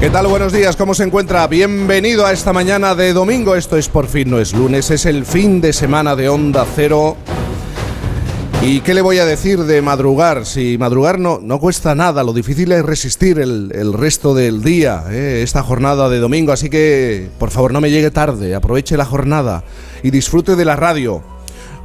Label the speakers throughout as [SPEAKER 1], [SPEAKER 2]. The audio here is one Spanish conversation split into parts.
[SPEAKER 1] ¿Qué tal? Buenos días, ¿cómo se encuentra? Bienvenido a esta mañana de domingo. Esto es por fin, no es lunes, es el fin de semana de Onda Cero. ¿Y qué le voy a decir de madrugar? Si madrugar no, no cuesta nada, lo difícil es resistir el, resto del día, ¿eh? esta jornada de domingo. Así que, por favor, no me llegue tarde, aproveche la jornada y disfrute de la radio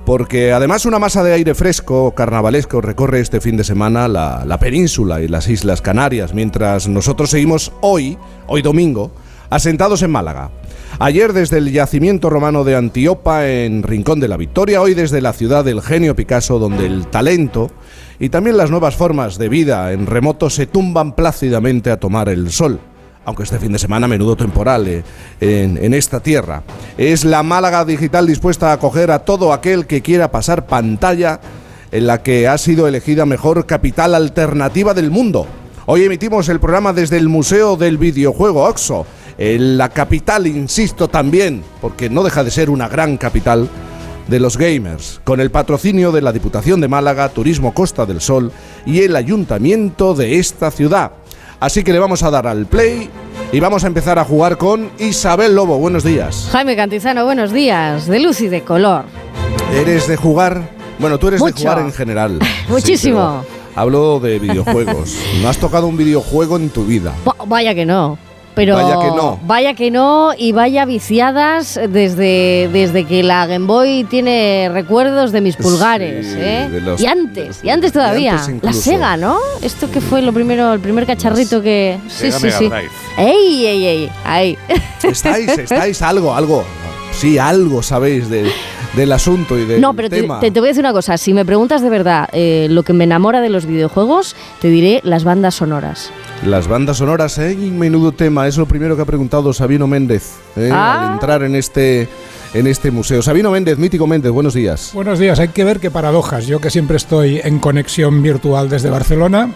[SPEAKER 1] porque además una masa de aire fresco carnavalesco recorre este fin de semana la, península y las Islas Canarias, mientras nosotros seguimos hoy, hoy domingo, asentados en Málaga. Ayer desde el yacimiento romano de Antiopa en Rincón de la Victoria, hoy desde la ciudad del genio Picasso, donde el talento y también las nuevas formas de vida en remoto se tumban plácidamente a tomar el sol aunque este fin de semana menudo temporal eh, en, esta tierra. Es la Málaga Digital dispuesta a acoger a todo aquel que quiera pasar pantalla en la que ha sido elegida mejor capital alternativa del mundo. Hoy emitimos el programa desde el Museo del Videojuego Oxo, la capital, insisto también, porque no deja de ser una gran capital de los gamers, con el patrocinio de la Diputación de Málaga, Turismo Costa del Sol y el Ayuntamiento de esta ciudad. Así que le vamos a dar al play y vamos a empezar a jugar con Isabel Lobo. Buenos días.
[SPEAKER 2] Jaime Cantizano, buenos días. De luz y de color.
[SPEAKER 1] ¿Eres de jugar? Bueno, tú eres de jugar en general.
[SPEAKER 2] Muchísimo.
[SPEAKER 1] hablo de videojuegos. ¿No has tocado un videojuego en tu vida?
[SPEAKER 2] vaya que no. Pero
[SPEAKER 1] vaya que no.
[SPEAKER 2] Vaya que no y vaya viciadas desde, desde que la Game Boy tiene recuerdos de mis pulgares. ¿eh? y antes, y antes todavía. la Sega, ¿no? Esto que fue lo primero, el primer cacharrito que.
[SPEAKER 3] Sí, sí, sí.
[SPEAKER 2] ¡Ey, ey, ey! Ahí.
[SPEAKER 1] Estáis, estáis algo, algo. Sí, algo sabéis de del asunto y del
[SPEAKER 2] no, pero
[SPEAKER 1] tema.
[SPEAKER 2] Te, te, voy a decir una cosa. Si me preguntas de verdad eh, lo que me enamora de los videojuegos, te diré las bandas sonoras.
[SPEAKER 1] Las bandas sonoras, ¿eh? Menudo tema. Es lo primero que ha preguntado Sabino Méndez ¿eh?
[SPEAKER 2] Ah.
[SPEAKER 1] al entrar en este en este museo. Sabino Méndez, mítico Méndez, buenos días.
[SPEAKER 4] Buenos días, hay que ver qué paradojas. Yo que siempre estoy en conexión virtual desde Barcelona,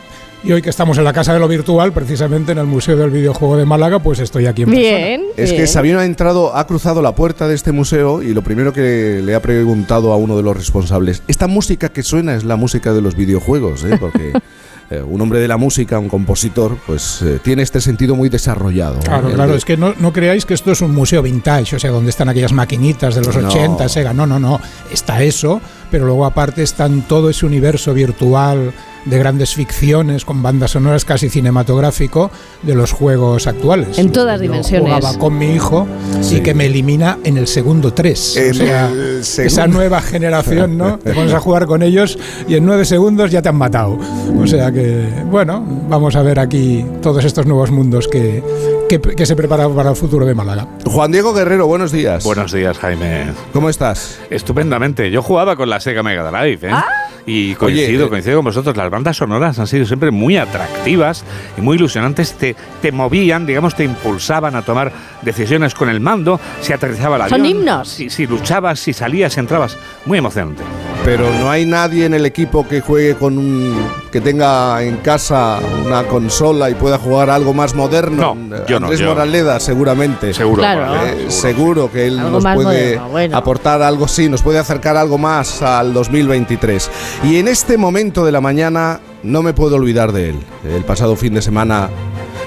[SPEAKER 4] y hoy que estamos en la Casa de lo Virtual, precisamente en el Museo del Videojuego de Málaga, pues estoy aquí en
[SPEAKER 2] bien,
[SPEAKER 1] Es que Sabino ha entrado, ha cruzado la puerta de este museo y lo primero que le ha preguntado a uno de los responsables, esta música que suena es la música de los videojuegos, ¿eh? porque... Eh, un hombre de la música, un compositor, pues eh, tiene este sentido muy desarrollado.
[SPEAKER 4] Claro, claro, es que no, no, creáis que esto es un museo vintage, o sea, donde están aquellas maquinitas de los 80, Sega, no, no, no, está eso, pero luego aparte están todo ese universo virtual de grandes ficciones con bandas sonoras casi cinematográfico de los juegos actuales.
[SPEAKER 2] En todas dimensiones.
[SPEAKER 4] Jugaba con mi hijo y que me elimina en el segundo 3. O sea, esa nueva generación, ¿no? Te pones a jugar con ellos y en nueve segundos ya te han matado. O sea que, bueno, vamos a ver aquí todos estos nuevos mundos que, que, se preparan para el futuro de Málaga.
[SPEAKER 1] Juan Diego Guerrero, buenos días.
[SPEAKER 3] Buenos días, Jaime.
[SPEAKER 1] ¿Cómo estás?
[SPEAKER 3] Estupendamente. Yo jugaba con la Sega Mega Drive, ¿eh?
[SPEAKER 2] Ah.
[SPEAKER 3] Y coincido, eh, coincido con vosotros, las bandas sonoras han sido siempre muy atractivas y muy ilusionantes, te, te movían, digamos, te impulsaban a tomar decisiones con el mando, si aterrizaba la avión.
[SPEAKER 2] Son himnos.
[SPEAKER 3] Si, si luchabas, si salías, si entrabas, muy emocionante.
[SPEAKER 1] Pero no hay nadie en el equipo que juegue con un. que tenga en casa una consola y pueda jugar algo más moderno.
[SPEAKER 3] No, yo
[SPEAKER 1] Andrés
[SPEAKER 3] no,
[SPEAKER 1] Moraleda, seguramente.
[SPEAKER 3] Seguro,
[SPEAKER 2] Claro.
[SPEAKER 1] Eh, seguro que él
[SPEAKER 2] Algo
[SPEAKER 1] nos puede
[SPEAKER 2] moderno, bueno.
[SPEAKER 1] aportar algo, sí, nos puede acercar algo más al 2023. Y en este momento de la mañana no me puedo olvidar de él. El pasado fin de semana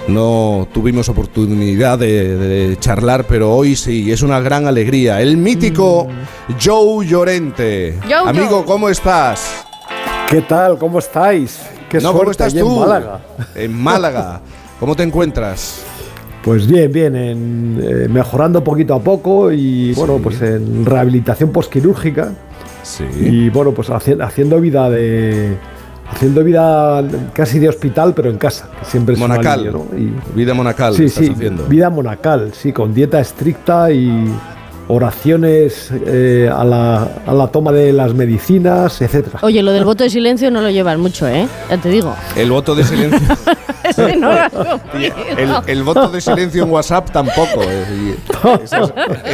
[SPEAKER 1] no tuvimos oportunidad de, de charlar, pero hoy sí, es una gran alegría. El mítico Joe Llorente.
[SPEAKER 2] Mm. Joe,
[SPEAKER 1] Amigo,
[SPEAKER 2] Joe.
[SPEAKER 1] ¿cómo estás?
[SPEAKER 5] ¿Qué tal? ¿Cómo estáis? ¿Qué
[SPEAKER 1] no, ¿cómo estás tú?
[SPEAKER 5] en Málaga?
[SPEAKER 1] En Málaga. ¿Cómo te encuentras?
[SPEAKER 5] Pues bien, bien, en, eh, mejorando poquito a poco y bueno, pues en rehabilitación posquirúrgica
[SPEAKER 1] Sí.
[SPEAKER 5] y bueno, pues haci- haciendo vida de haciendo vida casi de hospital, pero en casa, que siempre es
[SPEAKER 1] Monacal.
[SPEAKER 5] alivio, ¿no? Y-
[SPEAKER 1] Vida monacal
[SPEAKER 5] sí,
[SPEAKER 1] estás
[SPEAKER 5] sí,
[SPEAKER 1] haciendo.
[SPEAKER 5] vida monacal, sí, con dieta estricta y, oraciones eh, a, la, a, la, toma de las medicinas, etcétera.
[SPEAKER 2] Oye, lo del voto de silencio no lo llevan mucho, ¿eh? Ya te digo.
[SPEAKER 1] El voto de silencio. el, voto de silencio en WhatsApp tampoco. Eh,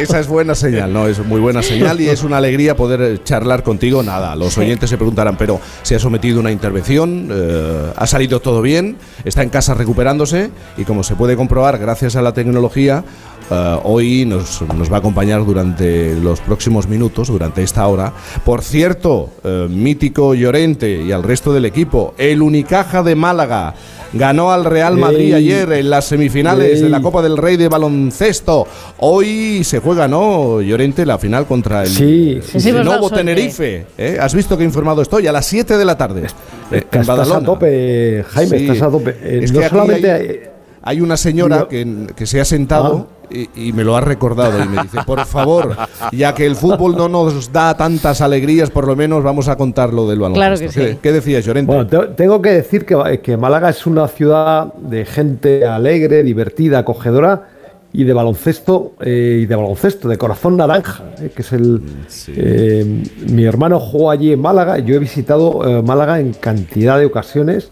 [SPEAKER 1] esa, es, buena señal, ¿no? Es muy buena señal y es una alegría poder charlar contigo. Nada, los oyentes se preguntarán, pero se ha sometido una intervención, eh, ha salido todo bien, está en casa recuperándose y como se puede comprobar gracias a la tecnología, eh, hoy nos, va a acompañar durante los próximos minutos, durante esta hora. Por cierto, eh, mítico Llorente y al resto del equipo, el Unicaja de Málaga. Ganó al Real Madrid ayer en las semifinales de la Copa del Rey de baloncesto. Hoy se juega, ¿no, Llorente, la final contra el,
[SPEAKER 5] sí,
[SPEAKER 1] Nuevo Tenerife? ¿eh? ¿Has visto que informado estoy? A las 7 de la tarde.
[SPEAKER 5] estás a tope, Jaime, estás a tope. no solamente
[SPEAKER 1] hay una señora que, se ha sentado ah. Y, me lo ha recordado y me dice, por favor, ya que el fútbol no nos da tantas alegrías, por lo menos vamos a contar lo del baloncesto.
[SPEAKER 2] Claro que
[SPEAKER 1] sí. ¿Qué, decías, Llorente?
[SPEAKER 5] Bueno, tengo que decir que, que Málaga es una ciudad de gente alegre, divertida, acogedora y de baloncesto eh, y de baloncesto de corazón naranja eh, que es el eh, mi hermano jugó allí en Málaga yo he visitado Málaga en cantidad de ocasiones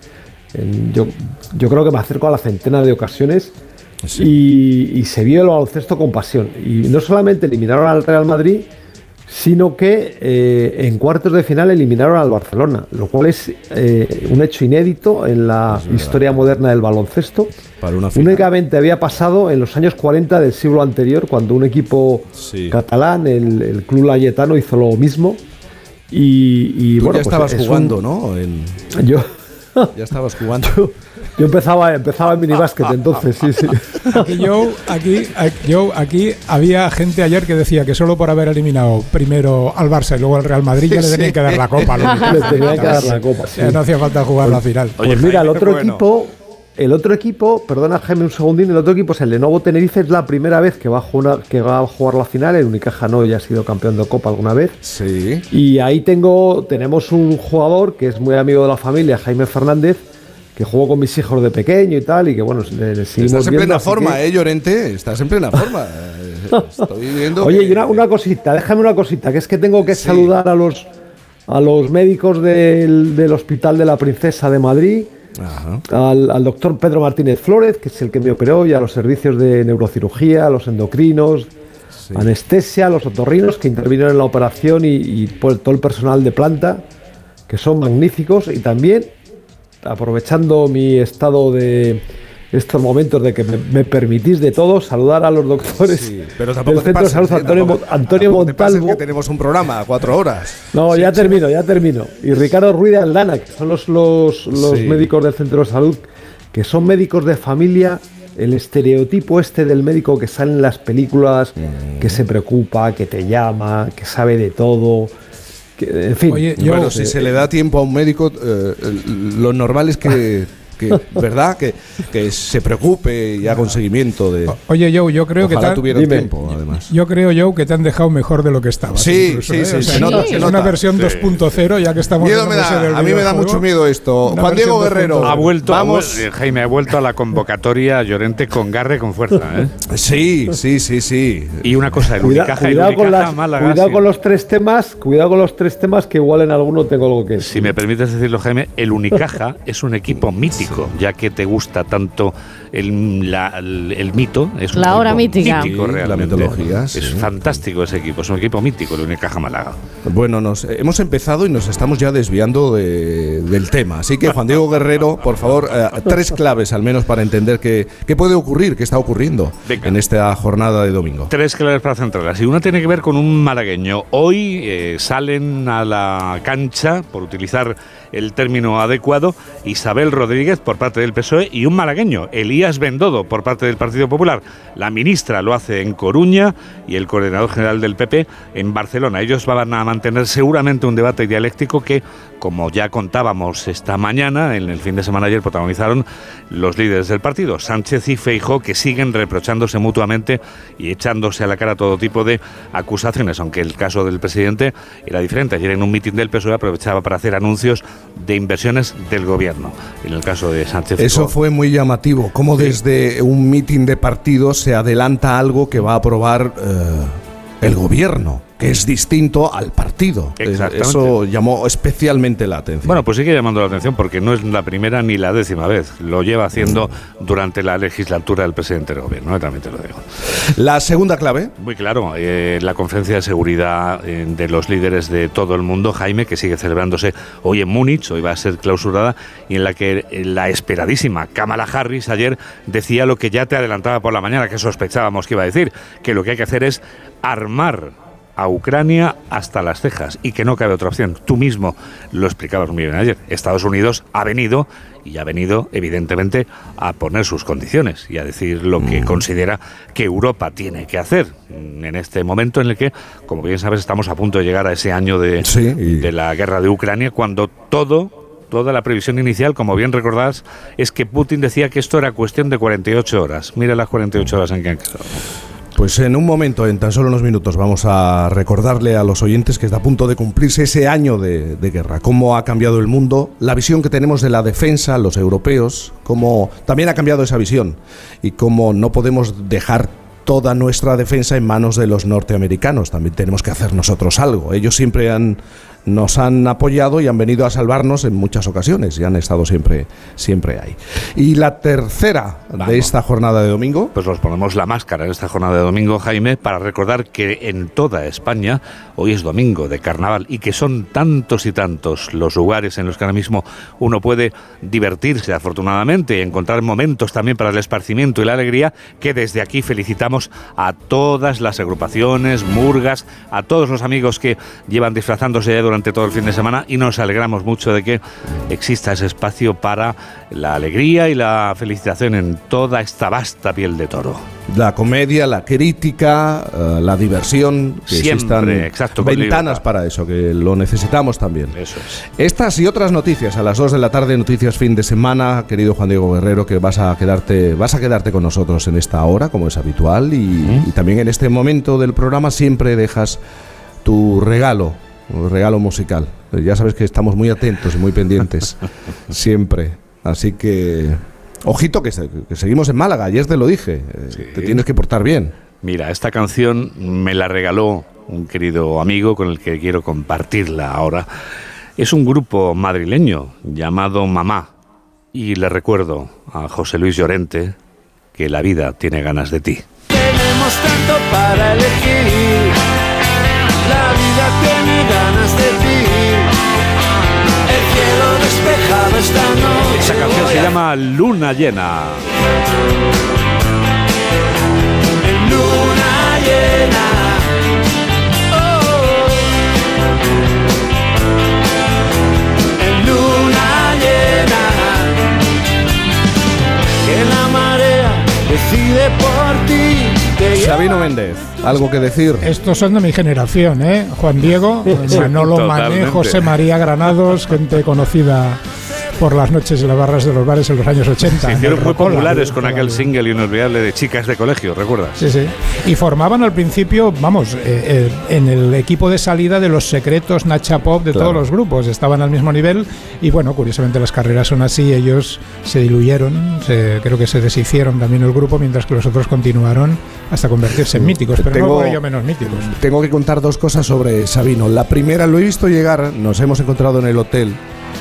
[SPEAKER 5] yo, yo creo que me acerco a la centena de ocasiones y, se vio el baloncesto con pasión. Y no solamente eliminaron al Real Madrid, sino que eh, en cuartos de final eliminaron al Barcelona, lo cual es eh, un hecho inédito en la historia moderna del baloncesto. Únicamente había pasado en los años 40 del siglo anterior, cuando un equipo catalán, el, Club Layetano, hizo lo mismo. Y, bueno,
[SPEAKER 1] ya pues estabas jugando, ¿no? En...
[SPEAKER 5] Yo,
[SPEAKER 1] ya estabas jugando.
[SPEAKER 5] Yo, empezaba, empezaba en minibásquet entonces, sí, sí.
[SPEAKER 4] yo, aquí, yo, aquí había gente ayer que decía que solo por haber eliminado primero al Barça y luego al Real Madrid ya le tenían que dar la copa.
[SPEAKER 5] Le tenían que dar la copa.
[SPEAKER 4] no hacía falta jugar la final.
[SPEAKER 5] Pues mira, el otro equipo el otro equipo, perdona Jaime un segundín, el otro equipo es el de Novo Tenerife, es la primera vez que va a jugar, que va a jugar la final, el Unicaja no ya ha sido campeón de Copa alguna vez.
[SPEAKER 1] Sí.
[SPEAKER 5] Y ahí tengo, tenemos un jugador que es muy amigo de la familia, Jaime Fernández, que jugó con mis hijos de pequeño y tal, y que bueno,
[SPEAKER 1] Estás en plena forma, ¿eh, Llorente? Estás en plena forma.
[SPEAKER 5] Estoy viendo Oye, y una, cosita, déjame una cosita, que es que tengo que saludar a los, a los médicos del, del Hospital de la Princesa de Madrid, al, doctor Pedro Martínez Flórez, que es el que me operó, y a los servicios de neurocirugía, a los endocrinos, anestesia, los otorrinos que intervinieron en la operación y, y todo el personal de planta, que son magníficos, y también, aprovechando mi estado de estos momentos de que me, permitís de todo saludar a los doctores
[SPEAKER 1] pero tampoco
[SPEAKER 5] del Centro de Salud Antonio, Antonio Montalvo.
[SPEAKER 1] que tenemos un programa a cuatro horas.
[SPEAKER 5] No, ya termino, ya termino. Y Ricardo Ruiz de Aldana, que son los, los, médicos del Centro de Salud, que son médicos de familia el estereotipo este del médico que sale en las películas, mm. que se preocupa, que te llama, que sabe de todo. Que, en fin.
[SPEAKER 1] bueno, si se le da tiempo a un médico, eh, lo normal es que que, ¿verdad? Que, que, se preocupe y haga un seguimiento de.
[SPEAKER 4] Oye, Joe, yo creo que
[SPEAKER 1] te tiempo, además.
[SPEAKER 4] Yo creo, Joe, que te han dejado mejor de lo que estaba.
[SPEAKER 1] Sí, sí, ¿eh? sí,
[SPEAKER 4] se nota, es una versión 2.0, ya que estamos.
[SPEAKER 1] Miedo me da, a mí me da mucho miedo esto. Juan Diego Guerrero.
[SPEAKER 3] Ha vuelto, vamos. Jaime, ha vuelto a la convocatoria Llorente con garre, con fuerza. ¿eh?
[SPEAKER 1] Sí, sí, sí, sí.
[SPEAKER 3] Y una cosa, el cuidado,
[SPEAKER 5] con, cuidado con los tres temas, cuidado con los tres temas que igual en alguno tengo algo que
[SPEAKER 3] decir. Si me permites decirlo, Jaime, el Unicaja es un equipo mítico ya que te gusta tanto el, el, mito. Es
[SPEAKER 2] la hora mítica.
[SPEAKER 3] Mítico,
[SPEAKER 1] La mitología.
[SPEAKER 3] Es fantástico ese equipo, es un equipo mítico, el Unicaja Málaga.
[SPEAKER 1] Bueno, nos hemos empezado y nos estamos ya desviando del tema. Así que, Juan Diego Guerrero, por favor, eh, tres claves al menos para entender qué, qué puede ocurrir, qué está ocurriendo en esta jornada de domingo.
[SPEAKER 3] Tres claves para centrarlas. Y una tiene que ver con un malagueño. Hoy eh, salen a la cancha, por utilizar el término adecuado, Isabel Rodríguez por parte del PSOE y un malagueño, Elías Bendodo por parte del Partido Popular. La ministra lo hace en Coruña y el coordinador general del PP en Barcelona. Ellos van a mantener seguramente un debate dialéctico que, como ya contábamos esta mañana, en el fin de semana ayer protagonizaron los líderes del partido, Sánchez y Feijo, que siguen reprochándose mutuamente y echándose a la cara todo tipo de acusaciones, aunque el caso del presidente era diferente. Ayer en un mitin del PSOE aprovechaba para hacer anuncios de inversiones del gobierno. En el caso de Sánchez.
[SPEAKER 1] Eso fue muy llamativo, como desde un mitin de partido se adelanta algo que va a aprobar. Eh, el gobierno que es distinto al partido. Eso llamó especialmente la atención.
[SPEAKER 3] Bueno, pues sigue llamando la atención porque no es la primera ni la décima vez. Lo lleva haciendo durante la legislatura del presidente del gobierno, también te lo digo.
[SPEAKER 1] La segunda clave.
[SPEAKER 3] Muy claro, eh, la conferencia de seguridad eh, de los líderes de todo el mundo, Jaime, que sigue celebrándose hoy en Múnich, hoy va a ser clausurada, y en la que la esperadísima Kamala Harris ayer decía lo que ya te adelantaba por la mañana, que sospechábamos que iba a decir, que lo que hay que hacer es armar a Ucrania hasta las cejas y que no cabe otra opción. Tú mismo lo explicabas muy bien ayer. Estados Unidos ha venido y ha venido evidentemente a poner sus condiciones y a decir lo que mm. considera que Europa tiene que hacer en este momento en el que, como bien sabes, estamos a punto de llegar a ese año de, de la guerra de Ucrania cuando todo toda la previsión inicial, como bien recordás, es que Putin decía que esto era cuestión de 48 horas. Mira las 48 horas en que han quedado.
[SPEAKER 1] Pues en un momento, en tan solo unos minutos, vamos a recordarle a los oyentes que está a punto de cumplirse ese año de, guerra, cómo ha cambiado el mundo, la visión que tenemos de la defensa, los europeos, cómo también ha cambiado esa visión y cómo no podemos dejar toda nuestra defensa en manos de los norteamericanos. También tenemos que hacer nosotros algo. Ellos siempre han nos han apoyado y han venido a salvarnos en muchas ocasiones y han estado siempre, siempre ahí. Y la tercera de esta jornada de domingo.
[SPEAKER 3] Pues nos ponemos la máscara en esta jornada de domingo, Jaime, para recordar que en toda España hoy es domingo de carnaval y que son tantos y tantos los lugares en los que ahora mismo uno puede divertirse afortunadamente y encontrar momentos también para el esparcimiento y la alegría que desde aquí felicitamos a todas las agrupaciones, murgas, a todos los amigos que llevan disfrazándose de durante todo el fin de semana y nos alegramos mucho de que exista ese espacio para la alegría y la felicitación en toda esta vasta piel de toro.
[SPEAKER 1] La comedia, la crítica, eh, la diversión, que
[SPEAKER 3] Siempre, exacto,
[SPEAKER 1] ventanas para eso, que lo necesitamos también.
[SPEAKER 3] Eso es.
[SPEAKER 1] Estas y otras noticias a las 2 de la tarde, noticias fin de semana, querido Juan Diego Guerrero, que vas a quedarte, vas a quedarte con nosotros en esta hora, como es habitual, y, y también en este momento del programa siempre dejas tu regalo un regalo musical. Ya sabes que estamos muy atentos y muy pendientes, siempre. Así que, ojito que, seguimos en Málaga, ayer te lo dije, eh, te tienes que portar bien.
[SPEAKER 3] Mira, esta canción me la regaló un querido amigo con el que quiero compartirla ahora. Es un grupo madrileño llamado Mamá y le recuerdo a José Luis Llorente que la vida tiene ganas de ti.
[SPEAKER 6] Tenemos tanto para elegir despejado esta noche.
[SPEAKER 3] Esa canción se llama Luna Llena.
[SPEAKER 6] Luna llena. Oh. Luna llena. Que la marea decide por ti
[SPEAKER 1] Sabino Méndez, ¿algo que decir?
[SPEAKER 4] Estos son de mi generación, ¿eh? Juan Diego, Manolo Mané, José María Granados, gente conocida por las noches de las barras de los bares en los años 80.
[SPEAKER 3] Se hicieron muy populares con aquel single inolvidable de chicas de colegio, ¿recuerdas?
[SPEAKER 4] Sí, sí. Y formaban al principio, vamos, eh, eh, en el equipo de salida de los secretos Nacha Pop de todos los grupos. Estaban al mismo nivel y bueno, curiosamente las carreras son así. Ellos se diluyeron, creo que se deshicieron también el grupo, mientras que los otros continuaron hasta convertirse en míticos, pero tengo, no menos míticos.
[SPEAKER 1] Tengo que contar dos cosas sobre Sabino. La primera, lo he visto llegar, nos hemos encontrado en el hotel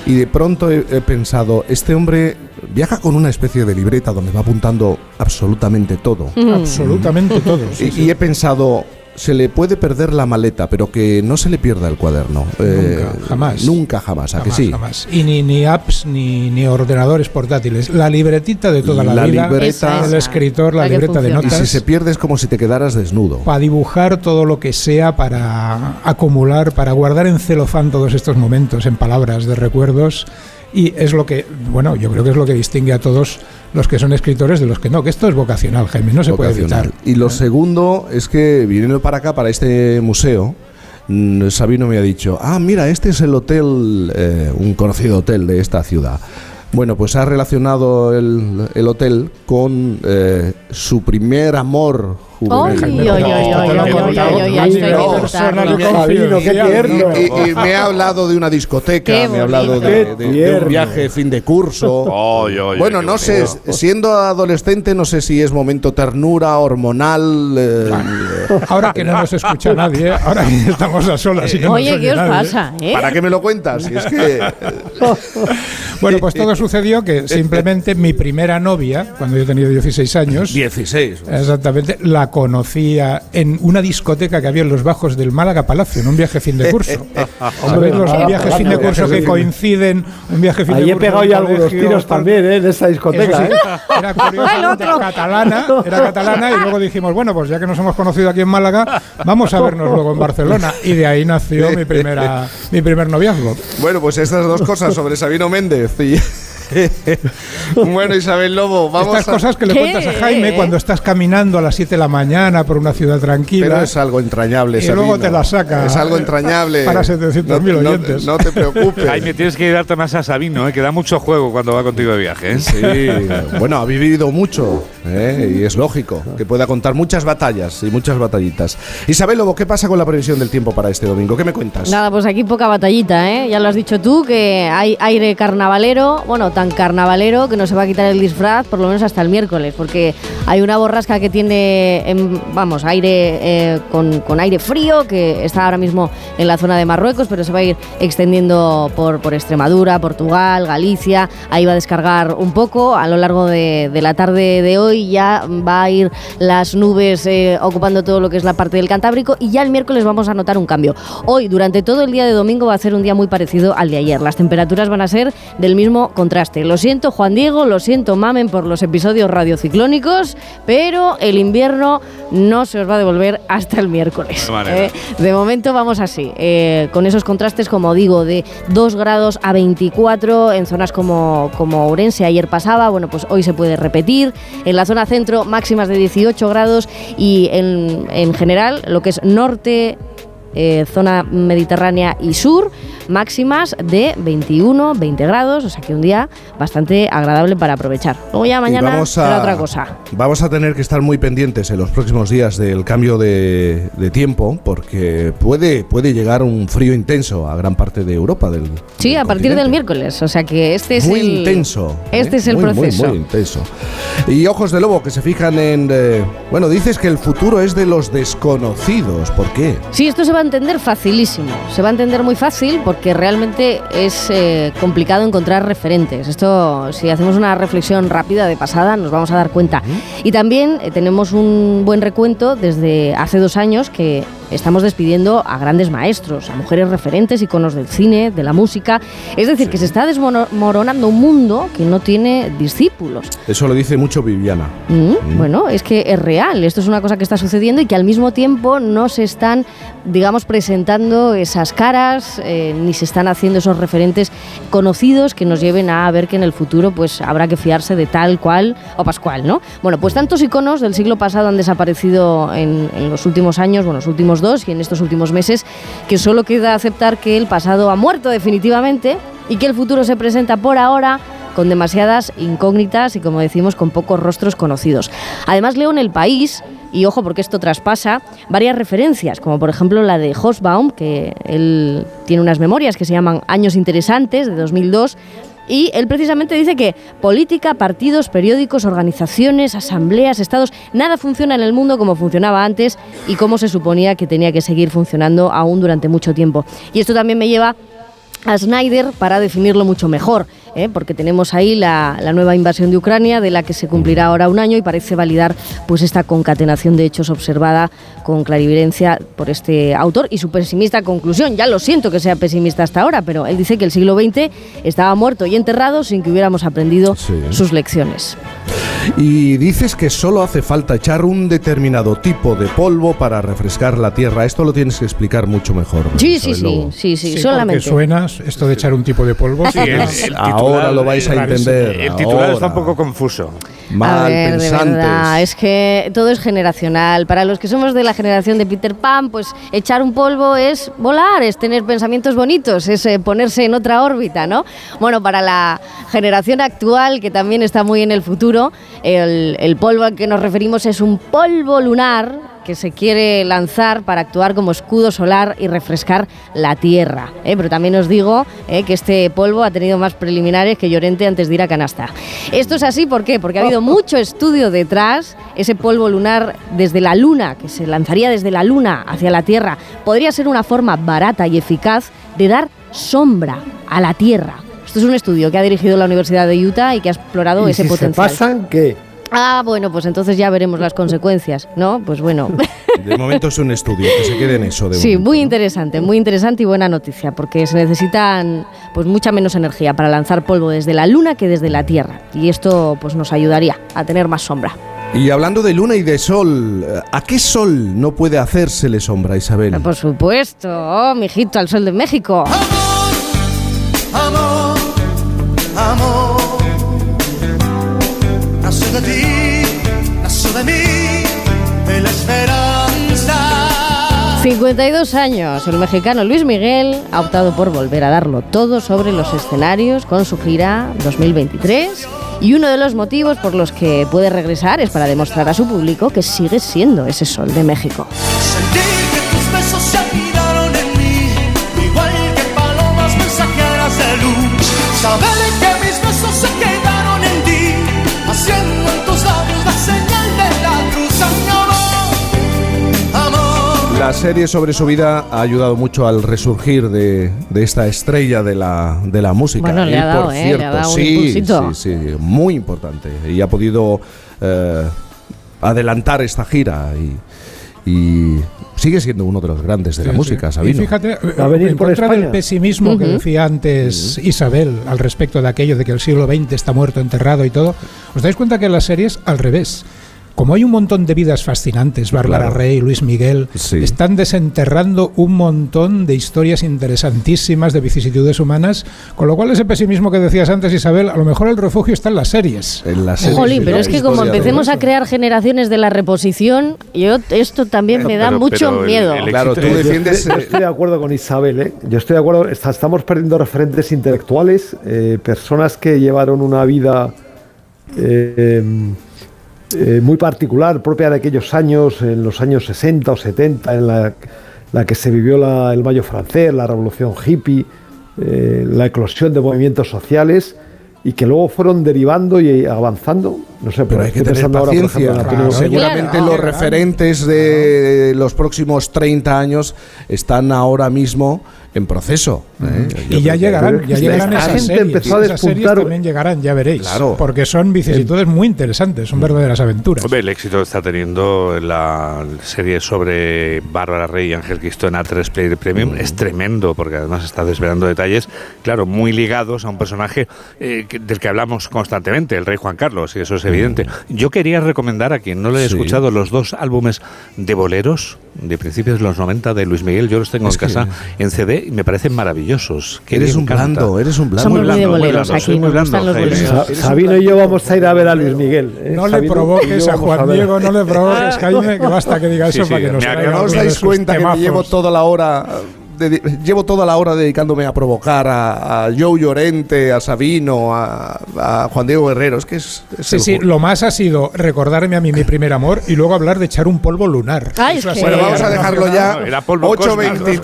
[SPEAKER 1] y de pronto he, pensado, este hombre viaja con una especie de libreta donde va apuntando absolutamente todo.
[SPEAKER 4] Absolutamente todo.
[SPEAKER 1] y, he pensado, se le puede perder la maleta, pero que no se le pierda el cuaderno.
[SPEAKER 4] Nunca, eh, jamás.
[SPEAKER 1] Nunca, jamás, ¿a que sí?
[SPEAKER 4] Jamás. Y ni, ni apps ni, ni, ordenadores portátiles. La libretita de toda la, vida.
[SPEAKER 1] Libreta,
[SPEAKER 4] el escritor, la, libreta de notas.
[SPEAKER 1] Y si se pierde es como si te quedaras desnudo.
[SPEAKER 4] Para dibujar todo lo que sea, para acumular, para guardar en celofán todos estos momentos, en palabras de recuerdos. Y es lo que, bueno, yo creo que es lo que distingue a todos los que son escritores de los que no, que esto es vocacional, Jaime, no se puede evitar.
[SPEAKER 1] Y lo segundo es que viniendo para acá, para este museo, mm, Sabino me ha dicho, ah, mira, este es el hotel, eh, un conocido hotel de esta ciudad. Bueno, pues ha relacionado el, hotel con eh, su primer amor Y me ha hablado de una discoteca, me ha hablado de, un viaje fin de curso. bueno, no sé, siendo adolescente, no sé si es momento ternura, hormonal. Eh,
[SPEAKER 4] ahora que no nos escucha nadie, ahora que estamos a solas. Y
[SPEAKER 7] Oye, ¿qué os pasa? Eh?
[SPEAKER 1] ¿Para qué me lo cuentas? es que.
[SPEAKER 4] bueno, pues todo sucedió que simplemente mi primera novia, cuando yo tenía 16 años.
[SPEAKER 1] 16.
[SPEAKER 4] Exactamente, la conocía en una discoteca que había en los bajos del Málaga Palacio, en un viaje fin de curso. ¿Sabéis los viajes fin de curso que coinciden? Un viaje fin
[SPEAKER 5] Ahí
[SPEAKER 4] de
[SPEAKER 5] he pegado ya algunos tiros también, ¿eh? En esa discoteca, ¿eh?
[SPEAKER 4] Era curiosamente catalana, era catalana y luego dijimos, bueno, pues ya que nos hemos conocido aquí en Málaga, vamos a vernos luego en Barcelona. Y de ahí nació mi, primera, mi primer noviazgo.
[SPEAKER 1] Bueno, pues estas dos cosas sobre Sabino Méndez y bueno, Isabel Lobo, vamos
[SPEAKER 4] Estas cosas que le cuentas a Jaime cuando estás caminando a las 7 de la mañana por una ciudad tranquila.
[SPEAKER 1] Pero es algo entrañable,
[SPEAKER 4] Y luego te la saca.
[SPEAKER 1] Es algo entrañable.
[SPEAKER 4] Para 700.000 oyentes.
[SPEAKER 1] No, te preocupes.
[SPEAKER 3] Jaime, tienes que darte más a Sabino, ¿eh? que da mucho juego cuando va contigo de viaje. ¿eh?
[SPEAKER 1] Sí, bueno, ha vivido mucho ¿eh? y es lógico que pueda contar muchas batallas y muchas batallitas. Isabel Lobo, ¿qué pasa con la previsión del tiempo para este domingo? ¿Qué me cuentas?
[SPEAKER 7] Nada, pues aquí poca batallita, ¿eh? Ya lo has dicho tú, que hay aire carnavalero, bueno, tan carnavalero que no se va a quitar el disfraz por lo menos hasta el miércoles, porque hay una borrasca que tiene, vamos, aire eh, con, aire frío, que está ahora mismo en la zona de Marruecos, pero se va a ir extendiendo por, por Extremadura, Portugal, Galicia, ahí va a descargar un poco a lo largo de, la tarde de hoy, ya va a ir las nubes eh, ocupando todo lo que es la parte del Cantábrico y ya el miércoles vamos a notar un cambio. Hoy, durante todo el día de domingo, va a ser un día muy parecido al de ayer. Las temperaturas van a ser del mismo contraste. Lo siento, Juan Diego, lo siento, mamen, por los episodios radiociclónicos, pero el invierno no se os va a devolver hasta el miércoles. ¿eh? De momento vamos así, eh, con esos contrastes, como digo, de 2 grados a 24 en zonas como, como Ourense, ayer pasaba, bueno, pues hoy se puede repetir. En la zona centro, máximas de 18 grados y en, en general, lo que es norte, eh, zona mediterránea y sur, máximas de 21, 20 grados, o sea que un día bastante agradable para aprovechar. Luego ya mañana será otra cosa.
[SPEAKER 1] Vamos a tener que estar muy pendientes en los próximos días del cambio de, tiempo, porque puede, puede llegar un frío intenso a gran parte de Europa. Del,
[SPEAKER 7] sí, a partir del miércoles, o sea que este es
[SPEAKER 1] muy
[SPEAKER 7] el...
[SPEAKER 1] intenso.
[SPEAKER 7] Este
[SPEAKER 1] ¿eh?
[SPEAKER 7] es el proceso.
[SPEAKER 1] Muy, intenso. Y ojos de lobo que se fijan en... Eh, bueno, dices que el futuro es de los desconocidos. ¿Por qué?
[SPEAKER 7] Sí, esto se va entender facilísimo. Se va a entender muy fácil porque realmente es eh, complicado encontrar referentes. Esto, si hacemos una reflexión rápida de pasada, nos vamos a dar cuenta. Y también eh, tenemos un buen recuento desde hace dos años que estamos despidiendo a grandes maestros, a mujeres referentes, iconos del cine, de la música. Es decir, que se está desmoronando un mundo que no tiene discípulos.
[SPEAKER 1] Eso lo dice mucho Viviana.
[SPEAKER 7] Mm, mm. Bueno, es que es real. Esto es una cosa que está sucediendo y que al mismo tiempo no se están, digamos, presentando esas caras, eh, ni se están haciendo esos referentes conocidos que nos lleven a ver que en el futuro pues habrá que fiarse de tal cual o pascual, ¿no? Bueno, pues tantos iconos del siglo pasado han desaparecido en, en los últimos años, bueno, los últimos dos y en estos últimos meses, que solo queda aceptar que el pasado ha muerto definitivamente y que el futuro se presenta por ahora con demasiadas incógnitas y, como decimos, con pocos rostros conocidos. Además, leo en el país, y ojo porque esto traspasa, varias referencias, como por ejemplo la de Hosbaum, que él tiene unas memorias que se llaman Años Interesantes, de 2002, y él precisamente dice que política, partidos, periódicos, organizaciones, asambleas, estados, nada funciona en el mundo como funcionaba antes y como se suponía que tenía que seguir funcionando aún durante mucho tiempo. Y esto también me lleva a Snyder para definirlo mucho mejor. ¿eh? porque tenemos ahí la, nueva invasión de Ucrania, de la que se cumplirá ahora un año y parece validar pues esta concatenación de hechos observada con clarividencia por este autor y su pesimista conclusión. Ya lo siento que sea pesimista hasta ahora, pero él dice que el siglo XX estaba muerto y enterrado sin que hubiéramos aprendido sus lecciones.
[SPEAKER 1] Y dices que solo hace falta echar un determinado tipo de polvo para refrescar la tierra. Esto lo tienes que explicar mucho mejor.
[SPEAKER 7] Sí, sí, sí, sí, sí, solamente.
[SPEAKER 4] suena esto de echar un tipo de polvo.
[SPEAKER 3] Sí, el,
[SPEAKER 1] Ahora lo vais a entender.
[SPEAKER 3] El titular está un poco confuso.
[SPEAKER 7] Mal a es que todo es generacional. Para los que somos de la generación de Peter Pan, pues echar un polvo es volar, es tener pensamientos bonitos, es eh, ponerse en otra órbita, ¿no? Bueno, para la generación actual, que también está muy en el futuro, el, el polvo al que nos referimos es un polvo lunar que se quiere lanzar para actuar como escudo solar y refrescar la Tierra. ¿eh? Pero también os digo ¿eh? que este polvo ha tenido más preliminares que Llorente antes de ir a Canasta. Esto es así, ¿por qué? Porque ha habido mucho estudio detrás. Ese polvo lunar desde la Luna, que se lanzaría desde la Luna hacia la Tierra, podría ser una forma barata y eficaz de dar sombra a la Tierra. Esto es un estudio que ha dirigido la Universidad de Utah y que ha explorado ese potencial.
[SPEAKER 5] Se pasan qué?
[SPEAKER 7] Ah, bueno, pues entonces ya veremos las consecuencias, ¿no? Pues bueno.
[SPEAKER 1] De momento es un estudio, que se quede en eso. De
[SPEAKER 7] sí, muy interesante, muy interesante y buena noticia, porque se necesitan pues mucha menos energía para lanzar polvo desde la Luna que desde la Tierra. Y esto pues nos ayudaría a tener más sombra.
[SPEAKER 1] Y hablando de luna y de sol, ¿a qué sol no puede hacérsele sombra, Isabel?
[SPEAKER 7] Por supuesto, oh, mijito, al sol de México.
[SPEAKER 8] Amor, amor, amor de ti, de mí, de la esperanza.
[SPEAKER 7] 52 años, el mexicano Luis Miguel ha optado por volver a darlo todo sobre los escenarios con su gira 2023 y uno de los motivos por los que puede regresar es para demostrar a su público que sigue siendo ese sol de México.
[SPEAKER 1] La serie sobre su vida ha ayudado mucho al resurgir de, esta estrella de la, de la música.
[SPEAKER 7] Bueno, le ha dado, por cierto, eh, sí,
[SPEAKER 1] sí, sí, muy importante. Y ha podido eh, adelantar esta gira y, sigue siendo uno de los grandes de la música, Sabino.
[SPEAKER 4] Y fíjate, en contra del pesimismo que decía antes Isabel al respecto de aquello de que el siglo XX está muerto, enterrado y todo, ¿os dais cuenta que la serie es al revés? Como hay un montón de vidas fascinantes, Bárbara Rey, Luis Miguel, están desenterrando un montón de historias interesantísimas, de vicisitudes humanas, con lo cual ese pesimismo que decías antes, Isabel, a lo mejor el refugio está en las series.
[SPEAKER 1] En las series.
[SPEAKER 7] Jolín, pero es que como empecemos a crear generaciones de la reposición, yo esto también me da mucho miedo.
[SPEAKER 5] claro, tú defiendes... Yo estoy de acuerdo con Isabel, ¿eh? yo estoy de acuerdo, estamos perdiendo referentes intelectuales, eh, personas que llevaron una vida... Eh, eh, muy particular, propia de aquellos años, en los años 60 o 70, en la, que se vivió el Mayo francés, la revolución hippie, eh, la eclosión de movimientos sociales y que luego fueron derivando y avanzando. No sé,
[SPEAKER 1] pero, hay que tener paciencia. seguramente los referentes de los próximos 30 años están ahora mismo en proceso.
[SPEAKER 4] ¿eh? Y ya llegarán, ya llegarán esas series. esas series también llegarán, ya veréis. Claro. Porque son vicisitudes muy interesantes, son verdaderas aventuras.
[SPEAKER 3] el éxito está teniendo la serie sobre Bárbara Rey y Ángel Cristo en A3 Player Premium es tremendo, porque además está desvelando detalles, claro, muy ligados a un personaje eh, del que hablamos constantemente, el rey Juan Carlos, y eso es evidente. Yo quería recomendar a quien no le he escuchado los dos álbumes de boleros de principios de los 90 de Luis Miguel, yo los tengo en casa en CD y me parecen maravillosos.
[SPEAKER 1] Que eres un blando, eres un blando.
[SPEAKER 7] Somos muy, blando, boleros aquí, muy blando,
[SPEAKER 5] Sabino y yo vamos a ir a ver a Luis Miguel.
[SPEAKER 4] ¿eh? No le provoques a Juan Diego, no le provoques, Jaime, que basta que diga eso para que nos
[SPEAKER 1] ¿No os dais cuenta que me llevo toda la hora llevo toda la hora dedicándome a provocar a, Joe Llorente, a Sabino, a, Juan Diego Guerrero. Es que es.
[SPEAKER 4] sí, sí, lo más ha sido recordarme a mí mi primer amor y luego hablar de echar un polvo lunar.
[SPEAKER 1] Bueno, vamos a dejarlo ya. 8.23,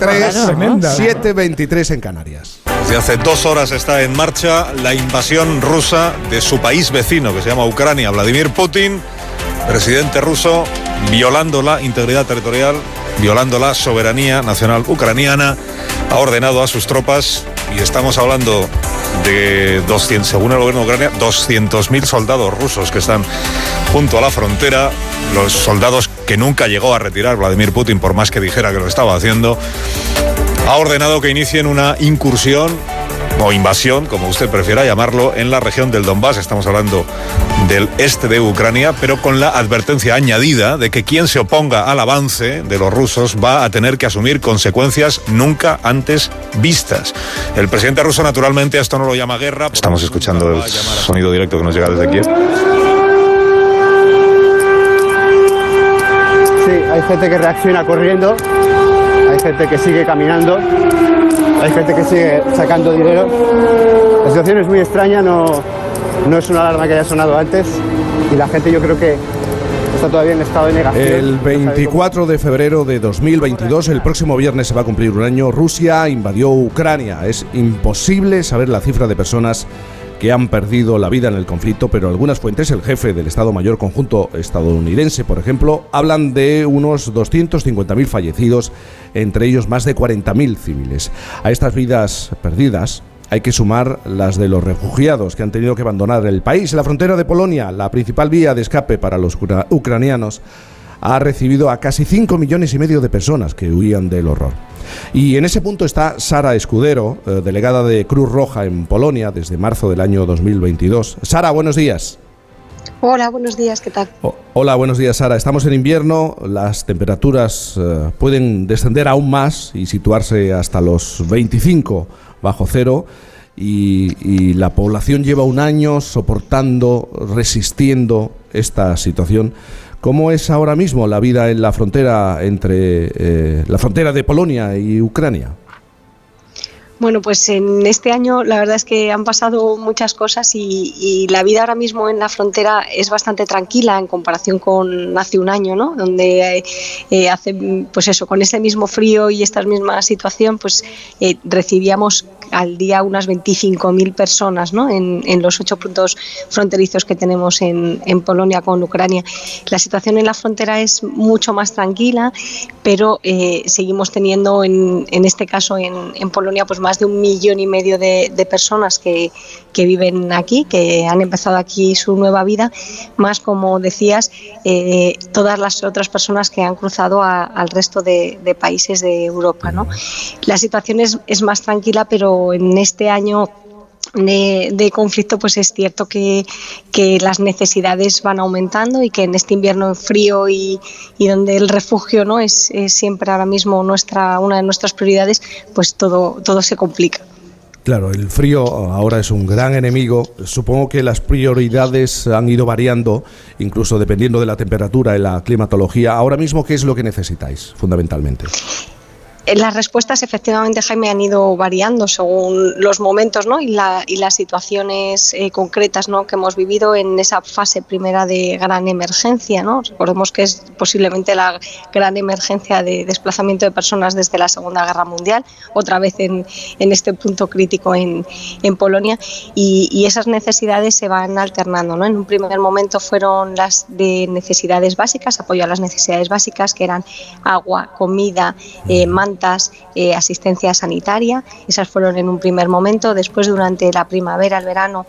[SPEAKER 1] 7.23 en Canarias.
[SPEAKER 9] Desde hace dos horas está en marcha la invasión rusa de su país vecino, que se llama Ucrania. Vladimir Putin, presidente ruso, violando la integridad territorial violando la soberanía nacional ucraniana, ha ordenado a sus tropas, y estamos hablando de 200, según el gobierno de Ucrania, 200.000 soldados rusos que están junto a la frontera, los soldados que nunca llegó a retirar Vladimir Putin por más que dijera que lo estaba haciendo, ha ordenado que inicien una incursión o invasión, como usted prefiera llamarlo, en la región del Donbass. Estamos hablando del este de Ucrania, pero con la advertencia añadida de que quien se oponga al avance de los rusos va a tener que asumir consecuencias nunca antes vistas. El presidente ruso, naturalmente, esto no lo llama guerra. Estamos escuchando el sonido directo que nos llega desde aquí.
[SPEAKER 10] Sí, hay gente que reacciona corriendo, hay gente que sigue caminando, hay gente que sigue sacando dinero. La situación es muy extraña, no, no es una alarma que haya sonado antes y la gente yo creo que está todavía en estado de negación.
[SPEAKER 1] El 24 de febrero de 2022, el próximo viernes se va a cumplir un año, Rusia invadió Ucrania. Es imposible saber la cifra de personas que han perdido la vida en el conflicto, pero algunas fuentes, el jefe del Estado Mayor Conjunto estadounidense, por ejemplo, hablan de unos 250.000 fallecidos, entre ellos más de 40.000 civiles. A estas vidas perdidas hay que sumar las de los refugiados que han tenido que abandonar el país. La frontera de Polonia, la principal vía de escape para los ucranianos, ha recibido a casi 5 millones y medio de personas que huían del horror. Y en ese punto está Sara Escudero, eh, delegada de Cruz Roja en Polonia desde marzo del año 2022. Sara, buenos días.
[SPEAKER 11] Hola, buenos días, ¿qué tal?
[SPEAKER 1] hola, buenos días, Sara. Estamos en invierno, las temperaturas eh, pueden descender aún más y situarse hasta los 25 bajo cero. y, la población lleva un año soportando, resistiendo esta situación. ¿Cómo es ahora mismo la vida en la frontera entre eh, la frontera de Polonia y Ucrania?
[SPEAKER 11] Bueno, pues en este año la verdad es que han pasado muchas cosas y, la vida ahora mismo en la frontera es bastante tranquila en comparación con hace un año, ¿no? Donde eh, hace, pues eso, con ese mismo frío y esta misma situación, pues eh, recibíamos al día unas 25.000 personas, ¿no? En, los ocho puntos fronterizos que tenemos en, Polonia con Ucrania. La situación en la frontera es mucho más tranquila, pero eh, seguimos teniendo en, en este caso en, en Polonia pues más de un millón y medio de, personas que, viven aquí, que han empezado aquí su nueva vida, más como decías, eh, todas las otras personas que han cruzado al resto de, países de Europa. ¿no? La situación es, es más tranquila, pero en este año de, conflicto, pues es cierto que, las necesidades van aumentando y que en este invierno frío y, donde el refugio no es, siempre ahora mismo nuestra una de nuestras prioridades, pues todo, todo se complica.
[SPEAKER 1] Claro, el frío ahora es un gran enemigo. Supongo que las prioridades han ido variando, incluso dependiendo de la temperatura y la climatología. Ahora mismo, ¿qué es lo que necesitáis fundamentalmente?
[SPEAKER 11] Eh, las respuestas efectivamente, Jaime, han ido variando según los momentos ¿no? y, la, y las situaciones eh, concretas ¿no? que hemos vivido en esa fase primera de gran emergencia. ¿no? Recordemos que es posiblemente la gran emergencia de desplazamiento de personas desde la Segunda Guerra Mundial, otra vez en, en este punto crítico en, en Polonia, y, y, esas necesidades se van alternando. ¿no? En un primer momento fueron las de necesidades básicas, apoyo a las necesidades básicas, que eran agua, comida, eh, eh, asistencia sanitaria. Esas fueron en un primer momento. Después, durante la primavera, el verano,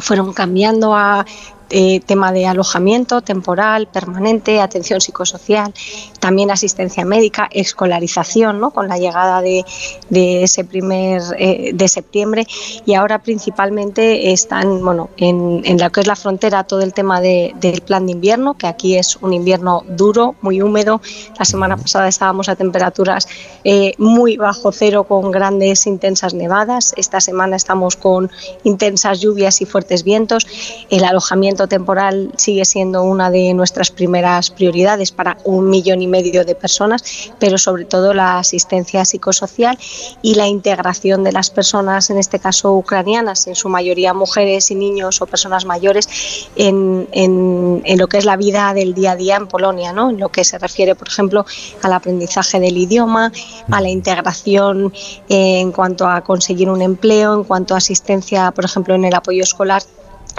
[SPEAKER 11] fueron cambiando a eh, tema de alojamiento temporal, permanente, atención psicosocial, también asistencia médica, escolarización, ¿no? con la llegada de, ese primer eh, de septiembre y ahora principalmente están bueno, en, en lo que es la frontera todo el tema del plan de invierno, que aquí es un invierno duro, muy húmedo. La semana pasada estábamos a temperaturas eh, muy bajo cero con grandes intensas nevadas. Esta semana estamos con intensas lluvias y fuertes vientos. El alojamiento temporal sigue siendo una de nuestras primeras prioridades para un millón y medio de personas, pero sobre todo la asistencia psicosocial y la integración de las personas, en este caso ucranianas, en su mayoría mujeres y niños o personas mayores, en, en, lo que es la vida del día a día en Polonia, ¿no? en lo que se refiere, por ejemplo, al aprendizaje del idioma, a la integración en cuanto a conseguir un empleo, en cuanto a asistencia, por ejemplo, en el apoyo escolar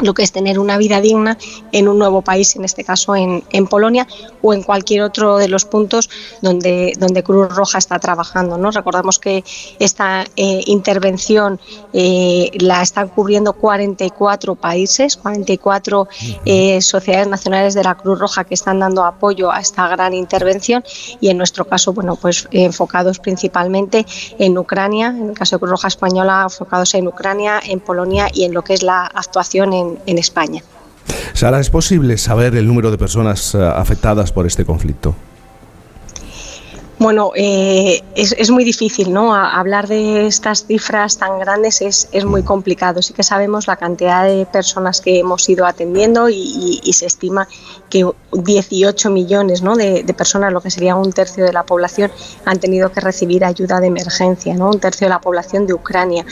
[SPEAKER 11] lo que es tener una vida digna en un nuevo país, en este caso en, Polonia o en cualquier otro de los puntos donde, donde Cruz Roja está trabajando. ¿no? Recordamos que esta eh, intervención eh, la están cubriendo 44 países, 44 eh, sociedades nacionales de la Cruz Roja que están dando apoyo a esta gran intervención y en nuestro caso, bueno, pues enfocados principalmente en Ucrania, en el caso de Cruz Roja Española, enfocados en Ucrania, en Polonia y en lo que es la actuación en en, España.
[SPEAKER 1] Sara, ¿es posible saber el número de personas eh, afectadas por este conflicto?
[SPEAKER 11] Bueno, eh, es, muy difícil, ¿no? hablar de estas cifras tan grandes es, muy complicado. Sí que sabemos la cantidad de personas que hemos ido atendiendo y, se estima que 18 millones ¿no? de, personas, lo que sería un tercio de la población, han tenido que recibir ayuda de emergencia, ¿no? Un tercio de la población de Ucrania.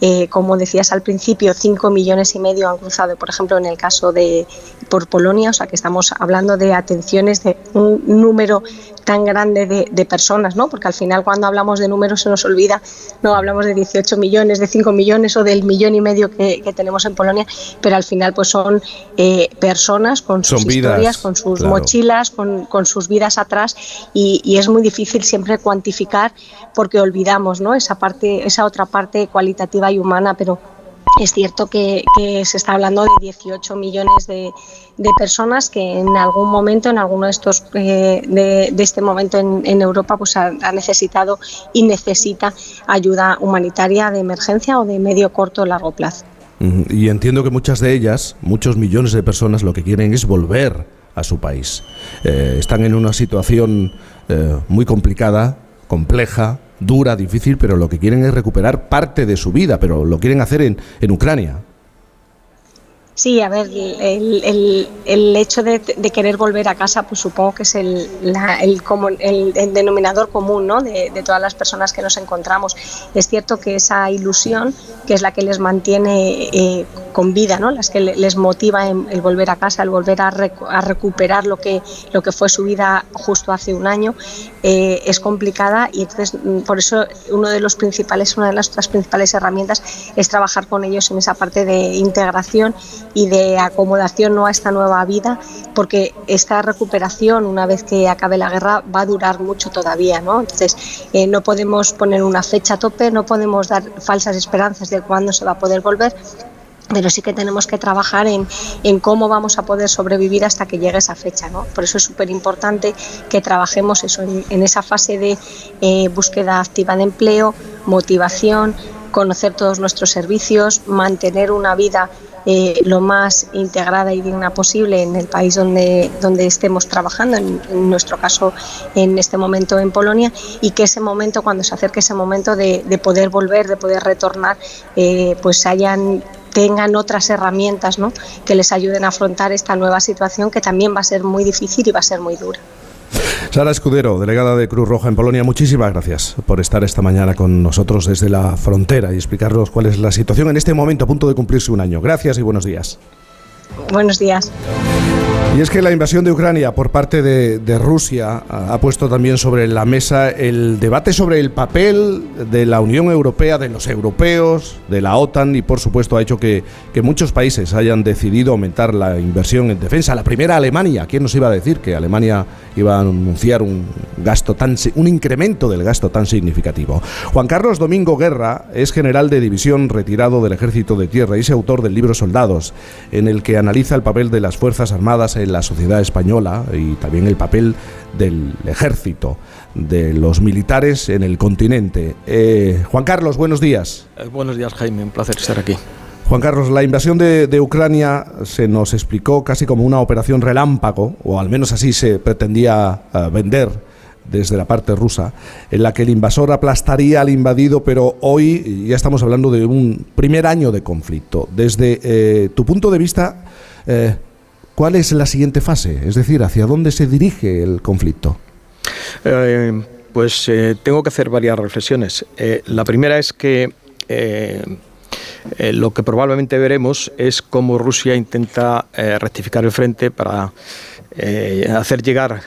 [SPEAKER 11] Eh, como decías al principio, 5 millones y medio han cruzado, por ejemplo, en el caso de por Polonia, o sea que estamos hablando de atenciones de un número tan grande de, personas, ¿no? Porque al final cuando hablamos de números se nos olvida, no hablamos de 18 millones, de 5 millones o del millón y medio que, tenemos en Polonia, pero al final pues son eh, personas con sus historias, con sus mochilas, con, sus vidas atrás y, y, es muy difícil siempre cuantificar porque olvidamos, ¿no? Esa parte, esa otra parte cualitativa y humana, pero es cierto que, se está hablando de 18 millones de, personas que en algún momento, en alguno de estos eh, de, este momento en, Europa, pues ha, necesitado y necesita ayuda humanitaria de emergencia o de medio, corto o largo plazo.
[SPEAKER 1] Y entiendo que muchas de ellas, muchos millones de personas, lo que quieren es volver a su país. Eh, están en una situación eh, muy complicada, compleja, dura, difícil, pero lo que quieren es recuperar parte de su vida, pero lo quieren hacer en, en Ucrania.
[SPEAKER 11] Sí, a ver, el, el, hecho de, querer volver a casa, pues supongo que es el, el, denominador común ¿no? de, todas las personas que nos encontramos. Es cierto que esa ilusión, que es la que les mantiene eh, con vida, ¿no? las que les motiva el volver a casa, el volver a, recuperar lo que, lo que fue su vida justo hace un año, eh, es complicada y entonces mm, por eso uno de los principales, una de las principales herramientas es trabajar con ellos en esa parte de integración y de acomodación ¿no? a esta nueva vida, porque esta recuperación, una vez que acabe la guerra, va a durar mucho todavía. ¿no? Entonces, eh, no podemos poner una fecha a tope, no podemos dar falsas esperanzas de cuándo se va a poder volver, pero sí que tenemos que trabajar en, en, cómo vamos a poder sobrevivir hasta que llegue esa fecha. ¿no? Por eso es súper importante que trabajemos eso, en, esa fase de eh, búsqueda activa de empleo, motivación, conocer todos nuestros servicios, mantener una vida eh, lo más integrada y digna posible en el país donde, donde estemos trabajando, en, nuestro caso en este momento en Polonia, y que ese momento, cuando se acerque ese momento de, poder volver, de poder retornar, eh, pues hayan tengan otras herramientas ¿no? que les ayuden a afrontar esta nueva situación que también va a ser muy difícil y va a ser muy dura.
[SPEAKER 1] Sara Escudero, delegada de Cruz Roja en Polonia, muchísimas gracias por estar esta mañana con nosotros desde la frontera y explicarnos cuál es la situación en este momento a punto de cumplirse un año. Gracias y buenos días.
[SPEAKER 11] Buenos días.
[SPEAKER 1] Y es que la invasión de Ucrania por parte de, Rusia ha puesto también sobre la mesa el debate sobre el papel de la Unión Europea, de los europeos, de la OTAN y por supuesto ha hecho que, muchos países hayan decidido aumentar la inversión en defensa. La primera Alemania, ¿quién nos iba a decir que Alemania iba a anunciar un gasto tan un incremento del gasto tan significativo? Juan Carlos Domingo Guerra es general de división retirado del Ejército de Tierra y es autor del libro Soldados, en el que analiza el papel de las Fuerzas Armadas en la sociedad española y también el papel del ejército, de los militares en el continente. Eh, Juan Carlos, buenos días.
[SPEAKER 12] Eh, buenos días, Jaime, un placer estar aquí.
[SPEAKER 1] Juan Carlos, la invasión de, Ucrania se nos explicó casi como una operación relámpago, o al menos así se pretendía eh, vender desde la parte rusa, en la que el invasor aplastaría al invadido, pero hoy ya estamos hablando de un primer año de conflicto. Desde tu punto de vista, eh, ¿cuál es la siguiente fase? Es decir, ¿hacia dónde se dirige el conflicto?
[SPEAKER 12] Eh, pues eh, tengo que hacer varias reflexiones. la primera es que lo que probablemente veremos es cómo Rusia intenta rectificar el frente para hacer llegar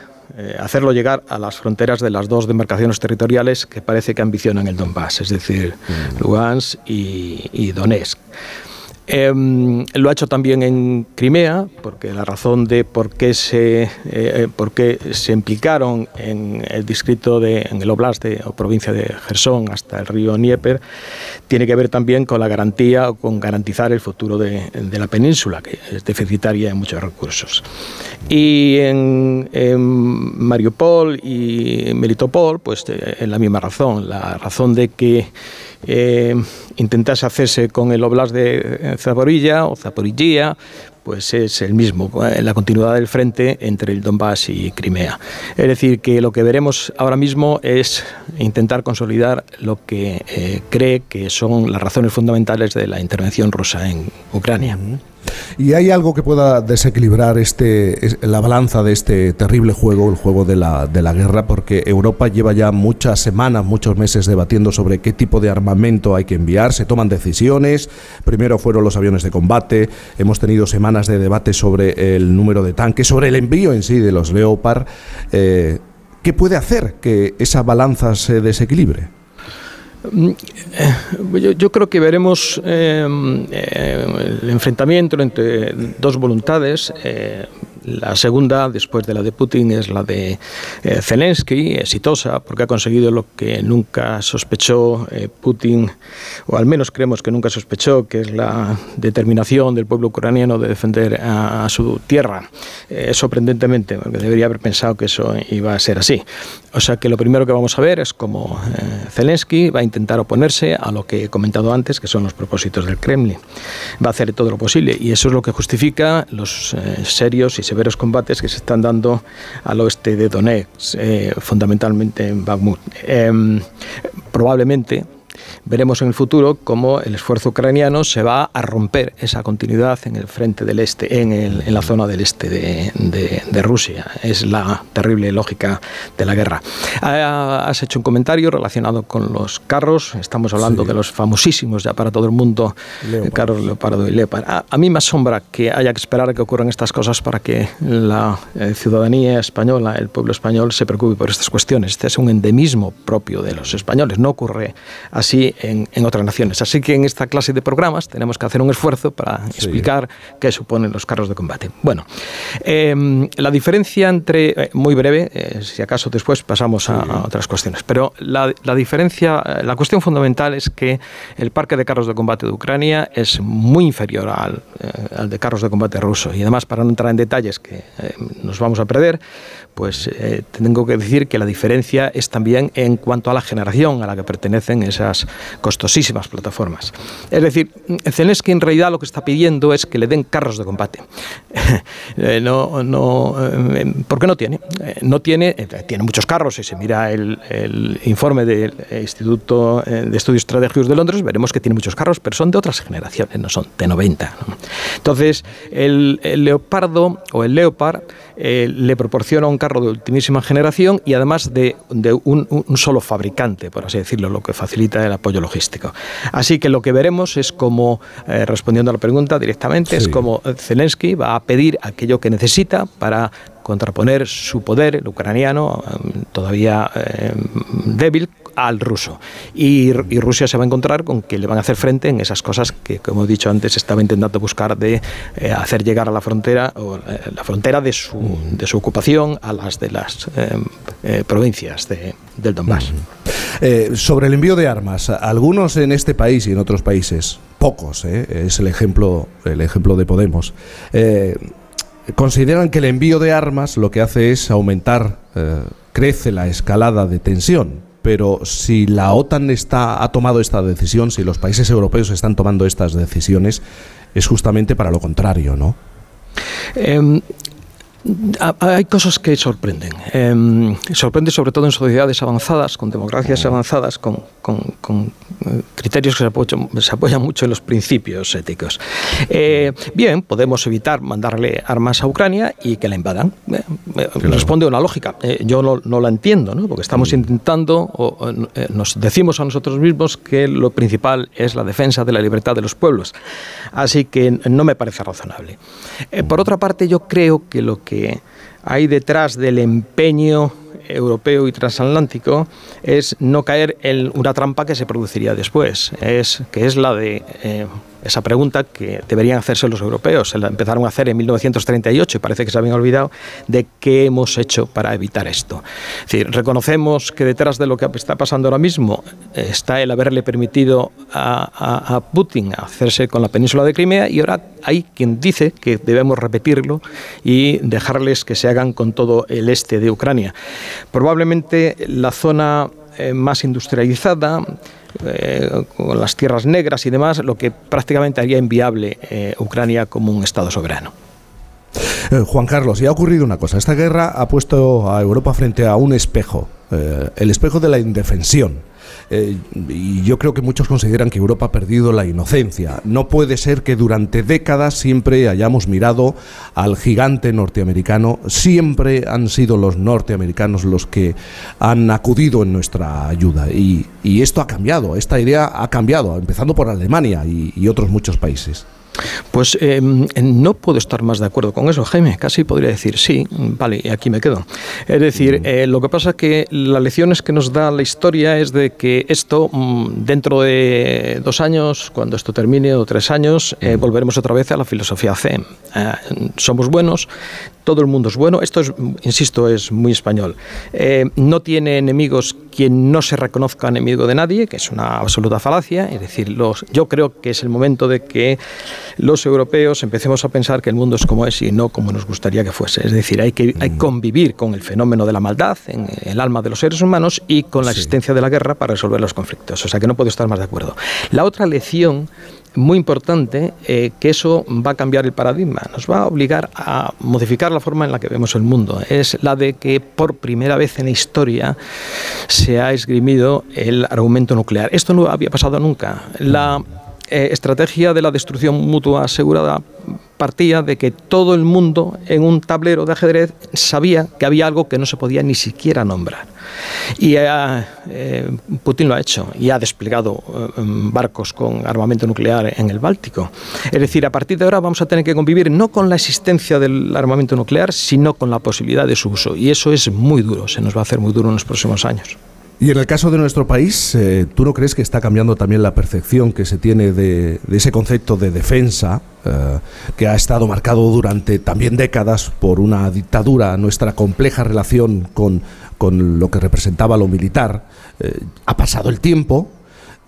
[SPEAKER 12] hacerlo llegar a las fronteras de las dos demarcaciones territoriales que parece que ambicionan el Donbass, es decir, mm. Lugansk y Donetsk. Em, lo ha hecho también en Crimea, porque la razón de por qué se, por qué se implicaron en el distrito de, en el oblast o provincia de Gerson hasta el río Dnieper, tiene que ver también con la garantía o con garantizar el futuro de, la península, que es deficitaria en muchos recursos. Y en, Mariupol y Melitopol, pues en la misma razón, la razón de que eh, intentase hacerse con el Oblast de Zaporilla o Zaporilla, pues es el mismo, eh, la continuidad del frente entre el Donbass y Crimea. Es decir, que lo que veremos ahora mismo es intentar consolidar lo que eh, cree que son las razones fundamentales de la intervención rusa en Ucrania.
[SPEAKER 1] ¿Y hay algo que pueda desequilibrar este, la balanza de este terrible juego, el juego de la, de la guerra? Porque Europa lleva ya muchas semanas, muchos meses debatiendo sobre qué tipo de armamento hay que enviar, se toman decisiones, primero fueron los aviones de combate, hemos tenido semanas de debate sobre el número de tanques, sobre el envío en sí de los Leopard. Eh, ¿Qué puede hacer que esa balanza se desequilibre?
[SPEAKER 12] Mm, eh, yo, creo que veremos em, eh, el enfrentamiento entre dos voluntades. Eh, la segunda, después de la de Putin, es la de Zelensky, exitosa, porque ha conseguido lo que nunca sospechó Putin, o al menos creemos que nunca sospechó, que es la determinación del pueblo ucraniano de defender a, su tierra. sorprendentemente, porque debería haber pensado que eso iba a ser así. O sea que lo primero que vamos a ver es cómo Zelensky va a intentar oponerse a lo que he comentado antes, que son los propósitos del Kremlin. Va a hacer todo lo posible y eso es lo que justifica los eh, serios y severos combates que se están dando al oeste de Donetsk, eh, fundamentalmente en Bakhmut. Em, probablemente veremos en el futuro cómo el esfuerzo ucraniano se va a romper esa continuidad en el frente del este, en, el, en la zona del este de, de, Rusia. Es la terrible lógica de la guerra. Has hecho un comentario relacionado con los carros. Estamos hablando de los famosísimos ya para todo el mundo carros Leopardo y Leopard. A, mí me asombra que haya que esperar a que ocurran estas cosas para que la eh, ciudadanía española, el pueblo español, se preocupe por estas cuestiones. Este es un endemismo propio de los españoles. No ocurre así en, otras naciones. Así que en esta clase de programas tenemos que hacer un esfuerzo para explicar qué suponen los carros de combate. Bueno, em, la diferencia entre, eh, muy breve, eh, si acaso después pasamos a, otras cuestiones, pero la, diferencia, eh, la cuestión fundamental es que el parque de carros de combate de Ucrania es muy inferior al, al de carros de combate ruso. Y además, para no entrar en detalles que nos vamos a perder, pues tengo que decir que la diferencia es también en cuanto a la generación a la que pertenecen esas costosísimas plataformas. Es decir, Zelensky en realidad lo que está pidiendo es que le den carros de combate. Eh, no, no, eh, ¿Por qué no tiene? Eh, no tiene, tiene muchos carros. Si se mira el, informe del Instituto de Estudios Estratégicos de Londres, veremos que tiene muchos carros, pero son de otras generaciones, no son de 90. Entonces, el, Leopardo o el Leopard le proporciona un carro de ultimísima generación y además de, un, un, solo fabricante, por así decirlo, lo que facilita el apoyo logístico. Así que lo que veremos es como, eh, respondiendo a la pregunta directamente, es como Zelensky va a pedir aquello que necesita para contraponer su poder, el ucraniano, em, todavía em, débil, al ruso. Y, Rusia se va a encontrar con que le van a hacer frente en esas cosas que, como he dicho antes, estaba intentando buscar de eh, hacer llegar a la frontera, o eh, la frontera de su, de su ocupación a las de las em, provincias de, del Donbass.
[SPEAKER 1] sobre el envío de armas, algunos en este país y en otros países, pocos, es el ejemplo, el ejemplo de Podemos consideran que el envío de armas lo que hace es aumentar, eh, crece la escalada de tensión. Pero si la OTAN está, ha tomado esta decisión, si los países europeos están tomando estas decisiones, es justamente para lo contrario, ¿no?
[SPEAKER 12] Em, hay cosas que sorprenden. Eh, sorprende sobre todo en sociedades avanzadas, con democracias avanzadas, con, eh, criterios que se apoyan, mucho en los principios éticos. Eh, bien, podemos evitar mandarle armas a Ucrania y que la invadan. Eh, responde a una lógica. yo no, la entiendo, ¿no? porque estamos intentando, o, nos decimos a nosotros mismos que lo principal es la defensa de la libertad de los pueblos. Así que no me parece razonable. por otra parte, yo creo que lo que que hay detrás del empeño europeo y transatlántico es no caer en una trampa que se produciría después, es que es la de eh, esa pregunta que deberían hacerse los europeos. Se la empezaron a hacer en 1938 y parece que se habían olvidado de qué hemos hecho para evitar esto. Es decir, reconocemos que detrás de lo que está pasando ahora mismo está el haberle permitido a, a Putin hacerse con la península de Crimea y ahora hay quien dice que debemos repetirlo y dejarles que se hagan con todo el este de Ucrania. Probablemente la zona eh, más industrializada, eh, con las tierras negras y demás, lo que prácticamente haría inviable eh, Ucrania como un Estado soberano.
[SPEAKER 1] Juan Carlos, y ha ocurrido una cosa. Esta guerra ha puesto a Europa frente a un espejo, el espejo de la indefensión. Eh, y yo creo que muchos consideran que Europa ha perdido la inocencia. No puede ser que durante décadas siempre hayamos mirado al gigante norteamericano, siempre han sido los norteamericanos los que han acudido en nuestra ayuda. Y, esto ha cambiado, esta idea ha cambiado, empezando por Alemania y otros muchos países.
[SPEAKER 12] Pues em, no puedo estar más de acuerdo con eso, Jaime. Casi podría decir sí, vale, y aquí me quedo. Es decir, eh, lo que pasa es que las lecciones que nos da la historia es de que esto, mm, dentro de dos años, cuando esto termine, o tres años, eh, volveremos otra vez a la filosofía CEM. Eh, somos buenos, todo el mundo es bueno. Esto, es, insisto, es muy español. no tiene enemigos quien no se reconozca enemigo de nadie, que es una absoluta falacia. Es decir, los, yo creo que es el momento de que los europeos empecemos a pensar que el mundo es como es y no como nos gustaría que fuese. Es decir, hay que hay convivir con el fenómeno de la maldad en el alma de los seres humanos y con la existencia de la guerra para resolver los conflictos. O sea que no puedo estar más de acuerdo. La otra lección muy importante eh, que eso va a cambiar el paradigma, nos va a obligar a modificar la forma en la que vemos el mundo. Es la de que por primera vez en la historia se ha esgrimido el argumento nuclear. Esto no había pasado nunca. La eh, estrategia de la destrucción mutua asegurada partía de que todo el mundo en un tablero de ajedrez sabía que había algo que no se podía ni siquiera nombrar. Y eh, eh, Putin lo ha hecho y ha desplegado barcos con armamento nuclear en el Báltico. Es decir, a partir de ahora vamos a tener que convivir no con la existencia del armamento nuclear, sino con la posibilidad de su uso. Y eso es muy duro, se nos va a hacer muy duro en los próximos años.
[SPEAKER 1] Y en el caso de nuestro país, eh, ¿tú no crees que está cambiando también la percepción que se tiene de, ese concepto de defensa, eh, que ha estado marcado durante también décadas por una dictadura, nuestra compleja relación con, con lo que representaba lo militar? Eh, ha pasado el tiempo,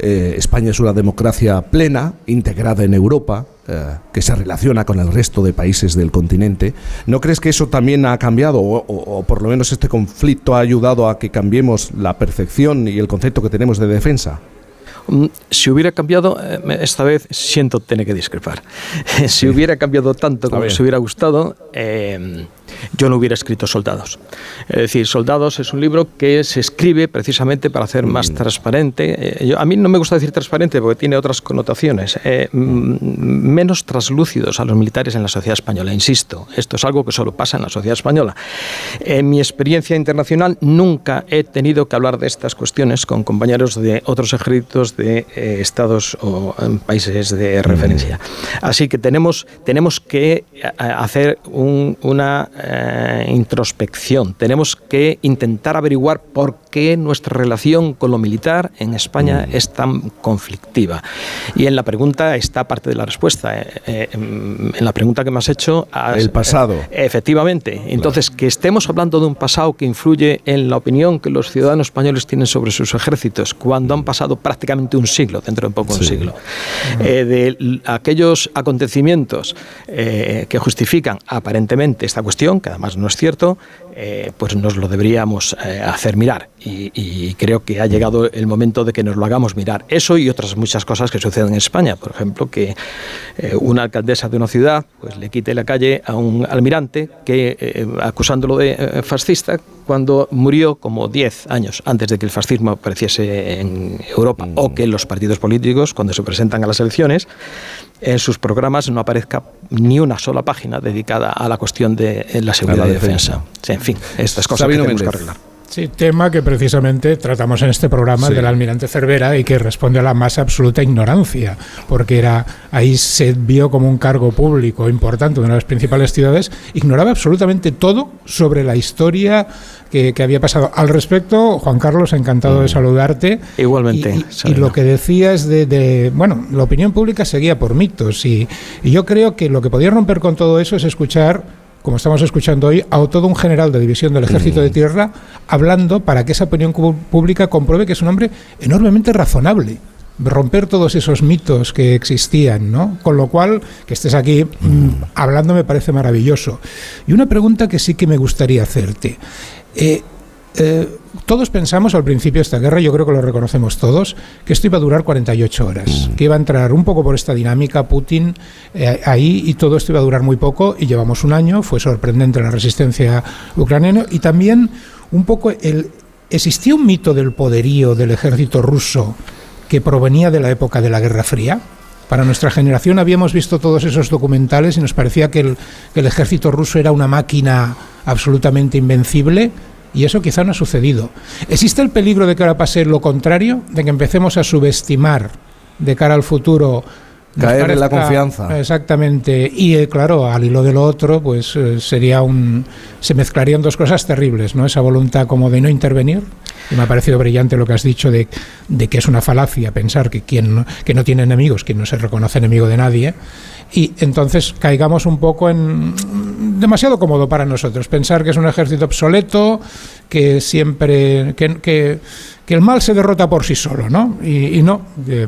[SPEAKER 1] España es una democracia plena, integrada en Europa, eh, que se relaciona con el resto de países del continente. ¿No crees que eso también ha cambiado o, por lo menos este conflicto ha ayudado a que cambiemos la percepción y el concepto que tenemos de defensa?
[SPEAKER 12] Mm, si hubiera cambiado, eh, esta vez siento tener que discrepar. si hubiera cambiado tanto como se hubiera gustado, eh, yo no hubiera escrito Soldados. Es decir, Soldados es un libro que se escribe precisamente para hacer más mm. transparente. Eh, a mí no me gusta decir transparente porque tiene otras connotaciones. Eh, menos traslúcidos a los militares en la sociedad española. Insisto, esto es algo que solo pasa en la sociedad española. En mi experiencia internacional nunca he tenido que hablar de estas cuestiones con compañeros de otros ejércitos de eh, estados o países de referencia. Mm. Así que tenemos, tenemos que hacer una eh, introspección. Tenemos que intentar averiguar por qué nuestra relación con lo militar en España mm. es tan conflictiva. Y en la pregunta está parte de la respuesta. Eh, eh, en la pregunta que me has hecho...
[SPEAKER 1] El pasado.
[SPEAKER 12] efectivamente. Entonces, que estemos hablando de un pasado que influye en la opinión que los ciudadanos españoles tienen sobre sus ejércitos, cuando han pasado prácticamente un siglo, dentro de poco un siglo, de aquellos acontecimientos que justifican aparentemente esta cuestión, que además no es cierto, eh, pues nos lo deberíamos eh, hacer mirar. Y, creo que ha llegado el momento de que nos lo hagamos mirar. Eso y otras muchas cosas que suceden en España. Por ejemplo, que eh, una alcaldesa de una ciudad pues, le quite la calle a un almirante que, acusándolo de fascista cuando murió como 10 años antes de que el fascismo apareciese en Europa. O mm. que los partidos políticos, cuando se presentan a las elecciones, en sus programas no aparezca ni una sola página dedicada a la cuestión de la seguridad y defensa. en fin, estas cosas que tenemos que arreglar.
[SPEAKER 4] Sí, tema que precisamente tratamos en este programa del almirante Cervera y que responde a la más absoluta ignorancia, porque era ahí se vio como un cargo público importante de una de las principales ciudades, ignoraba absolutamente todo sobre la historia que, había pasado. Al respecto, Juan Carlos, encantado de mm. saludarte.
[SPEAKER 12] Igualmente.
[SPEAKER 4] Y, lo que decías de, de, bueno, la opinión pública seguía por mitos y, y yo creo que lo que podía romper con todo eso es escuchar como estamos escuchando hoy, a todo un general de división del Ejército de mm. Tierra hablando para que esa opinión pública compruebe que es un hombre enormemente razonable romper todos esos mitos que existían, ¿no? Con lo cual, que estés aquí mm, hablando me parece maravilloso. Y una pregunta que sí que me gustaría hacerte. Eh, eh, todos pensamos al principio de esta guerra, yo creo que lo reconocemos todos, que esto iba a durar 48 horas, que iba a entrar un poco por esta dinámica Putin eh, ahí y todo esto iba a durar muy poco y llevamos un año, fue sorprendente la resistencia ucraniana y también un poco. ¿Existía un mito del poderío del ejército ruso que provenía de la época de la Guerra Fría? Para nuestra generación habíamos visto todos esos documentales y nos parecía que el ejército ruso era una máquina absolutamente invencible y eso quizá no ha sucedido. ¿Existe el peligro de que ahora pase lo contrario? De que empecemos a subestimar de cara al futuro
[SPEAKER 1] Caer en la confianza.
[SPEAKER 4] Exactamente. Y eh, claro, al hilo de lo otro, pues eh, sería un. Se mezclarían dos cosas terribles, ¿no? Esa voluntad como de no intervenir. Y me ha parecido brillante lo que has dicho de, de que es una falacia pensar que quien que no tiene enemigos, quien no se reconoce enemigo de nadie. Y entonces caigamos un poco en. Demasiado cómodo para nosotros. Pensar que es un ejército obsoleto, que siempre. que, que, el mal se derrota por sí solo, ¿no? Y, y no,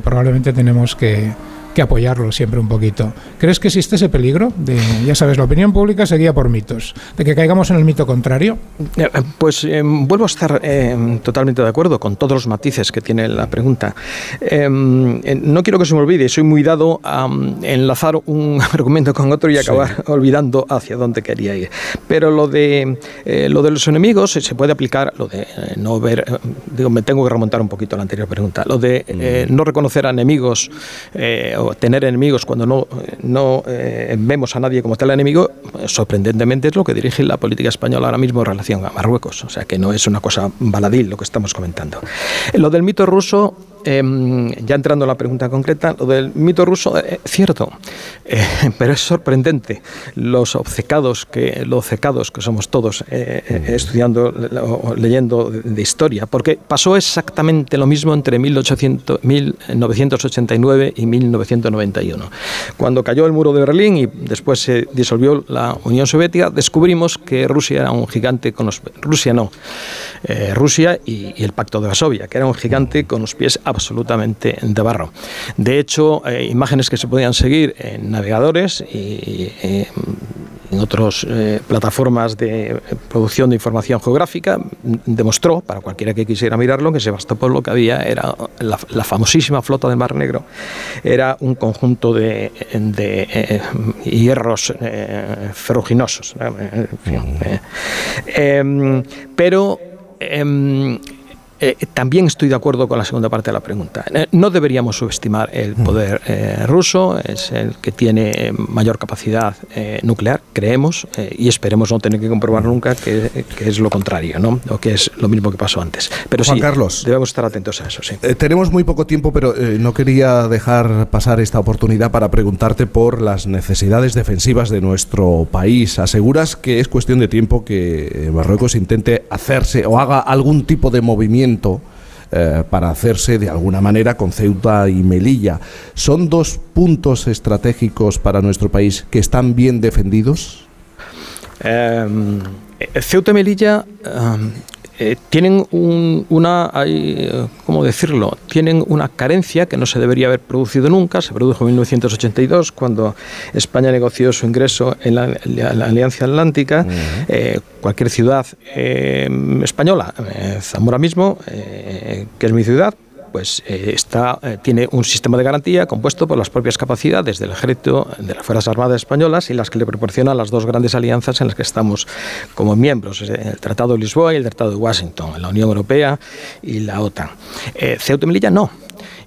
[SPEAKER 4] probablemente tenemos que que apoyarlo siempre un poquito. ¿Crees que existe ese peligro? De, ya sabes, la opinión pública seguía por mitos. ¿De que caigamos en el mito contrario?
[SPEAKER 12] Eh, pues eh, vuelvo a estar eh, totalmente de acuerdo con todos los matices que tiene la pregunta. no quiero que se me olvide, soy muy dado a mm, enlazar un argumento con otro y acabar olvidando hacia dónde quería ir. Pero lo de, lo de los enemigos se puede aplicar, lo de no ver, digo, me tengo que remontar un poquito a la anterior pregunta, lo de mm. no reconocer a enemigos tener enemigos cuando no, no eh, vemos a nadie como tal enemigo, sorprendentemente es lo que dirige la política española ahora mismo en relación a Marruecos. O sea que no es una cosa baladil lo que estamos comentando. Lo del mito ruso Em, ya entrando a la pregunta concreta, lo del mito ruso, es eh, cierto, eh, pero es sorprendente los obcecados que, los obcecados que somos todos eh, estudiando o leyendo de, historia, porque pasó exactamente lo mismo entre 1800, 1989 y 1991. Cuando cayó el muro de Berlín y después se disolvió la Unión Soviética, descubrimos que Rusia era un gigante con los... Rusia no, Rusia y, y, el Pacto de Varsovia, que era un gigante con los pies absolutamente de barro. De hecho, eh, imágenes que se podían seguir en navegadores y eh, en otras eh, plataformas de producción de información geográfica demostró, para cualquiera que quisiera mirarlo, que Sebastopol lo que había era la, famosísima flota del Mar Negro, era un conjunto de, de hierros ferruginosos. Em, pero em, eh, también estoy de acuerdo con la segunda parte de la pregunta. Eh, no deberíamos subestimar el mm. poder eh, ruso, es el que tiene mayor capacidad nuclear, creemos, y esperemos no tener que comprobar nunca que, es lo contrario, ¿no? o que es lo mismo que pasó antes. Pero
[SPEAKER 1] Juan
[SPEAKER 12] sí,
[SPEAKER 1] Carlos,
[SPEAKER 12] debemos estar atentos a eso. Sí.
[SPEAKER 1] tenemos muy poco tiempo, pero no quería dejar pasar esta oportunidad para preguntarte por las necesidades defensivas de nuestro país. ¿Aseguras que es cuestión de tiempo que Marruecos intente hacerse o haga algún tipo de movimiento? Eh, para hacerse de alguna manera con Ceuta y Melilla. ¿Son dos puntos estratégicos para nuestro país que están bien defendidos?
[SPEAKER 12] Em, Ceuta y Melilla em, eh, tienen una, eh, ¿cómo decirlo? Tienen una carencia que no se debería haber producido nunca. Se produjo en 1982 cuando España negoció su ingreso en la, Alianza Atlántica. Eh, cualquier ciudad española, Zamora mismo, que es mi ciudad, pues eh, está, eh, tiene un sistema de garantía compuesto por las propias capacidades del ejército, de las Fuerzas Armadas Españolas y las que le proporcionan las dos grandes alianzas en las que estamos como miembros, el Tratado de Lisboa y el Tratado de Washington, la Unión Europea y la OTAN. Eh, Ceuta y Melilla no.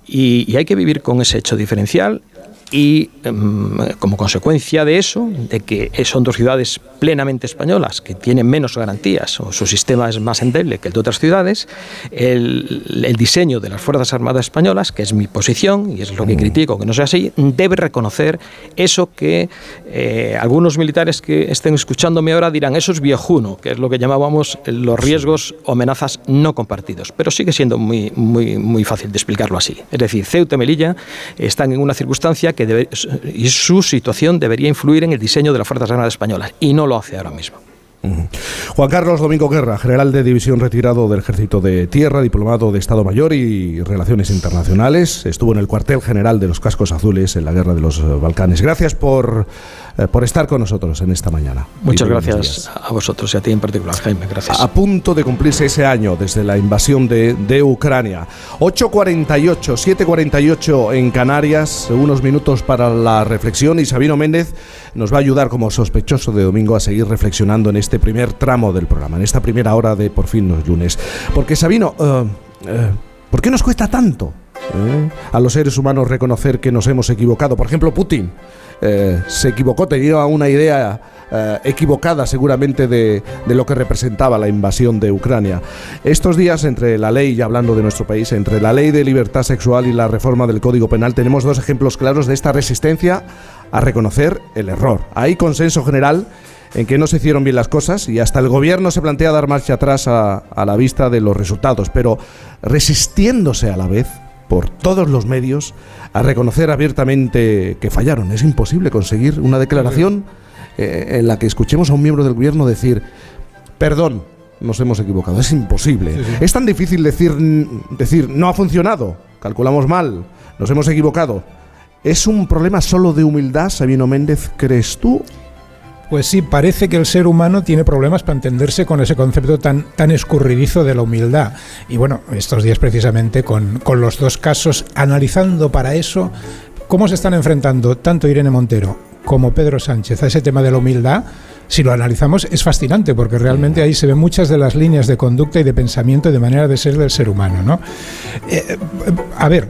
[SPEAKER 12] y hay que vivir con ese hecho diferencial y em, como consecuencia de eso, de que son dos ciudades plenamente españolas, que tienen menos garantías o su sistema es más endeble que el de otras ciudades, el, diseño de las Fuerzas Armadas Españolas, que es mi posición y es lo que mm. critico que no sea así, debe reconocer eso que eh, algunos militares que estén escuchándome ahora dirán, eso es viejuno, que es lo que llamábamos los riesgos o amenazas no compartidos, pero sigue siendo muy, muy, muy fácil de explicarlo así. Es decir, Ceuta y Melilla están en una circunstancia que y su situación debería influir en el diseño de las Fuerzas Armadas Españolas, y no lo hace ahora mismo.
[SPEAKER 1] Juan Carlos Domingo Guerra, general de división retirado del Ejército de Tierra, diplomado de Estado Mayor y Relaciones Internacionales, estuvo en el cuartel general de los Cascos Azules en la Guerra de los Balcanes. Gracias por eh, por estar con nosotros en esta mañana.
[SPEAKER 12] Muchas gracias a vosotros y a ti en particular, Jaime. Gracias.
[SPEAKER 1] A punto de cumplirse ese año desde la invasión de, de Ucrania. 8.48, 7.48 en Canarias, unos minutos para la reflexión y Sabino Méndez nos va a ayudar como sospechoso de domingo a seguir reflexionando en este primer tramo del programa, en esta primera hora de Por fin los lunes. Porque Sabino, eh, eh, ¿por qué nos cuesta tanto? a los seres humanos reconocer que nos hemos equivocado. Por ejemplo, Putin eh, se equivocó, tenía una idea eh, equivocada seguramente de, lo que representaba la invasión de Ucrania. Estos días, entre la ley, ya hablando de nuestro país, entre la ley de libertad sexual y la reforma del Código Penal, tenemos dos ejemplos claros de esta resistencia a reconocer el error. Hay consenso general en que no se hicieron bien las cosas y hasta el gobierno se plantea dar marcha atrás a la vista de los resultados, pero resistiéndose a la vez por todos los medios a reconocer abiertamente que fallaron. Es imposible conseguir una declaración eh, en la que escuchemos a un miembro del gobierno decir, perdón, nos hemos equivocado. Es imposible. Es tan difícil decir, decir, no ha funcionado, calculamos mal, nos hemos equivocado. ¿Es un problema solo de humildad, Sabino Méndez, crees tú?
[SPEAKER 4] Pues sí, parece que el ser humano tiene problemas para entenderse con ese concepto tan, tan escurridizo de la humildad. Y bueno, estos días precisamente con, con los dos casos, analizando para eso cómo se están enfrentando tanto Irene Montero como Pedro Sánchez a ese tema de la humildad, si lo analizamos es fascinante porque realmente ahí se ven muchas de las líneas de conducta y de pensamiento y de manera de ser del ser humano. ¿no? Eh, eh, a ver,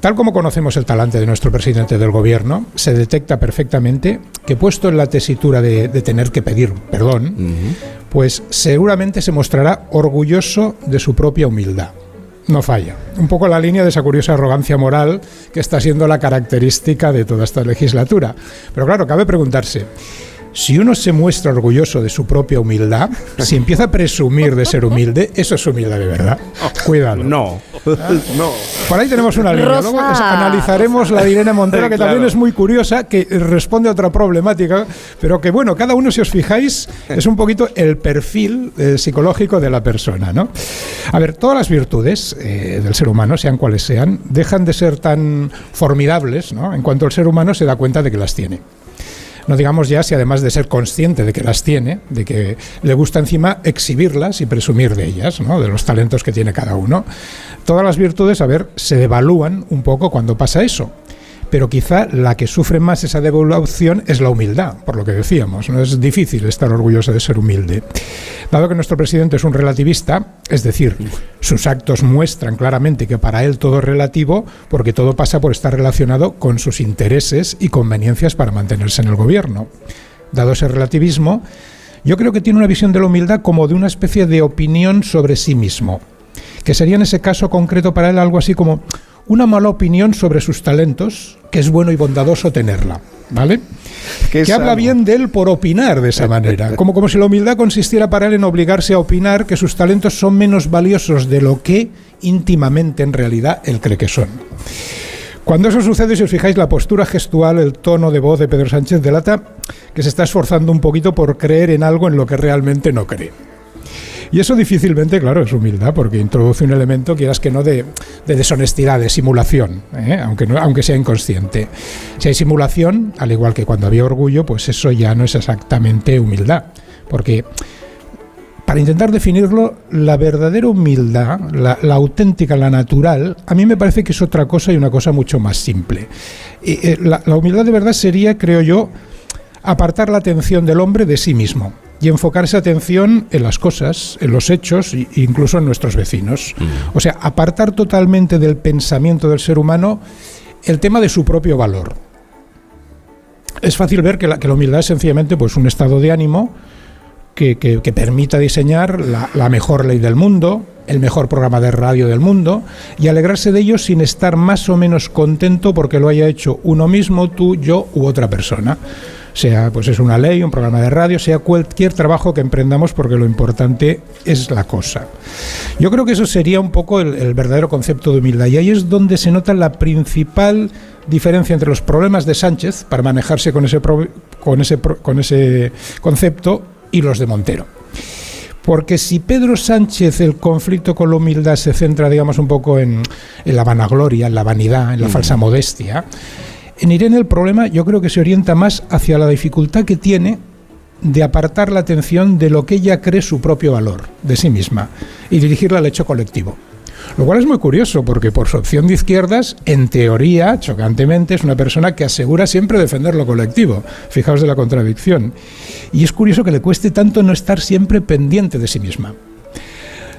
[SPEAKER 4] Tal como conocemos el talante de nuestro presidente del gobierno, se detecta perfectamente que puesto en la tesitura de, tener que pedir perdón, pues seguramente se mostrará orgulloso de su propia humildad. No falla. Un poco la línea de esa curiosa arrogancia moral que está siendo la característica de toda esta legislatura. Pero claro, cabe preguntarse, si uno se muestra orgulloso de su propia humildad, si empieza a presumir de ser humilde, eso es humildad de verdad. Cuidado.
[SPEAKER 1] No.
[SPEAKER 4] no. Por ahí tenemos una línea. Luego analizaremos la de Irene Montero, que también es muy curiosa, que responde a otra problemática, pero que bueno, cada uno, si os fijáis, es un poquito el perfil eh, psicológico de la persona. ¿no? A ver, todas las virtudes eh, del ser humano, sean cuales sean, dejan de ser tan formidables ¿no? en cuanto el ser humano se da cuenta de que las tiene. No digamos ya si además de ser consciente de que las tiene, de que le gusta encima exhibirlas y presumir de ellas, ¿no? de los talentos que tiene cada uno. Todas las virtudes, a ver, se devalúan un poco cuando pasa eso pero quizá la que sufre más esa devolución es la humildad, por lo que decíamos. No es difícil estar orgulloso de ser humilde. Dado que nuestro presidente es un relativista, es decir, sus actos muestran claramente que para él todo es relativo, porque todo pasa por estar relacionado con sus intereses y conveniencias para mantenerse en el gobierno. Dado ese relativismo, yo creo que tiene una visión de la humildad como de una especie de opinión sobre sí mismo, que sería en ese caso concreto para él algo así como una mala opinión sobre sus talentos, que es bueno y bondadoso tenerla, ¿vale? que habla bien de él por opinar de esa manera, como, como si la humildad consistiera para él en obligarse a opinar que sus talentos son menos valiosos de lo que íntimamente en realidad él cree que son. Cuando eso sucede, si os fijáis, la postura gestual, el tono de voz de Pedro Sánchez delata que se está esforzando un poquito por creer en algo en lo que realmente no cree. Y eso difícilmente, claro, es humildad, porque introduce un elemento, quieras que no, de, deshonestidad, de simulación, ¿eh? aunque, no, aunque sea inconsciente. Si hay simulación, al igual que cuando había orgullo, pues eso ya no es exactamente humildad, porque para intentar definirlo, la verdadera humildad, la, auténtica, la natural, a mí me parece que es otra cosa y una cosa mucho más simple. Eh, la humildad de verdad sería, creo yo, apartar la atención del hombre de sí mismo y enfocar esa atención en las cosas, en los hechos e incluso en nuestros vecinos. Mm. O sea, apartar totalmente del pensamiento del ser humano el tema de su propio valor. es fácil ver que la, que la humildad es sencillamente pues, un estado de ánimo que, que, permita diseñar la, la, mejor ley del mundo, el mejor programa de radio del mundo y alegrarse de ello sin estar más o menos contento porque lo haya hecho uno mismo, tú, yo u otra persona sea pues es una ley, un programa de radio, sea cualquier trabajo que emprendamos porque lo importante es la cosa. Yo creo que eso sería un poco el, verdadero concepto de humildad y ahí es donde se nota la principal diferencia entre los problemas de Sánchez para manejarse con ese, con ese, con ese concepto y los de Montero. Porque si Pedro Sánchez el conflicto con la humildad se centra, digamos, un poco en, en la vanagloria, en la vanidad, en la falsa modestia, en Irene el problema yo creo que se orienta más hacia la dificultad que tiene de apartar la atención de lo que ella cree su propio valor, de sí misma, y dirigirla al hecho colectivo. Lo cual es muy curioso porque por su opción de izquierdas, en teoría, chocantemente, es una persona que asegura siempre defender lo colectivo. Fijaos de la contradicción. Y es curioso que le cueste tanto no estar siempre pendiente de sí misma.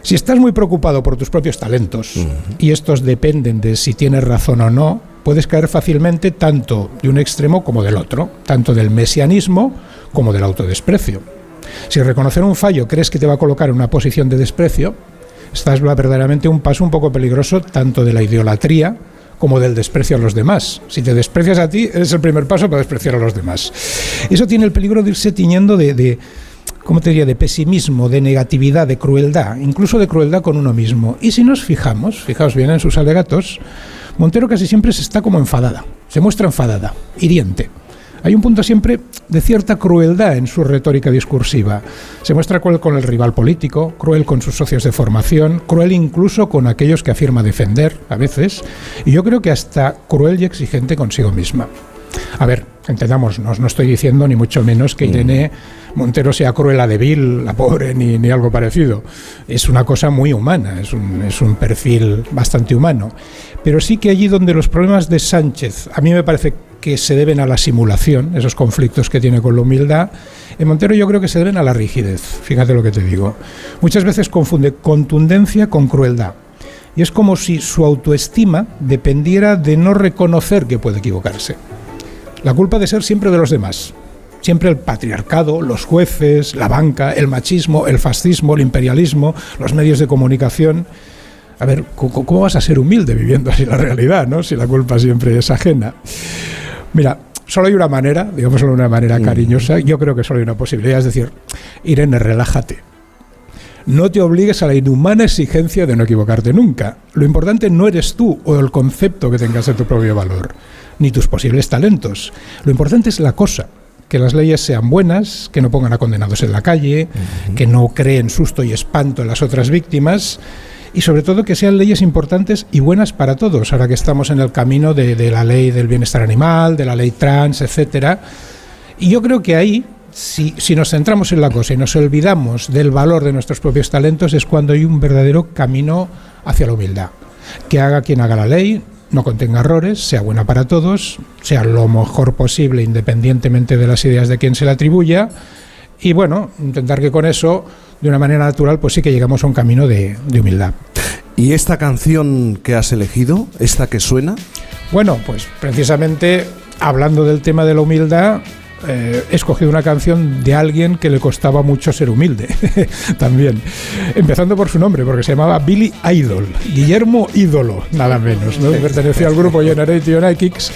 [SPEAKER 4] Si estás muy preocupado por tus propios talentos, y estos dependen de si tienes razón o no, puedes caer fácilmente tanto de un extremo como del otro, tanto del mesianismo como del autodesprecio. Si reconocer un fallo crees que te va a colocar en una posición de desprecio, estás verdaderamente un paso un poco peligroso tanto de la idolatría como del desprecio a los demás. Si te desprecias a ti, es el primer paso para despreciar a los demás. Eso tiene el peligro de irse tiñendo de, de ¿cómo te diría?, de pesimismo, de negatividad, de crueldad, incluso de crueldad con uno mismo. Y si nos fijamos, fijaos bien en sus alegatos, Montero casi siempre se está como enfadada, se muestra enfadada, hiriente. Hay un punto siempre de cierta crueldad en su retórica discursiva. Se muestra cruel con el rival político, cruel con sus socios de formación, cruel incluso con aquellos que afirma defender, a veces, y yo creo que hasta cruel y exigente consigo misma. A ver, entendamos, no, no estoy diciendo ni mucho menos que mm. Irene Montero sea cruel de vil, la pobre, ni, ni, algo parecido. Es una cosa muy humana, es un, es un perfil bastante humano. Pero sí que allí donde los problemas de Sánchez, a mí me parece que se deben a la simulación, esos conflictos que tiene con la humildad, en Montero yo creo que se deben a la rigidez, fíjate lo que te digo. Muchas veces confunde contundencia con crueldad. Y es como si su autoestima dependiera de no reconocer que puede equivocarse. La culpa de ser siempre de los demás. Siempre el patriarcado, los jueces, la banca, el machismo, el fascismo, el imperialismo, los medios de comunicación. A ver, ¿cómo vas a ser humilde viviendo así la realidad, ¿no? si la culpa siempre es ajena? Mira, solo hay una manera, digamos solo una manera mm. cariñosa, yo creo que solo hay una posibilidad, es decir, Irene, relájate. No te obligues a la inhumana exigencia de no equivocarte nunca. Lo importante no eres tú o el concepto que tengas de tu propio valor, ni tus posibles talentos. Lo importante es la cosa, que las leyes sean buenas, que no pongan a condenados en la calle, que no creen susto y espanto en las otras víctimas y sobre todo que sean leyes importantes y buenas para todos, ahora que estamos en el camino de, la ley del bienestar animal, de la ley trans, etcétera. Y yo creo que ahí, si, si nos centramos en la cosa y nos olvidamos del valor de nuestros propios talentos, es cuando hay un verdadero camino hacia la humildad. Que haga quien haga la ley, no contenga errores, sea buena para todos, sea lo mejor posible independientemente de las ideas de quien se la atribuya. Y bueno, intentar que con eso de una manera natural, pues sí que llegamos a un camino de, humildad.
[SPEAKER 1] ¿Y esta canción que has elegido, esta que suena?
[SPEAKER 4] Bueno, pues precisamente hablando del tema de la humildad, eh, he escogido una canción de alguien que le costaba mucho ser humilde, también. Empezando por su nombre, porque se llamaba Billy Idol, Guillermo Ídolo, nada menos. ¿no? Al grupo Generation X.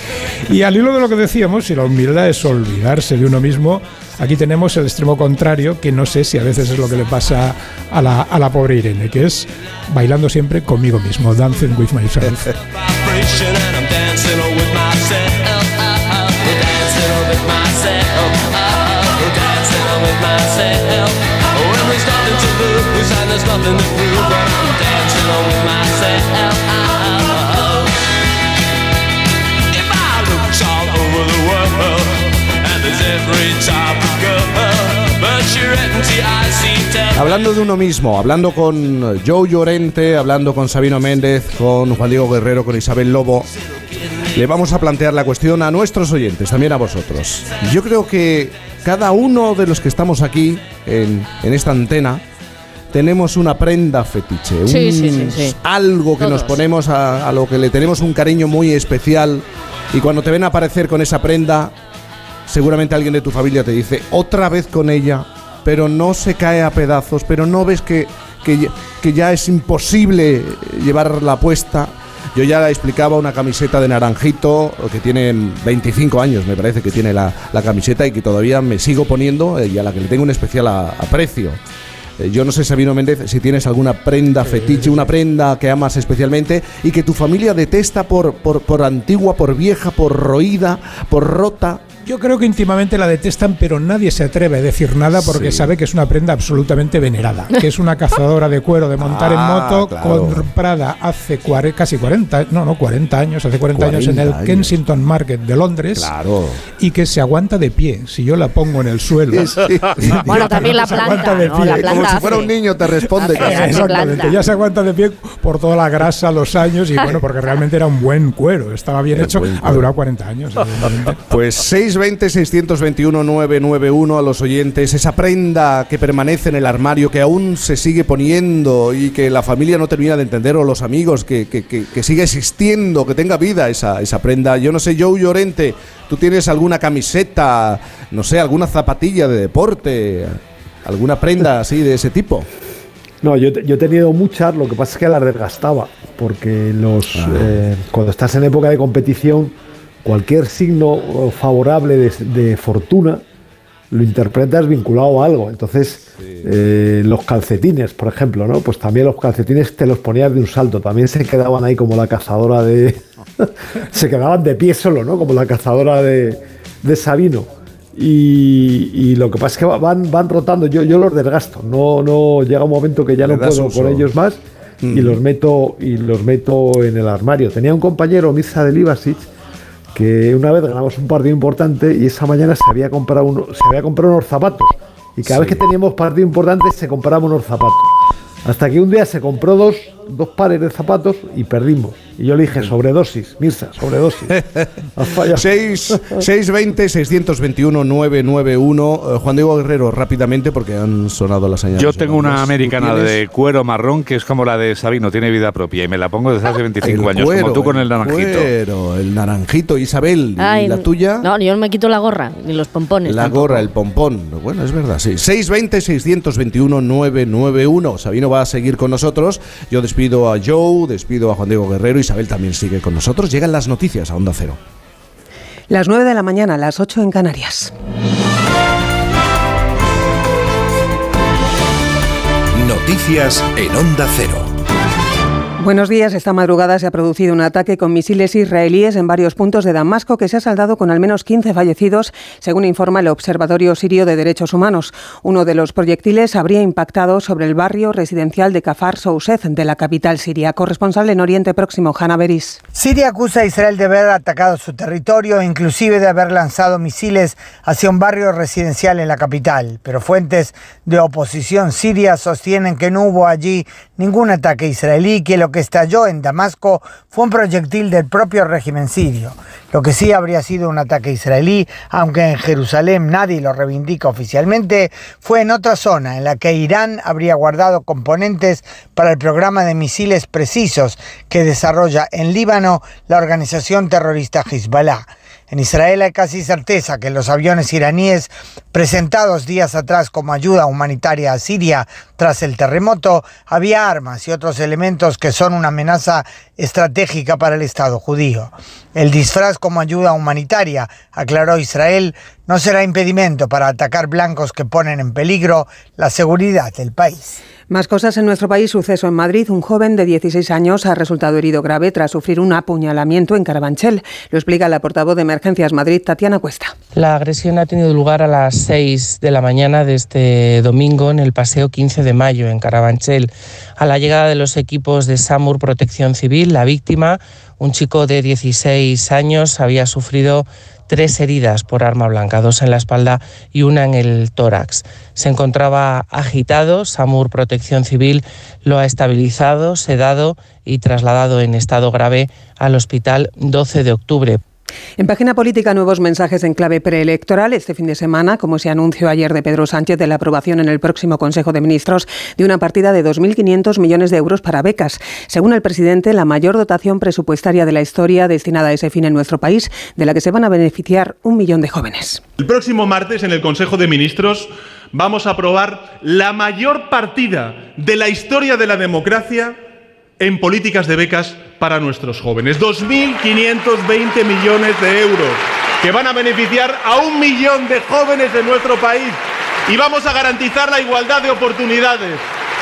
[SPEAKER 4] Y al hilo de lo que decíamos, si la humildad es olvidarse de uno mismo, Aquí tenemos el extremo contrario, que no sé si a veces es lo que le pasa a la, a la pobre Irene, que es bailando siempre conmigo mismo, dancing with myself.
[SPEAKER 1] Hablando de uno mismo, hablando con Joe Llorente, hablando con Sabino Méndez, con Juan Diego Guerrero, con Isabel Lobo, le vamos a plantear la cuestión a nuestros oyentes, también a vosotros. Yo creo que cada uno de los que estamos aquí en, esta antena tenemos una prenda fetiche, algo que nos ponemos a, a lo que le tenemos un cariño muy especial y cuando te ven aparecer con esa prenda seguramente alguien de tu familia te dice, otra vez con ella, pero no se cae a pedazos, pero no ves que, que, ya es imposible llevarla puesta. Yo ya la explicaba una camiseta de naranjito que tiene 25 años, me parece que tiene la, camiseta y que todavía me sigo poniendo eh, y a la que le tengo un especial aprecio. Eh, yo no sé, Sabino Méndez, si tienes alguna prenda fetiche, una prenda que amas especialmente y que tu familia detesta por, por, por antigua, por vieja, por roída, por rota.
[SPEAKER 4] Yo creo que íntimamente la detestan, pero nadie se atreve a decir nada porque sabe que es una prenda absolutamente venerada. Que es una cazadora de cuero de montar en ah, moto comprada hace casi 40, no, no, 40 años, hace 40, años en el Kensington Market de Londres.
[SPEAKER 1] Claro.
[SPEAKER 4] Y que se aguanta de pie. Si yo la pongo en el suelo.
[SPEAKER 2] bueno, también la planta. De pie.
[SPEAKER 1] Como si fuera un niño te responde.
[SPEAKER 4] Exactamente. Ya se aguanta de pie por toda la grasa, los años y bueno, porque realmente era un buen cuero. Estaba bien hecho. Ha durado 40 años.
[SPEAKER 1] Pues 6 620-621-991 a los oyentes, esa prenda que permanece en el armario, que aún se sigue poniendo y que la familia no termina de entender, o los amigos, que, que, que, siga existiendo, que tenga vida esa, esa prenda. Yo no sé, Joe Llorente, ¿tú tienes alguna camiseta, no sé, alguna zapatilla de deporte, alguna prenda así de ese tipo?
[SPEAKER 5] No, yo, yo, he tenido muchas, lo que pasa es que las desgastaba, porque los, ah. eh, cuando estás en época de competición cualquier signo favorable de, fortuna lo interpretas vinculado a algo. Entonces, eh, los calcetines, por ejemplo, ¿no? Pues también los calcetines te los ponías de un salto. También se quedaban ahí como la cazadora de. se quedaban de pie solo, ¿no? Como la cazadora de, Sabino. Y, lo que pasa es que van, van rotando. Yo, yo los desgasto. No, no llega un momento que ya no puedo con ellos más y mm. los meto y los meto en el armario. Tenía un compañero, Mirza de Libasic, que una vez ganamos un partido importante y esa mañana se había comprado, uno, se había comprado unos zapatos. Y cada vez que teníamos partido importante se compraban unos zapatos. Hasta que un día se compró dos, dos pares de zapatos y perdimos. Y yo le dije, sobredosis, Mirza, sobredosis.
[SPEAKER 1] 620-621-991. Eh, Juan Diego Guerrero, rápidamente, porque han sonado las señales.
[SPEAKER 3] Yo tengo una americana de cuero marrón que es como la de Sabino, tiene vida propia y me la pongo desde hace 25 años, como tú con el naranjito.
[SPEAKER 1] el naranjito, Isabel. ¿Y la tuya?
[SPEAKER 2] No, yo no me quito la gorra, ni los pompones.
[SPEAKER 1] La gorra, el pompón. Bueno, es verdad, sí. 620-621-991. Sabino va a seguir con nosotros. Yo despido a Joe, despido a Juan Diego Guerrero Isabel también sigue con nosotros. Llegan las noticias a Onda Cero.
[SPEAKER 13] Las 9 de la mañana, las 8 en Canarias.
[SPEAKER 14] Noticias en Onda Cero.
[SPEAKER 13] Buenos días. Esta madrugada se ha producido un ataque con misiles israelíes en varios puntos de Damasco que se ha saldado con al menos 15 fallecidos, según informa el Observatorio Sirio de Derechos Humanos. Uno de los proyectiles habría impactado sobre el barrio residencial de Kafar Soused, de la capital siria. Corresponsal en Oriente Próximo, Hanna Beris.
[SPEAKER 15] Siria acusa a Israel de haber atacado su territorio, inclusive de haber lanzado misiles hacia un barrio residencial en la capital. Pero fuentes de oposición siria sostienen que no hubo allí ningún ataque israelí, que lo que estalló en Damasco fue un proyectil del propio régimen sirio. Lo que sí habría sido un ataque israelí, aunque en Jerusalén nadie lo reivindica oficialmente, fue en otra zona en la que Irán habría guardado componentes para el programa de misiles precisos que desarrolla en Líbano la organización terrorista Hezbollah. En Israel hay casi certeza que los aviones iraníes presentados días atrás como ayuda humanitaria a Siria tras el terremoto, había armas y otros elementos que son una amenaza estratégica para el Estado judío. El disfraz como ayuda humanitaria, aclaró Israel, no será impedimento para atacar blancos que ponen en peligro la seguridad del país.
[SPEAKER 13] Más cosas en nuestro país. Suceso en Madrid. Un joven de 16 años ha resultado herido grave tras sufrir un apuñalamiento en Carabanchel. Lo explica la portavoz de Emergencias Madrid, Tatiana Cuesta.
[SPEAKER 16] La agresión ha tenido lugar a las 6 de la mañana de este domingo en el Paseo 15 de Mayo, en Carabanchel. A la llegada de los equipos de SAMUR Protección Civil, la víctima, un chico de 16 años, había sufrido tres heridas por arma blanca, dos en la espalda y una en el tórax. Se encontraba agitado, SAMUR Protección Civil lo ha estabilizado, sedado y trasladado en estado grave al hospital 12 de octubre.
[SPEAKER 17] En página política, nuevos mensajes en clave preelectoral. Este fin de semana, como se anunció ayer de Pedro Sánchez de la aprobación en el próximo Consejo de Ministros de una partida de 2.500 millones de euros para becas. Según el presidente, la mayor dotación presupuestaria de la historia destinada a ese fin en nuestro país, de la que se van a beneficiar un millón de jóvenes.
[SPEAKER 18] El próximo martes, en el Consejo de Ministros, vamos a aprobar la mayor partida de la historia de la democracia en políticas de becas para nuestros jóvenes. 2.520 millones de euros que van a beneficiar a un millón de jóvenes de nuestro país y vamos a garantizar la igualdad de oportunidades.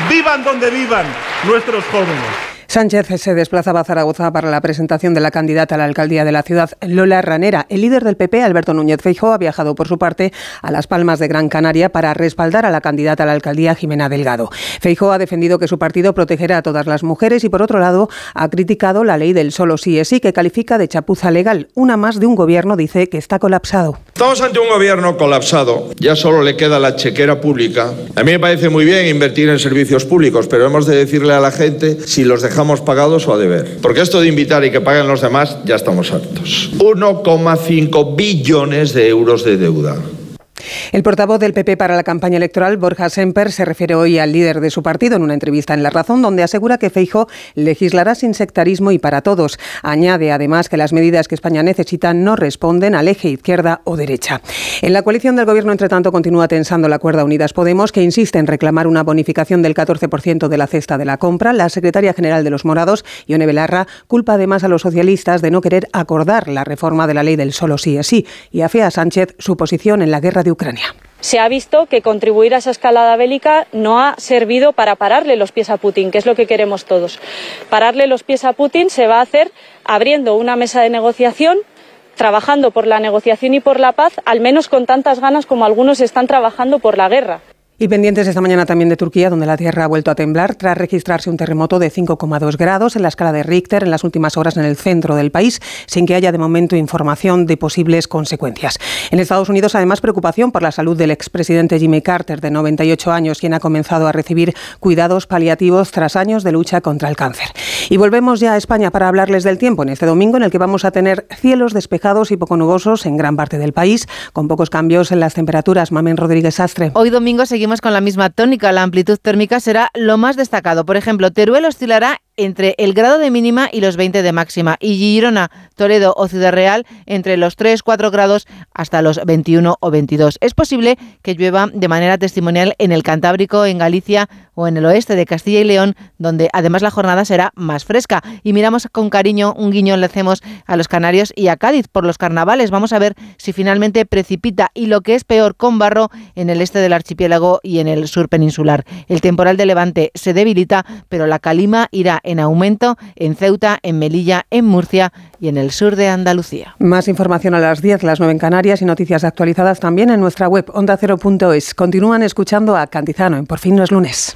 [SPEAKER 18] Vivan donde vivan nuestros jóvenes.
[SPEAKER 17] Sánchez se desplazaba a Zaragoza para la presentación de la candidata a la alcaldía de la ciudad, Lola Ranera. El líder del PP, Alberto Núñez Feijóo, ha viajado por su parte a Las Palmas de Gran Canaria para respaldar a la candidata a la alcaldía, Jimena Delgado. Feijóo ha defendido que su partido protegerá a todas las mujeres y, por otro lado, ha criticado la ley del solo sí es sí, que califica de chapuza legal. Una más de un gobierno dice que está colapsado.
[SPEAKER 19] Estamos ante un gobierno colapsado. Ya solo le queda la chequera pública. A mí me parece muy bien invertir en servicios públicos, pero hemos de decirle a la gente si los dejamos pagados o a deber. Porque esto de invitar y que paguen los demás, ya estamos hartos. 1,5 billones de euros de deuda.
[SPEAKER 17] El portavoz del PP para la campaña electoral, Borja Semper, se refiere hoy al líder de su partido en una entrevista en La Razón, donde asegura que Feijo legislará sin sectarismo y para todos. Añade además que las medidas que España necesita no responden al eje izquierda o derecha. En la coalición del Gobierno, entre tanto, continúa tensando la cuerda Unidas Podemos, que insiste en reclamar una bonificación del 14% de la cesta de la compra. La secretaria general de los Morados, Ione Belarra, culpa además a los socialistas de no querer acordar la reforma de la ley del solo sí es sí y afea a Sánchez su posición en la guerra de
[SPEAKER 20] Se ha visto que contribuir a esa escalada bélica no ha servido para pararle los pies a Putin, que es lo que queremos todos. Pararle los pies a Putin se va a hacer abriendo una mesa de negociación trabajando por la negociación y por la paz, al menos con tantas ganas como algunos están trabajando por la guerra.
[SPEAKER 17] Y pendientes esta mañana también de Turquía, donde la tierra ha vuelto a temblar tras registrarse un terremoto de 5,2 grados en la escala de Richter en las últimas horas en el centro del país, sin que haya de momento información de posibles consecuencias. En Estados Unidos, además, preocupación por la salud del expresidente Jimmy Carter, de 98 años, quien ha comenzado a recibir cuidados paliativos tras años de lucha contra el cáncer. Y volvemos ya a España para hablarles del tiempo en este domingo, en el que vamos a tener cielos despejados y poco nubosos en gran parte del país, con pocos cambios en las temperaturas. Mamen Rodríguez Sastre.
[SPEAKER 2] Hoy domingo seguimos con la misma tónica. La amplitud térmica será lo más destacado. Por ejemplo, Teruel oscilará entre el grado de mínima y los 20 de máxima. Y Girona, Toledo o Ciudad Real entre los 3-4 grados hasta los 21 o 22. Es posible que llueva de manera testimonial en el Cantábrico, en Galicia o en el oeste de Castilla y León, donde además la jornada será más fresca. Y miramos con cariño, un guiño le hacemos a los Canarios y a Cádiz por los carnavales. Vamos a ver si finalmente precipita y lo que es peor con barro en el este del archipiélago y en el sur peninsular. El temporal de Levante se debilita, pero la calima irá en aumento en Ceuta, en Melilla, en Murcia y en el sur de Andalucía.
[SPEAKER 17] Más información a las 10, las 9 en Canarias y noticias actualizadas también en nuestra web ondacero.es. Continúan escuchando a Cantizano en Por fin no es lunes.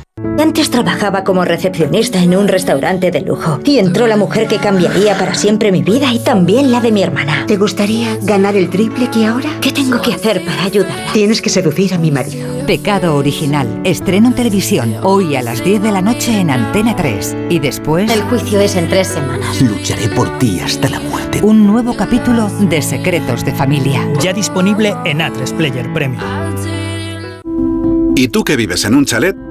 [SPEAKER 21] Antes trabajaba como recepcionista en un restaurante de lujo y entró la mujer que cambiaría para siempre mi vida y también la de mi hermana.
[SPEAKER 22] ¿Te gustaría ganar el triple que ahora?
[SPEAKER 21] ¿Qué tengo que hacer para ayudarla?
[SPEAKER 22] Tienes que seducir a mi marido.
[SPEAKER 23] Pecado original. Estreno en televisión hoy a las 10 de la noche en Antena 3 y después
[SPEAKER 21] El juicio es en tres semanas.
[SPEAKER 23] Lucharé por ti hasta la muerte. Un nuevo capítulo de Secretos de Familia.
[SPEAKER 24] Ya disponible en A3 Player Premium.
[SPEAKER 6] ¿Y tú que vives en un chalet?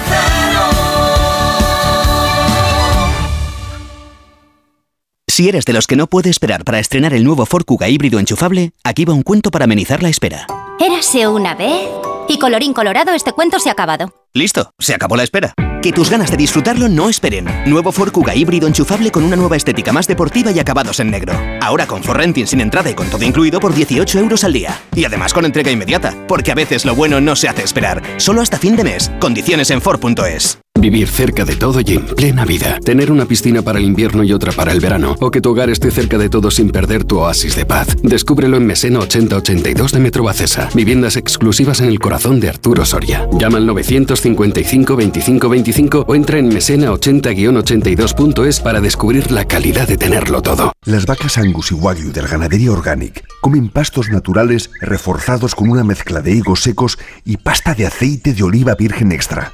[SPEAKER 25] Si eres de los que no puede esperar para estrenar el nuevo Ford Kuga híbrido enchufable, aquí va un cuento para amenizar la espera.
[SPEAKER 26] Érase una vez y colorín colorado este cuento se ha acabado.
[SPEAKER 25] Listo, se acabó la espera. Que tus ganas de disfrutarlo no esperen. Nuevo Ford Kuga híbrido enchufable con una nueva estética más deportiva y acabados en negro. Ahora con Renting sin entrada y con todo incluido por 18 euros al día. Y además con entrega inmediata, porque a veces lo bueno no se hace esperar. Solo hasta fin de mes. Condiciones en Ford.es.
[SPEAKER 27] Vivir cerca de todo y en plena vida. Tener una piscina para el invierno y otra para el verano. O que tu hogar esté cerca de todo sin perder tu oasis de paz. Descúbrelo en Mesena 8082 de Metro Bacesa. Viviendas exclusivas en el corazón de Arturo Soria. Llama al 955 25 25 o entra en mesena80-82.es para descubrir la calidad de tenerlo todo.
[SPEAKER 19] Las vacas Angus y Wagyu del Ganadería Organic comen pastos naturales reforzados con una mezcla de higos secos y pasta de aceite de oliva virgen extra.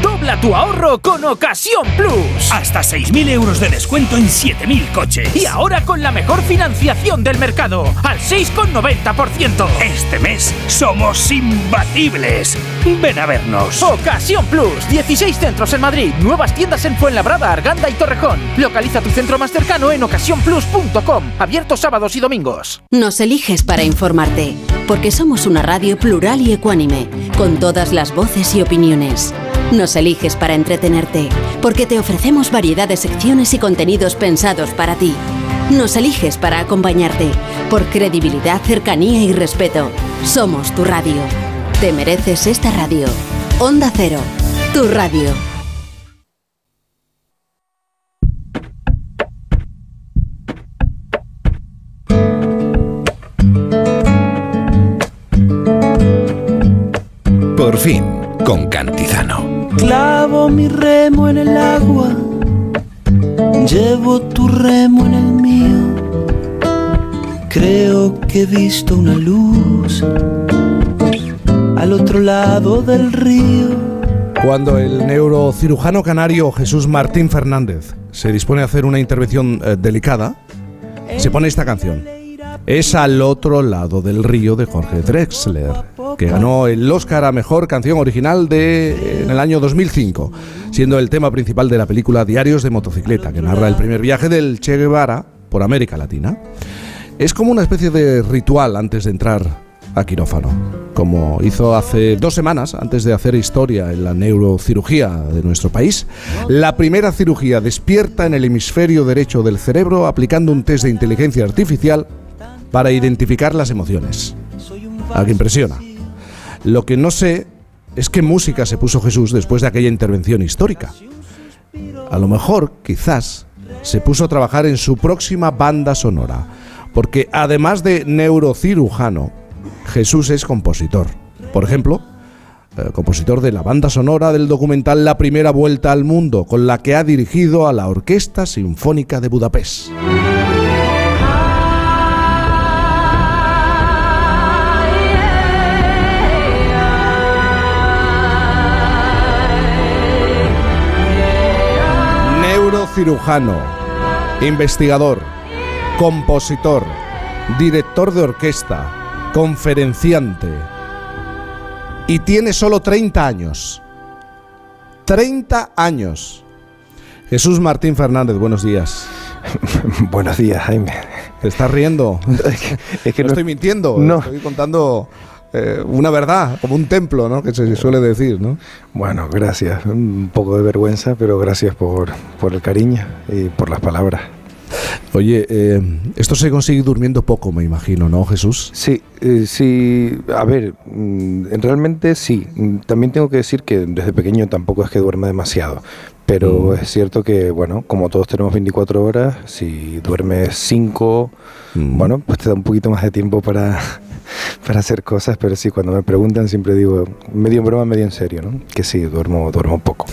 [SPEAKER 28] Dobla tu ahorro con Ocasión Plus. Hasta 6.000 euros de descuento en 7.000 coches. Y ahora con la mejor financiación del mercado, al 6,90%. Este mes somos imbatibles. Ven a vernos. Ocasión Plus. 16 centros en Madrid. Nuevas tiendas en Fuenlabrada, Arganda y Torrejón. Localiza tu centro más cercano en ocasiónplus.com. Abierto sábados y domingos.
[SPEAKER 29] Nos eliges para informarte. Porque somos una radio plural y ecuánime. Con todas las voces y opiniones. Nos eliges para entretenerte, porque te ofrecemos variedad de secciones y contenidos pensados para ti. Nos eliges para acompañarte, por credibilidad, cercanía y respeto. Somos tu radio. Te mereces esta radio. Onda Cero, tu radio.
[SPEAKER 14] Por fin, con Cantizano.
[SPEAKER 30] Clavo mi remo en el agua, llevo tu remo en el mío. Creo que he visto una luz al otro lado del río.
[SPEAKER 1] Cuando el neurocirujano canario Jesús Martín Fernández se dispone a hacer una intervención eh, delicada, se pone esta canción. Es al otro lado del río de Jorge Drexler que ganó el Oscar a Mejor Canción Original de, en el año 2005, siendo el tema principal de la película Diarios de Motocicleta, que narra el primer viaje del Che Guevara por América Latina. Es como una especie de ritual antes de entrar a quirófano, como hizo hace dos semanas, antes de hacer historia en la neurocirugía de nuestro país, la primera cirugía despierta en el hemisferio derecho del cerebro aplicando un test de inteligencia artificial para identificar las emociones. ¿A que impresiona? Lo que no sé es qué música se puso Jesús después de aquella intervención histórica. A lo mejor, quizás, se puso a trabajar en su próxima banda sonora, porque además de neurocirujano, Jesús es compositor. Por ejemplo, eh, compositor de la banda sonora del documental La Primera Vuelta al Mundo, con la que ha dirigido a la Orquesta Sinfónica de Budapest. Neurocirujano, investigador, compositor, director de orquesta, conferenciante y tiene solo 30 años. 30 años. Jesús Martín Fernández, buenos días.
[SPEAKER 31] buenos días, Jaime.
[SPEAKER 1] ¿Te estás riendo? es que no, estoy mintiendo, no. estoy contando eh, una verdad, como un templo, ¿no? Que se suele decir, ¿no?
[SPEAKER 31] Bueno, gracias. Un poco de vergüenza, pero gracias por, por el cariño y por las palabras.
[SPEAKER 1] Oye, eh, esto se consigue durmiendo poco, me imagino, ¿no, Jesús?
[SPEAKER 31] Sí, eh, sí. A ver, mm, realmente sí. También tengo que decir que desde pequeño tampoco es que duerma demasiado. Pero mm. es cierto que, bueno, como todos tenemos 24 horas, si duermes 5, mm. bueno, pues te da un poquito más de tiempo para, para hacer cosas, pero sí, cuando me preguntan siempre digo, medio en broma, medio en serio, ¿no? Que sí, duermo, duermo poco.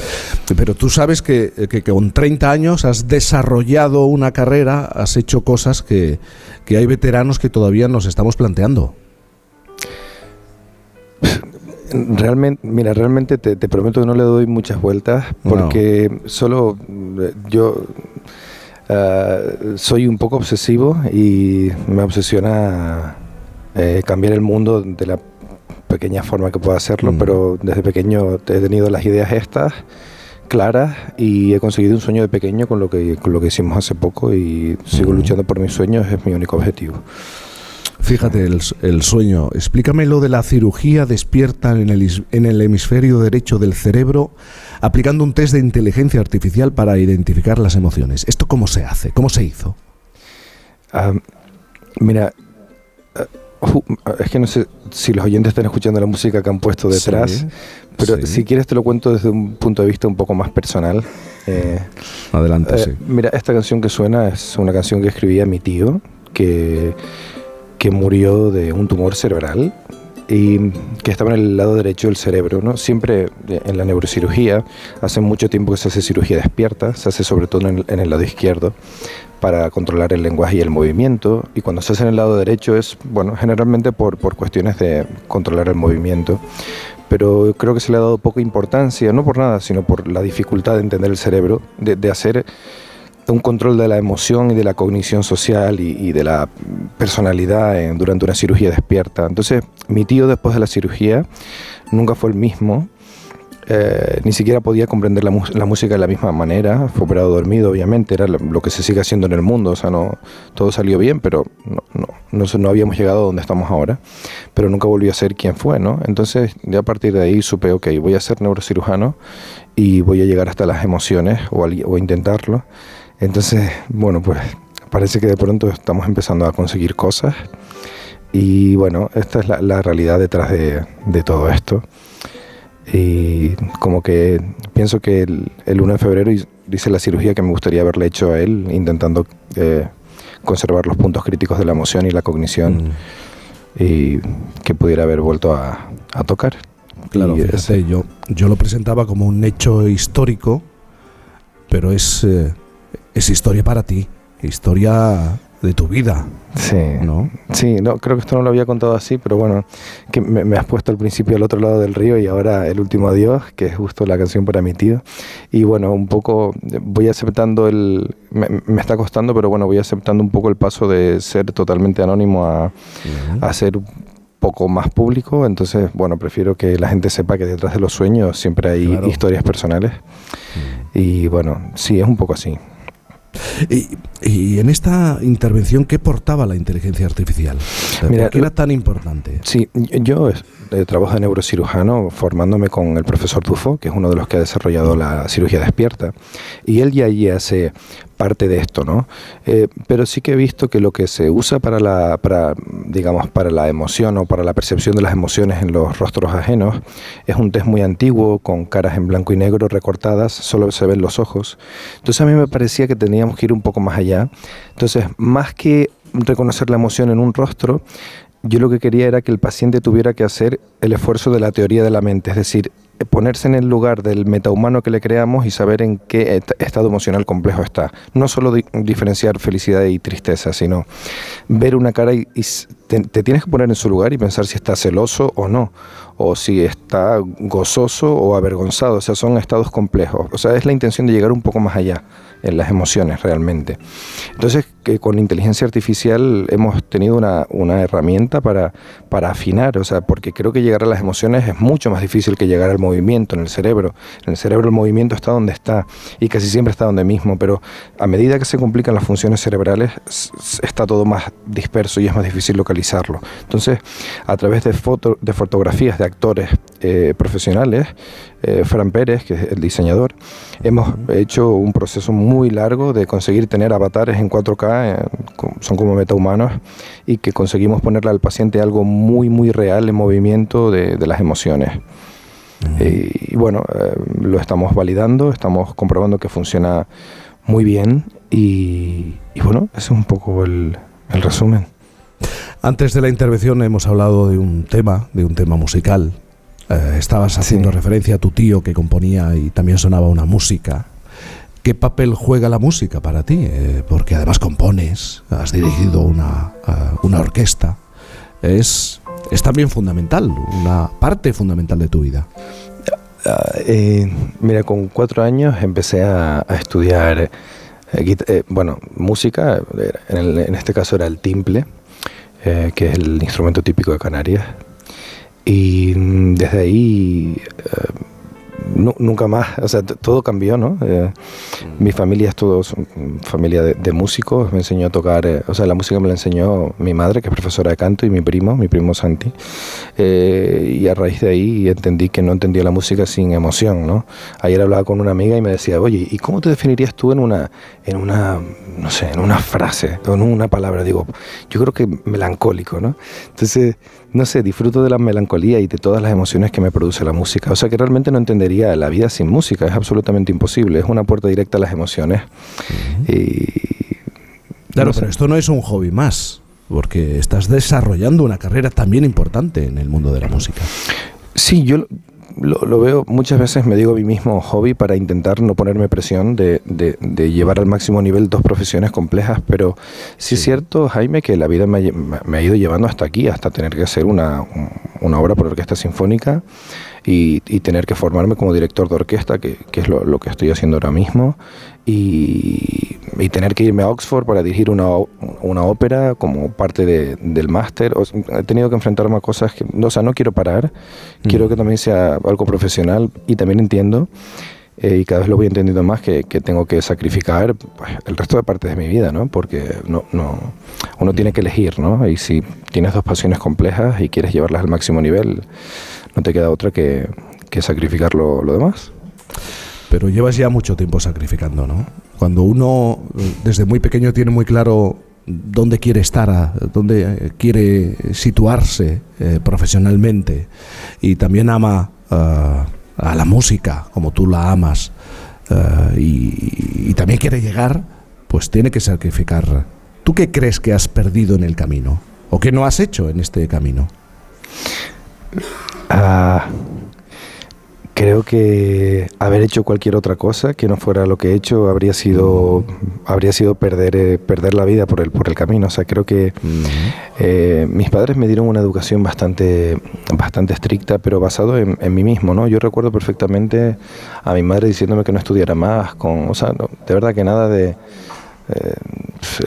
[SPEAKER 1] Pero tú sabes que, que, con 30 años has desarrollado una carrera, has hecho cosas que, que hay veteranos que todavía nos estamos planteando.
[SPEAKER 31] Realmente, mira, realmente te, prometo que no le doy muchas vueltas porque solo eh, yo eh, soy un poco obsesivo y me obsesiona eh, cambiar el mundo de la pequeña forma que pueda hacerlo, mm. pero desde pequeño he tenido las ideas estas claras y he conseguido un sueño de pequeño con lo que, con lo que hicimos hace poco y sigo mm. luchando por mis sueños, es mi único objetivo.
[SPEAKER 1] Fíjate el, el, sueño. Explícame lo de la cirugía despierta en el, en el hemisferio derecho del cerebro aplicando un test de inteligencia artificial para identificar las emociones. ¿Esto cómo se hace? ¿Cómo se hizo?
[SPEAKER 31] Ah, mira, es que no sé si los oyentes están escuchando la música que han puesto detrás, pero si quieres te lo cuento desde un punto de vista un poco más personal.
[SPEAKER 1] Eh, Adelante, eh, sí.
[SPEAKER 31] Mira, esta canción que suena es una canción que escribía mi tío, que, que murió de un tumor cerebral y que estaba en el lado derecho del cerebro. ¿no? Siempre eh, en la neurocirugía, hace mucho tiempo que se hace cirugía despierta, se hace sobre todo en el, lado izquierdo para controlar el lenguaje y el movimiento y cuando se hace en el lado derecho es, bueno, generalmente por, por cuestiones de controlar el movimiento pero creo que se le ha dado poca importancia, no por nada, sino por la dificultad de entender el cerebro, de, hacer un control de la emoción y de la cognición social y, de la personalidad durante una cirugía despierta. Entonces, mi tío después de la cirugía nunca fue el mismo. Eh, ni siquiera podía comprender la, música de la misma manera, fue operado dormido, obviamente, era lo, que se sigue haciendo en el mundo, o sea, no, todo salió bien, pero no, no, no, habíamos llegado a donde estamos ahora, pero nunca volvió a ser quien fue, ¿no? Entonces, ya a partir de ahí supe, ok, voy a ser neurocirujano y voy a llegar hasta las emociones o, o intentarlo. Entonces, bueno, pues parece que de pronto estamos empezando a conseguir cosas y bueno, esta es la, realidad detrás de, todo esto. Y como que pienso que el, 1 de febrero hice la cirugía que me gustaría haberle hecho a él, intentando eh, conservar los puntos críticos de la emoción y la cognición mm. y que pudiera haber vuelto a, tocar.
[SPEAKER 1] Claro, fíjate, yo, yo lo presentaba como un hecho histórico, pero es... Eh, es historia para ti, historia de tu vida.
[SPEAKER 31] Sí, ¿no? Sí, no, creo que esto no lo había contado así, pero bueno, que me, has puesto al principio al otro lado del río y ahora el último adiós, que es justo la canción para mi tío. Y bueno, un poco voy aceptando el. Me, está costando, pero bueno, voy aceptando un poco el paso de ser totalmente anónimo a, ser un poco más público. Entonces, bueno, prefiero que la gente sepa que detrás de los sueños siempre hay historias personales. Y bueno, sí, es un poco así.
[SPEAKER 1] Y, en esta intervención, ¿qué portaba la inteligencia artificial? ¿Por qué era tan importante?
[SPEAKER 31] Sí, yo eh, trabajo de neurocirujano formándome con el profesor Dufo, que es uno de los que ha desarrollado la cirugía despierta, y él ya allí hace parte de esto, ¿no? Eh, pero sí que he visto que lo que se usa para la, digamos, para la emoción o para la percepción de las emociones en los rostros ajenos es un test muy antiguo, con caras en blanco y negro recortadas, solo se ven los ojos. Entonces a mí me parecía que teníamos que ir un poco más allá. Entonces, más que reconocer la emoción en un rostro, yo lo que quería era que el paciente tuviera que hacer el esfuerzo de la teoría de la mente, es decir, ponerse en el lugar del metahumano que le creamos y saber en qué estado emocional complejo está. No solo diferenciar felicidad y tristeza, sino ver una cara y, te, te, tienes que poner en su lugar y pensar si está celoso o no, o si está gozoso o avergonzado. O sea, son estados complejos. O sea, es la intención de llegar un poco más allá en las emociones realmente. Entonces, que con inteligencia artificial hemos tenido una, una, herramienta para, para afinar, o sea, porque creo que llegar a las emociones es mucho más difícil que llegar al movimiento en el cerebro. En el cerebro el movimiento está donde está y casi siempre está donde mismo, pero a medida que se complican las funciones cerebrales está todo más disperso y es más difícil localizarlo. Entonces, a través de, foto, de fotografías de actores eh, profesionales, eh, Fran Pérez, que es el diseñador, hemos hecho un proceso muy largo de conseguir tener avatares en 4K, eh, son como metahumanos, y que conseguimos ponerle al paciente algo muy, muy real en movimiento de, las emociones. y, bueno, eh, lo estamos validando, estamos comprobando que funciona muy bien y, bueno, ese es un poco el, el resumen.
[SPEAKER 1] Antes de la intervención hemos hablado de un tema, de un tema musical, eh, estabas haciendo referencia a tu tío que componía y también sonaba una música. ¿Qué papel juega la música para ti? Eh, porque además compones, has dirigido una, una orquesta. Es, es también fundamental, una parte fundamental de tu vida.
[SPEAKER 31] Eh, mira, con cuatro años empecé a, estudiar, bueno, música, en, en, este caso era el timple, que es el instrumento típico de Canarias, y desde ahí eh, nunca más, o sea, todo cambió, ¿no? Eh, mm. mi familia es todo familia de, músicos, me enseñó a tocar, eh, o sea, la música me la enseñó mi madre, que es profesora de canto, y mi primo, mi primo Santi. y a raíz de ahí entendí que no entendía la música sin emoción, ¿no? Ayer hablaba con una amiga y me decía, oye, ¿y cómo te definirías tú en una, en una, no sé, en una frase, en una palabra? Digo, yo creo que melancólico, ¿no? Entonces no sé, disfruto de la melancolía y de todas las emociones que me produce la música. O sea que realmente no entendería la vida sin música, es absolutamente imposible, es una puerta directa a las emociones.
[SPEAKER 1] claro, pero esto no es un hobby más, porque estás desarrollando una carrera también importante en el mundo de la música.
[SPEAKER 31] Sí, yo lo, veo, muchas veces me digo a mí mismo hobby para intentar no ponerme presión de, de, llevar al máximo nivel dos profesiones complejas, pero sí, es cierto, Jaime, que la vida me, ha ido llevando hasta aquí, hasta tener que hacer una, una obra por orquesta sinfónica y, tener que formarme como director de orquesta, que, que es lo, lo, que estoy haciendo ahora mismo, y, y, tener que irme a Oxford para dirigir una, una ópera como parte de, del máster. He tenido que enfrentarme a cosas que, o sea, no quiero parar, quiero mm. que también sea algo profesional y también entiendo. Eh, y cada vez lo voy entendiendo más que, que tengo que sacrificar pues, el resto de partes de mi vida, ¿no? Porque no, no, uno tiene que elegir, ¿no? Y si tienes dos pasiones complejas y quieres llevarlas al máximo nivel, no te queda otra que, que sacrificar lo, lo demás.
[SPEAKER 1] Pero llevas ya mucho tiempo sacrificando, ¿no? Cuando uno desde muy pequeño tiene muy claro dónde quiere estar, dónde quiere situarse eh, profesionalmente y también ama eh, a la música como tú la amas eh, y, y, también quiere llegar, pues tiene que sacrificar. ¿Tú qué crees que has perdido en el camino? ¿O qué no has hecho en este camino?
[SPEAKER 31] Ah, creo que haber hecho cualquier otra cosa que no fuera lo que he hecho habría sido habría sido perder eh, perder la vida por el por el camino. O sea creo que eh, mis padres me dieron una educación bastante bastante estricta pero basado en, mí mismo no yo recuerdo perfectamente a mi madre diciéndome que no estudiara más con o sea de verdad que nada de eh,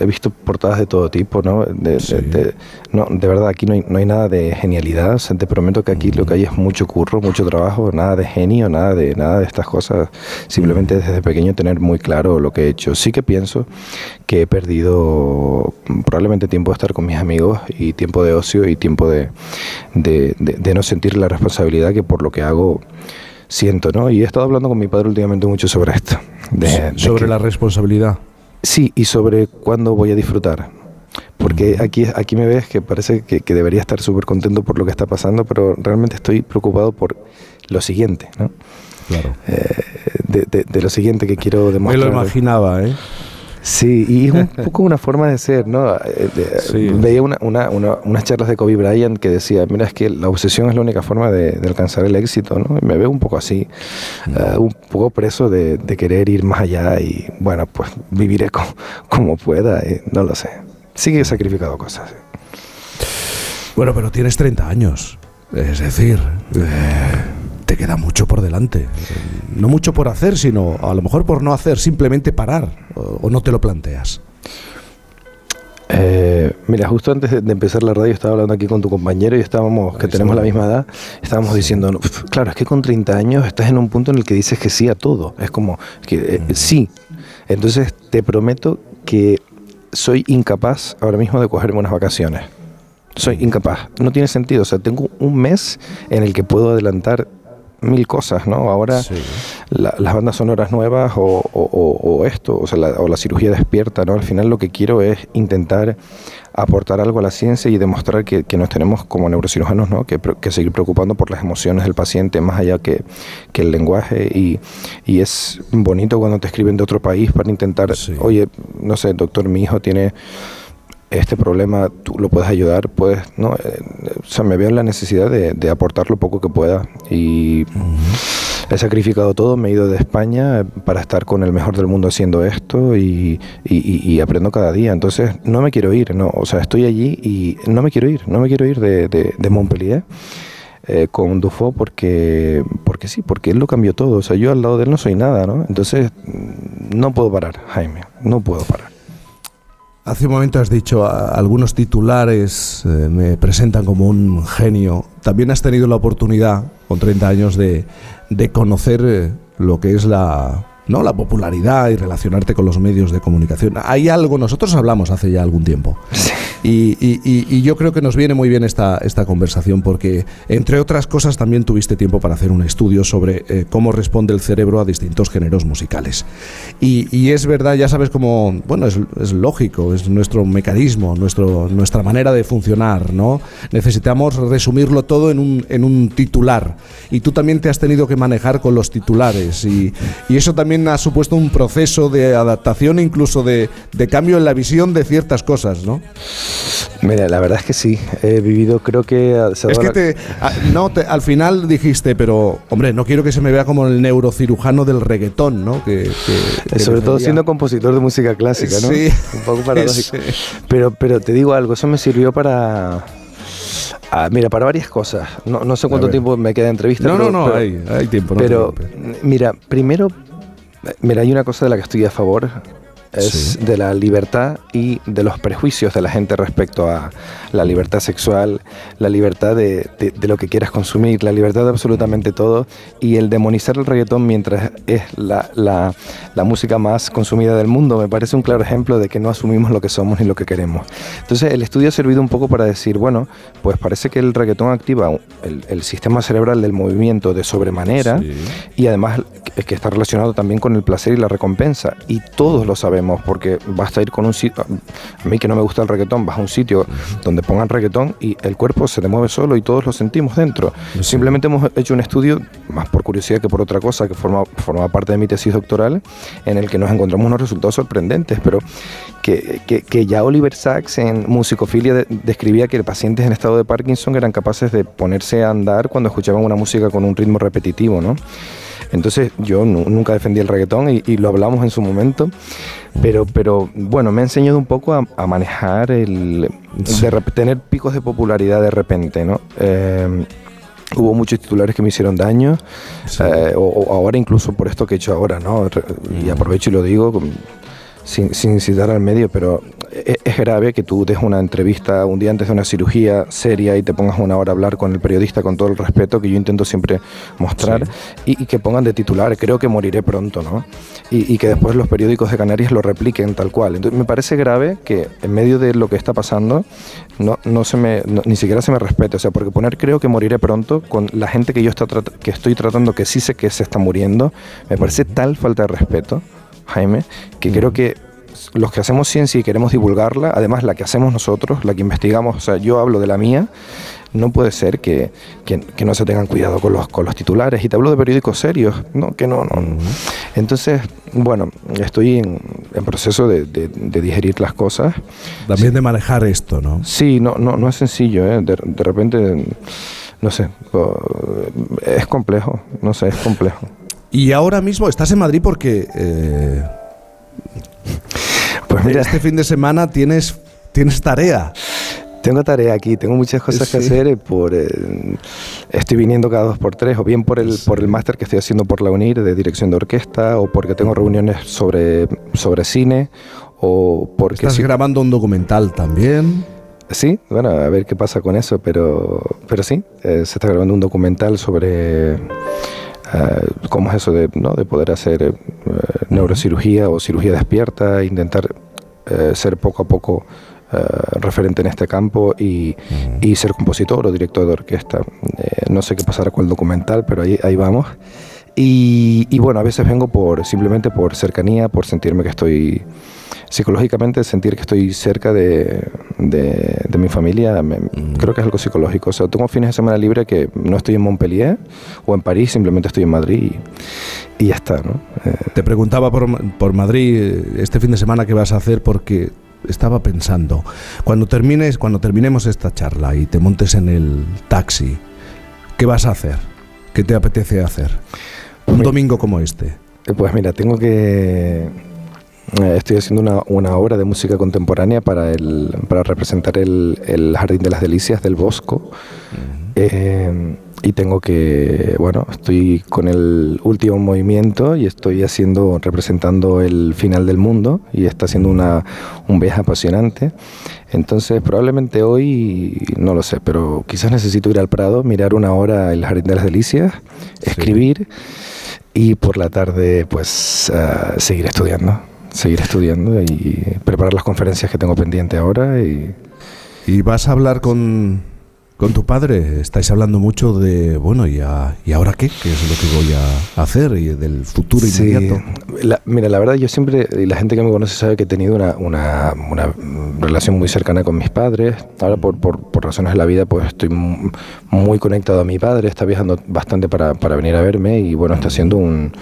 [SPEAKER 31] he visto portadas de todo tipo, ¿no? De, no, de verdad, aquí no hay, no hay nada de genialidad. te prometo que aquí lo que hay es mucho curro, mucho trabajo, nada de genio, nada de, nada de estas cosas. Simplemente desde pequeño tener muy claro lo que he hecho. Sí que pienso que he perdido probablemente tiempo de estar con mis amigos y tiempo de ocio y tiempo de, de no sentir la responsabilidad que por lo que hago siento, ¿no? Y he estado hablando con mi padre últimamente mucho sobre esto.
[SPEAKER 1] sobre la responsabilidad.
[SPEAKER 31] Sí, y sobre cuándo voy a disfrutar. Porque aquí, aquí me ves que parece que, debería estar súper contento por lo que está pasando, pero realmente estoy preocupado por lo siguiente, ¿no?
[SPEAKER 1] Claro.
[SPEAKER 31] Eh, de, lo siguiente que quiero demostrar.
[SPEAKER 1] Me lo imaginaba, ¿eh?
[SPEAKER 31] Sí, y es un poco una forma de ser, ¿no? Eh, veía una, una, unas charlas de Kobe Bryant que decía, mira, es que la obsesión es la única forma de, alcanzar el éxito, ¿no? me veo un poco así, eh, un poco preso de, querer ir más allá y, bueno, pues viviré como, pueda, no lo sé. Sí que he sacrificado cosas.
[SPEAKER 1] Bueno, pero tienes 30 años, es decir... Eh, queda mucho por delante. No mucho por hacer, sino a lo mejor por no hacer, simplemente parar, o, no te lo planteas.
[SPEAKER 31] Eh, mira, justo antes de, empezar la radio estaba hablando aquí con tu compañero y estábamos, que tenemos la misma edad, estábamos diciendo, claro, es que con 30 años estás en un punto en el que dices que sí a todo. Es como, que eh, sí. Entonces te prometo que soy incapaz ahora mismo de cogerme unas vacaciones. Soy incapaz. No tiene sentido. O sea, tengo un mes en el que puedo adelantar mil cosas, ¿no? Ahora las bandas sonoras nuevas o, esto, o, sea, la, o la cirugía despierta, ¿no? Al final lo que quiero es intentar aportar algo a la ciencia y demostrar que, nos tenemos como neurocirujanos ¿no? que, seguir preocupando por las emociones del paciente más allá que, el lenguaje y, es bonito cuando te escriben de otro país para intentar, oye, no sé, doctor, mi hijo tiene este problema tú lo puedes ayudar, pues, ¿no? Eh, o sea, me veo en la necesidad de, aportar lo poco que pueda y he sacrificado todo, me he ido de España para estar con el mejor del mundo haciendo esto y, aprendo cada día. Entonces, no me quiero ir, ¿no? O sea, estoy allí y no me quiero ir, no me quiero ir de, Montpellier. Eh, con Dufo porque porque sí, porque él lo cambió todo. O sea, yo al lado de él no soy nada, ¿no? Entonces, no puedo parar, Jaime, no puedo parar.
[SPEAKER 1] Hace un momento has dicho, algunos titulares eh, me presentan como un genio. También has tenido la oportunidad, con 30 años, de, de conocer eh, lo que es la, ¿no? la popularidad y relacionarte con los medios de comunicación. Hay algo, nosotros hablamos hace ya algún tiempo. Y, yo creo que nos viene muy bien esta, esta conversación porque, entre otras cosas, también tuviste tiempo para hacer un estudio sobre eh, cómo responde el cerebro a distintos géneros musicales. Y, es verdad, ya sabes cómo, bueno, es, lógico, es nuestro mecanismo, nuestro, nuestra manera de funcionar, ¿no? Necesitamos resumirlo todo en un, en un titular. Y tú también te has tenido que manejar con los titulares. Y, eso también ha supuesto un proceso de adaptación, incluso de, de cambio en la visión de ciertas cosas, ¿no?
[SPEAKER 31] Mira, la verdad es que sí, he vivido, creo que...
[SPEAKER 1] Es que te, no, al final dijiste, pero hombre, no quiero que se me vea como el neurocirujano del reggaetón, ¿no? Que,
[SPEAKER 31] Sobre todo siendo compositor de música clásica, ¿no? Sí. Un poco paradójico. Pero, pero te digo algo, eso me sirvió para... Ah, mira, para varias cosas. No, no sé cuánto tiempo me queda de entrevista.
[SPEAKER 1] No, no, no, hay, hay, tiempo.
[SPEAKER 31] pero, mira, primero, mira, hay una cosa de la que estoy a favor, es de la libertad y de los prejuicios de la gente respecto a la libertad sexual, la libertad de, lo que quieras consumir, la libertad de absolutamente todo y el demonizar el reggaetón mientras es la, la, música más consumida del mundo. Me parece un claro ejemplo de que no asumimos lo que somos ni lo que queremos. Entonces el estudio ha servido un poco para decir, bueno, pues parece que el reggaetón activa el, sistema cerebral del movimiento de sobremanera y además es que está relacionado también con el placer y la recompensa. Y todos lo sabemos porque basta ir con un sitio, a mí que no me gusta el reggaetón, vas a un sitio donde pongan reggaetón y el cuerpo se te mueve solo y todos lo sentimos dentro. Simplemente hemos hecho un estudio, más por curiosidad que por otra cosa, que forma, forma parte de mi tesis doctoral, en el que nos encontramos unos resultados sorprendentes, pero que, que, ya Oliver Sacks en Musicofilia describía que pacientes en estado de Parkinson eran capaces de ponerse a andar cuando escuchaban una música con un ritmo repetitivo, ¿no? Entonces yo nunca defendí el reggaetón y, lo hablamos en su momento, pero, pero bueno, me ha enseñado un poco a, manejar el, de tener picos de popularidad de repente, ¿no? Eh, hubo muchos titulares que me hicieron daño, eh, o, ahora incluso por esto que he hecho ahora, ¿no? Y aprovecho y lo digo sin, sin citar al medio, pero e, es, grave que tú des una entrevista un día antes de una cirugía seria y te pongas una hora a hablar con el periodista con todo el respeto que yo intento siempre mostrar y, que pongan de titular, creo que moriré pronto, ¿no? Y, que después los periódicos de Canarias lo repliquen tal cual. Entonces me parece grave que en medio de lo que está pasando no, no se me, ni siquiera se me respete, o sea, porque poner creo que moriré pronto con la gente que yo está, que estoy tratando que sí sé que se está muriendo, me parece tal falta de respeto. Jaime, que creo que los que hacemos ciencia y queremos divulgarla, además la que hacemos nosotros, la que investigamos, o sea, yo hablo de la mía, no puede ser que, que, no se tengan cuidado con los, con los titulares. Y te hablo de periódicos serios, ¿no? Que no, no. Entonces, bueno, estoy en, en proceso de, digerir las cosas.
[SPEAKER 1] También de manejar esto, ¿no?
[SPEAKER 31] Sí, no, no, no es sencillo, ¿eh? de, repente, no sé, es complejo, no sé, es complejo.
[SPEAKER 1] Y ahora mismo estás en Madrid porque... Eh, pues mira, este fin de semana tienes, tienes tarea.
[SPEAKER 31] Tengo tarea aquí, tengo muchas cosas que hacer. Eh, por, eh, estoy viniendo cada dos por tres, o bien por el, por el máster que estoy haciendo por la UNIR de dirección de orquesta, o porque tengo reuniones sobre, sobre cine, o porque...
[SPEAKER 1] Estás grabando un documental también.
[SPEAKER 31] Sí, bueno, a ver qué pasa con eso, pero, pero sí, eh, se está grabando un documental sobre cómo es eso de, ¿no? de poder hacer neurocirugía o cirugía despierta, intentar ser poco a poco eh, referente en este campo y, ser compositor o director de orquesta. Eh, no sé qué pasará con el documental, pero ahí, ahí vamos. Y, bueno, a veces vengo por simplemente por cercanía, por sentirme que estoy psicológicamente, sentir que estoy cerca de, de, mi familia, creo que es algo psicológico. O sea, tengo fines de semana libre que no estoy en Montpellier o en París, simplemente estoy en Madrid y, ya está. ¿no?
[SPEAKER 1] Eh, Te preguntaba por, por Madrid este fin de semana qué vas a hacer porque estaba pensando, cuando termines, cuando terminemos esta charla y te montes en el taxi, ¿qué vas a hacer? ¿Qué te apetece hacer? Un domingo como este.
[SPEAKER 31] Eh, pues mira, tengo que eh, estoy haciendo una, una, obra de música contemporánea para el para representar el, el Jardín de las Delicias del Bosco y tengo que, bueno, estoy con el último movimiento y estoy haciendo, representando el final del mundo y está siendo una, un viaje apasionante. Entonces, probablemente hoy, no lo sé, pero quizás necesito ir al Prado, mirar una hora el Jardín de las Delicias, escribir y por la tarde, pues, uh, seguir estudiando, seguir estudiando y preparar las conferencias que tengo pendiente ahora y...
[SPEAKER 1] ¿Y vas a hablar con con tu padre estáis hablando mucho de, bueno, ¿y, ¿y ahora qué? ¿Qué es lo que voy a hacer? Y del futuro inmediato.
[SPEAKER 31] mira, la verdad, yo siempre, y la gente que me conoce sabe que he tenido una, una, una relación muy cercana con mis padres. Ahora, por, por, por, razones de la vida, pues estoy muy conectado a mi padre. Está viajando bastante para, para venir a verme y, bueno, está haciendo un,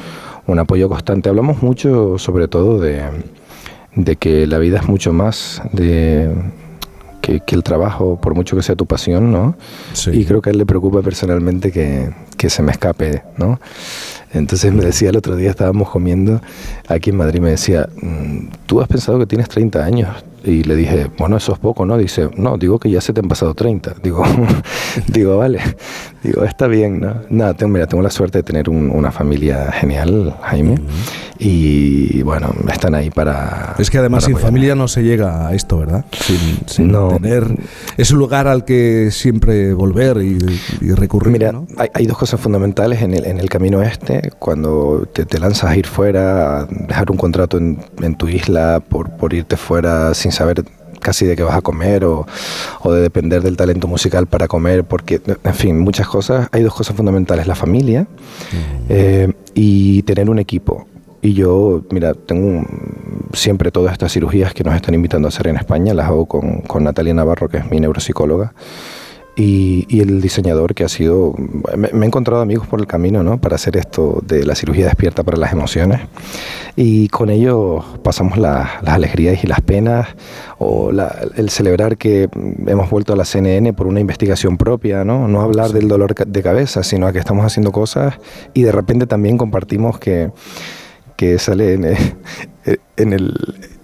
[SPEAKER 31] un apoyo constante. Hablamos mucho, sobre todo, de, de que la vida es mucho más de que, el trabajo, por mucho que sea tu pasión, ¿no? Y creo que a él le preocupa personalmente que, que se me escape, ¿no? Entonces me decía el otro día, estábamos comiendo aquí en Madrid, me decía, mm, tú has pensado que tienes 30 años, y le dije, bueno, eso es poco, ¿no? Dice, no, digo que ya se te han pasado 30. Digo, digo vale, digo, está bien, ¿no? Nada, tengo, mira, tengo la suerte de tener una familia genial, Jaime, y bueno, están ahí para...
[SPEAKER 1] Es que además sin familia no se llega a esto, ¿verdad? Sin, no. tener ese lugar al que siempre volver y, recurrir.
[SPEAKER 31] Mira, hay, dos cosas fundamentales en el, en el camino este, cuando te, te, lanzas a ir fuera, a dejar un contrato en, en tu isla por, por irte fuera sin saber casi de qué vas a comer o, de depender del talento musical para comer, porque, en fin, muchas cosas. Hay dos cosas fundamentales, la familia eh, y tener un equipo. Y yo, mira, tengo siempre todas estas cirugías que nos están invitando a hacer en España, las hago con, con Natalia Navarro, que es mi neuropsicóloga y, el diseñador que ha sido... Me, he encontrado amigos por el camino, ¿no? Para hacer esto de la cirugía despierta para las emociones. Y con ello pasamos las alegrías y las penas, o el celebrar que hemos vuelto a la CNN por una investigación propia, ¿no? No hablar del dolor de cabeza, sino a que estamos haciendo cosas y de repente también compartimos que, que sale en, en el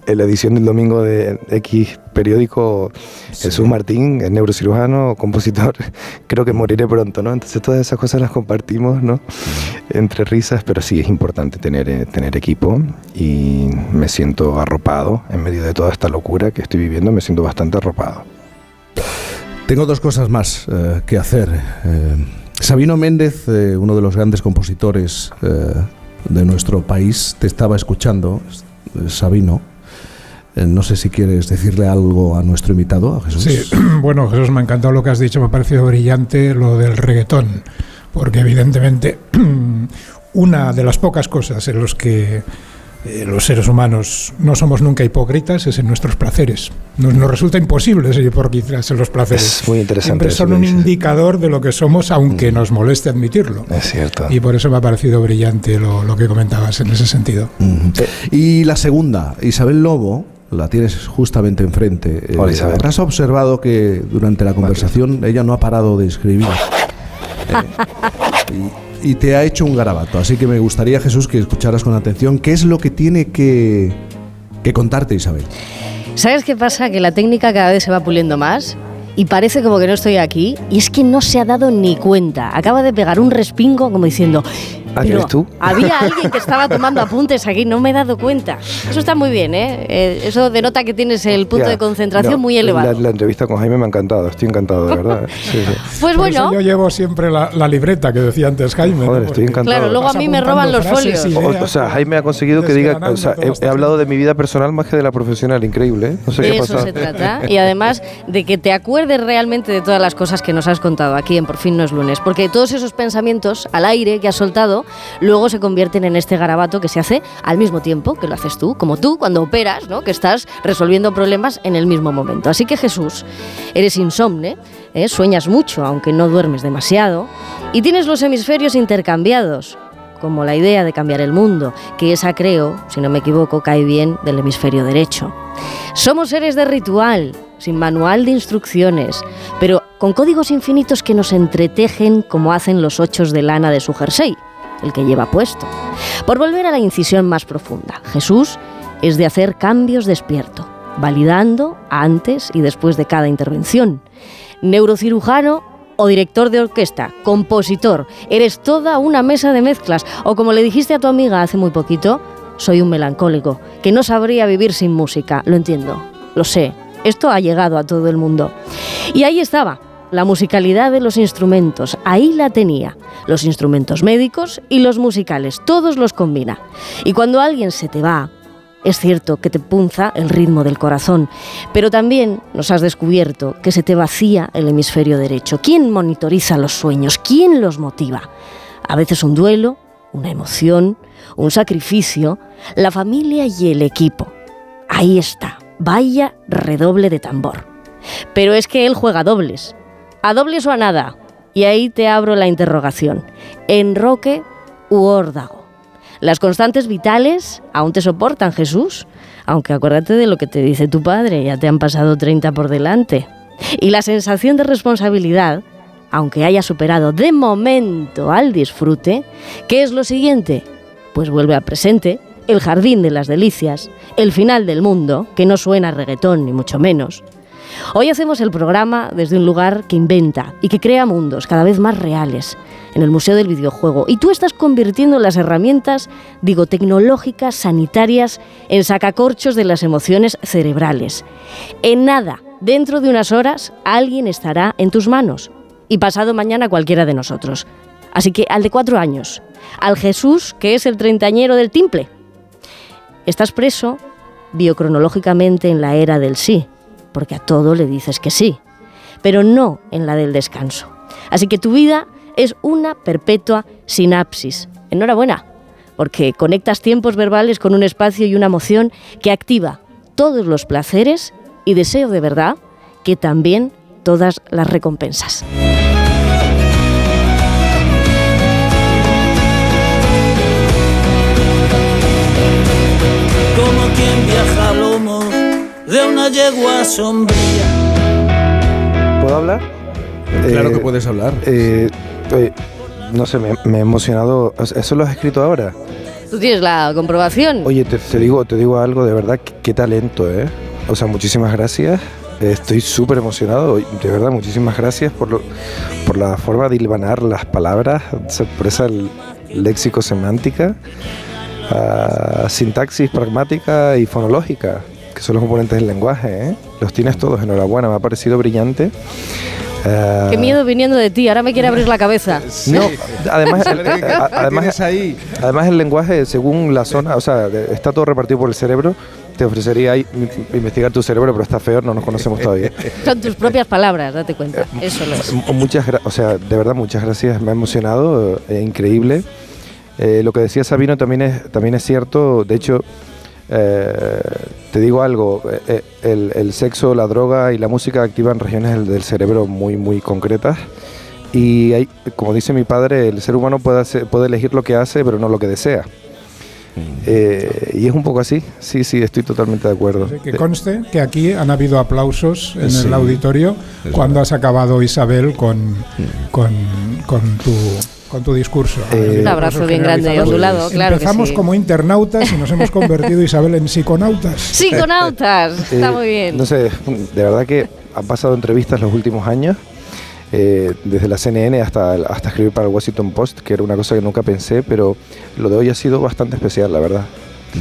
[SPEAKER 31] en la edición del domingo de X periódico, Jesús Martín, el neurocirujano, compositor, creo que moriré pronto, ¿no? Entonces todas esas cosas las compartimos, ¿no? Entre risas, pero sí es importante tener, eh, tener equipo y me siento arropado en medio de toda esta locura que estoy viviendo, me siento bastante arropado.
[SPEAKER 1] Tengo dos cosas más eh, que hacer. Eh, Sabino Méndez, uno de los grandes compositores de nuestro país, te estaba escuchando, Sabino eh, no sé si quieres decirle algo a nuestro invitado, a Jesús.
[SPEAKER 32] Sí, bueno, Jesús, me ha encantado lo que has dicho, me ha parecido brillante lo del reggaetón, porque evidentemente una de las pocas cosas en los que eh, los seres humanos no somos nunca hipócritas, es en nuestros placeres. Nos, nos resulta imposible ser hipócritas en los placeres.
[SPEAKER 31] Es muy interesante.
[SPEAKER 32] Siempre son un indicador de lo que somos, aunque nos moleste admitirlo.
[SPEAKER 31] Es cierto.
[SPEAKER 32] Y por eso me ha parecido brillante lo, lo que comentabas en ese sentido.
[SPEAKER 1] Y la segunda, Isabel Lobo, la tienes justamente enfrente. Eh,
[SPEAKER 31] Hola, Isabel.
[SPEAKER 1] Has observado que durante la conversación ella no ha parado de escribir. Eh, y, te ha hecho un garabato. Así que me gustaría, Jesús, que escucharas con atención qué es lo que tiene que, que contarte Isabel.
[SPEAKER 7] ¿Sabes qué pasa? Que la técnica cada vez se va puliendo más y parece como que no estoy aquí y es que no se ha dado ni cuenta. Acaba de pegar un respingo como diciendo...
[SPEAKER 31] Ah, ¿que
[SPEAKER 7] "Pero
[SPEAKER 31] eres tú?
[SPEAKER 7] Había alguien que estaba tomando apuntes aquí, no me he dado cuenta. Eso está muy bien, ¿eh? Eh, Eso denota que tienes el punto
[SPEAKER 31] Ya,
[SPEAKER 7] de concentración
[SPEAKER 31] no,
[SPEAKER 7] muy elevado.
[SPEAKER 31] La, la entrevista con Jaime me ha encantado, estoy encantado, de verdad. ¿eh? Sí, sí.
[SPEAKER 7] Pues
[SPEAKER 32] Por
[SPEAKER 7] bueno,
[SPEAKER 32] eso yo llevo siempre la, la libreta que decía antes Jaime. ¿no?
[SPEAKER 31] Joder, estoy
[SPEAKER 32] Porque
[SPEAKER 31] encantado.
[SPEAKER 7] Claro, luego a mí me roban los folios.
[SPEAKER 31] O,
[SPEAKER 32] ideas,
[SPEAKER 31] o sea, Jaime ha conseguido que diga, o sea, he, he hablado de mi vida personal más que de la profesional, increíble, ¿eh? No sé
[SPEAKER 7] de
[SPEAKER 31] qué
[SPEAKER 7] eso
[SPEAKER 31] pasado.
[SPEAKER 7] se trata. Y además de que te acuerdes realmente de todas las cosas que nos has contado aquí en Por fin no es lunes. Porque todos esos pensamientos al aire que has soltado luego se convierten en este garabato que se hace al mismo tiempo que lo haces tú, como tú cuando operas, ¿no? que estás resolviendo problemas en el mismo momento. Así que Jesús, eres insomne, ¿eh? sueñas mucho aunque no duermes demasiado y tienes los hemisferios intercambiados como la idea de cambiar el mundo, que esa creo, si no me equivoco, cae bien del hemisferio derecho. Somos seres de ritual, sin manual de instrucciones, pero con códigos infinitos que nos entretejen como hacen los ochos de lana de su jersey, el que lleva puesto. Por volver a la incisión más profunda, Jesús es de hacer cambios despierto, validando antes y después de cada intervención. Neurocirujano o director de orquesta, compositor, eres toda una mesa de mezclas. O como le dijiste a tu amiga hace muy poquito, soy un melancólico, que no sabría vivir sin música. Lo entiendo, lo sé. Esto ha llegado a todo el mundo. Y ahí estaba, la musicalidad de los instrumentos. Ahí la tenía. Los instrumentos médicos y los musicales. Todos los combina. Y cuando alguien se te va, es cierto que te punza el ritmo del corazón, pero también nos has descubierto que se te vacía el hemisferio derecho. ¿Quién monitoriza los sueños? ¿Quién los motiva? A veces un duelo, una emoción, un sacrificio, la familia y el equipo. Ahí está, vaya redoble de tambor. Pero es que él juega dobles. ¿A dobles o a nada? Y ahí te abro la interrogación. ¿Enroque u órdago? Las constantes vitales aún te soportan, Jesús. Aunque acuérdate de lo que te dice tu padre, ya te han pasado 30 por delante. Y la sensación de responsabilidad, aunque haya superado de momento al disfrute, ¿qué es lo siguiente? Pues vuelve al presente, el jardín de las delicias, el final del mundo, que no suena a reggaetón ni mucho menos. Hoy hacemos el programa desde un lugar que inventa y que crea mundos cada vez más reales, en el Museo del Videojuego. Y tú estás convirtiendo las herramientas, digo, tecnológicas, sanitarias, en sacacorchos de las emociones cerebrales. En nada, dentro de unas horas, alguien estará en tus manos. Y pasado mañana cualquiera de nosotros. Así que al de cuatro años, al Jesús, que es el treintañero del timple. Estás preso biocronológicamente en la era del sí, porque a todo le dices que sí, pero no en la del descanso. Así que tu vida es una perpetua sinapsis. Enhorabuena, porque conectas tiempos verbales con un espacio y una emoción que activa todos los placeres y deseo de verdad que también todas las recompensas.
[SPEAKER 30] De una yegua sombría.
[SPEAKER 31] ¿Puedo hablar?
[SPEAKER 1] Claro que puedes hablar.
[SPEAKER 31] eh, eh, no sé, me, me he emocionado. ¿Eso lo has escrito ahora?
[SPEAKER 7] ¿Tú tienes la comprobación?
[SPEAKER 31] Oye, te, te digo, te digo algo de verdad, qué, qué talento, ¿eh? O sea, muchísimas gracias. Eh, Estoy súper emocionado, de verdad, muchísimas gracias por, lo- por la forma de hilvanar las palabras, por esa léxico semántica, ah, sintaxis pragmática y fonológica, que son los componentes del lenguaje, ¿eh? Los tienes todos, enhorabuena, me ha parecido brillante. Ah,
[SPEAKER 7] Qué miedo viniendo de ti, ahora me quiere abrir la cabeza.
[SPEAKER 31] no, además, el,
[SPEAKER 1] ¿Qué
[SPEAKER 31] eh, a- además,
[SPEAKER 1] ahí?
[SPEAKER 31] además el lenguaje, según la zona, o sea, está todo repartido por el cerebro. Te ofrecería investigar tu cerebro, pero está feo, no nos conocemos todavía.
[SPEAKER 7] Son tus propias palabras, date cuenta. Eso lo es.
[SPEAKER 31] Muchas o sea, de verdad muchas gracias, me ha emocionado, eh, increíble. Eh, lo que decía Sabino también es, también es cierto. De hecho, eh, te digo algo, eh, eh, el, sexo, la droga y la música activan regiones del, cerebro muy, muy concretas. Y hay, como dice mi padre, el ser humano puede elegir lo que hace, pero no lo que desea. Eh, y es un poco así, sí, sí, estoy totalmente de acuerdo.
[SPEAKER 32] Que conste que aquí han habido aplausos en
[SPEAKER 31] Sí.
[SPEAKER 32] el auditorio cuando has acabado, Isabel, con, con, con tu con tu discurso.
[SPEAKER 31] Eh,
[SPEAKER 7] Un abrazo bien grande y ondulado, claro que
[SPEAKER 32] Empezamos
[SPEAKER 7] sí.
[SPEAKER 32] como internautas y nos hemos convertido, Isabel, en psiconautas.
[SPEAKER 7] Psiconautas, está
[SPEAKER 31] Eh,
[SPEAKER 7] muy bien.
[SPEAKER 31] No sé, de verdad que han pasado entrevistas los últimos años, eh, desde la CNN hasta, hasta escribir para el Washington Post, que era una cosa que nunca pensé, pero lo de hoy ha sido bastante especial, la verdad.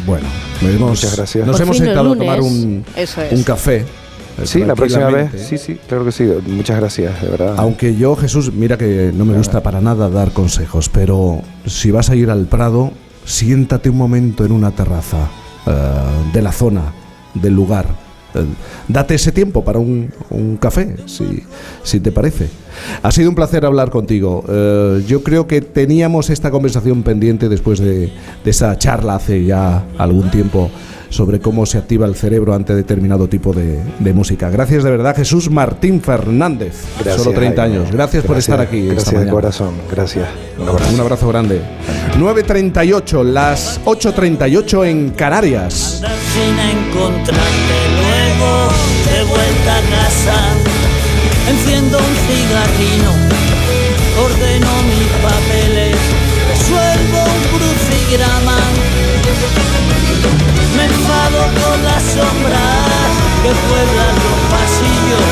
[SPEAKER 1] Bueno, hemos-
[SPEAKER 31] muchas gracias.
[SPEAKER 1] Nos hemos sentado a tomar un,
[SPEAKER 7] es.
[SPEAKER 1] un café.
[SPEAKER 31] Sí, la próxima vez, sí, sí, claro que sí. Muchas gracias, de verdad.
[SPEAKER 1] Aunque yo, Jesús, mira que no me gusta para nada dar consejos, pero si vas a ir al Prado, siéntate un momento en una terraza eh, de la zona, del lugar. Date ese tiempo para un, un café, si, si te parece. Ha sido un placer hablar contigo. Eh, yo creo que teníamos esta conversación pendiente después de, de esa charla hace ya algún tiempo sobre cómo se activa el cerebro ante determinado tipo de, de música. Gracias de verdad, Jesús Martín Fernández.
[SPEAKER 31] Gracias,
[SPEAKER 1] Solo 30
[SPEAKER 31] Jaime.
[SPEAKER 1] años. Gracias, por estar aquí. esta
[SPEAKER 31] Gracias de
[SPEAKER 1] mañana.
[SPEAKER 31] corazón, gracias. Un abrazo.
[SPEAKER 1] Un abrazo grande. 9.38, las 8.38 en Canarias.
[SPEAKER 33] Enciendo un cigarrino ordeno mis papeles resuelvo un crucigrama. Me enfado con las sombras que pueblan los pasillos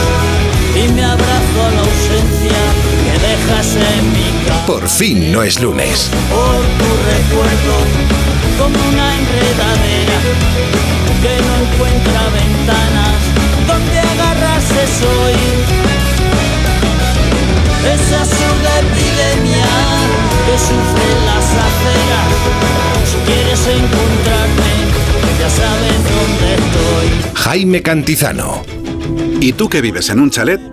[SPEAKER 33] y me abrazo a la ausencia que dejas en mi casa
[SPEAKER 14] Por fin no es lunes.
[SPEAKER 33] por tu recuerdo como una enredadera que no encuentra ventanas donde agarrarse soy esa epidemia que sufre las aceras si quieres encontrarme ya sabes dónde estoy
[SPEAKER 14] Jaime Cantizano.
[SPEAKER 24] ¿Y tú que vives en un chalet?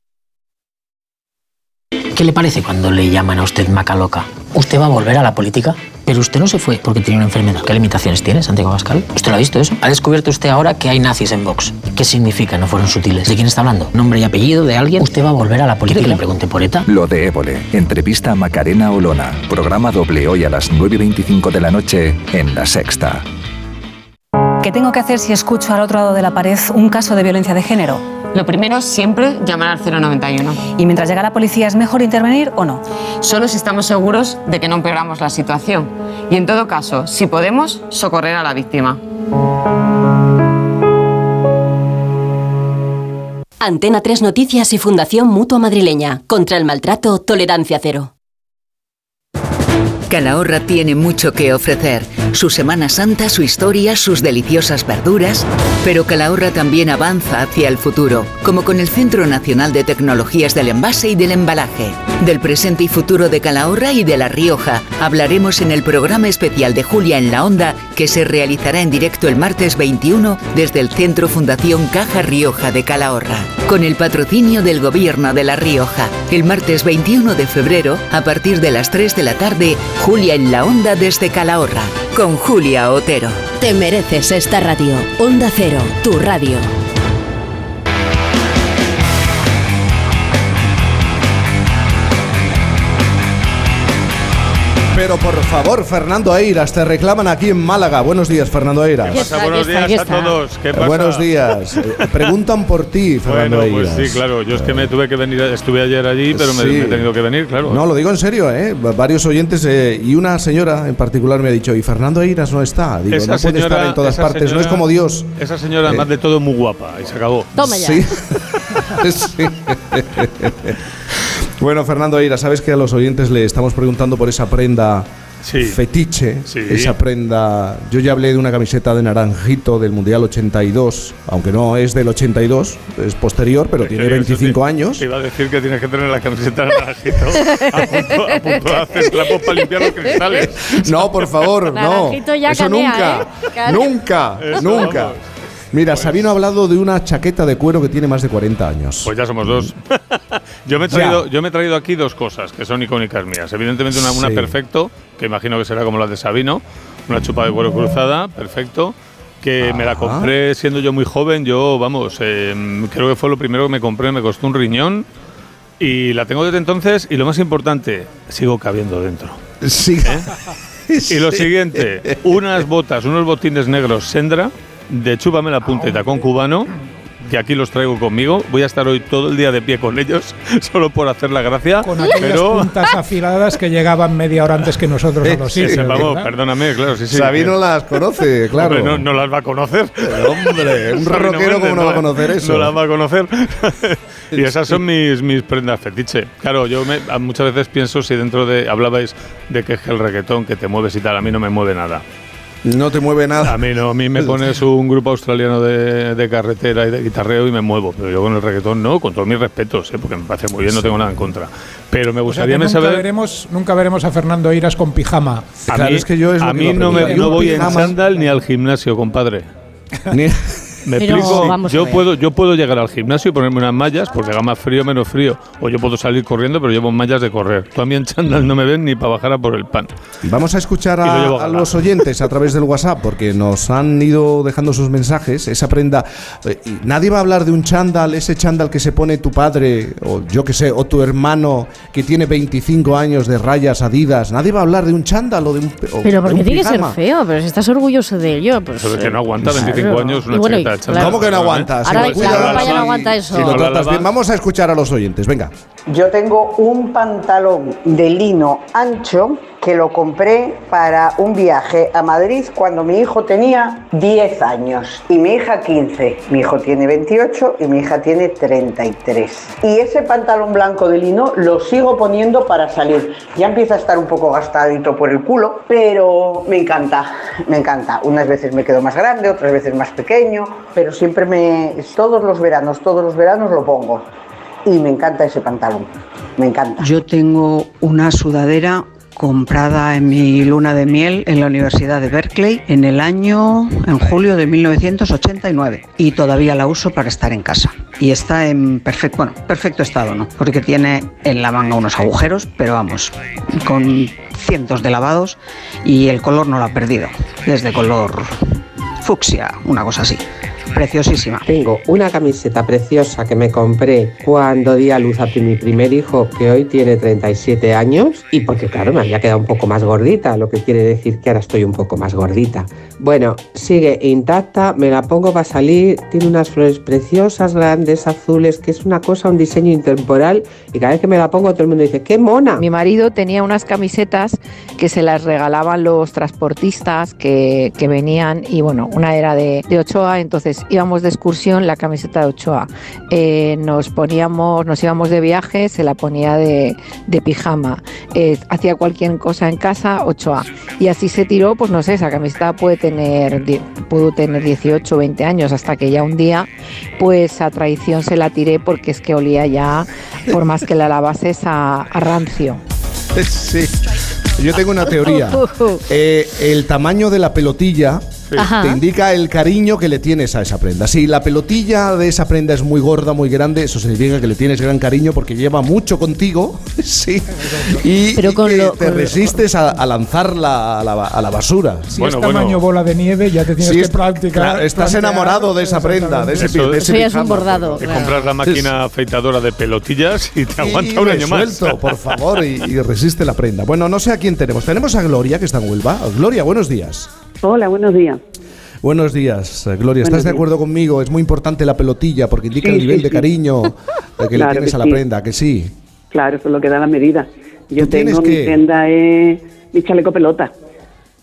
[SPEAKER 34] ¿Qué le parece cuando le llaman a usted maca loca? ¿Usted va a volver a la política? Pero usted no se fue porque tenía una enfermedad. ¿Qué limitaciones tiene, Santiago Pascal? ¿Usted lo ha visto eso? ¿Ha descubierto usted ahora que hay nazis en Vox? ¿Qué significa? No fueron sutiles. ¿De quién está hablando? ¿Nombre y apellido de alguien? ¿Usted va a volver a la política? ¿Le pregunte por ETA?
[SPEAKER 35] Lo de Évole. Entrevista a Macarena Olona. Programa doble hoy a las 9.25 de la noche en La Sexta.
[SPEAKER 36] ¿Qué tengo que hacer si escucho al otro lado de la pared un caso de violencia de género?
[SPEAKER 37] Lo primero es siempre llamar al 091.
[SPEAKER 36] ¿Y mientras llega la policía es mejor intervenir o no?
[SPEAKER 37] Solo si estamos seguros de que no empeoramos la situación. Y en todo caso, si podemos, socorrer a la víctima.
[SPEAKER 38] Antena 3 Noticias y Fundación Mutua Madrileña. Contra el maltrato, tolerancia cero.
[SPEAKER 39] Calahorra tiene mucho que ofrecer. Su Semana Santa, su historia, sus deliciosas verduras. Pero Calahorra también avanza hacia el futuro, como con el Centro Nacional de Tecnologías del Envase y del Embalaje. Del presente y futuro de Calahorra y de La Rioja hablaremos en el programa especial de Julia en la Onda, que se realizará en directo el martes 21 desde el Centro Fundación Caja Rioja de Calahorra. Con el patrocinio del Gobierno de La Rioja. El martes 21 de febrero, a partir de las 3 de la tarde, Julia en la Onda desde Calahorra, con Julia Otero.
[SPEAKER 38] Te mereces esta radio. Onda Cero, tu radio.
[SPEAKER 1] Pero por favor, Fernando Eiras, te reclaman aquí en Málaga. Buenos días, Fernando Eiras.
[SPEAKER 40] ¿Qué pasa? Buenos días a todos. ¿Qué pasa?
[SPEAKER 1] Buenos días. Preguntan por ti, Fernando
[SPEAKER 40] Bueno, pues sí, claro. Yo es que me tuve que venir, estuve ayer allí, pero me,
[SPEAKER 1] Sí.
[SPEAKER 40] me he tenido que venir, claro.
[SPEAKER 1] No, lo digo en serio, ¿eh? Va- Varios oyentes eh, y una señora en particular me ha dicho, y Fernando Eiras no está. Digo, no puede estar en todas partes, no es como Dios.
[SPEAKER 40] Esa señora,
[SPEAKER 1] Eh,
[SPEAKER 40] además de todo, muy guapa y se acabó.
[SPEAKER 7] Toma ya.
[SPEAKER 1] Sí. Sí. Bueno, Fernando Eira, sabes que a los oyentes le estamos preguntando por esa prenda fetiche,
[SPEAKER 40] Sí.
[SPEAKER 1] esa prenda. Yo ya hablé de una camiseta de naranjito del Mundial 82, aunque no es del 82, es posterior, pero tiene 25 años.
[SPEAKER 40] Te iba a decir que tienes que tener la camiseta de naranjito a punto, a punto de hacer trapos para limpiar los cristales.
[SPEAKER 1] No, por favor, no.
[SPEAKER 7] Naranjito ya
[SPEAKER 1] Eso
[SPEAKER 7] canea,
[SPEAKER 1] nunca,
[SPEAKER 7] ¿eh? Claro.
[SPEAKER 1] nunca,
[SPEAKER 40] Eso,
[SPEAKER 1] nunca.
[SPEAKER 40] vamos.
[SPEAKER 1] Mira, Sabino ha hablado de una chaqueta de cuero que tiene más de 40 años.
[SPEAKER 40] Pues ya somos dos. yo, me he traído, yo me he traído aquí dos cosas que son icónicas mías. Evidentemente una, una
[SPEAKER 1] Sí.
[SPEAKER 40] perfecto, que imagino que será como la de Sabino, una chupa de cuero cruzada, perfecto, que me la compré siendo yo muy joven. Yo, vamos, eh, creo que fue lo primero que me compré, me costó un riñón. Y la tengo desde entonces y lo más importante, sigo cabiendo dentro.
[SPEAKER 1] Sí.
[SPEAKER 40] Y lo siguiente, unas botas, unos botines negros Sendra de chúpame la punta y tacón cubano, que aquí los traigo conmigo. Voy a estar hoy todo el día de pie con ellos, solo por hacer la gracia.
[SPEAKER 32] Con aquellas
[SPEAKER 40] pero
[SPEAKER 32] puntas afiladas que llegaban media hora antes que nosotros a los
[SPEAKER 40] Sí,
[SPEAKER 32] sitios.
[SPEAKER 40] vamos,
[SPEAKER 32] ¿verdad?
[SPEAKER 40] perdóname, claro, sí, sí.
[SPEAKER 1] Sabino las conoce, claro.
[SPEAKER 40] Hombre, no, no las va a conocer.
[SPEAKER 1] Hombre, un rockero, ¿cómo no va a conocer eso?
[SPEAKER 40] No las va a conocer. y esas son mis, mis prendas fetiche. Claro, yo me- muchas veces pienso si dentro de. Hablabais de que es el reggaetón, que te mueves y tal. A mí no me mueve nada.
[SPEAKER 1] No te mueve nada.
[SPEAKER 40] A mí no, a mí me pones un grupo australiano de, de carretera y de guitarreo y me muevo. Pero yo con el reggaetón no, con todos mis respetos, ¿eh? porque me parece muy bien, no tengo nada en contra. Pero me
[SPEAKER 32] O sea
[SPEAKER 40] gustaría
[SPEAKER 32] que
[SPEAKER 40] me
[SPEAKER 32] nunca,
[SPEAKER 40] saber.
[SPEAKER 32] veremos, nunca veremos a Fernando Iras con pijama.
[SPEAKER 40] A
[SPEAKER 1] Claro,
[SPEAKER 40] mí,
[SPEAKER 1] es que yo es
[SPEAKER 40] a mí no, me, no voy en chándal ni al gimnasio, compadre.
[SPEAKER 1] Ni-
[SPEAKER 40] Me
[SPEAKER 7] Pero
[SPEAKER 40] explico.
[SPEAKER 7] vamos a
[SPEAKER 40] yo puedo, yo puedo llegar al gimnasio y ponerme unas mallas porque haga más frío menos frío. O yo puedo salir corriendo, pero llevo mallas de correr. Tú a mí en chándal no me ven ni para bajar a por el pan.
[SPEAKER 1] Vamos a escuchar
[SPEAKER 40] Y lo
[SPEAKER 1] a, a los oyentes a través del WhatsApp porque nos han ido dejando sus mensajes. Esa prenda. eh, nadie va a hablar de un chándal, ese chándal que se pone tu padre, o yo que sé, o tu hermano que tiene 25 años de rayas adidas. Nadie va a hablar de un chándal o de un. o
[SPEAKER 7] Pero
[SPEAKER 1] de
[SPEAKER 7] porque
[SPEAKER 1] un
[SPEAKER 7] tiene que ser feo, pero si estás orgulloso de ello, pues.
[SPEAKER 40] De que no aguanta
[SPEAKER 7] Claro.
[SPEAKER 40] 25 años una
[SPEAKER 7] Y bueno,
[SPEAKER 1] ¿Cómo que no aguantas? Si
[SPEAKER 7] Ahora
[SPEAKER 1] lo
[SPEAKER 7] la
[SPEAKER 1] cuidas,
[SPEAKER 7] ropa ya no
[SPEAKER 1] si-
[SPEAKER 7] aguanta eso.
[SPEAKER 1] Si lo tratas bien, vamos a escuchar a los oyentes. Venga.
[SPEAKER 41] Yo tengo un pantalón de lino ancho que lo compré para un viaje a Madrid cuando mi hijo tenía 10 años y mi hija 15. Mi hijo tiene 28 y mi hija tiene 33. Y ese pantalón blanco de lino lo sigo poniendo para salir. Ya empieza a estar un poco gastadito por el culo, pero me encanta, me encanta. Unas veces me quedo más grande, otras veces más pequeño, pero siempre me... Todos los veranos, todos los veranos lo pongo y me encanta ese pantalón, me encanta.
[SPEAKER 42] Yo tengo una sudadera comprada en mi luna de miel en la Universidad de Berkeley en el año, en julio de 1989 y todavía la uso para estar en casa. Y está en perfecto, bueno, perfecto estado, ¿no? Porque tiene en la manga unos agujeros, pero vamos, con cientos de lavados y el color no lo ha perdido. Es de color fucsia, una cosa así. Preciosísima.
[SPEAKER 43] Tengo una camiseta preciosa que me compré cuando di a luz a mi primer hijo, que hoy tiene 37 años, y porque claro, me había quedado un poco más gordita, lo que quiere decir que ahora estoy un poco más gordita. Bueno, sigue intacta, me la pongo para salir, tiene unas flores preciosas, grandes, azules, que es una cosa, un diseño intemporal, y cada vez que me la pongo todo el mundo dice, ¡qué mona!
[SPEAKER 44] Mi marido tenía unas camisetas que se las regalaban los transportistas que, que venían y bueno, una era de, de Ochoa, entonces íbamos de excursión la camiseta de Ochoa. Eh, nos poníamos, nos íbamos de viaje, se la ponía de, de pijama. Eh, hacía cualquier cosa en casa, Ochoa. Y así se tiró, pues no sé, esa camiseta puede tener, pudo tener 18 o 20 años, hasta que ya un día, pues a traición se la tiré porque es que olía ya, por más que la lavases, a, a rancio.
[SPEAKER 1] Sí. Yo tengo una teoría. Eh, el tamaño de la pelotilla
[SPEAKER 7] Ajá.
[SPEAKER 1] te indica el cariño que le tienes a esa prenda. Si la pelotilla de esa prenda es muy gorda, muy grande, eso significa que le tienes gran cariño porque lleva mucho contigo. Sí. Y,
[SPEAKER 7] Pero
[SPEAKER 1] y
[SPEAKER 7] con
[SPEAKER 1] que
[SPEAKER 7] lo-
[SPEAKER 1] te
[SPEAKER 7] con lo-
[SPEAKER 1] resistes a, a lanzarla a la, a la basura.
[SPEAKER 32] Si es tamaño bola de nieve, ya te tienes que
[SPEAKER 1] es-
[SPEAKER 32] practicar.
[SPEAKER 1] claro, estás
[SPEAKER 32] plantear-
[SPEAKER 1] enamorado de esa prenda, de ese, pi- de ese
[SPEAKER 7] Eso ya es un bordado.
[SPEAKER 40] Te
[SPEAKER 7] claro.
[SPEAKER 40] compras la máquina afeitadora de pelotillas y te aguanta
[SPEAKER 1] Y
[SPEAKER 40] un año más.
[SPEAKER 1] resuelto, por favor, y, y resiste la prenda. Bueno, no sé a quién tenemos. Tenemos a Gloria, que está en Huelva. Gloria, buenos días.
[SPEAKER 45] Hola, buenos días.
[SPEAKER 1] Buenos días, eh, Gloria. ¿Estás de acuerdo conmigo? Es muy importante la pelotilla porque indica
[SPEAKER 45] Sí,
[SPEAKER 1] el nivel
[SPEAKER 45] sí,
[SPEAKER 1] de
[SPEAKER 45] sí.
[SPEAKER 1] cariño eh, que
[SPEAKER 45] Claro
[SPEAKER 1] le tienes
[SPEAKER 45] que
[SPEAKER 1] a la
[SPEAKER 45] sí.
[SPEAKER 1] prenda, que sí.
[SPEAKER 45] Claro, eso es lo que da la medida. Yo
[SPEAKER 1] ¿Tú tienes
[SPEAKER 45] tengo mi prenda es mi chaleco pelota.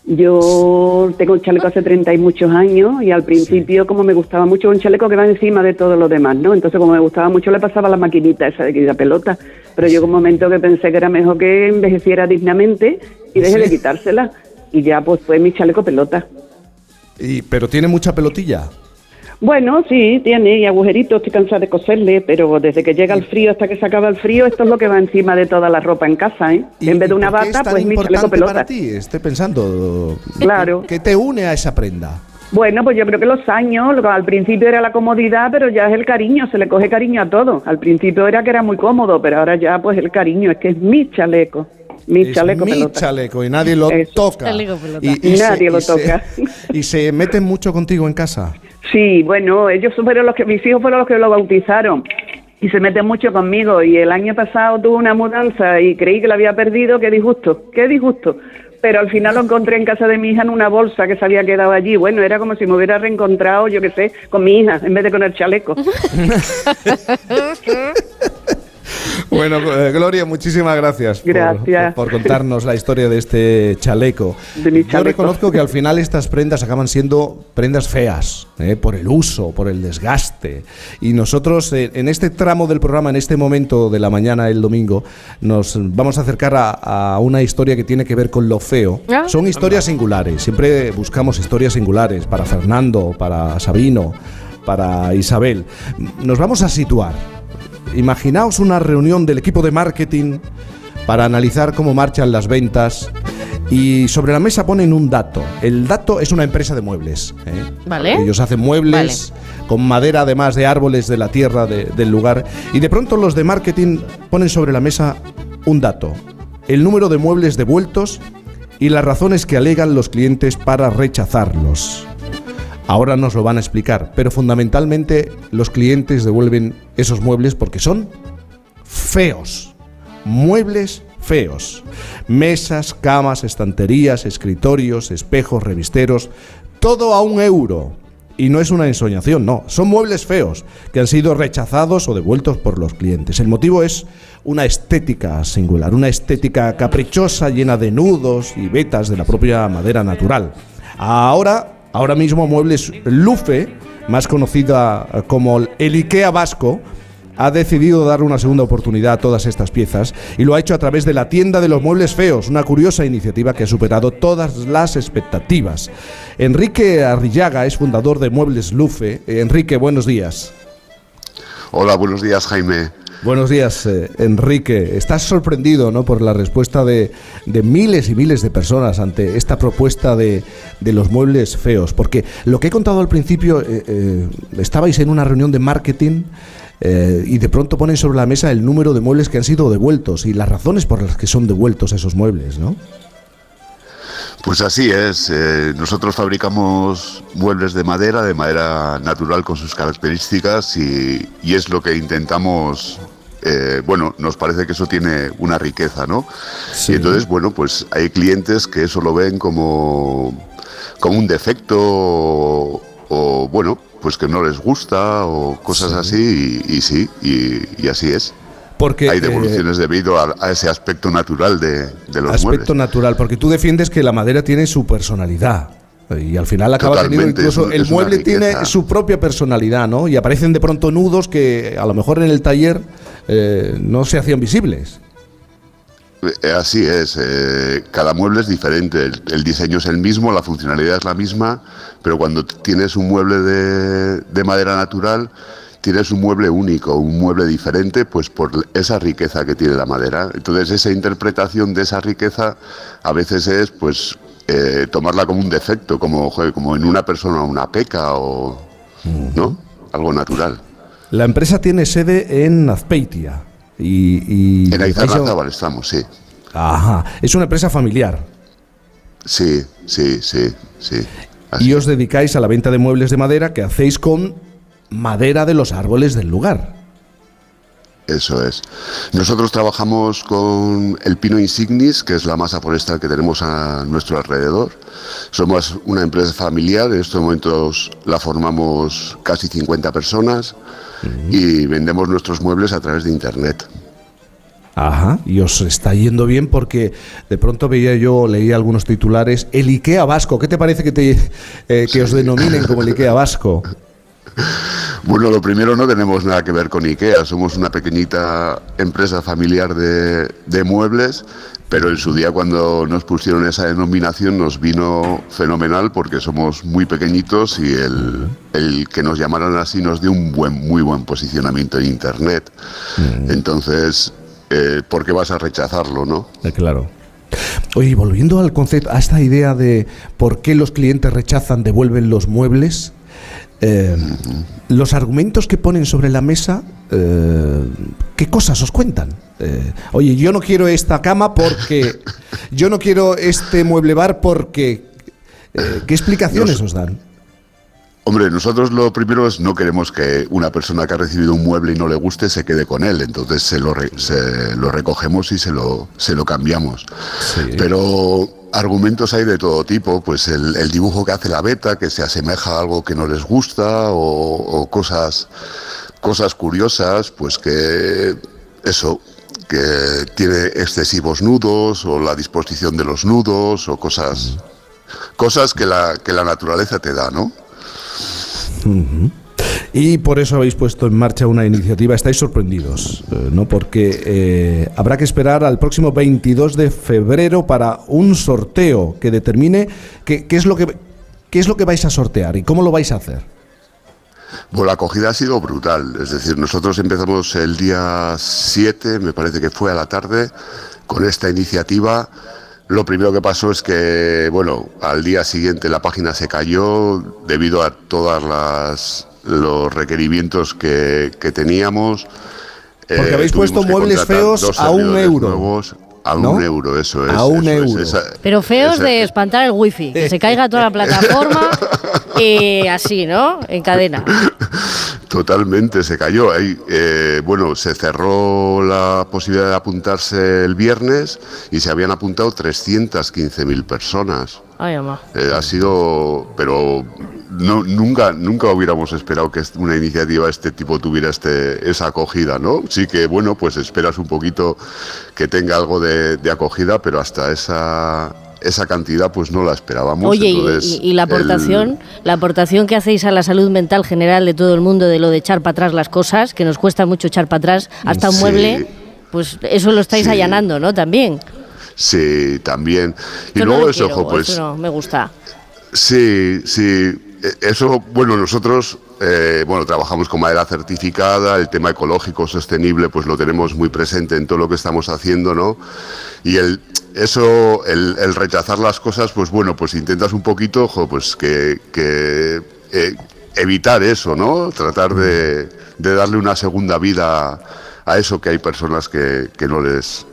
[SPEAKER 45] Yo tengo un chaleco hace 30 y muchos años y al principio como me gustaba mucho un chaleco que va encima de todo lo demás, ¿no? Entonces como me gustaba mucho le pasaba la maquinita esa de que da pelota, Pero llegó un momento que pensé que era mejor que envejeciera dignamente y deje de quitársela. Y ya pues fue mi chaleco pelota.
[SPEAKER 1] Y, ¿Pero tiene mucha pelotilla?
[SPEAKER 45] Bueno, sí, tiene y agujeritos, estoy cansada de coserle, pero desde que llega el frío hasta que se acaba el frío, esto es lo que va encima de toda la ropa en casa, ¿eh? en vez de una
[SPEAKER 1] ¿Por qué
[SPEAKER 45] bata, pues mi chaleco pelota.
[SPEAKER 1] para ti? Estoy pensando.
[SPEAKER 45] Claro.
[SPEAKER 1] ¿Qué te une a esa prenda?
[SPEAKER 45] Bueno, pues yo creo que los años, al principio era la comodidad, pero ya es el cariño, se le coge cariño a todo. Al principio era que era muy cómodo, pero ahora ya pues el cariño, es que es mi chaleco, mi
[SPEAKER 1] Es
[SPEAKER 45] chaleco
[SPEAKER 1] mi
[SPEAKER 45] pelota.
[SPEAKER 1] chaleco y nadie lo
[SPEAKER 45] Eso.
[SPEAKER 1] toca.
[SPEAKER 45] Chaleco pelota. Nadie
[SPEAKER 1] se-
[SPEAKER 45] lo
[SPEAKER 1] se-
[SPEAKER 45] toca.
[SPEAKER 1] y se meten mucho contigo en casa.
[SPEAKER 45] Sí, bueno, ellos fueron los que, mis hijos fueron los que lo bautizaron y se meten mucho conmigo. Y el año pasado tuve una mudanza y creí que la había perdido, qué disgusto, qué disgusto. Pero al final lo encontré en casa de mi hija en una bolsa que se había quedado allí. Bueno, era como si me hubiera reencontrado, yo qué sé, con mi hija en vez de con el chaleco.
[SPEAKER 1] Bueno, eh, Gloria, muchísimas gracias, por-
[SPEAKER 45] Gracias.
[SPEAKER 1] Por, por contarnos la historia de este chaleco.
[SPEAKER 45] De mi
[SPEAKER 1] Yo
[SPEAKER 45] chaleco.
[SPEAKER 1] reconozco que al final estas prendas acaban siendo prendas feas, ¿eh? por el uso, por el desgaste. Y nosotros, eh, en este tramo del programa, en este momento de la mañana, el domingo, nos vamos a acercar a, a una historia que tiene que ver con lo feo.
[SPEAKER 7] Ah.
[SPEAKER 1] Son historias singulares, siempre buscamos historias singulares para Fernando, para Sabino, para Isabel. Nos vamos a situar. Imaginaos una reunión del equipo de marketing para analizar cómo marchan las ventas y sobre la mesa ponen un dato. El dato es una empresa de muebles. ¿eh?
[SPEAKER 7] Vale.
[SPEAKER 1] Ellos hacen muebles con madera además de árboles de la tierra de- del lugar y de pronto los de marketing ponen sobre la mesa un dato. El número de muebles devueltos y las razones que alegan los clientes para rechazarlos. Ahora nos lo van a explicar, pero fundamentalmente los clientes devuelven esos muebles porque son feos. Muebles feos. Mesas, camas, estanterías, escritorios, espejos, revisteros, todo a un euro. Y no es una ensoñación, no. Son muebles feos que han sido rechazados o devueltos por los clientes. El motivo es una estética singular, una estética caprichosa llena de nudos y vetas de la propia madera natural. Ahora, ahora mismo Muebles Lufe, más conocida como el IKEA vasco, ha decidido dar una segunda oportunidad a todas estas piezas y lo ha hecho a través de la tienda de los muebles feos, una curiosa iniciativa que ha superado todas las expectativas. Enrique Arrillaga es fundador de Muebles Lufe. Enrique, buenos días.
[SPEAKER 46] Hola, buenos días, Jaime.
[SPEAKER 1] Buenos días, eh, Enrique. Estás sorprendido ¿no? por la respuesta de, de miles y miles de personas ante esta propuesta de, de los muebles feos. Porque lo que he contado al principio, eh, eh, estabais en una reunión de marketing eh, y de pronto ponen sobre la mesa el número de muebles que han sido devueltos y las razones por las que son devueltos esos muebles, ¿no?
[SPEAKER 46] Pues así es. eh, nosotros fabricamos muebles de madera, de madera natural con sus características y, y es lo que intentamos. Eh, bueno, nos parece que eso tiene una riqueza, ¿no? Y entonces, bueno, pues hay clientes que eso lo ven como, como un defecto o, o, bueno, pues que no les gusta o cosas así y, y sí, y, y así es.
[SPEAKER 1] Porque,
[SPEAKER 46] hay
[SPEAKER 1] eh,
[SPEAKER 46] devoluciones debido a, a ese aspecto natural de, de los
[SPEAKER 1] Aspecto
[SPEAKER 46] muebles.
[SPEAKER 1] natural, porque tú defiendes que la madera tiene su personalidad. Y al final acaba teniendo incluso
[SPEAKER 46] es
[SPEAKER 1] el mueble tiene su propia personalidad, ¿no? Y aparecen de pronto nudos que a lo mejor en el taller eh, no se hacían visibles.
[SPEAKER 46] Eh, Así es, eh, cada mueble es diferente, el, el diseño es el mismo, la funcionalidad es la misma, pero cuando tienes un mueble de, de madera natural, tienes un mueble único, un mueble diferente, pues por esa riqueza que tiene la madera. Entonces esa interpretación de esa riqueza a veces es pues eh, tomarla como un defecto, como, joder, como en una persona una peca o ¿no? algo natural.
[SPEAKER 1] La empresa tiene sede en Azpeitia. Y, y
[SPEAKER 46] En Aizarrázábal estamos, sí.
[SPEAKER 1] Ajá. Es una empresa familiar.
[SPEAKER 46] Sí, sí, sí, sí.
[SPEAKER 1] Y os dedicáis a la venta de muebles de madera que hacéis con madera de los árboles del lugar.
[SPEAKER 46] Eso es. Nosotros trabajamos con el pino insignis, que es la masa forestal que tenemos a nuestro alrededor. Somos una empresa familiar, en estos momentos la formamos casi 50 personas y vendemos nuestros muebles a través de Internet.
[SPEAKER 1] Ajá, y os está yendo bien porque de pronto veía yo, leía algunos titulares, el IKEA vasco, ¿qué te parece que, te, eh, que os denominen como el IKEA vasco?
[SPEAKER 46] Bueno, lo primero no tenemos nada que ver con IKEA, somos una pequeñita empresa familiar de, de muebles, pero en su día cuando nos pusieron esa denominación nos vino fenomenal porque somos muy pequeñitos y el, el que nos llamaran así nos dio un buen, muy buen posicionamiento en Internet. Entonces, eh, ¿por qué vas a rechazarlo, no?
[SPEAKER 1] Eh, claro. Oye, volviendo al concepto, a esta idea de por qué los clientes rechazan, devuelven los muebles, eh, los argumentos que ponen sobre la mesa, eh, ¿qué cosas os cuentan? Eh, oye, yo no quiero esta cama porque. Yo no quiero este mueble bar porque. ¿Qué explicaciones
[SPEAKER 46] Nos-
[SPEAKER 1] os dan?
[SPEAKER 46] Hombre, nosotros lo primero es no queremos que una persona que ha recibido un mueble y no le guste se quede con él, entonces se lo, re- se lo recogemos y se lo, se lo cambiamos. Pero argumentos hay de todo tipo, pues el, dibujo que hace la beta, que se asemeja a algo que no les gusta, o, cosas, cosas curiosas, pues que eso, que tiene excesivos nudos, o la disposición de los nudos, o cosas, cosas que la, que la naturaleza te da, ¿no?
[SPEAKER 1] Y por eso habéis puesto en marcha una iniciativa. Estáis sorprendidos, eh, ¿no? Porque eh, habrá que esperar al próximo 22 de febrero para un sorteo que determine qué, es lo que qué es lo que vais a sortear y cómo lo vais a hacer.
[SPEAKER 46] Bueno, la acogida ha sido brutal. Es decir, nosotros empezamos el día 7, me parece que fue a la tarde, con esta iniciativa. Lo primero que pasó es que, bueno, al día siguiente la página se cayó debido a todas las los requerimientos que, que teníamos.
[SPEAKER 1] Porque
[SPEAKER 46] Eh,
[SPEAKER 1] habéis puesto muebles feos a un euro,
[SPEAKER 46] nuevos, a
[SPEAKER 1] ¿no?
[SPEAKER 46] un euro, eso es.
[SPEAKER 1] A un
[SPEAKER 46] eso es,
[SPEAKER 1] euro.
[SPEAKER 46] esa-
[SPEAKER 7] Pero feos
[SPEAKER 46] esa-
[SPEAKER 7] de espantar el wifi, que se caiga toda la plataforma y así, ¿no? En cadena.
[SPEAKER 46] Totalmente, se cayó. Ahí, eh, bueno, se cerró la posibilidad de apuntarse el viernes y se habían apuntado 315.000 personas.
[SPEAKER 7] Ay, mamá.
[SPEAKER 46] Eh, ha sido, pero no, nunca, nunca hubiéramos esperado que una iniciativa de este tipo tuviera este, esa acogida, ¿no? Sí que, bueno, pues esperas un poquito que tenga algo de, de acogida, pero hasta esa, esa cantidad pues no la esperábamos.
[SPEAKER 7] Oye, y,
[SPEAKER 46] Entonces,
[SPEAKER 7] y- y la
[SPEAKER 46] el-
[SPEAKER 7] aportación, la aportación que hacéis a la salud mental general de todo el mundo de lo de echar para atrás las cosas, que nos cuesta mucho echar para atrás, hasta un
[SPEAKER 46] Sí.
[SPEAKER 7] mueble, pues eso lo estáis
[SPEAKER 46] Sí.
[SPEAKER 7] allanando, ¿no? También.
[SPEAKER 46] Sí, también. Y
[SPEAKER 7] Yo
[SPEAKER 46] luego eso,
[SPEAKER 7] quiero,
[SPEAKER 46] ojo, pues
[SPEAKER 7] eso no me gusta.
[SPEAKER 46] Sí, sí. Eh, Eso, bueno, nosotros, eh, bueno, trabajamos con madera certificada, el tema ecológico sostenible, pues lo tenemos muy presente en todo lo que estamos haciendo, ¿no? Y el, eso, el, el rechazar las cosas, pues bueno, pues intentas un poquito, ojo, pues que, que eh, evitar eso, ¿no? Tratar de, de darle una segunda vida a eso que hay personas que, que no les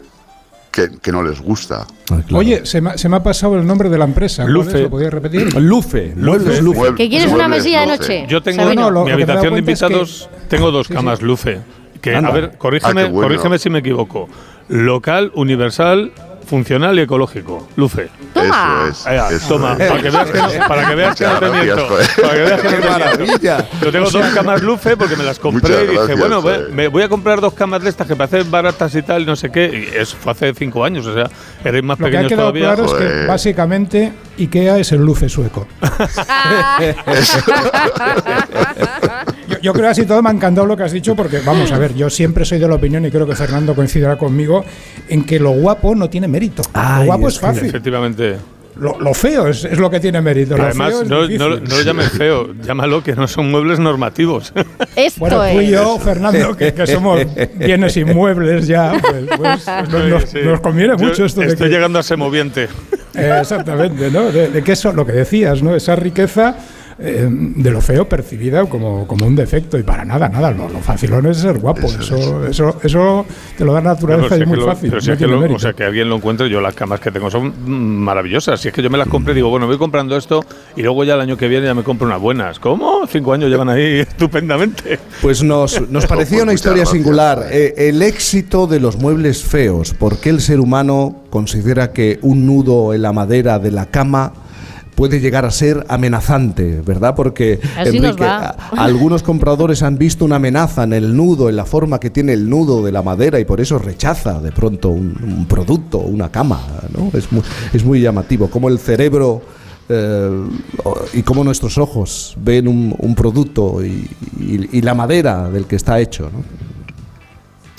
[SPEAKER 46] que, que no les gusta.
[SPEAKER 32] Oye, se me, se me ha pasado el nombre de la empresa. ¿Cuál
[SPEAKER 40] Lufe.
[SPEAKER 32] ¿Lo podías repetir?
[SPEAKER 1] Lufe,
[SPEAKER 40] Muebles Lufe.
[SPEAKER 7] ¿Que quieres una mesilla de noche?
[SPEAKER 40] Yo tengo en
[SPEAKER 32] lo-
[SPEAKER 40] mi habitación de
[SPEAKER 32] cuenta es que-
[SPEAKER 40] invitados, tengo dos camas Lufe. Que, a ver, corrígeme,
[SPEAKER 46] Ah, bueno.
[SPEAKER 40] corrígeme si me equivoco. Local, universal, funcional y ecológico. Lufe.
[SPEAKER 7] Toma.
[SPEAKER 46] Eso es. Eso
[SPEAKER 40] toma,
[SPEAKER 46] es.
[SPEAKER 40] para que veas que no, para que veas que no te miento. Para que veas que no
[SPEAKER 1] ¡Qué
[SPEAKER 40] te miento.
[SPEAKER 1] maravilla!
[SPEAKER 40] Yo tengo dos camas Lufe porque me las compré
[SPEAKER 46] Muchas
[SPEAKER 40] y dije,
[SPEAKER 46] gracias,
[SPEAKER 40] bueno,
[SPEAKER 46] joder.
[SPEAKER 40] me voy a comprar dos camas de estas que parecen baratas y tal, y no sé qué. Y eso fue hace cinco años, o sea, erais más
[SPEAKER 32] Lo que ha
[SPEAKER 40] pequeños
[SPEAKER 32] quedado
[SPEAKER 40] todavía.
[SPEAKER 32] claro es que básicamente IKEA es el lufe sueco. yo, creo que así todo me ha encantado lo que has dicho porque, vamos a ver, yo siempre soy de la opinión y creo que Fernando coincidirá conmigo en que lo guapo no tiene mérito.
[SPEAKER 1] Ay,
[SPEAKER 32] lo guapo
[SPEAKER 1] es
[SPEAKER 32] fácil.
[SPEAKER 40] Efectivamente.
[SPEAKER 32] Lo, lo feo es, es lo que tiene mérito. Lo
[SPEAKER 40] Además,
[SPEAKER 32] feo es
[SPEAKER 40] no,
[SPEAKER 32] difícil.
[SPEAKER 40] no, no lo llames feo, llámalo que no son muebles normativos.
[SPEAKER 7] Esto
[SPEAKER 32] Bueno, tú y
[SPEAKER 7] es.
[SPEAKER 32] yo, Fernando, que, que somos bienes inmuebles ya, pues, pues, nos, nos-
[SPEAKER 40] Sí.
[SPEAKER 32] nos conviene
[SPEAKER 40] Yo
[SPEAKER 32] mucho esto de
[SPEAKER 40] Estoy
[SPEAKER 32] que,
[SPEAKER 40] llegando a semoviente.
[SPEAKER 32] Eh, exactamente, ¿no? De, de que eso, lo que decías, ¿no? Esa riqueza eh, de lo feo percibida como, como un defecto y para nada, nada. Lo, lo facilón es ser guapo. Eso, eso, eso, te lo da la naturaleza y
[SPEAKER 40] es
[SPEAKER 32] muy
[SPEAKER 40] lo-
[SPEAKER 32] fácil.
[SPEAKER 40] pero si
[SPEAKER 32] no
[SPEAKER 40] es que lo- o sea, que alguien lo encuentre, yo las camas que tengo son maravillosas. Si es que yo me las compré, digo, bueno, voy comprando esto y luego ya el año que viene ya me compro unas buenas. ¿Cómo? Cinco años llevan ahí estupendamente.
[SPEAKER 1] Pues nos, nos parecía una historia
[SPEAKER 46] gracias.
[SPEAKER 1] singular. Eh, el éxito de los muebles feos. ¿Por qué el ser humano considera que un nudo en la madera de la cama puede llegar a ser amenazante, ¿verdad? Porque a- algunos compradores han visto una amenaza en el nudo, en la forma que tiene el nudo de la madera y por eso rechaza de pronto un, un producto, una cama, ¿no? Es muy, es muy llamativo, como el cerebro eh, y cómo nuestros ojos ven un, un producto y, y- y la madera del que está hecho. ¿no?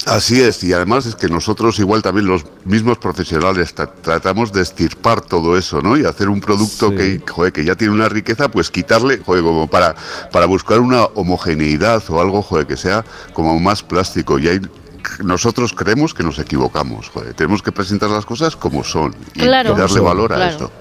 [SPEAKER 46] Así es, y además es que nosotros igual también los mismos profesionales tra- tratamos de estirpar todo eso, ¿no? Y hacer un producto que, joder, que ya tiene una riqueza, pues quitarle, joder, como para, para buscar una homogeneidad o algo, joder, que sea como más plástico. Y ahí nosotros creemos que nos equivocamos, joder. Tenemos que presentar las cosas como son y,
[SPEAKER 1] Claro.
[SPEAKER 46] y darle valor a
[SPEAKER 1] Claro.
[SPEAKER 46] esto.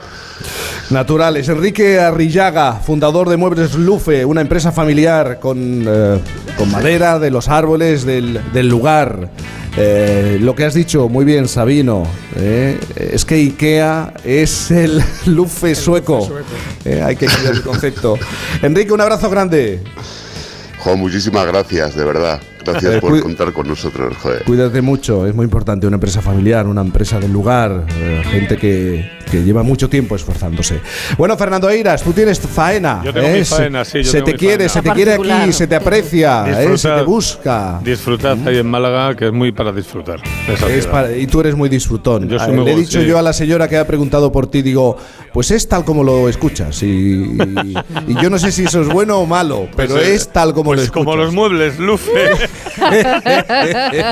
[SPEAKER 1] Naturales. Enrique Arrillaga, fundador de Muebles Lufe, una empresa familiar con, eh, con madera de los árboles del, del lugar. Eh, lo que has dicho muy bien, Sabino, eh, es que IKEA es el Lufe sueco. Eh, hay que cambiar el concepto. Enrique, un abrazo grande.
[SPEAKER 46] Jo, muchísimas gracias, de verdad. Gracias
[SPEAKER 1] Eh,
[SPEAKER 46] por contar con nosotros, joder.
[SPEAKER 1] Cuídate mucho, es muy importante una empresa familiar, una empresa del lugar, eh, gente que, que lleva mucho tiempo esforzándose. Bueno, Fernando Eiras, tú tienes faena.
[SPEAKER 40] Yo tengo
[SPEAKER 1] ¿eh?
[SPEAKER 40] mi
[SPEAKER 1] Se-
[SPEAKER 40] faena, sí, yo
[SPEAKER 1] Se
[SPEAKER 40] tengo
[SPEAKER 1] te
[SPEAKER 40] mi
[SPEAKER 1] quiere,
[SPEAKER 40] faena.
[SPEAKER 1] se te quiere aquí, se te aprecia, ¿eh? se te busca.
[SPEAKER 40] Disfrutad ahí en Málaga, que es muy para disfrutar.
[SPEAKER 1] Es para- y tú eres muy disfrutón.
[SPEAKER 40] Yo soy
[SPEAKER 1] Ah,
[SPEAKER 40] muy
[SPEAKER 1] Le he dicho
[SPEAKER 40] sí.
[SPEAKER 1] yo a la señora que ha preguntado por ti, digo, pues es tal como lo escuchas. Y, y- y yo no sé si eso es bueno o malo, pero
[SPEAKER 40] Pues, eh,
[SPEAKER 1] es tal como lo
[SPEAKER 40] pues
[SPEAKER 1] escuchas.
[SPEAKER 40] como los muebles, Lufe.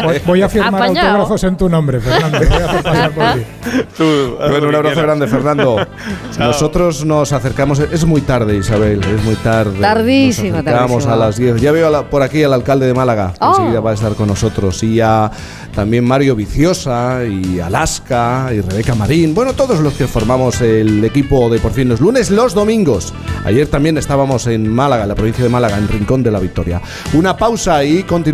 [SPEAKER 32] Voy, voy a firmar
[SPEAKER 7] Apañado.
[SPEAKER 32] autógrafos en tu nombre, Fernando. Voy a hacer pasar por ti.
[SPEAKER 1] Bueno, un abrazo grande, Fernando. Nosotros nos acercamos, es muy tarde, Isabel, es muy tarde.
[SPEAKER 7] Tardísimo,
[SPEAKER 1] Nos acercamos
[SPEAKER 7] tardísimo.
[SPEAKER 1] a las 10. Ya veo a la- por aquí al alcalde de Málaga,
[SPEAKER 7] Oh.
[SPEAKER 1] enseguida va a estar con nosotros. Y a también Mario Viciosa, y Alaska, y Rebeca Marín. Bueno, todos los que formamos el equipo de Por fin los lunes, los domingos. Ayer también estábamos en Málaga, en la provincia de Málaga, en Rincón de la Victoria. Una pausa y continuamos.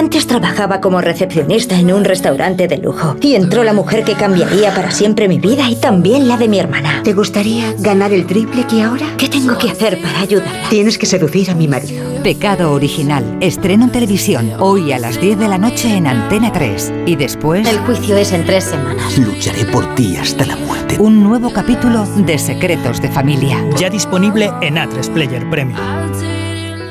[SPEAKER 47] Antes trabajaba como recepcionista en un restaurante de lujo y entró la mujer que cambiaría para siempre mi vida y también la de mi hermana. ¿Te gustaría ganar el triple que ahora? ¿Qué tengo que hacer para ayudarla?
[SPEAKER 48] Tienes que seducir a mi marido. Pecado original. Estreno en televisión. Hoy a las 10 de la noche en Antena 3. Y después.
[SPEAKER 47] El juicio es en tres semanas.
[SPEAKER 48] Lucharé por ti hasta la muerte. Un nuevo capítulo de Secretos de Familia.
[SPEAKER 49] Ya disponible en A3 Player Premium.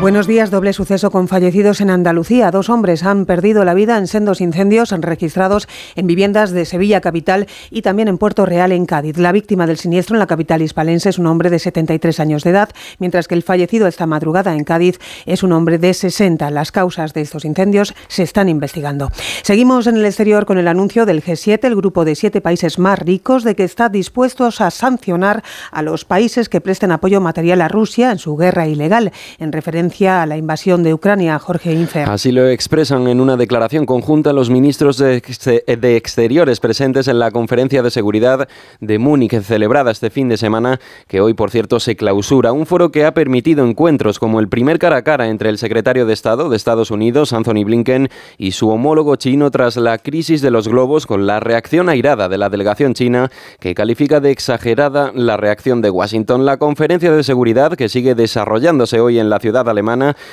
[SPEAKER 17] Buenos días, doble suceso con fallecidos en Andalucía. Dos hombres han perdido la vida en sendos incendios registrados en viviendas de Sevilla capital y también en Puerto Real en Cádiz. La víctima del siniestro en la capital hispalense es un hombre de 73 años de edad, mientras que el fallecido esta madrugada en Cádiz es un hombre de 60. Las causas de estos incendios se están investigando. Seguimos en el exterior con el anuncio del G7, el grupo de siete países más ricos, de que está dispuestos a sancionar a los países que presten apoyo material a Rusia en su guerra ilegal, en referencia a la invasión de Ucrania. Jorge Infer.
[SPEAKER 50] Así lo expresan en una declaración conjunta los ministros de, exte- de Exteriores presentes en la conferencia de seguridad de Múnich celebrada este fin de semana, que hoy por cierto se clausura. Un foro que ha permitido encuentros como el primer cara a cara entre el secretario de Estado de Estados Unidos, Anthony Blinken, y su homólogo chino tras la crisis de los globos con la reacción airada de la delegación china que califica de exagerada la reacción de Washington. La conferencia de seguridad que sigue desarrollándose hoy en la ciudad alemana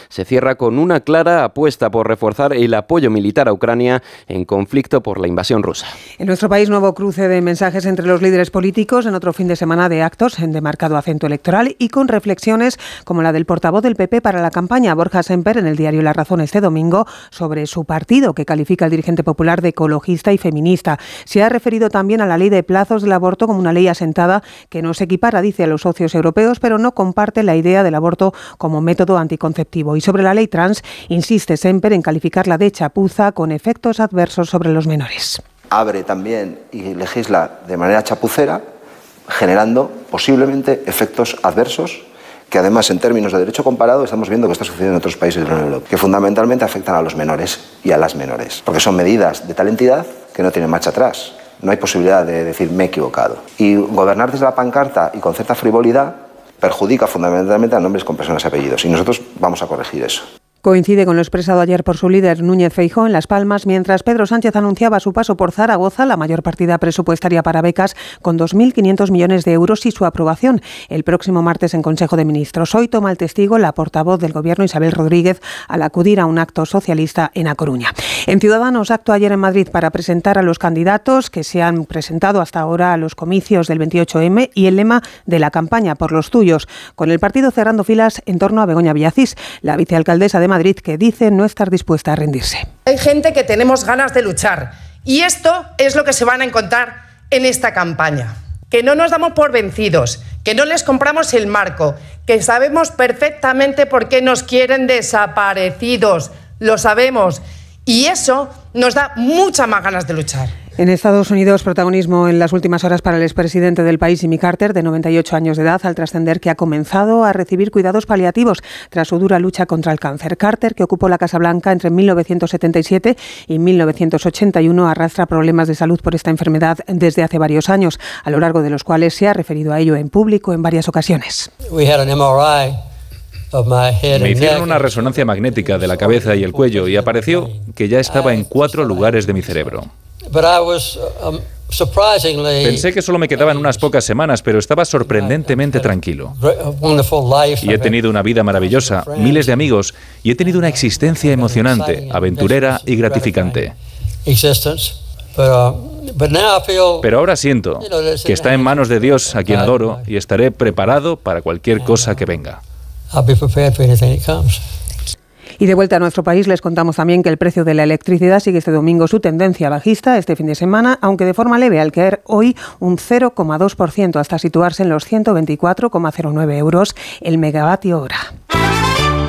[SPEAKER 50] se cierra con una clara apuesta por reforzar el apoyo militar a Ucrania en conflicto por la invasión rusa.
[SPEAKER 17] En nuestro país, nuevo cruce de mensajes entre los líderes políticos en otro fin de semana de actos de marcado acento electoral y con reflexiones como la del portavoz del PP para la campaña, Borja Semper, en el diario La Razón este domingo, sobre su partido, que califica al dirigente popular de ecologista y feminista. Se ha referido también a la ley de plazos del aborto como una ley asentada que no equipara, dice, a los socios europeos, pero no comparte la idea del aborto como método anticonceptivo. Y sobre la ley trans, insiste Semper en calificarla de chapuza con efectos adversos sobre los menores.
[SPEAKER 51] Abre también y legisla de manera chapucera, generando posiblemente efectos adversos que además en términos de derecho comparado estamos viendo que está sucediendo en otros países de la Unión Europea, que fundamentalmente afectan a los menores y a las menores, porque son medidas de tal entidad que no tienen marcha atrás. No hay posibilidad de decir me he equivocado. Y gobernar desde la pancarta y con cierta frivolidad perjudica fundamentalmente a nombres con personas y apellidos. Y nosotros vamos a corregir eso.
[SPEAKER 17] Coincide con lo expresado ayer por su líder Núñez Feijó en Las Palmas, mientras Pedro Sánchez anunciaba su paso por Zaragoza, la mayor partida presupuestaria para becas, con 2.500 millones de euros y su aprobación el próximo martes en Consejo de Ministros. Hoy toma el testigo la portavoz del Gobierno, Isabel Rodríguez, al acudir a un acto socialista en A Coruña. En Ciudadanos, acto ayer en Madrid para presentar a los candidatos que se han presentado hasta ahora a los comicios del 28M y el lema de la campaña por los tuyos, con el partido cerrando filas en torno a Begoña Villacís, la vicealcaldesa de Madrid que dice no estar dispuesta a rendirse.
[SPEAKER 52] Hay gente que tenemos ganas de luchar y esto es lo que se van a encontrar en esta campaña. Que no nos damos por vencidos, que no les compramos el marco, que sabemos perfectamente por qué nos quieren desaparecidos, lo sabemos. Y eso nos da muchas más ganas de luchar.
[SPEAKER 17] En Estados Unidos, protagonismo en las últimas horas para el expresidente del país, Jimmy Carter, de 98 años de edad, al trascender que ha comenzado a recibir cuidados paliativos tras su dura lucha contra el cáncer. Carter, que ocupó la Casa Blanca entre 1977 y 1981, arrastra problemas de salud por esta enfermedad desde hace varios años, a lo largo de los cuales se ha referido a ello en público en varias ocasiones.
[SPEAKER 40] Me hicieron una resonancia magnética de la cabeza y el cuello y apareció que ya estaba en cuatro lugares de mi cerebro. Um, Pensé que solo me quedaban unas pocas semanas, pero estaba sorprendentemente tranquilo. Y he tenido una vida maravillosa, miles de amigos, y he tenido una existencia emocionante, aventurera y gratificante. Pero ahora siento que está en manos de Dios, a quien adoro, y estaré preparado para cualquier cosa que venga.
[SPEAKER 17] Y de vuelta a nuestro país les contamos también que el precio de la electricidad sigue este domingo su tendencia bajista este fin de semana, aunque de forma leve al caer hoy un 0,2% hasta situarse en los 124,09 euros el megavatio hora.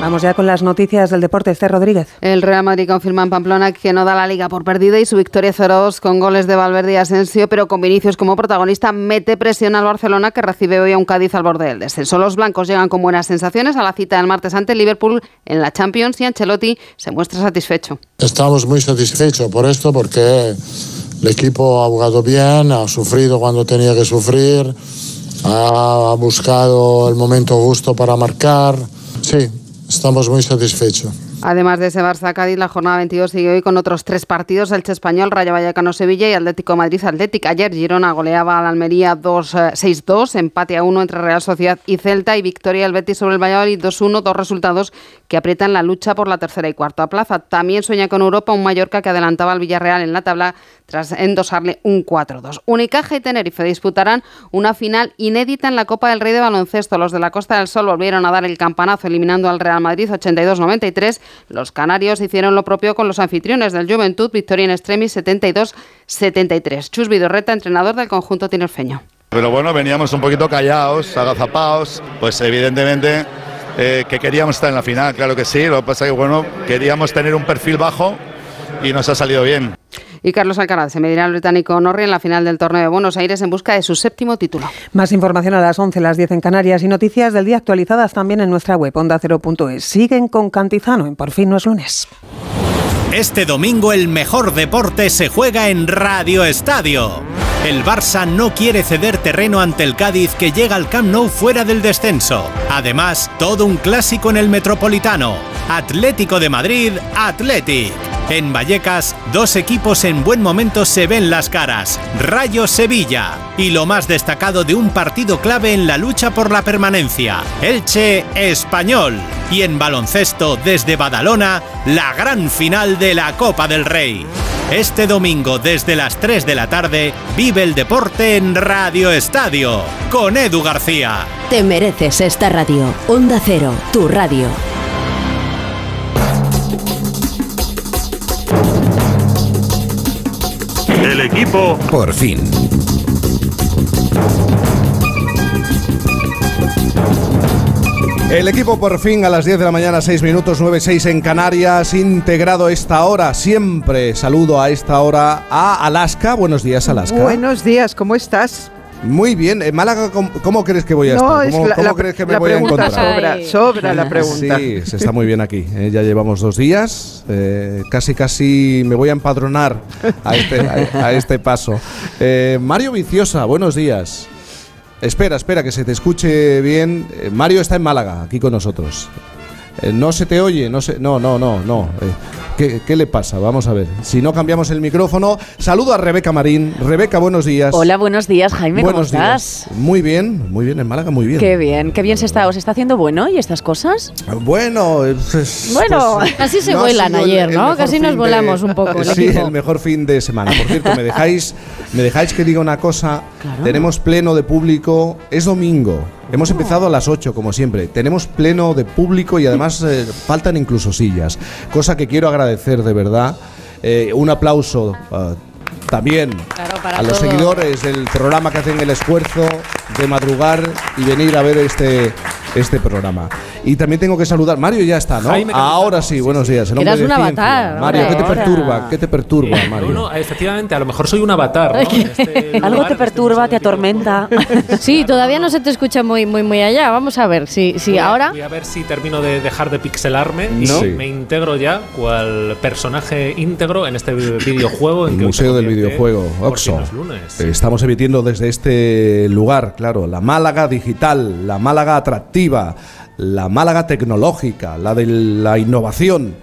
[SPEAKER 17] Vamos ya con las noticias del deporte. Esther Rodríguez.
[SPEAKER 53] El Real Madrid confirma en Pamplona que no da la liga por perdida y su victoria 0-2 con goles de Valverde y Asensio, pero con Vinicius como protagonista mete presión al Barcelona que recibe hoy a un Cádiz al borde del descenso. Los blancos llegan con buenas sensaciones a la cita del martes ante Liverpool en la Champions y Ancelotti se muestra satisfecho.
[SPEAKER 54] Estamos muy satisfechos por esto porque el equipo ha jugado bien, ha sufrido cuando tenía que sufrir, ha buscado el momento justo para marcar. Sí, Estamos muy satisfechos.
[SPEAKER 53] Además de ese Barça Cádiz, la jornada 22 sigue hoy con otros tres partidos: Elche Español, Rayo Vallecano Sevilla y Atlético Madrid Atlético. Ayer Girona goleaba al Almería 6-2, eh, empate a 1 entre Real Sociedad y Celta y victoria del Betis sobre el Valladolid 2-1, dos resultados que aprietan la lucha por la tercera y cuarta plaza. También sueña con Europa un Mallorca que adelantaba al Villarreal en la tabla tras endosarle un 4-2. Unicaja y Tenerife disputarán una final inédita en la Copa del Rey de Baloncesto. Los de la Costa del Sol volvieron a dar el campanazo eliminando al Real Madrid 82-93. Los canarios hicieron lo propio con los anfitriones del Juventud, victoria en extremis 72-73. Chus Vidorreta, entrenador del conjunto tinerfeño.
[SPEAKER 55] Pero bueno, veníamos un poquito callados, agazapados, pues evidentemente eh, que queríamos estar en la final, claro que sí, lo que pasa es que bueno, queríamos tener un perfil bajo y nos ha salido bien.
[SPEAKER 53] Y Carlos Alcaraz se medirá al británico Norrie en la final del torneo de Buenos Aires en busca de su séptimo título.
[SPEAKER 17] Más información a las 11, las 10 en Canarias y noticias del día actualizadas también en nuestra web onda0.es. Siguen con Cantizano en Por fin no es lunes.
[SPEAKER 56] Este domingo el mejor deporte se juega en Radio Estadio. El Barça no quiere ceder terreno ante el Cádiz que llega al Camp Nou fuera del descenso. Además, todo un clásico en el Metropolitano. Atlético de Madrid, Athletic. En Vallecas, dos equipos en buen momento se ven las caras. Rayo Sevilla. Y lo más destacado de un partido clave en la lucha por la permanencia. Elche Español. Y en baloncesto desde Badalona, la gran final de la Copa del Rey. Este domingo desde las 3 de la tarde vive el deporte en Radio Estadio con Edu García.
[SPEAKER 48] Te mereces esta radio. Onda Cero, tu radio.
[SPEAKER 56] El equipo
[SPEAKER 14] Por fin.
[SPEAKER 1] El equipo por fin a las 10 de la mañana, 6 minutos, 9, 6 en Canarias, integrado esta hora, siempre saludo a esta hora a Alaska. Buenos días, Alaska.
[SPEAKER 57] Buenos días, ¿cómo estás?
[SPEAKER 1] Muy bien, en Málaga, ¿cómo, cómo crees que voy a
[SPEAKER 57] No,
[SPEAKER 1] estar?
[SPEAKER 57] es
[SPEAKER 1] ¿Cómo,
[SPEAKER 57] la-
[SPEAKER 1] cómo
[SPEAKER 57] la-
[SPEAKER 1] crees que me voy a encontrar?
[SPEAKER 57] sobra, sobra la pregunta.
[SPEAKER 1] Sí, se está muy bien aquí. eh, Ya llevamos dos días. eh, casi, casi me voy a empadronar a este, a, a este paso. Eh, Mario Viciosa, buenos días. Espera, espera, que se te escuche bien. Eh, Mario está en Málaga, aquí con nosotros. Eh, no se te oye, no se, no, no, no, no. Eh, ¿qué, qué le pasa? Vamos a ver. Si no cambiamos el micrófono, saludo a Rebeca Marín. Rebeca, buenos días.
[SPEAKER 58] Hola, buenos días, Jaime,
[SPEAKER 1] buenos
[SPEAKER 58] ¿cómo
[SPEAKER 1] días.
[SPEAKER 58] estás?
[SPEAKER 1] Muy bien, muy bien en Málaga, muy bien.
[SPEAKER 58] Qué bien, qué bien se está. ¿Os está haciendo bueno y estas cosas?
[SPEAKER 1] Bueno, pues,
[SPEAKER 58] Bueno,
[SPEAKER 1] pues,
[SPEAKER 58] casi se
[SPEAKER 1] no
[SPEAKER 58] vuelan ayer,
[SPEAKER 1] el
[SPEAKER 58] ¿no? Casi nos volamos un poco el
[SPEAKER 1] sí,
[SPEAKER 58] equipo.
[SPEAKER 1] el mejor fin de semana. Por cierto, me dejáis, me dejáis que diga una cosa. Tenemos pleno de público. Es domingo. Hemos empezado a las 8, como siempre. Tenemos pleno de público y además eh, faltan incluso sillas. Cosa que quiero agradecer de verdad. Eh, un aplauso ah, también
[SPEAKER 7] para
[SPEAKER 1] a los seguidores del programa que hacen el esfuerzo de madrugar y venir a ver este, este programa. Y también tengo que saludar. Mario ya está, ¿no? Ahora sí, buenos días. el
[SPEAKER 7] Eras un
[SPEAKER 1] ciencia.
[SPEAKER 7] avatar,
[SPEAKER 1] Mario, ¿qué te perturba? ¿Qué te perturba,
[SPEAKER 59] Eh,
[SPEAKER 1] Mario?
[SPEAKER 59] no, no, efectivamente, a lo mejor soy un avatar. este
[SPEAKER 58] Algo te perturba, te atormenta.
[SPEAKER 7] Sí, todavía no se te escucha muy, muy, muy allá. Vamos a ver si, si
[SPEAKER 59] Voy a-
[SPEAKER 7] ahora.
[SPEAKER 59] Voy a ver si termino de dejar de pixelarme y me integro ya cual personaje íntegro en este videojuego. En
[SPEAKER 1] El
[SPEAKER 59] que hoy
[SPEAKER 1] Museo
[SPEAKER 59] se
[SPEAKER 1] del Videojuego, Oxo.
[SPEAKER 59] los lunes.
[SPEAKER 1] Eh, Estamos emitiendo desde este lugar, claro, la Málaga digital, la Málaga atractiva, la Málaga tecnológica, la de la innovación,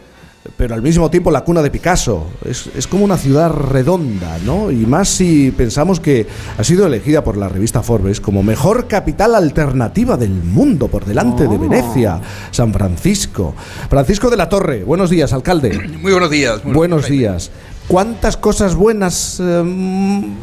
[SPEAKER 1] pero al mismo tiempo la cuna de Picasso. Es, es como una ciudad redonda, ¿no? Y más si pensamos que ha sido elegida por la revista Forbes como mejor capital alternativa del mundo, por delante de Venecia, San Francisco. Francisco de la Torre, buenos días, alcalde.
[SPEAKER 60] Muy buenos días. muy
[SPEAKER 1] Buenos días. ¿Cuántas cosas buenas em,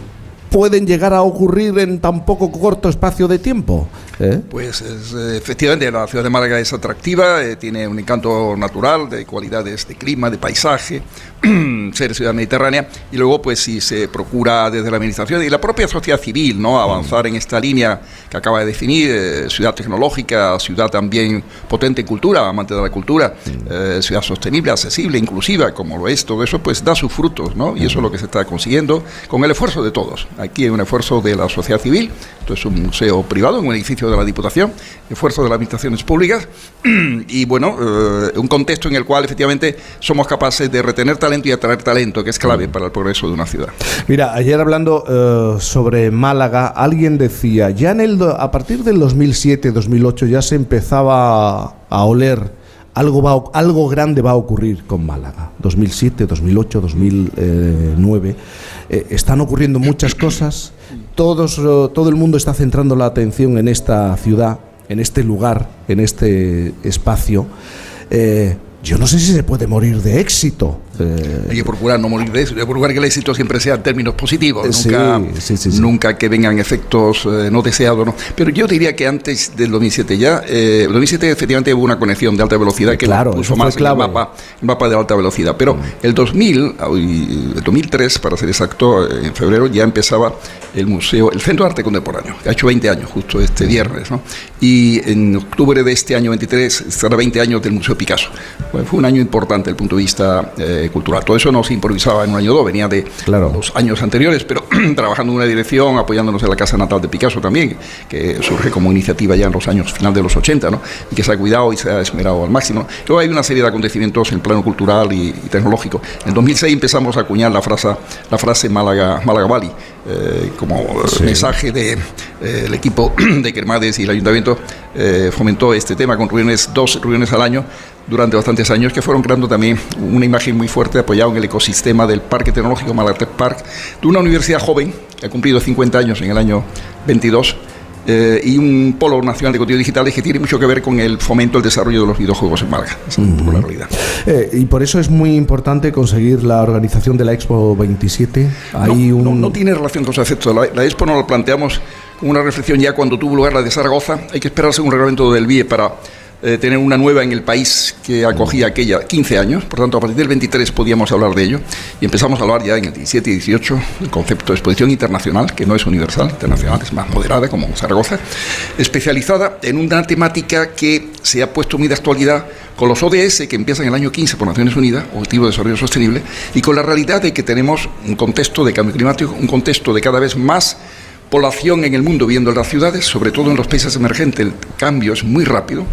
[SPEAKER 1] pueden llegar a ocurrir en tan poco corto espacio de tiempo? ¿Eh?
[SPEAKER 60] Pues es, eh, efectivamente la ciudad de Málaga es atractiva, eh, tiene un encanto natural de cualidades de clima, de paisaje, ser ciudad mediterránea y luego pues si se procura desde la administración y la propia sociedad civil no avanzar en esta línea que acaba de definir eh, ciudad tecnológica, ciudad también potente en cultura, amante de la cultura, eh, ciudad sostenible, accesible, inclusiva, como lo es todo eso, pues da sus frutos, ¿no? Y eso es lo que se está consiguiendo con el esfuerzo de todos. Aquí hay un esfuerzo de la sociedad civil, esto es un museo privado, un edificio de la Diputación, esfuerzo de las administraciones públicas y bueno, eh, un contexto en el cual efectivamente somos capaces de retener talento y atraer talento, que es clave para el progreso de una ciudad.
[SPEAKER 1] Mira, ayer hablando eh, sobre Málaga, alguien decía, ya en el a partir del 2007-2008 ya se empezaba a oler algo, va, algo grande va a ocurrir con Málaga. 2007, 2008, 2009. Eh, están ocurriendo muchas cosas. Todos, eh, todo el mundo está centrando la atención en esta ciudad, en este lugar, en este espacio. Eh, yo no sé si se puede morir de éxito. Eh,
[SPEAKER 60] Hay que procurar no morir de eso, hay que procurar que el éxito siempre sea en términos positivos,
[SPEAKER 1] Eh, sí,
[SPEAKER 60] nunca,
[SPEAKER 1] sí, sí,
[SPEAKER 60] nunca que vengan efectos eh, no deseados. ¿no? Pero yo diría que antes del 2007 ya, eh, el 2007 efectivamente hubo una conexión de alta velocidad que
[SPEAKER 1] Claro,
[SPEAKER 60] puso más el mapa, el mapa de alta velocidad. Pero el 2000, y el 2003, para ser exacto, eh, en febrero ya empezaba el museo, el Centro de Arte Contemporáneo, que ha hecho 20 años justo este viernes, ¿no? Y en octubre de este año 23 estará 20 años del Museo Picasso. Bueno, fue un año importante desde el punto de vista eh, cultural. Todo eso no se improvisaba en un año o dos, venía de los años anteriores, pero trabajando en una dirección, apoyándonos en la casa natal de Picasso también, que surge como iniciativa ya en los años final de los 80, ¿no? Y que se ha cuidado y se ha esmerado al máximo. Luego hay una serie de acontecimientos en el plano cultural y, y tecnológico. En 2006 empezamos a acuñar la frase, la frase Málaga, Málaga Valley, eh, como eh, mensaje del de, eh, equipo de Kermades y el ayuntamiento eh, fomentó este tema con reuniones, dos reuniones al año durante bastantes años que fueron creando también una imagen muy fuerte apoyado en el ecosistema del Parque Tecnológico Malatec Park, de una universidad joven que ha cumplido 50 años en el año 22 eh, y un polo nacional de contenido digitales que tiene mucho que ver con el fomento del desarrollo de los videojuegos en Málaga. Esa es un poco la realidad.
[SPEAKER 1] Eh, y por eso es muy importante conseguir la organización de la Expo 27.
[SPEAKER 60] Hay no, un... no, tiene relación con su efectos. La, la Expo nos lo planteamos como una reflexión ya cuando tuvo lugar la de Zaragoza. Hay que esperarse un reglamento del BIE para eh, tener una nueva en el país que acogía aquella 15 años, por tanto a partir del 23 podíamos hablar de ello. Y empezamos a hablar ya en el 17 y 18 del concepto de exposición internacional, que no es universal, internacional, es más moderada como Zaragoza, especializada en una temática que se ha puesto muy de actualidad con los ODS que empiezan en el año 15 por Naciones Unidas, Objetivo de Desarrollo Sostenible, y con la realidad de que tenemos un contexto de cambio climático, un contexto de cada vez más población en el mundo viendo en las ciudades, sobre todo en los países emergentes, el cambio es muy rápido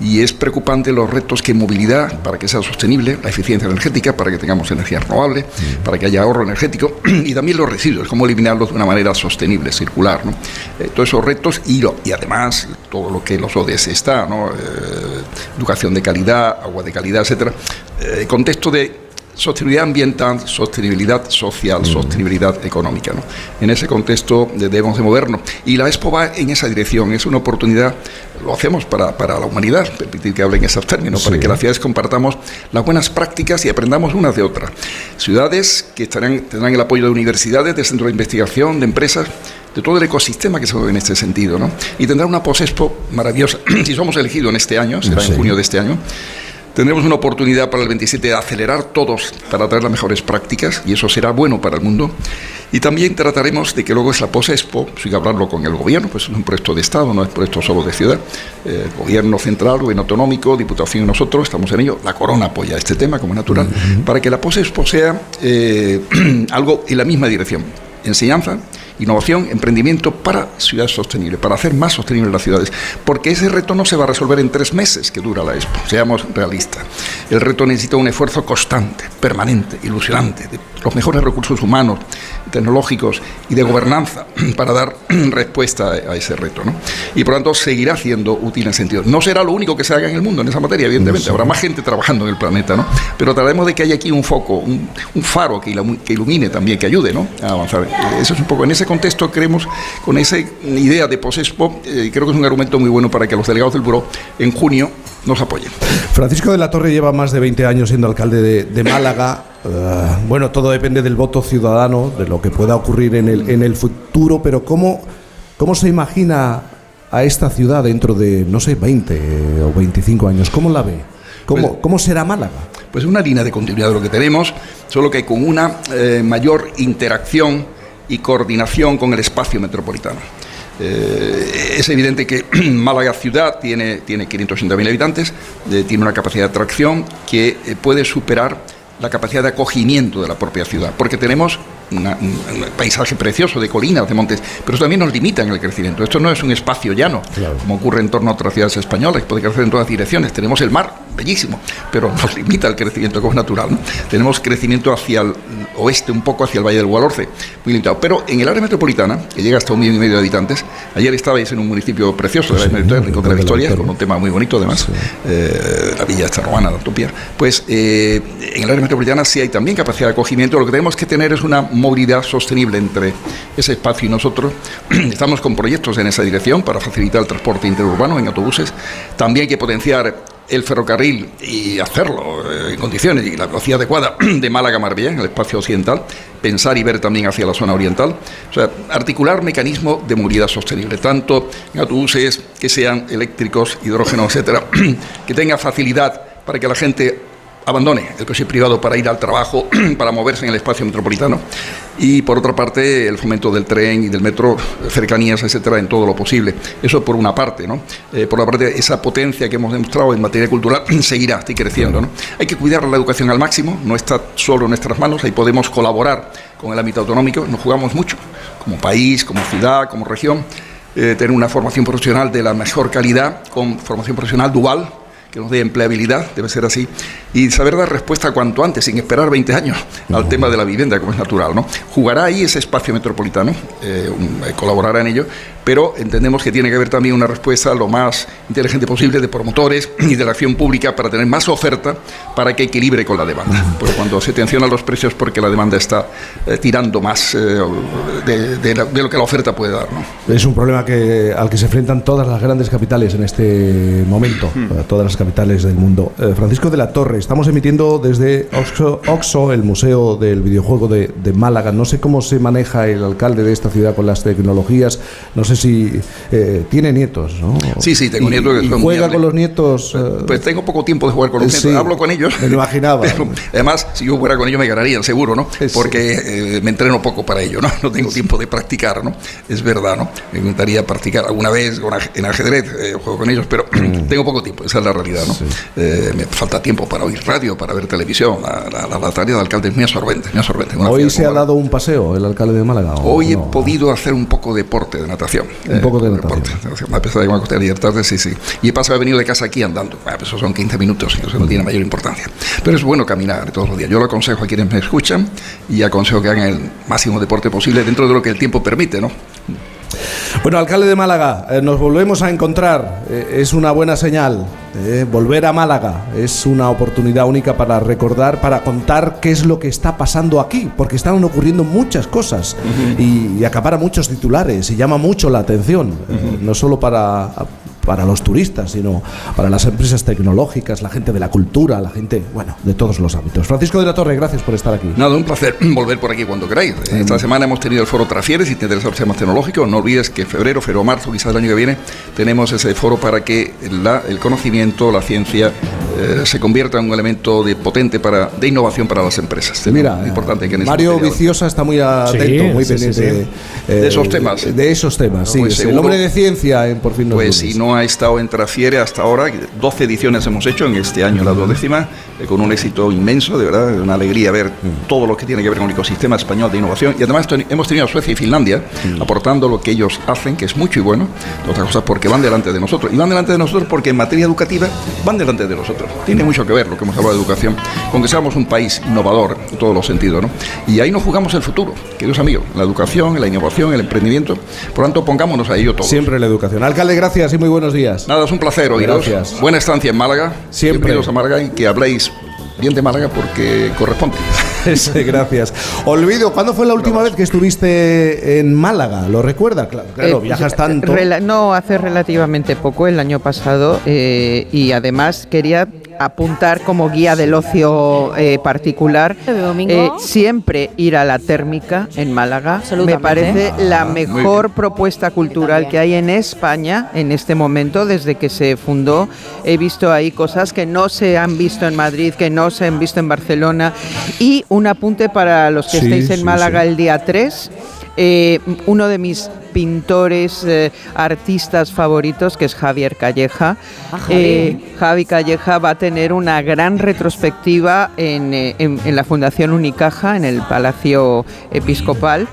[SPEAKER 60] y es preocupante los retos que movilidad, para que sea sostenible, la eficiencia energética, para que tengamos energía renovable, para que haya ahorro energético y también los residuos, cómo eliminarlos de una manera sostenible, circular. ¿no? Eh, todos esos retos y, y además todo lo que los ODS está, ¿no? Eh, educación de calidad, agua de calidad, etcétera. Eh, contexto de sostenibilidad ambiental, sostenibilidad social, sostenibilidad económica. ¿no? En ese contexto debemos de movernos. Y la Expo va en esa dirección, es una oportunidad, lo hacemos para, para la humanidad, permitir que hable en esos términos, para que las ciudades compartamos las buenas prácticas y aprendamos unas de otras. Ciudades que estarán, tendrán el apoyo de universidades, de centros de investigación, de empresas, de todo el ecosistema que se mueve en este sentido. ¿no? Y tendrá una posexpo maravillosa. si somos elegidos en este año, será en junio de este año, Tendremos una oportunidad para el 27 de acelerar todos para traer las mejores prácticas y eso será bueno para el mundo. Y también trataremos de que luego esa POSEXPO, siga hablarlo con el gobierno, pues es un proyecto de Estado, no es un proyecto solo de ciudad. Eh, gobierno central, gobierno autonómico, diputación y nosotros estamos en ello. La corona apoya este tema como natural, para que la POSEXPO sea eh, algo en la misma dirección. Enseñanza, innovación, emprendimiento para ciudades sostenibles, para hacer más sostenibles las ciudades. Porque ese reto no se va a resolver en tres meses que dura la Expo, seamos realistas. El reto necesita un esfuerzo constante, permanente, ilusionante, de los mejores recursos humanos, tecnológicos y de gobernanza para dar respuesta a ese reto. ¿no? Y por lo tanto seguirá siendo útil en sentido. No será lo único que se haga en el mundo en esa materia, evidentemente. Habrá más gente trabajando en el planeta, ¿no? pero trataremos de que haya aquí un foco, un, faro que, ilumine también, que ayude ¿no? a avanzar. Eso es un poco en ese contexto creemos, con esa idea de POSESPO, eh, creo que es un argumento muy bueno para que los delegados del Buró en junio nos apoyen.
[SPEAKER 1] Francisco de la Torre lleva más de 20 años siendo alcalde de, Málaga. Eh, bueno, todo depende del voto ciudadano, de lo que pueda ocurrir en el, en el futuro, pero ¿cómo, ¿cómo se imagina a esta ciudad dentro de, no sé, 20 o 25 años? ¿Cómo la ve? ¿Cómo, pues, ¿Cómo, será Málaga?
[SPEAKER 60] Pues una línea de continuidad de lo que tenemos, solo que con una eh, mayor interacción y coordinación con el espacio metropolitano. Eh, es evidente que Málaga ciudad tiene, tiene 580.000 habitantes, eh, tiene una capacidad de atracción que eh, puede superar la capacidad de acogimiento de la propia ciudad, porque tenemos un paisaje precioso de colinas, de montes, pero eso también nos limita en el crecimiento. Esto no es un espacio llano, como ocurre en torno a otras ciudades españolas, puede crecer en todas direcciones. Tenemos el mar, bellísimo, pero nos limita el crecimiento como es natural. Tenemos crecimiento hacia el oeste, un poco hacia el Valle del Gualorce, muy limitado. Pero en el área metropolitana, que llega hasta un millón y medio de habitantes, ayer estabais en un municipio precioso de la Metropolitana, Rincón de la Victoria, con un tema muy bonito además, eh, la villa esta romana, la utopía. Pues eh, en el área metropolitana sí hay también capacidad de acogimiento. Lo que tenemos que tener es una movilidad sostenible entre ese espacio y nosotros. Estamos con proyectos en esa dirección para facilitar el transporte interurbano en autobuses. También hay que potenciar el ferrocarril y hacerlo eh, en condiciones y la velocidad adecuada de Málaga-Marbella, en el espacio occidental, pensar y ver también hacia la zona oriental, o sea, articular mecanismos de movilidad sostenible, tanto en autobuses que sean eléctricos, hidrógeno, etcétera, que tenga facilidad para que la gente abandone el coche privado para ir al trabajo, para moverse en el espacio metropolitano. Y por otra parte, el fomento del tren y del metro, cercanías, etcétera, en todo lo posible. Eso por una parte, ¿no? Eh, por otra parte, esa potencia que hemos demostrado en materia cultural seguirá, está creciendo, ¿no? Hay que cuidar la educación al máximo, no está solo en nuestras manos, ahí podemos colaborar con el ámbito autonómico, nos jugamos mucho, como país, como ciudad, como región. Eh, tener una formación profesional de la mejor calidad, con formación profesional dual, que nos dé empleabilidad, debe ser así, y saber dar respuesta cuanto antes, sin esperar 20 años, al tema de la vivienda, como es natural. ¿no? Jugará ahí ese espacio metropolitano, eh, eh, colaborará en ello, pero entendemos que tiene que haber también una respuesta lo más inteligente posible de promotores y de la acción pública para tener más oferta para que equilibre con la demanda. Pero cuando se tensionan los precios porque la demanda está eh, tirando más eh, de, lo que la oferta puede dar.
[SPEAKER 1] Es un problema que, al que se enfrentan todas las grandes capitales en este momento, hmm. todas las capitales del mundo. Eh, Francisco de la Torre, estamos emitiendo desde Oxo, el Museo del Videojuego de, Málaga. No sé cómo se maneja el alcalde de esta ciudad con las tecnologías, no sé si tiene nietos, ¿no?
[SPEAKER 60] Sí, sí, tengo nietos
[SPEAKER 1] que juega con los nietos?
[SPEAKER 60] Pues, pues, tengo poco tiempo de jugar con los nietos, hablo con ellos.
[SPEAKER 1] Me lo imaginaba.
[SPEAKER 60] además, si yo fuera con ellos me ganarían, seguro, ¿no? Porque me entreno poco para ello, ¿no? No tengo tiempo de practicar, ¿no? Es verdad, ¿no? Me gustaría practicar alguna vez en ajedrez, eh, juego con ellos, pero tengo poco tiempo, esa es la realidad, ¿no? Eh, me falta tiempo para oír radio, para ver televisión. La, la, tarea del alcalde es muy absorbente, muy absorbente.
[SPEAKER 1] ¿Hoy se ha dado un paseo el alcalde de Málaga?
[SPEAKER 60] Hoy he podido hacer un poco de deporte, de natación.
[SPEAKER 1] Un poco de eh, natación.
[SPEAKER 60] A pesar de que me acosté ayer tarde, sí, sí. Y he pasado, he venido de casa aquí andando. Ah, pues eso son 15 minutos, eso no tiene mayor importancia. Pero es bueno caminar todos los días. Yo lo aconsejo a quienes me escuchan y aconsejo que hagan el máximo deporte posible dentro de lo que el tiempo permite, ¿no?
[SPEAKER 1] Bueno, alcalde de Málaga, eh, nos volvemos a encontrar. Eh, es una buena señal. Eh, volver a Málaga es una oportunidad única para recordar, para contar qué es lo que está pasando aquí, porque están ocurriendo muchas cosas y, acapara muchos titulares y llama mucho la atención, no solo para para los turistas, sino para las empresas tecnológicas, la gente de la cultura, la gente, bueno, de todos los ámbitos. Francisco de la Torre, gracias por estar aquí.
[SPEAKER 60] Nada, un placer volver por aquí cuando queráis. Esta semana hemos tenido el foro Trafieres y te interesa los temas tecnológicos. No olvides que febrero, febrero, marzo, quizás el año que viene, tenemos ese foro para que el conocimiento, la ciencia, eh, se convierta en un elemento de potente para, de innovación para las empresas.
[SPEAKER 1] Mira, importante que Mario Viciosa está muy atento, muy pendiente
[SPEAKER 60] de esos temas.
[SPEAKER 1] De esos temas, sí. Pues el hombre de ciencia en Por fin no
[SPEAKER 60] Pues si no ha estado en Trafiere hasta ahora. 12 ediciones hemos hecho en este año, la duodécima, eh, con un éxito inmenso, de verdad, una alegría ver todo lo que tiene que ver con el ecosistema español de innovación. Y además hemos tenido a Suecia y Finlandia aportando lo que ellos hacen, que es mucho y bueno, otras cosas porque van delante de nosotros. Y van delante de nosotros porque en materia educativa van delante de nosotros. Tiene mucho que ver lo que hemos hablado de educación, con que seamos un país innovador en todos los sentidos. ¿no? Y ahí nos jugamos el futuro, queridos amigos, la educación, la innovación, el emprendimiento. Por lo tanto, pongámonos a ello todos.
[SPEAKER 1] Siempre la educación. Alcalde, gracias y muy buenos días.
[SPEAKER 60] Nada, es un placer oíros. Gracias. Buena estancia en Málaga.
[SPEAKER 1] Siempre.
[SPEAKER 60] Bienvenidos a Málaga y que habléis bien de Málaga porque corresponde.
[SPEAKER 1] gracias. Olvido, ¿cuándo fue la última vez que estuviste en Málaga? ¿Lo recuerda? Claro, claro eh, viajas tanto.
[SPEAKER 57] no, hace relativamente poco, el año pasado, eh, y además quería apuntar como guía del ocio eh, particular siempre ir a la térmica en Málaga. Me parece la mejor propuesta cultural que hay en España en este momento, desde que se fundó. He visto ahí cosas que no se han visto en Madrid, que no se han visto en Barcelona y un apunte para los que estéis en Málaga el día 3. Eh, uno de mis pintores, eh, artistas favoritos, que es Javier Calleja. Ah, eh, Javi. Calleja va a tener una gran retrospectiva en, en, la Fundación Unicaja, en el Palacio Episcopal.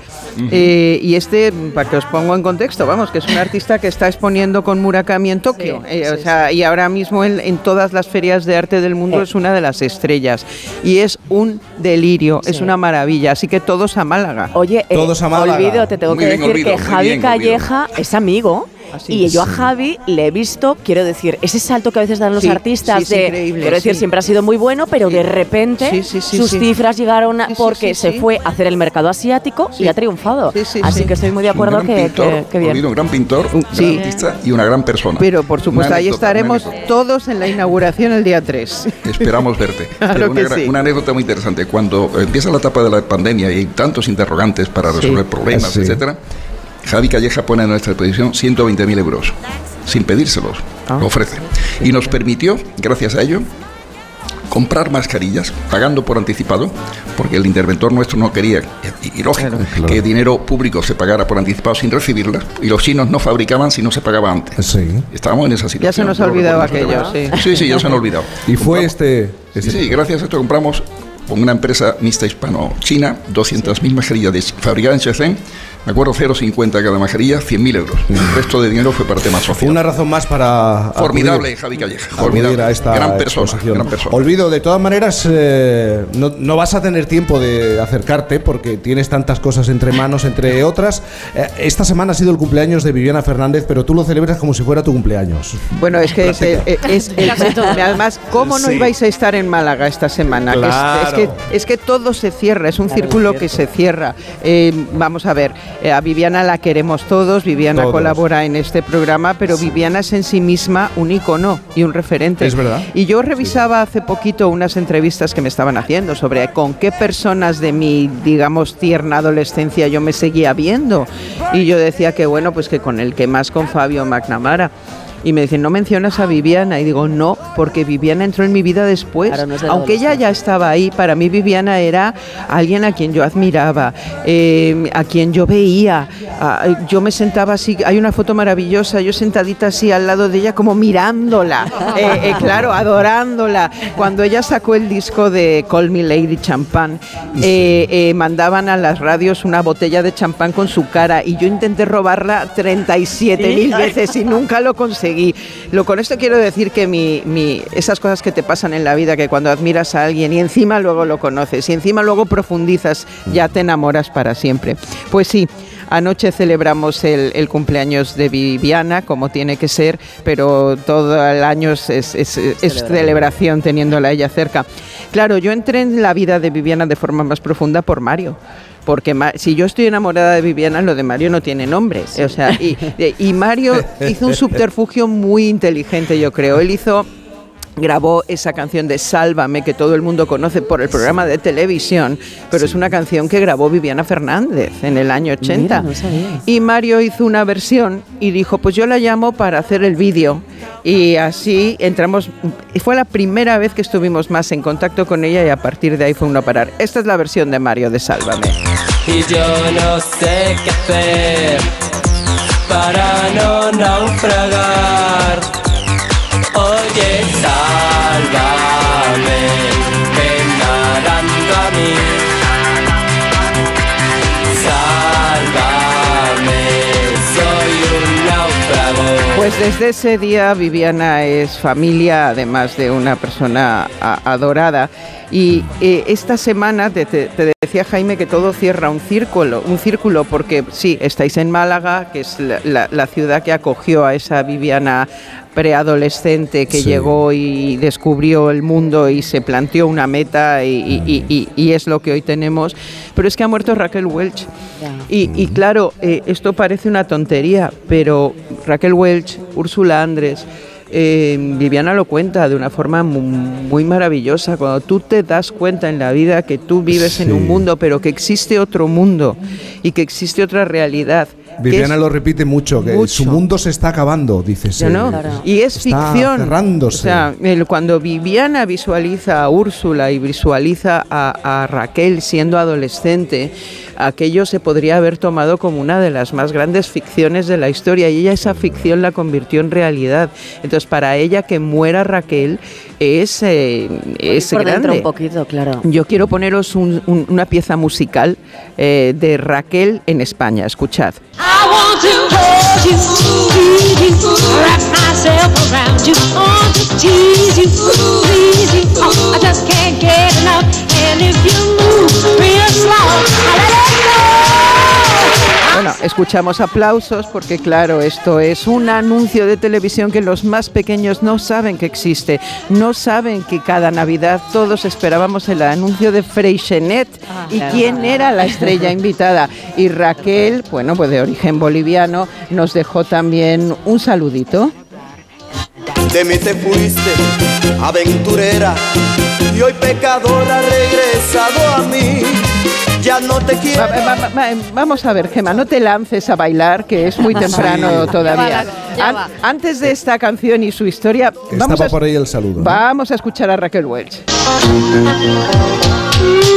[SPEAKER 57] Eh, y este, para que os pongo en contexto, vamos, que es un artista que está exponiendo con Murakami en Tokio. Eh, o sea, y ahora mismo en, todas las ferias de arte del mundo es una de las estrellas. Y es un delirio, es una maravilla. Así que todos a Málaga.
[SPEAKER 58] Oye,
[SPEAKER 1] eh, todos a Málaga.
[SPEAKER 58] olvido, te tengo que decir que Javi Calleja es amigo y yo a Javi le he visto, quiero decir, ese salto que a veces dan los artistas de, quiero decir, siempre ha sido muy bueno, pero de repente sus cifras llegaron porque se fue a hacer el mercado asiático y ha triunfado. Así que estoy muy de acuerdo que, que, bien.
[SPEAKER 60] Un gran pintor, un gran artista y una gran persona.
[SPEAKER 57] Pero por supuesto, ahí estaremos todos en la inauguración el día 3.
[SPEAKER 60] Esperamos verte. una, anécdota muy interesante. Cuando empieza la etapa de la pandemia y hay tantos interrogantes para resolver problemas, etcétera Javi Calleja pone a nuestra disposición 120.000 euros, sin pedírselos, ah. lo ofrece. Y nos permitió, gracias a ello, comprar mascarillas, pagando por anticipado, porque el interventor nuestro no quería, y, lógico, que dinero público se pagara por anticipado sin recibirlas, y los chinos no fabricaban si no se pagaba antes.
[SPEAKER 1] Sí.
[SPEAKER 60] Estábamos en esa situación.
[SPEAKER 57] Ya se nos ha olvidado aquello, sí.
[SPEAKER 60] Sí, sí, ya se han olvidado.
[SPEAKER 1] Y fue este,
[SPEAKER 60] Sí, gracias a esto compramos con una empresa mixta hispano-china, 200.000 mascarillas fabricadas en Shenzhen me acuerdo 0,50 cada mascarilla, 100.000 euros. El resto de dinero fue para temas sociales.
[SPEAKER 1] Una razón más para...
[SPEAKER 60] Formidable, Javi Calleja. Formidable. A esta gran, persona, gran persona.
[SPEAKER 1] Olvido, de todas maneras, eh, no, vas a tener tiempo de acercarte porque tienes tantas cosas entre manos, entre otras. Eh, esta semana ha sido el cumpleaños de Viviana Fernández, pero tú lo celebras como si fuera tu cumpleaños.
[SPEAKER 57] Bueno, es que es, además, ¿cómo no ibais a estar en Málaga esta semana? Es, que, es que todo se cierra, es un círculo que se cierra. Eh, vamos a ver. Eh, a Viviana la queremos todos, Viviana colabora en este programa, pero Viviana es en sí misma un icono y un referente.
[SPEAKER 1] Es verdad.
[SPEAKER 57] Y yo revisaba hace poquito unas entrevistas que me estaban haciendo sobre con qué personas de mi, digamos, tierna adolescencia yo me seguía viendo. Y yo decía que, bueno, pues que con el que más, con Fabio McNamara. Y me dicen, ¿no mencionas a Viviana? Y digo, no, porque Viviana entró en mi vida después. Aunque ella ya estaba ahí, para mí Viviana era alguien a quien yo admiraba, eh, a quien yo veía. yo me sentaba así, hay una foto maravillosa, yo sentadita así al lado de ella como mirándola, eh, eh, claro, adorándola. Cuando ella sacó el disco de Call Me Lady Champagne, mandaban a las radios una botella de champán con su cara y yo intenté robarla 37 mil veces y nunca lo conseguí lo, con esto quiero decir que mi, esas cosas que te pasan en la vida, que cuando admiras a alguien y encima luego lo conoces y encima luego profundizas, ya te enamoras para siempre. Pues sí. Anoche celebramos el, cumpleaños de Viviana, como tiene que ser, pero todo el año es, es, celebración teniéndola ella cerca. Claro, yo entré en la vida de Viviana de forma más profunda por Mario porque si yo estoy enamorada de Viviana, lo de Mario no tiene nombre. O sea, y, y Mario hizo un subterfugio muy inteligente, yo creo. Él hizo grabó esa canción de Sálvame que todo el mundo conoce por el programa de televisión, pero es una canción que grabó Viviana Fernández en el año 80. y Mario hizo una versión y dijo, pues yo la llamo para hacer el vídeo. Y así entramos, y fue la primera vez que estuvimos más en contacto con ella y a partir de ahí fue uno a parar. Esta es la versión de Mario de Sálvame.
[SPEAKER 61] Y yo no sé qué hacer para no naufragar.
[SPEAKER 57] Pues desde ese día Viviana es familia, además de una persona adorada. Y eh, esta semana te, decía Jaime que todo cierra un círculo, un círculo porque sí, estáis en Málaga, que es la, ciudad que acogió a esa Viviana preadolescente que llegó y descubrió el mundo y se planteó una meta y, es lo que hoy tenemos. Pero es que ha muerto Raquel Welch. Y, claro, eh, esto parece una tontería, pero Raquel Welch, Úrsula Andrés, eh, Viviana lo cuenta de una forma muy, maravillosa. Cuando tú te das cuenta en la vida que tú vives en un mundo, pero que existe otro mundo y que existe otra realidad.
[SPEAKER 1] Viviana lo repite mucho, que su mundo se está acabando, dice.
[SPEAKER 57] Y es ficción. Cerrándose. O sea, cuando Viviana visualiza a Úrsula y visualiza a Raquel siendo adolescente, aquello se podría haber tomado como una de las más grandes ficciones de la historia y ella esa ficción la convirtió en realidad. Entonces, para ella que muera Raquel es, eh, es grande.
[SPEAKER 7] un poquito, claro.
[SPEAKER 57] Yo quiero poneros una pieza musical eh, de Raquel en España. Escuchad.
[SPEAKER 62] I want to hold you, you, wrap myself around you, oh, to tease you, please you. Oh, I just can't get enough. And if you move real slow, I let it go.
[SPEAKER 57] Bueno, escuchamos aplausos porque claro, esto es un anuncio de televisión que los más pequeños no saben que existe, no saben que cada Navidad todos esperábamos el anuncio de Freixenet ah, y quién era la estrella invitada. Y Raquel, bueno, pues de origen boliviano, nos dejó también un saludito.
[SPEAKER 61] De mí te fuiste, aventurera, y hoy pecadora regresado a mí ya no te quiero.
[SPEAKER 57] vamos a ver, Gema, no te lances a bailar, que es muy temprano todavía. antes de esta canción y su historia,
[SPEAKER 1] vamos a, por ahí el saludo.
[SPEAKER 57] Vamos a escuchar a Raquel Welch.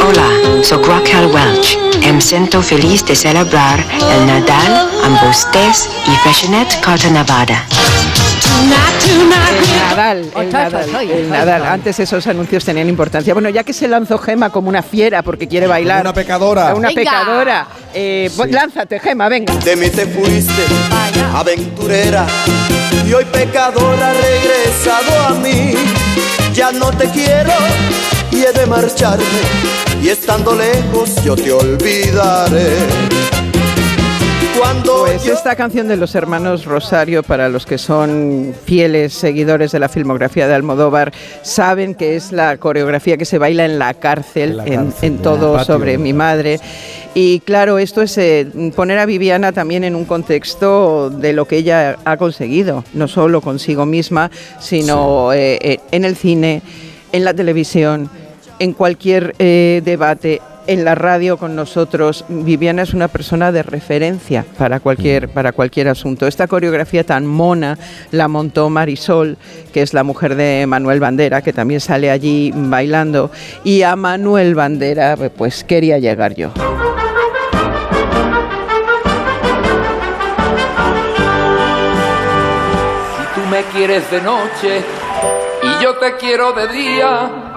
[SPEAKER 63] Hola, soy Raquel Welch. Me siento feliz de celebrar el Nadal amb vostès y Fashionet Carta Nevada.
[SPEAKER 57] Nadal, el Nadal, el Nadal. Antes esos anuncios tenían importancia. Bueno, ya que se lanzó Gema como una fiera porque quiere bailar.
[SPEAKER 1] Una pecadora.
[SPEAKER 57] Una pecadora. Eh, Lánzate, Gema, venga.
[SPEAKER 61] De mí te fuiste, aventurera. Y hoy pecadora regresado a mí. Ya no te quiero y he de marcharme. Y estando lejos yo te olvidaré.
[SPEAKER 57] Pues esta canción de los hermanos Rosario, para los que son fieles seguidores de la filmografía de Almodóvar, saben que es la coreografía que se baila en la cárcel, en, todo sobre mi madre. Y claro, esto es eh, poner a Viviana también en un contexto de lo que ella ha conseguido, no solo consigo misma, sino eh, eh, en el cine, en la televisión, en cualquier debate en la radio con nosotros. Viviana es una persona de referencia para cualquier, mm. para cualquier asunto. Esta coreografía tan mona la montó Marisol, que es la mujer de Manuel Bandera, que también sale allí bailando. Y a Manuel Bandera, pues quería llegar yo.
[SPEAKER 64] Si tú me quieres de noche y yo te quiero de día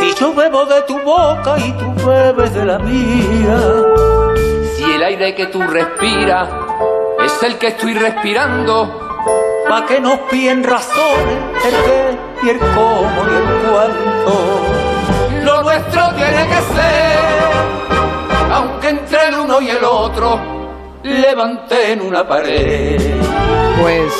[SPEAKER 64] si yo bebo de tu boca y tú bebes de la mía. Si el aire que tú respiras es el que estoy respirando. Pa' que nos piden razones el qué y el cómo y el cuánto. Lo nuestro tiene que ser, aunque entre el uno y el otro levanten una pared.
[SPEAKER 57] Pues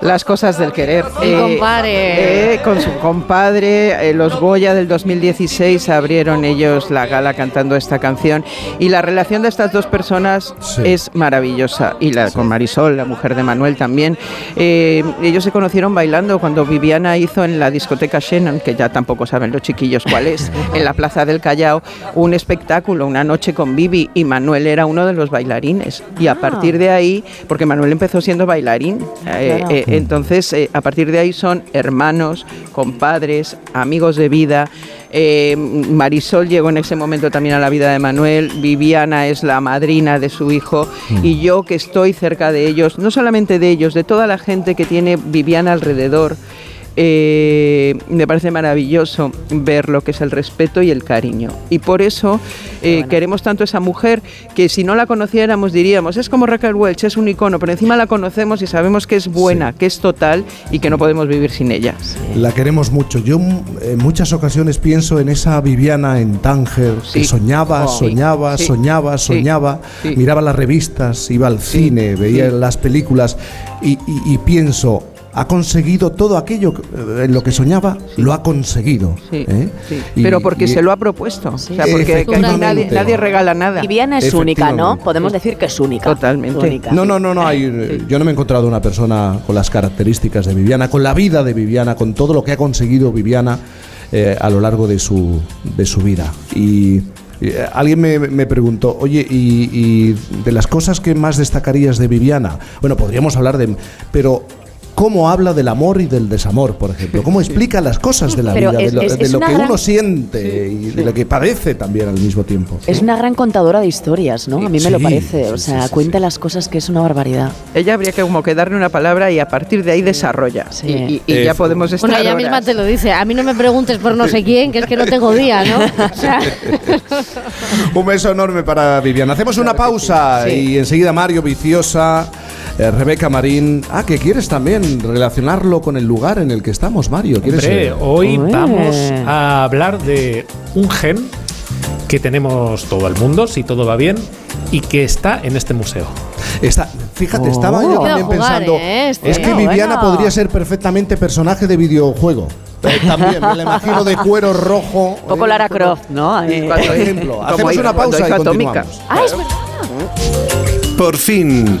[SPEAKER 57] las cosas del querer.
[SPEAKER 7] Eh, compadre.
[SPEAKER 57] Eh, con su compadre, eh, los Goya del 2016 abrieron ellos la gala cantando esta canción y la relación de estas dos personas es maravillosa y la con Marisol, la mujer de Manuel también. ellos se conocieron bailando cuando Viviana hizo en la discoteca Shannon, que ya tampoco saben los chiquillos cuál es, en la Plaza del Callao, un espectáculo, una noche con Vivi y Manuel era uno de los bailarines y a ah. partir de ahí, porque Manuel empezó siendo bailarín, eh, entonces, eh, a partir de ahí son hermanos, compadres, amigos de vida. Eh, Marisol llegó en ese momento también a la vida de Manuel, Viviana es la madrina de su hijo mm. y yo que estoy cerca de ellos, no solamente de ellos, de toda la gente que tiene Viviana alrededor. Eh, me parece maravilloso ver lo que es el respeto y el cariño. Y por eso eh, queremos tanto a esa mujer que si no la conociéramos diríamos, es como Raquel Welch, es un icono, pero encima la conocemos y sabemos que es buena, que es total y que no podemos vivir sin ella.
[SPEAKER 1] La queremos mucho. Yo en muchas ocasiones pienso en esa Viviana en Tánger, que soñaba, oh. soñaba, soñaba, soñaba, miraba las revistas, iba al cine, veía las películas y pienso, ha conseguido todo aquello en lo que soñaba, lo ha conseguido. ¿eh?
[SPEAKER 57] Pero porque se lo ha propuesto. O sea, porque nadie, regala nada.
[SPEAKER 58] Viviana es única, ¿no? Podemos decir que es única.
[SPEAKER 57] Totalmente.
[SPEAKER 1] No, no, no, no. Hay, yo no me he encontrado una persona con las características de Viviana, con la vida de Viviana, con todo lo que ha conseguido Viviana eh, a lo largo de su, de su vida. Y eh, Alguien me, preguntó, oye, y, y, de las cosas que más destacarías de Viviana? Bueno, podríamos hablar de... Pero cómo habla del amor y del desamor, por ejemplo, cómo explica las cosas de la vida, de lo, que uno siente y de lo que padece también al mismo tiempo.
[SPEAKER 58] Es una gran contadora de historias, ¿no? A mí me lo parece, o sea, cuenta las cosas que es una barbaridad.
[SPEAKER 57] Ella habría que como que darle una palabra y a partir de ahí desarrolla. Y, ya podemos estar
[SPEAKER 7] Bueno, ella misma te lo dice, a mí no me preguntes por no sé quién, que es que no tengo día, ¿no?
[SPEAKER 1] Un beso enorme para Viviana. Hacemos una pausa y enseguida Mario Viciosa eh, Rebeca Marín. Ah, que quieres también relacionarlo con el lugar en el que estamos, Mario.
[SPEAKER 59] Hombre, hoy vamos a hablar de un gen que tenemos todo el mundo, si todo va bien, y que está en este museo.
[SPEAKER 1] Está, fíjate, estaba yo oh. también pensando, ¿eh? es que Viviana podría ser perfectamente personaje de videojuego. Eh, también, me la imagino de cuero rojo.
[SPEAKER 58] Un poco Lara Croft, ¿no?
[SPEAKER 1] Por ejemplo, hacemos una pausa y continuamos.
[SPEAKER 58] Ah, es verdad.
[SPEAKER 14] Por fin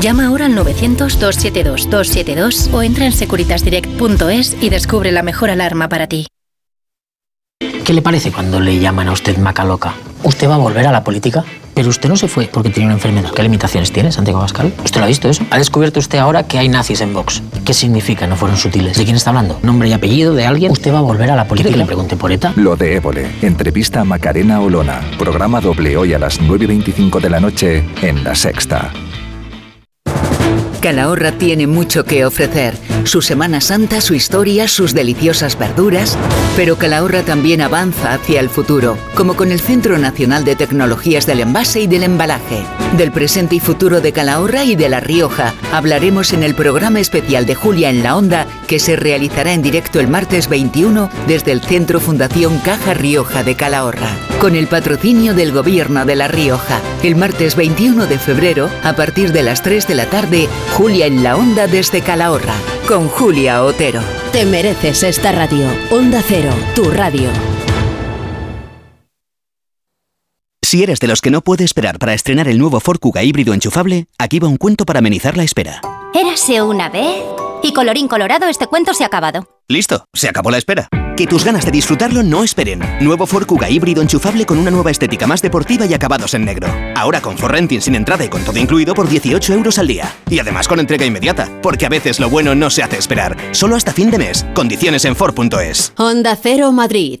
[SPEAKER 65] Llama ahora al 900-272-272 o entra en securitasdirect.es y descubre la mejor alarma para ti.
[SPEAKER 66] ¿Qué le parece cuando le llaman a usted maca loca? ¿Usted va a volver a la política? Pero usted no se fue porque tenía una enfermedad. ¿Qué limitaciones tiene, Santiago Pascal? ¿Usted lo ha visto eso? ¿Ha descubierto usted ahora que hay nazis en Vox? ¿Qué significa? No fueron sutiles. ¿De quién está hablando? ¿Nombre y apellido de alguien? ¿Usted va a volver a la política? ¿Quiere que le pregunte por ETA?
[SPEAKER 67] Lo de Évole. Entrevista a Macarena Olona. Programa doble hoy a las 9.25 de la noche en La Sexta.
[SPEAKER 29] Calahorra tiene mucho que ofrecer. Su Semana Santa, su historia, sus deliciosas verduras. Pero Calahorra también avanza hacia el futuro, como con el Centro Nacional de Tecnologías del Envase y del Embalaje. Del presente y futuro de Calahorra y de La Rioja hablaremos en el programa especial de Julia en la Onda, que se realizará en directo el martes 21 desde el Centro Fundación Caja Rioja de Calahorra. Con el patrocinio del Gobierno de La Rioja. El martes 21 de febrero, a partir de las 3 de la tarde, Julia en la Onda desde Calahorra, con Julia Otero. Te mereces esta radio. Onda Cero, tu radio.
[SPEAKER 39] Si eres de los que no puede esperar para estrenar el nuevo Ford Kuga híbrido enchufable, aquí va un cuento para amenizar la espera.
[SPEAKER 68] Érase una vez y colorín colorado este cuento se ha acabado.
[SPEAKER 39] Listo, se acabó la espera. Que tus ganas de disfrutarlo no esperen. Nuevo Ford Kuga híbrido enchufable con una nueva estética más deportiva y acabados en negro. Ahora con Ford Renting sin entrada y con todo incluido por 18 euros al día. Y además con entrega inmediata, porque a veces lo bueno no se hace esperar. Solo hasta fin de mes. Condiciones en Ford.es.
[SPEAKER 29] Onda Cero Madrid.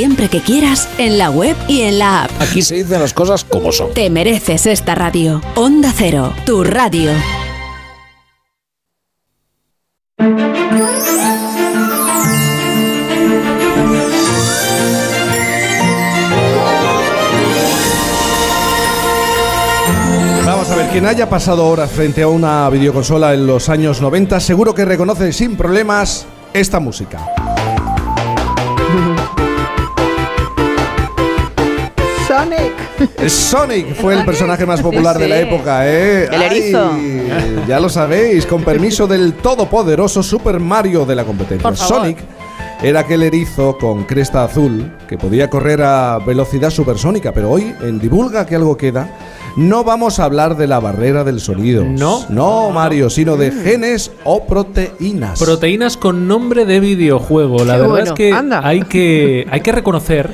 [SPEAKER 29] siempre que quieras en la web y en la app.
[SPEAKER 69] Aquí se dicen las cosas como son.
[SPEAKER 29] Te mereces esta radio. Onda Cero, tu radio.
[SPEAKER 1] Vamos a ver, quien haya pasado horas frente a una videoconsola en los años 90 seguro que reconoce sin problemas esta música.
[SPEAKER 57] Sonic.
[SPEAKER 1] Fue el personaje más popular de la época, ¿eh?
[SPEAKER 58] El erizo.
[SPEAKER 1] ya lo sabéis, con permiso del todopoderoso Super Mario de la competencia. Sonic era aquel erizo con cresta azul que podía correr a velocidad supersónica, pero hoy en Divulga que algo queda. No vamos a hablar de la barrera del sonido.
[SPEAKER 59] No.
[SPEAKER 1] No, Mario, sino de genes o proteínas.
[SPEAKER 59] Proteínas con nombre de videojuego. La
[SPEAKER 57] Qué
[SPEAKER 59] verdad
[SPEAKER 57] bueno.
[SPEAKER 59] es que
[SPEAKER 57] Anda.
[SPEAKER 59] hay que hay que reconocer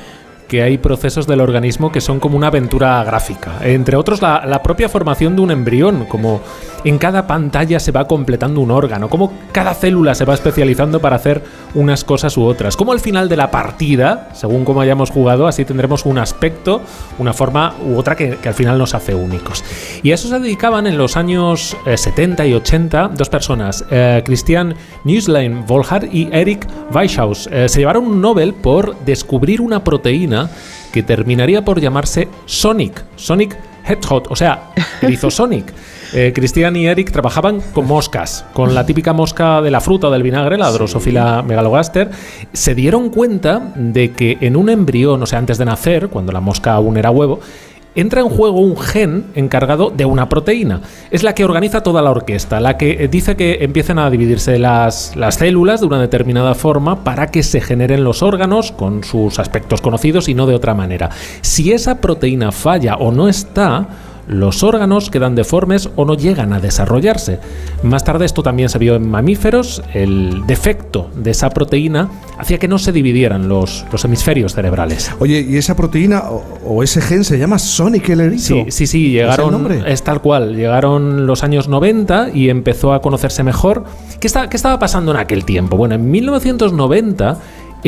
[SPEAKER 59] que hay procesos del organismo que son como una aventura gráfica. Entre otros, la, la, propia formación de un embrión, como en cada pantalla se va completando un órgano, como cada célula se va especializando para hacer unas cosas u otras. Como al final de la partida, según como hayamos jugado, así tendremos un aspecto, una forma u otra que, al final nos hace únicos. Y a eso se dedicaban en los años 70 eh, y 80 dos personas, eh, Christian Nüsslein Volhard y Eric Weishaus. Eh, se llevaron un Nobel por descubrir una proteína que terminaría por llamarse Sonic, Sonic Hedgehog, o sea, Erizosonic. Eh, Cristian y Eric trabajaban con moscas, con la típica mosca de la fruta o del vinagre, la Drosophila megalogaster. Se dieron cuenta de que en un embrión, o sea, antes de nacer, cuando la mosca aún era huevo, entra en juego un gen encargado de una proteína. Es la que organiza toda la orquesta, la que eh, dice que empiecen a dividirse las, las, células de una determinada forma para que se generen los órganos con sus aspectos conocidos y no de otra manera. Si esa proteína falla o no está, los órganos quedan deformes o no llegan a desarrollarse. Más tarde esto también se vio en mamíferos, el defecto de esa proteína hacía que no se dividieran los, los hemisferios cerebrales.
[SPEAKER 1] Oye, ¿y esa proteína o, ese gen se llama Sonic el?
[SPEAKER 59] Sí, sí, sí, llegaron, ¿Es, es, tal cual, llegaron los años 90 y empezó a conocerse mejor. ¿Qué, está, qué estaba pasando en aquel tiempo? Bueno, en 1990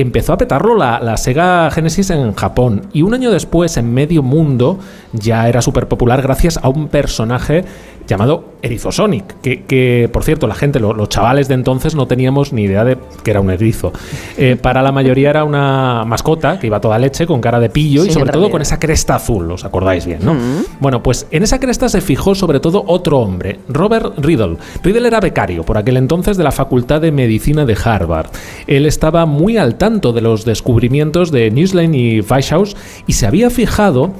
[SPEAKER 59] empezó a petarlo la, Sega Genesis en Japón. Y un año después en medio mundo ya era súper popular gracias a un personaje llamado Erizosonic, que, que por cierto la gente, los chavales de entonces no teníamos ni idea de que era un erizo. Eh, para la mayoría era una mascota que iba toda leche con cara de pillo y sobre todo con esa cresta azul, os acordáis bien, ¿no? Bueno, pues en esa cresta se fijó sobre todo otro hombre, Robert Riddle. Riddle era becario por aquel entonces de la Facultad de Medicina de Harvard. Él estaba muy al tanto de los descubrimientos de Newsline y Weishauss y se había fijado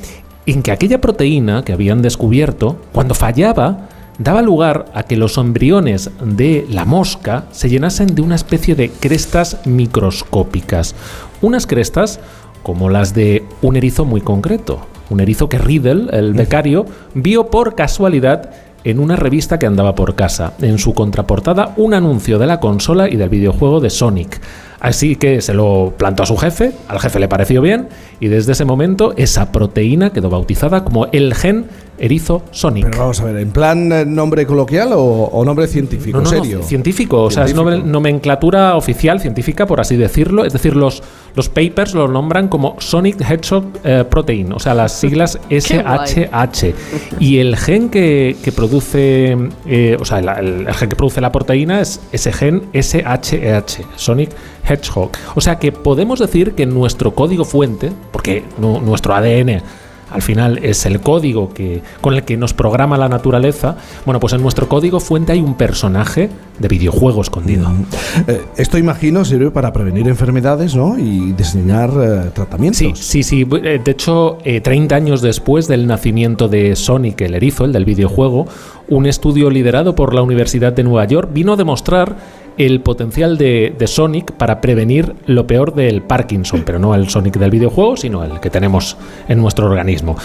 [SPEAKER 59] en que aquella proteína que habían descubierto, cuando fallaba, daba lugar a que los embriones de la mosca se llenasen de una especie de crestas microscópicas. Unas crestas como las de un erizo muy concreto. Un erizo que Riddle, el becario, vio por casualidad en una revista que andaba por casa. En su contraportada, un anuncio de la consola y del videojuego de Sonic. Así que se lo plantó a su jefe, al jefe le pareció bien, y desde ese momento esa proteína quedó bautizada como el gen erizo sonic.
[SPEAKER 1] Pero vamos a ver, ¿en plan eh, nombre coloquial o, nombre científico?
[SPEAKER 59] No,
[SPEAKER 1] serio?
[SPEAKER 59] científico, o sea, es nomenclatura oficial científica, por así decirlo. Es decir, los, los papers lo nombran como Sonic Hedgehog eh, Protein, o sea, las siglas SHH. y el gen que, produce, eh, o sea, el, gen que produce la proteína es ese gen SHH, Sonic Hedgehog. O sea que podemos decir que nuestro código fuente, porque nuestro ADN al final es el código que, con el que nos programa la naturaleza, bueno, pues en nuestro código fuente hay un personaje de videojuego escondido. Mm.
[SPEAKER 1] Eh, esto imagino sirve para prevenir enfermedades ¿no? y diseñar eh, tratamientos.
[SPEAKER 59] Sí, sí, sí. Eh, de hecho, 30 años después del nacimiento de Sonic el erizo, el del videojuego, un estudio liderado por la Universidad de Nueva York vino a demostrar el potencial de, Sonic para prevenir lo peor del Parkinson, pero no el Sonic del videojuego, sino el que tenemos en nuestro organismo.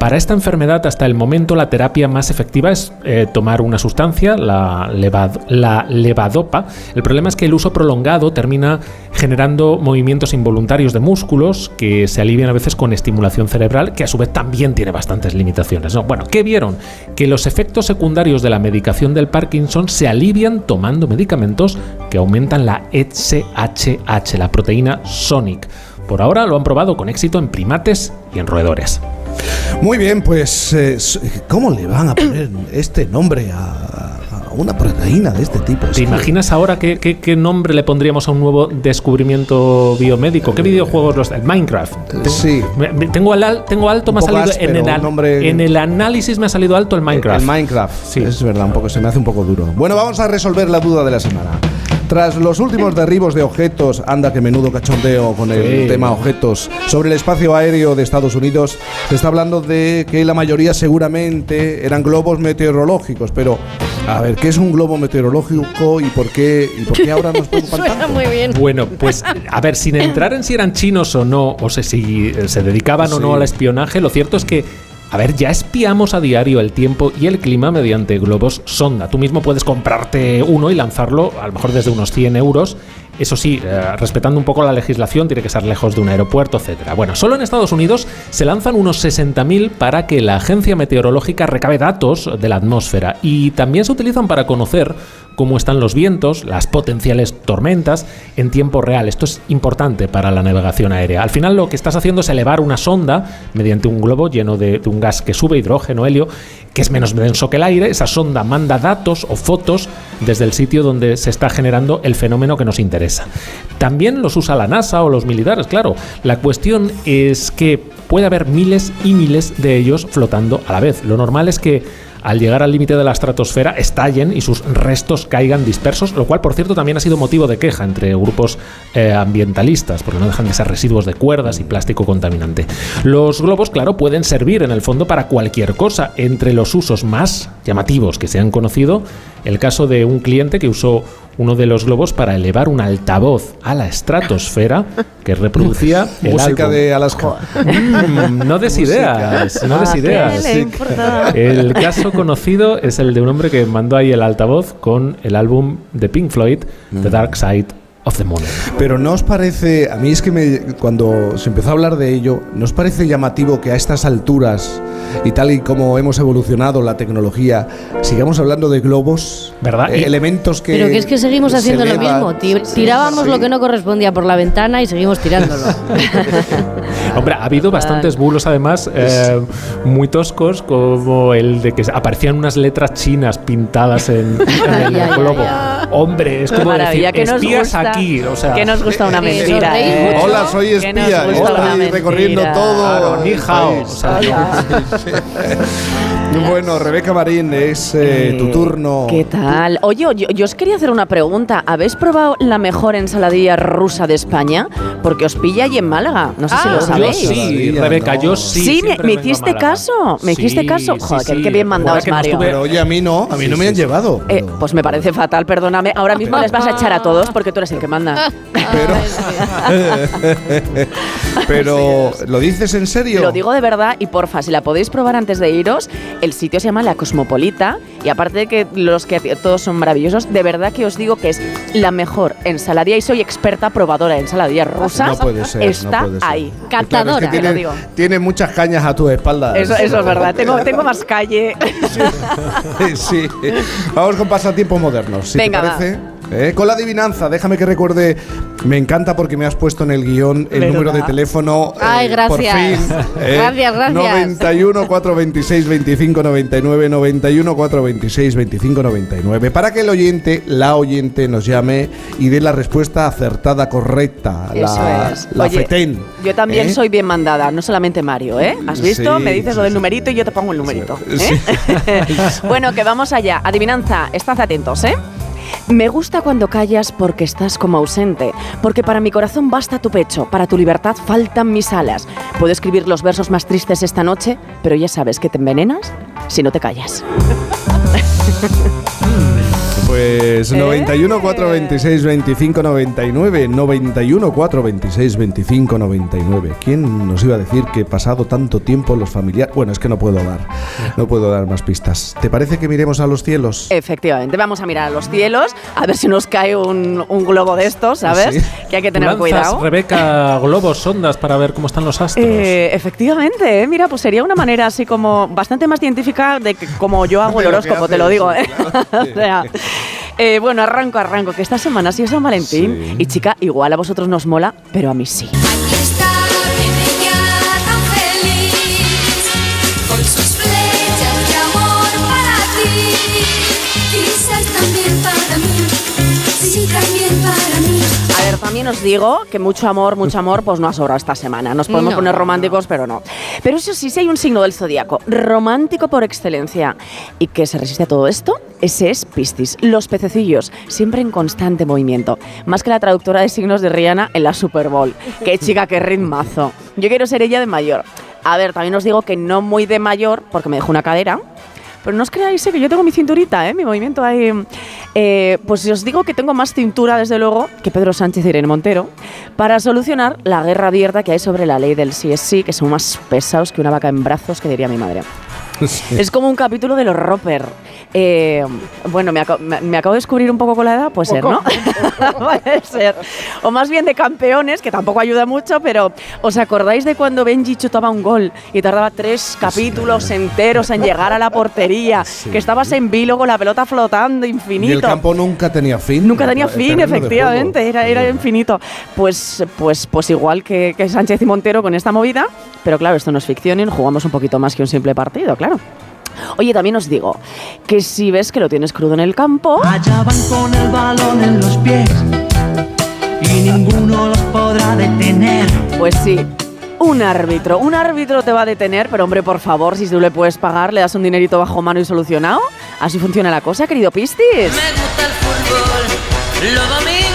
[SPEAKER 59] Para esta enfermedad, hasta el momento, la terapia más efectiva es eh, tomar una sustancia, la, levadopa. El problema es que el uso prolongado termina generando movimientos involuntarios de músculos que se alivian a veces con estimulación cerebral, que a su vez también tiene bastantes limitaciones. ¿no? Bueno, ¿qué vieron? Que los efectos secundarios de la medicación del Parkinson se alivian tomando medicamentos que aumentan la SHH, la proteína Sonic. Por ahora lo han probado con éxito en primates y en roedores.
[SPEAKER 1] Muy bien, pues eh, ¿cómo le van a poner este nombre a, una proteína de este tipo?
[SPEAKER 59] ¿Te imaginas ahora qué, qué, nombre le pondríamos a un nuevo descubrimiento biomédico? ¿Qué videojuegos los el Minecraft?
[SPEAKER 1] Sí.
[SPEAKER 59] Tengo, tengo alto, me ha salido en, el, en el análisis me ha salido alto el Minecraft.
[SPEAKER 1] El Minecraft, sí. Es verdad, un poco, se me hace un poco duro. Bueno, vamos a resolver la duda de la semana. Tras los últimos derribos de objetos, anda que menudo cachondeo con el tema objetos, sobre el espacio aéreo de Estados Unidos, se está hablando de que la mayoría seguramente eran globos meteorológicos, pero a ver, ¿qué es un globo meteorológico y por qué, y por qué ahora nos preocupan tanto?
[SPEAKER 7] muy bien.
[SPEAKER 59] Bueno, pues a ver, sin entrar en si eran chinos o no, o sé si se dedicaban o no al espionaje, lo cierto es que a ver, ya espiamos a diario el tiempo y el clima mediante globos sonda. Tú mismo puedes comprarte uno y lanzarlo, a lo mejor desde unos 100 euros, Eso sí, eh, respetando un poco la legislación, tiene que ser lejos de un aeropuerto, etcétera. Bueno, solo en Estados Unidos se lanzan unos 60.000 para que la agencia meteorológica recabe datos de la atmósfera y también se utilizan para conocer cómo están los vientos, las potenciales tormentas en tiempo real. Esto es importante para la navegación aérea. Al final lo que estás haciendo es elevar una sonda mediante un globo lleno de, un gas que sube hidrógeno, helio, que es menos denso que el aire. Esa sonda manda datos o fotos desde el sitio donde se está generando el fenómeno que nos interesa. También los usa la NASA o los militares, claro. La cuestión es que puede haber miles y miles de ellos flotando a la vez. Lo normal es que al llegar al límite de la estratosfera estallen y sus restos caigan dispersos, lo cual por cierto también ha sido motivo de queja entre grupos eh, ambientalistas, porque no dejan de ser residuos de cuerdas y plástico contaminante. Los globos, claro, pueden servir en el fondo para cualquier cosa, entre los usos más llamativos que se han conocido, el caso de un cliente que usó uno de los globos para elevar un altavoz a la estratosfera que reproducía el
[SPEAKER 1] música de Alaska.
[SPEAKER 59] Mm, no des ideas, no des ideas. El caso conocido es el de un hombre que mandó ahí el altavoz con el álbum de Pink Floyd, The mm. Dark Side of the Moon.
[SPEAKER 1] Pero no os parece, a mí es que me, cuando se empezó a hablar de ello, ¿no os parece llamativo que a estas alturas y tal y como hemos evolucionado la tecnología, sigamos hablando de globos,
[SPEAKER 59] ¿verdad?
[SPEAKER 1] Eh, elementos que.
[SPEAKER 7] Pero que es que seguimos haciendo lo mismo. Tirábamos lo que no correspondía por la ventana y seguimos tirándolo.
[SPEAKER 59] Hombre, ha habido bastantes bulos, además, eh, muy toscos, como el de que aparecían unas letras chinas pintadas en, el globo. Hombre, es como decir, que espías aquí. O sea,
[SPEAKER 58] que nos gusta una mentira.
[SPEAKER 1] ¿eh? Hola, soy espía. Estoy recorriendo todo.
[SPEAKER 59] ni hao. O sea,
[SPEAKER 1] bueno, Rebeca Marín, es eh, tu turno.
[SPEAKER 58] ¿Qué tal? Oye, yo, os quería hacer una pregunta. ¿Habéis probado la mejor ensaladilla rusa de España? Porque os pilla ahí en Málaga. No sé si lo ah, sabéis.
[SPEAKER 59] Yo sí, Rebeca, yo sí.
[SPEAKER 58] Sí, me, hiciste caso. Me hiciste caso. Joder, qué, bien mandado es Mario.
[SPEAKER 1] pero oye, a mí no, a mí no me han llevado.
[SPEAKER 58] Eh, pues me parece fatal, perdóname. Ahora mismo les vas a echar a todos porque tú eres el que manda.
[SPEAKER 1] Pero, pero ¿lo dices en serio?
[SPEAKER 58] Lo digo de verdad y porfa, si la podéis probar antes de iros, el sitio se llama La Cosmopolita y aparte de que los que todos son maravillosos, de verdad que os digo que es la mejor ensaladilla y soy experta probadora de ensaladillas rusas.
[SPEAKER 1] No puede ser.
[SPEAKER 58] Está ahí.
[SPEAKER 7] Captadora,
[SPEAKER 1] tiene,
[SPEAKER 7] digo.
[SPEAKER 1] tiene, muchas cañas a tu espalda.
[SPEAKER 58] Eso, es verdad. Tengo, tengo más calle.
[SPEAKER 1] Sí. Vamos con pasatiempos modernos. Si
[SPEAKER 58] Venga,
[SPEAKER 1] te parece. ¿Eh? Con la adivinanza, déjame que recuerde, me encanta porque me has puesto en el guion el número de teléfono.
[SPEAKER 7] Eh, Ay, gracias.
[SPEAKER 1] Por fin.
[SPEAKER 7] ¿eh? Gracias, gracias.
[SPEAKER 1] 91 426 25 99, 91 426 25 99. Para que el oyente, la oyente, nos llame y dé la respuesta acertada, correcta.
[SPEAKER 58] Eso
[SPEAKER 1] la,
[SPEAKER 58] es.
[SPEAKER 1] La fetén.
[SPEAKER 58] Yo también soy bien mandada, no solamente Mario, ¿eh? ¿Has visto? me dices lo del numerito y yo te pongo el numerito. bueno, que vamos allá. Adivinanza, estad atentos, ¿eh? Me gusta cuando callas porque estás como ausente, porque para mi corazón basta tu pecho, para tu libertad faltan mis alas. Puedo escribir los versos más tristes esta noche, pero ya sabes que te envenenas si no te callas.
[SPEAKER 1] Pues 91 426 25 99, 91 426 25 99. ¿Quién nos iba a decir que pasado tanto tiempo los familiares? Bueno, es que no puedo dar, no puedo dar más pistas. ¿Te parece que miremos a los cielos?
[SPEAKER 58] Efectivamente, vamos a mirar a los cielos, a ver si nos cae un, globo de estos, ¿sabes? Que hay que tener cuidado.
[SPEAKER 59] Rebeca, globos, sondas para ver cómo están los astros.
[SPEAKER 58] Eh, efectivamente, ¿eh? mira, pues sería una manera así como bastante más científica de que, como yo hago el horóscopo, te lo digo. ¿eh? o sea, eh, bueno, arranco, arranco, que esta semana ha sido San Valentín. Y chica, igual a vosotros nos mola, pero a mí sí.
[SPEAKER 62] Aquí está tan feliz, con sus flechas de amor para ti. Quizás también para mí, sí, también para mí.
[SPEAKER 58] Ver, también os digo que mucho amor, mucho amor, pues no ha sobrado esta semana. Nos podemos poner románticos, pero no. Pero eso sí, sí hay un signo del zodiaco, romántico por excelencia. ¿Y que se resiste a todo esto? Ese es Piscis, los pececillos, siempre en constante movimiento. Más que la traductora de signos de Rihanna en la Super Bowl. Qué chica, qué ritmazo. Yo quiero ser ella de mayor. A ver, también os digo que no muy de mayor, porque me dejó una cadera. Pero no os creáis ¿eh? que yo tengo mi cinturita, ¿eh? mi movimiento ahí. Eh, pues os digo que tengo más cintura, desde luego, que Pedro Sánchez y Irene Montero, para solucionar la guerra abierta que hay sobre la ley del sí es sí, que son más pesados que una vaca en brazos, que diría mi madre. Es como un capítulo de los Roper. Eh, bueno, me, me, acabo de descubrir un poco con la edad, puede ser, ¿no? puede ser. O más bien de campeones, que tampoco ayuda mucho, pero ¿os acordáis de cuando Benji chutaba un gol y tardaba tres capítulos enteros en llegar a la portería? Que estabas en vilo con la pelota flotando infinito. Y
[SPEAKER 1] el campo nunca tenía fin.
[SPEAKER 58] Nunca tenía fin, efectivamente, era, era infinito. Pues, pues, pues igual que, que Sánchez y Montero con esta movida, pero claro, esto no es ficción y jugamos un poquito más que un simple partido, claro. Oye, también os digo que si ves que lo tienes crudo en el campo.
[SPEAKER 70] Allá van con el balón en los pies y ninguno los podrá detener.
[SPEAKER 58] Pues sí. Un árbitro, un árbitro te va a detener, pero hombre, por favor, si tú le puedes pagar, le das un dinerito bajo mano y solucionado. Así funciona la cosa, querido Pistis. Me gusta el fútbol, lo domingo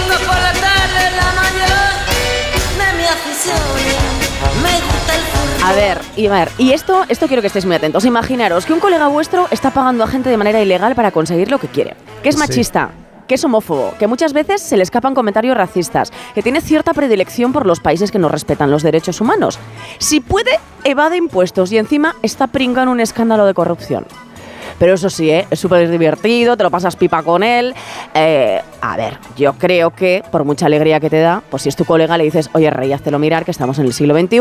[SPEAKER 58] A ver, y a ver, y esto, esto quiero que estéis muy atentos. Imaginaros que un colega vuestro está pagando a gente de manera ilegal para conseguir lo que quiere. Que es machista, que es homófobo, que muchas veces se le escapan comentarios racistas, que tiene cierta predilección por los países que no respetan los derechos humanos. Si puede, evade impuestos y encima está pringando un escándalo de corrupción. Pero eso sí, ¿eh? es súper divertido, te lo pasas pipa con él. Eh, a ver, yo creo que por mucha alegría que te da, pues si es tu colega le dices, oye Rey, hazlo mirar que estamos en el siglo XXI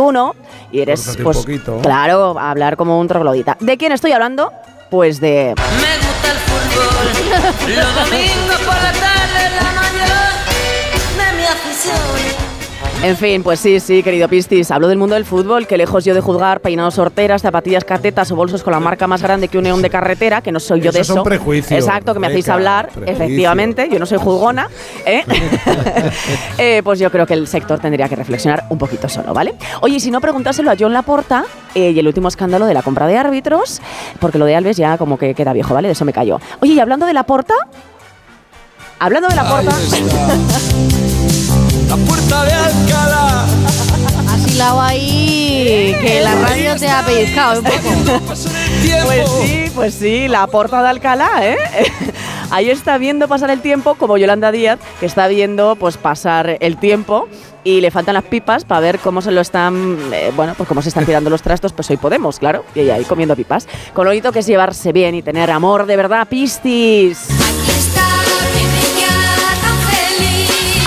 [SPEAKER 58] y eres, pues, claro, hablar como un troglodita. ¿De quién estoy hablando? Pues de... Me gusta el fútbol, los domingos por la tarde, la mayor de mi afición. En fin, pues sí, sí, querido Pistis, hablo del mundo del fútbol, que lejos yo de juzgar peinados sorteras, zapatillas catetas o bolsos con la marca más grande que un neón de carretera, que no soy yo de eso.
[SPEAKER 1] Son prejuicios.
[SPEAKER 58] Exacto, que me hacéis hablar, efectivamente, yo no soy juzgona, ¿eh? ¿eh? pues yo creo que el sector tendría que reflexionar un poquito solo, ¿vale? Oye, si no, preguntárselo a John Laporta eh, y el último escándalo de la compra de árbitros, porque lo de Alves ya como que queda viejo, ¿vale? De eso me cayó. Oye, y hablando de Laporta, hablando de Laporta...
[SPEAKER 70] la puerta de Alcalá.
[SPEAKER 7] Has hilado ahí que la radio te ha pellizcado un poco.
[SPEAKER 58] Pues sí, pues sí, la puerta de Alcalá, ¿eh? Ahí está viendo pasar el tiempo, como Yolanda Díaz, que está viendo pues pasar el tiempo y le faltan las pipas para ver cómo se lo están, eh, bueno, pues cómo se están tirando los trastos, pues hoy Podemos, claro, y ahí comiendo pipas. Con lo bonito que es llevarse bien y tener amor de verdad, pistis.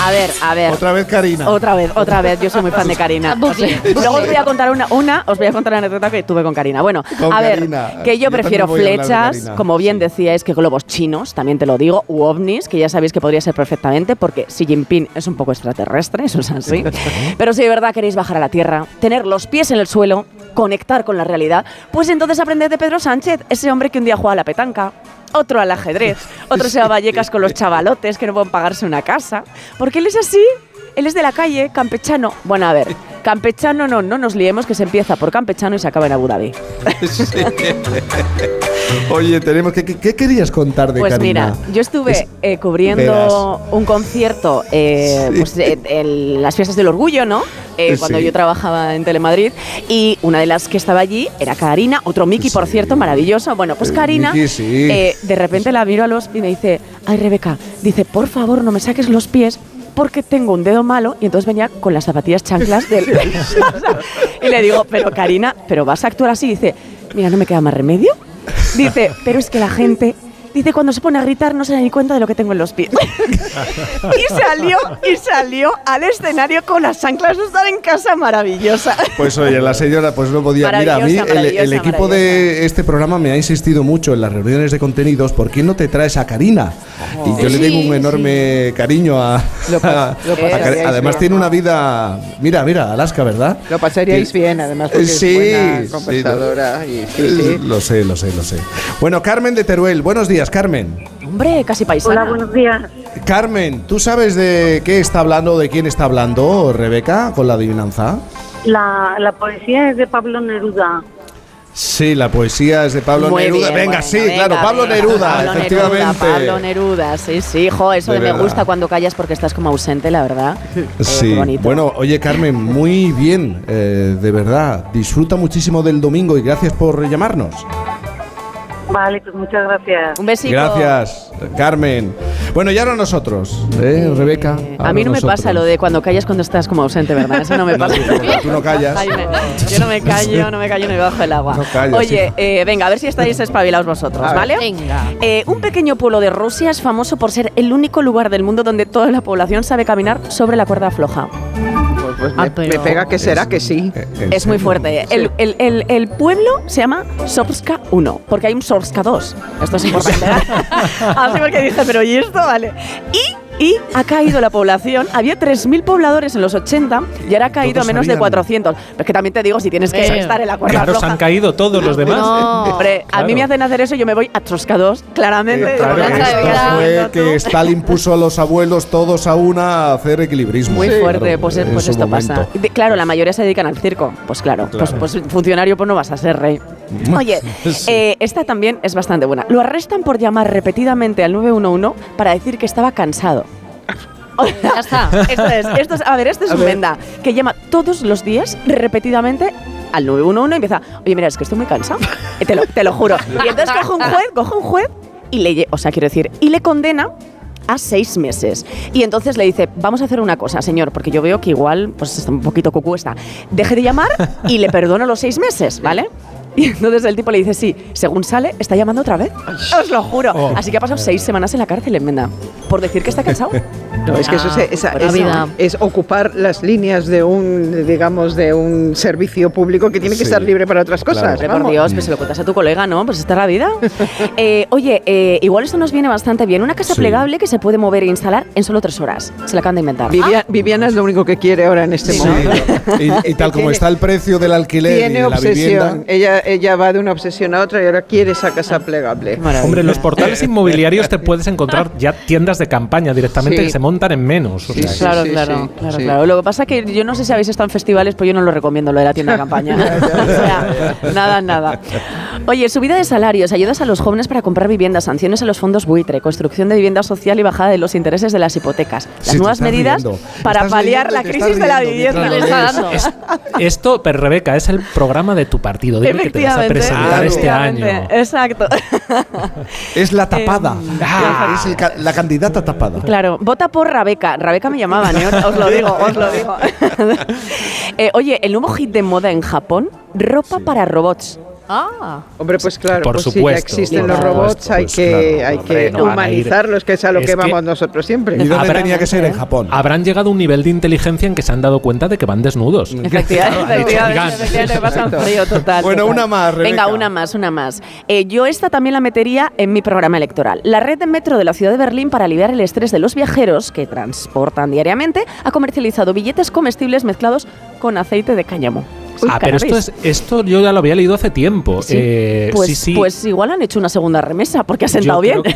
[SPEAKER 58] A ver, a ver.
[SPEAKER 1] Otra vez Karina.
[SPEAKER 58] Otra vez, otra vez. Yo soy muy fan de Karina. luego os voy a contar una, una, os voy a contar una anécdota que tuve con Karina. Bueno, a ver, que yo, prefiero flechas, como bien decíais, que globos chinos, también te lo digo, u ovnis, que ya sabéis que podría ser perfectamente, porque Xi Jinping es un poco extraterrestre, eso es así. Pero si de verdad queréis bajar a la Tierra, tener los pies en el suelo, conectar con la realidad, pues entonces aprended de Pedro Sánchez, ese hombre que un día juega a la petanca, otro al ajedrez, otro se va a Vallecas con los chavalotes que no pueden pagarse una casa. Porque él es así, él es de la calle, campechano. Bueno, a ver, campechano no, no nos liemos que se empieza por campechano y se acaba en Abu Dhabi.
[SPEAKER 1] Oye, tenemos que, ¿qué, querías contar de
[SPEAKER 58] Pues mira, yo estuve eh, cubriendo un concierto eh, pues, en las fiestas del orgullo, ¿no? Eh, cuando yo trabajaba en Telemadrid y una de las que estaba allí era Karina, otro Miki, por cierto, maravilloso. Bueno, pues Karina, de repente la miro a los y me dice, ay Rebeca, dice, por favor no me saques los pies porque tengo un dedo malo y entonces venía con las zapatillas chanclas del... y le digo, pero Karina, ¿pero vas a actuar así? dice, mira, no me queda más remedio. Dice, pero es que la gente Dice, cuando se pone a gritar no se da ni cuenta de lo que tengo en los pies. y salió, y salió al escenario con las chanclas de estar en casa maravillosa.
[SPEAKER 1] Pues oye, la señora pues no podía... Mira, a mí el, equipo de este programa me ha insistido mucho en las reuniones de contenidos, ¿por qué no te traes a Karina? y yo le tengo un enorme cariño a... además tiene una vida... Mira, mira, Alaska, ¿verdad?
[SPEAKER 57] Lo pasaríais bien, además porque
[SPEAKER 1] sí,
[SPEAKER 57] es buena y,
[SPEAKER 1] Lo sé, lo sé, lo sé. Bueno, Carmen de Teruel, buenos días. Carmen.
[SPEAKER 58] Hombre, casi paisana.
[SPEAKER 71] Hola, buenos días.
[SPEAKER 1] Carmen, ¿tú sabes de qué está hablando, de quién está hablando Rebeca con la adivinanza?
[SPEAKER 71] La, poesía es de Pablo Neruda.
[SPEAKER 1] Sí, la poesía es de Pablo Neruda. venga, sí, claro, Pablo Neruda, efectivamente.
[SPEAKER 58] Pablo Neruda, sí, sí, hijo, eso me gusta cuando callas porque estás como ausente, la verdad.
[SPEAKER 1] Sí, bueno, oye Carmen, muy bien, eh, de verdad. Disfruta muchísimo del domingo y gracias por llamarnos.
[SPEAKER 71] Vale, pues muchas gracias.
[SPEAKER 58] Un besito.
[SPEAKER 1] Gracias, Carmen. Bueno, y ahora nosotros, ¿eh, Rebeca?
[SPEAKER 58] A mí no me pasa lo de cuando callas cuando estás como ausente, ¿verdad? Eso no me pasa.
[SPEAKER 1] Tú no callas.
[SPEAKER 58] Yo no me callo, no me callo ni bajo el agua.
[SPEAKER 1] No callas,
[SPEAKER 58] Oye,
[SPEAKER 1] sí.
[SPEAKER 58] eh, venga, a ver si estáis espabilados vosotros. ¿vale?
[SPEAKER 7] Venga.
[SPEAKER 58] Eh, un pequeño pueblo de Rusia es famoso por ser el único lugar del mundo donde toda la población sabe caminar sobre la cuerda floja.
[SPEAKER 57] Pues
[SPEAKER 58] Ah,
[SPEAKER 57] me,
[SPEAKER 58] pero-
[SPEAKER 57] me pega que será que sí.
[SPEAKER 58] Es muy fuerte. El, el- el- el pueblo se llama Sorska 1, porque hay un Sorska 2. Esto es importante. Así porque dije, pero ¿y esto? Vale. Y, y ha caído la población. Había 3.000 pobladores en los 80 y ahora ha caído
[SPEAKER 59] Todos
[SPEAKER 58] a menos de
[SPEAKER 59] sabían.
[SPEAKER 58] 400. Pero es que también te digo, si tienes que
[SPEAKER 59] Eh,
[SPEAKER 58] estar en la cuerda
[SPEAKER 59] Claro, se han caído todos los demás.
[SPEAKER 58] Hombre, a mí me hacen hacer eso y yo me voy a Sorska 2, claramente.
[SPEAKER 1] Eh, Claro,
[SPEAKER 58] Digo,
[SPEAKER 1] que
[SPEAKER 58] "Anda,
[SPEAKER 1] esto fue que Stalin puso a los abuelos todos a una a hacer equilibrismo.
[SPEAKER 58] Muy
[SPEAKER 1] Sí,
[SPEAKER 58] fuerte,
[SPEAKER 1] claro,
[SPEAKER 58] pues, pues esto
[SPEAKER 1] momento.
[SPEAKER 58] pasa. De- claro, la mayoría se dedican al circo. Pues claro, pues,
[SPEAKER 1] Claro.
[SPEAKER 58] pues funcionario pues no vas a ser rey. Oye,
[SPEAKER 1] Sí.
[SPEAKER 58] eh, esta también es bastante buena. Lo arrestan por llamar repetidamente al 911 para decir que estaba cansado.
[SPEAKER 7] Ya está.
[SPEAKER 58] Esto es, esto es- a ver, esto es
[SPEAKER 7] A
[SPEAKER 58] un
[SPEAKER 7] ver.
[SPEAKER 58] venda que llama todos los días repetidamente al 911 y empieza, oye, mira, es que estoy muy cansado. Te, lo, te lo juro. Y entonces coge un juez, coge un juez y le, o sea, quiero decir, y le condena a seis meses. Y entonces le dice, vamos a hacer una cosa, señor, porque yo veo que igual, pues está un poquito cucú está. Deje de llamar y le perdono los seis meses, ¿vale? Y entonces el tipo le dice, sí, según sale, está llamando otra vez. Os lo juro.
[SPEAKER 57] Oh.
[SPEAKER 58] Así que ha pasado seis semanas en la cárcel, en Menda, por decir que está cansado.
[SPEAKER 57] No, es que eso
[SPEAKER 58] Ah,
[SPEAKER 57] es, esa- es- ocupar las líneas de un, digamos, de un servicio público que tiene que
[SPEAKER 58] Sí.
[SPEAKER 57] estar libre para otras cosas.
[SPEAKER 58] Hombre, por
[SPEAKER 57] vamos.
[SPEAKER 58] Dios, pues se lo cuentas a tu colega, ¿no? Pues esta es la vida. Eh, oye, eh, igual esto nos viene bastante bien. Una casa
[SPEAKER 57] Sí.
[SPEAKER 58] plegable que se puede mover e instalar en solo tres horas. Se la acaban de inventar.
[SPEAKER 57] Vivia- Viviana es lo único que quiere ahora en este
[SPEAKER 1] Sí,
[SPEAKER 57] momento.
[SPEAKER 1] Y, y tal como está el precio del alquiler y
[SPEAKER 57] Tiene
[SPEAKER 1] de la vivienda.
[SPEAKER 57] obsesión. Ella, ella va de una obsesión a otra y ahora quiere esa casa plegable.
[SPEAKER 59] Hombre, en los portales inmobiliarios te puedes encontrar ya tiendas de campaña directamente
[SPEAKER 58] Sí.
[SPEAKER 59] que se montan en menos. o sea,
[SPEAKER 58] claro, claro, claro, claro. Lo que pasa es que yo no sé si habéis estado en festivales, pues yo no lo recomiendo lo de la tienda de campaña. o sea, nada, nada. Oye, subida de salarios, ayudas a los jóvenes para comprar viviendas, sanciones a los fondos buitre, construcción de vivienda social y bajada de los intereses de las hipotecas. Las
[SPEAKER 59] Sí,
[SPEAKER 58] nuevas medidas
[SPEAKER 59] riendo.
[SPEAKER 58] para paliar la crisis de la vivienda. está
[SPEAKER 59] lees.
[SPEAKER 58] dando.
[SPEAKER 59] Esto, pero Rebeca, es el programa de tu partido. Dime que te vas a presentar este año.
[SPEAKER 58] Exacto.
[SPEAKER 1] Es la tapada. Ah, es el la candidata tapada.
[SPEAKER 58] Claro, vota por Rabeca. Rabeca me llamaban, ¿eh? os lo digo, os lo digo. Eh, oye, el nuevo hit de moda en Japón, ropa para robots.
[SPEAKER 7] Ah.
[SPEAKER 57] Hombre, pues claro,
[SPEAKER 59] Por
[SPEAKER 57] pues
[SPEAKER 59] supuesto,
[SPEAKER 57] ya existen
[SPEAKER 59] por
[SPEAKER 57] los robots,
[SPEAKER 59] supuesto,
[SPEAKER 57] hay
[SPEAKER 59] pues
[SPEAKER 57] que,
[SPEAKER 59] claro,
[SPEAKER 57] hay
[SPEAKER 59] hombre,
[SPEAKER 57] que
[SPEAKER 59] no van a ir.
[SPEAKER 57] humanizarlos, que es a lo
[SPEAKER 59] Es
[SPEAKER 57] que
[SPEAKER 59] que-
[SPEAKER 57] vamos nosotros siempre.
[SPEAKER 1] ¿Y dónde
[SPEAKER 59] Habrá-
[SPEAKER 1] tenía que ser? En Japón.
[SPEAKER 59] Habrán llegado a un nivel de inteligencia en que se han dado cuenta de que van desnudos.
[SPEAKER 58] Efectivamente.
[SPEAKER 1] Bueno, una más, Rebeca.
[SPEAKER 58] Venga, una más, una más. Eh, yo esta también la metería en mi programa electoral. La red de metro de la ciudad de Berlín para aliviar el estrés de los viajeros que transportan diariamente ha comercializado billetes comestibles mezclados con aceite de cáñamo. Uy,
[SPEAKER 59] ah, pero esto, es, esto yo ya lo había leído hace tiempo.
[SPEAKER 58] Sí.
[SPEAKER 59] Eh,
[SPEAKER 58] pues,
[SPEAKER 59] sí, sí.
[SPEAKER 58] pues igual han hecho una segunda remesa porque ha sentado
[SPEAKER 59] Yo
[SPEAKER 58] bien.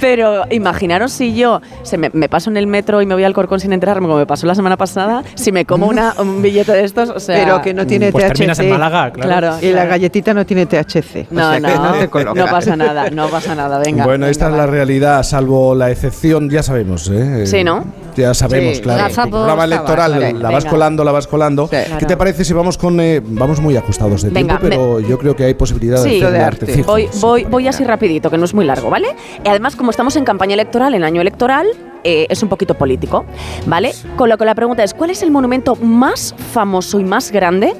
[SPEAKER 58] Pero imaginaros si yo se me, me paso en el metro y me voy al corcón sin enterarme, como me pasó la semana pasada, si me como una, un billete de estos, o sea...
[SPEAKER 57] Pero que no tiene
[SPEAKER 59] Pues
[SPEAKER 57] THC.
[SPEAKER 59] terminas en Málaga, claro.
[SPEAKER 58] Claro,
[SPEAKER 57] Y la galletita no tiene THC.
[SPEAKER 58] No,
[SPEAKER 57] o sea que
[SPEAKER 58] no,
[SPEAKER 57] no te coloca.
[SPEAKER 58] no pasa nada, no pasa nada, venga.
[SPEAKER 1] bueno, esta es la realidad, salvo la excepción, ya sabemos, ¿eh?
[SPEAKER 58] Sí, ¿no?
[SPEAKER 1] Ya sabemos,
[SPEAKER 57] Sí,
[SPEAKER 1] claro. Tu programa electoral
[SPEAKER 7] vale.
[SPEAKER 1] la vas
[SPEAKER 58] Venga.
[SPEAKER 1] colando, la vas colando. ¿Qué
[SPEAKER 58] Claro.
[SPEAKER 1] te parece si vamos con eh, vamos muy ajustados de
[SPEAKER 58] Venga,
[SPEAKER 1] tiempo, pero yo creo que hay posibilidad
[SPEAKER 58] Sí,
[SPEAKER 1] de hacer
[SPEAKER 57] de arte.
[SPEAKER 1] artefijos.
[SPEAKER 58] Voy, voy, voy así rapidito, que no es muy largo, ¿vale? Y además, como estamos en campaña electoral, en año electoral, eh, es un poquito político, ¿vale? Con lo que la pregunta es, ¿cuál es el monumento más famoso y más grande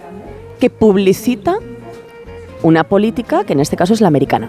[SPEAKER 58] que publicita una política, que en este caso es la americana?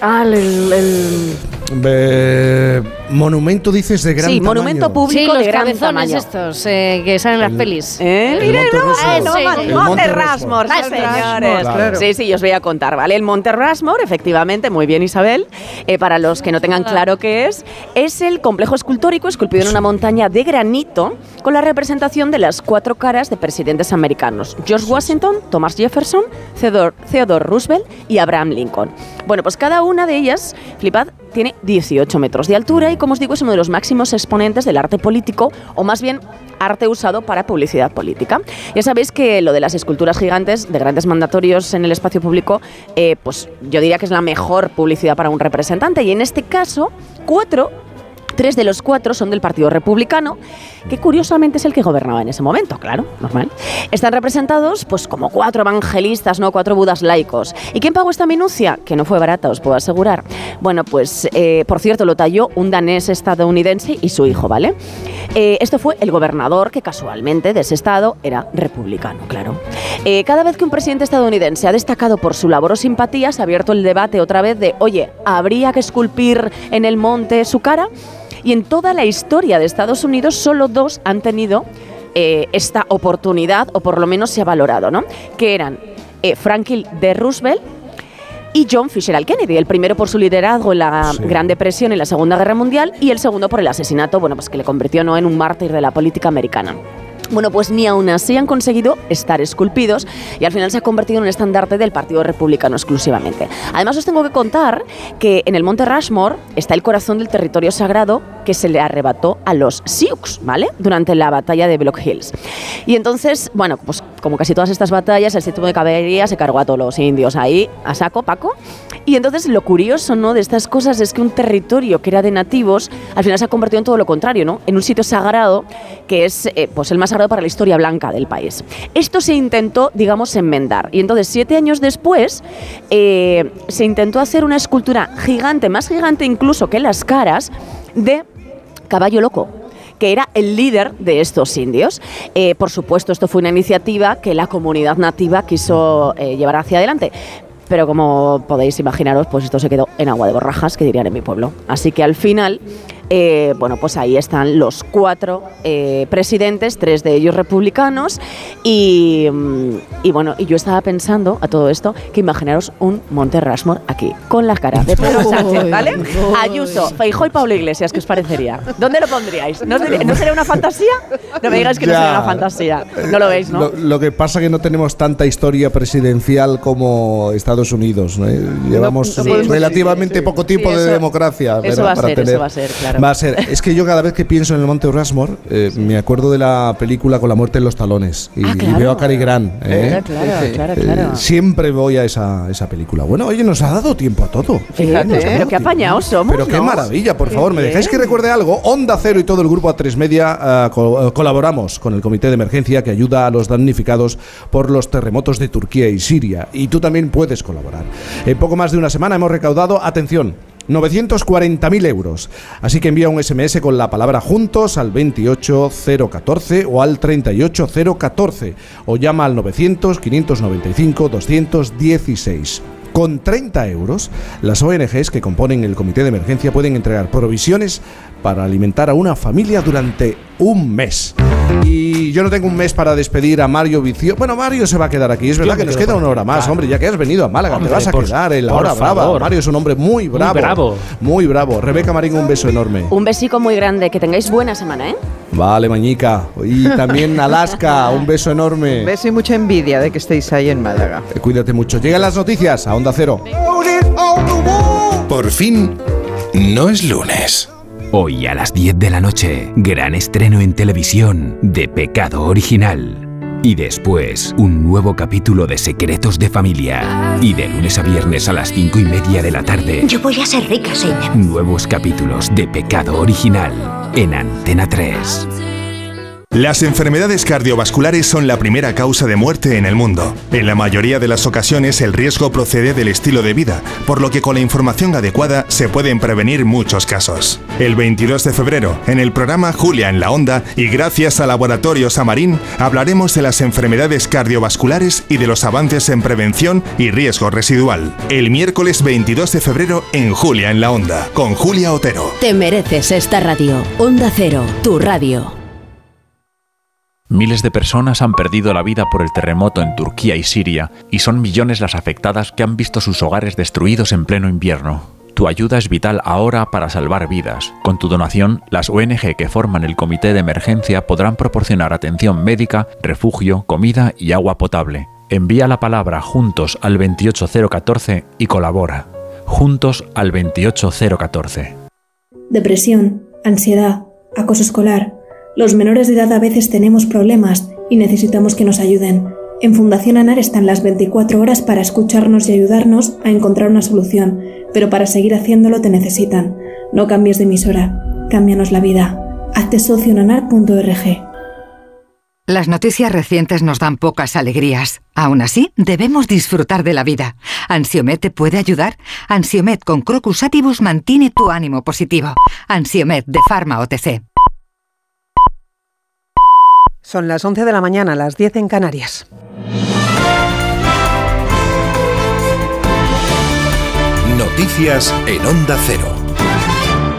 [SPEAKER 7] Ah, el, el-
[SPEAKER 1] Eh, monumento dices de gran
[SPEAKER 58] sí,
[SPEAKER 1] tamaño.
[SPEAKER 58] monumento
[SPEAKER 7] Sí,
[SPEAKER 58] público
[SPEAKER 7] los
[SPEAKER 58] de gran
[SPEAKER 7] cabezones
[SPEAKER 58] tamaño.
[SPEAKER 7] estos eh, que salen en las pelis.
[SPEAKER 58] ¿Eh?
[SPEAKER 1] El Monte
[SPEAKER 58] no,
[SPEAKER 7] Sí,
[SPEAKER 58] Monte,
[SPEAKER 7] el
[SPEAKER 1] Monte
[SPEAKER 58] Monte sí,
[SPEAKER 7] Monte
[SPEAKER 58] señores.
[SPEAKER 1] Claro.
[SPEAKER 58] Sí, sí, os voy a contar, ¿vale? El Monte Rushmore, efectivamente, muy bien Isabel, eh, para los que no tengan claro qué es, es el complejo escultórico esculpido en una montaña de granito con la representación de las cuatro caras de presidentes americanos, George Washington, Thomas Jefferson, Theodore, Theodore Roosevelt y Abraham Lincoln. Bueno, pues cada una de ellas, flipad, tiene 18 metros de altura y como os digo es uno de los máximos exponentes del arte político o más bien arte usado para publicidad política. Ya sabéis que lo de las esculturas gigantes de grandes mandatorios en el espacio público, eh, pues yo diría que es la mejor publicidad para un representante y en este caso cuatro Tres de los cuatro son del Partido Republicano, que curiosamente es el que gobernaba en ese momento, claro, normal. Están representados pues como cuatro evangelistas, no cuatro budas laicos. ¿Y quién pagó esta minucia? Que no fue barata, os puedo asegurar. Bueno, pues eh, por cierto lo talló un danés estadounidense y su hijo, ¿vale? Eh, esto fue el gobernador que casualmente de ese estado era republicano, claro. Eh, cada vez que un presidente estadounidense ha destacado por su labor o simpatía, se ha abierto el debate otra vez de, oye, ¿habría que esculpir en el monte su cara? Y en toda la historia de Estados Unidos solo dos han tenido eh, esta oportunidad, o por lo menos se ha valorado, ¿no? Que eran eh, Franklin D. Roosevelt y John Fisher Kennedy, el primero por su liderazgo en la Gran Depresión y la Segunda Guerra Mundial y el segundo por el asesinato, bueno, pues que le convirtió ¿no? en un mártir de la política americana. Bueno, pues ni aún así han conseguido estar esculpidos y al final se ha convertido en un estandarte del Partido Republicano exclusivamente. Además os tengo que contar que en el Monte Rushmore está el corazón del territorio sagrado que se le arrebató a los Sioux, ¿vale? Durante la batalla de Block Hills. Y entonces, bueno, pues como casi todas estas batallas, el sistema de caballería se cargó a todos los indios ahí, a saco, Paco. Y entonces lo curioso, ¿no? De estas cosas es que un territorio que era de nativos, al final se ha convertido en todo lo contrario, ¿no? En un sitio sagrado que es, eh, pues el más sagrado para la historia blanca del país. Esto se intentó, digamos, enmendar. Y entonces, siete años después, eh, se intentó hacer una escultura gigante, más gigante incluso que las caras, de Caballo Loco que era el líder de estos indios. Eh, por supuesto, esto fue una iniciativa que la comunidad nativa quiso eh, llevar hacia adelante. Pero como podéis imaginaros, pues esto se quedó en agua de borrajas, que dirían en mi pueblo. Así que al final eh, bueno, pues ahí están los cuatro eh, presidentes, tres de ellos republicanos, y, mm, y, bueno, y yo estaba pensando a todo esto que imaginaros un Monte Rushmore aquí, con la cara de Pedro Sánchez, ¿vale? Ayuso, Feijóo y Pablo Iglesias, ¿qué os parecería? ¿Dónde lo pondríais? ¿No, sería una fantasía? No me digáis que no sería una fantasía. No lo veis, ¿no?
[SPEAKER 1] Lo, que pasa es que no tenemos tanta historia presidencial como Estados Unidos. Llevamos relativamente poco tiempo de democracia.
[SPEAKER 58] Eso va a ser, eso va a ser, claro.
[SPEAKER 1] Va a ser. Es que yo cada vez que pienso en el Monte Rushmore, eh, me acuerdo de la película con la muerte en los talones. Y,
[SPEAKER 58] Ah,
[SPEAKER 1] veo a Cary Grant. ¿eh?
[SPEAKER 58] Claro, claro,
[SPEAKER 1] Eh,
[SPEAKER 58] claro.
[SPEAKER 1] siempre voy a esa, esa película. Bueno, oye, nos ha dado tiempo a todo.
[SPEAKER 58] Fíjate, pero qué apañados somos,
[SPEAKER 1] Pero qué
[SPEAKER 58] ¿no?
[SPEAKER 1] maravilla, por
[SPEAKER 58] Qué
[SPEAKER 1] favor. ¿Me
[SPEAKER 58] bien.
[SPEAKER 1] dejáis que recuerde algo? Onda Cero y todo el grupo A3 Media ah, co- eh, colaboramos con el Comité de Emergencia que ayuda a los damnificados por los terremotos de Turquía y Siria. Y tú también puedes colaborar. En poco más de una semana hemos recaudado, atención, 940.000 euros. Así que envía un SMS con la palabra juntos al 28014 o al 38014 o llama al 900 595 216. Con 30 euros, las ONGs que componen el comité de emergencia pueden entregar provisiones para alimentar a una familia durante un mes. Y yo no tengo un mes para despedir a Mario Vicio. Bueno, Mario se va a quedar aquí. Es verdad que nos queda una hora más,
[SPEAKER 59] claro.
[SPEAKER 1] hombre. Ya que has venido a Málaga,
[SPEAKER 59] Hombre,
[SPEAKER 1] te vas a
[SPEAKER 59] por-
[SPEAKER 1] quedar en la hora brava.
[SPEAKER 59] favor.
[SPEAKER 1] Mario es un hombre muy bravo.
[SPEAKER 59] bravo.
[SPEAKER 1] Muy bravo. Rebeca Marín, un beso enorme.
[SPEAKER 58] Un besico muy grande, que tengáis buena semana, ¿eh?
[SPEAKER 1] Vale, Mañica. Y también Alaska, un beso enorme.
[SPEAKER 57] Beso y mucha envidia de que estéis ahí en Málaga.
[SPEAKER 1] Eh, Cuídate mucho. Llegan las noticias a Onda Cero.
[SPEAKER 72] Por fin, no es lunes.
[SPEAKER 73] Hoy a las 10 de la noche, gran estreno en televisión de Pecado Original. Y después, un nuevo capítulo de Secretos de Familia. Y de lunes a viernes a las 5 y media de la tarde,
[SPEAKER 74] Yo voy a ser rica, señor.
[SPEAKER 73] nuevos capítulos de Pecado Original en Antena 3.
[SPEAKER 75] Las enfermedades cardiovasculares son la primera causa de muerte en el mundo. En la mayoría de las ocasiones el riesgo procede del estilo de vida, por lo que con la información adecuada se pueden prevenir muchos casos. El 22 de febrero, en el programa Julia en la Onda y gracias a Laboratorios Amarín, hablaremos de las enfermedades cardiovasculares y de los avances en prevención y riesgo residual. El miércoles 22 de febrero en Julia en la Onda, con Julia Otero.
[SPEAKER 76] Te mereces esta radio. Onda Cero, tu radio.
[SPEAKER 77] Miles de personas han perdido la vida por el terremoto en Turquía y Siria, y son millones las afectadas que han visto sus hogares destruidos en pleno invierno. Tu ayuda es vital ahora para salvar vidas. Con tu donación, las ONG que forman el comité de emergencia podrán proporcionar atención médica, refugio, comida y agua potable. Envía la palabra juntos al 28014 y colabora. Juntos al 28014.
[SPEAKER 78] Depresión, ansiedad, acoso escolar. Los menores de edad a veces tenemos problemas y necesitamos que nos ayuden. En Fundación ANAR están las 24 horas para escucharnos y ayudarnos a encontrar una solución, pero para seguir haciéndolo te necesitan. No cambies de emisora. Cámbianos la vida. Hazte socio en anar.org.
[SPEAKER 79] Las noticias recientes nos dan pocas alegrías. Aún así, debemos disfrutar de la vida. ¿Ansiomet te puede ayudar? Ansiomet con Crocus Atibus mantiene tu ánimo positivo. Ansiomet de Pharma OTC.
[SPEAKER 17] Son las 11 de la mañana, las 10 en Canarias.
[SPEAKER 80] Noticias en Onda Cero.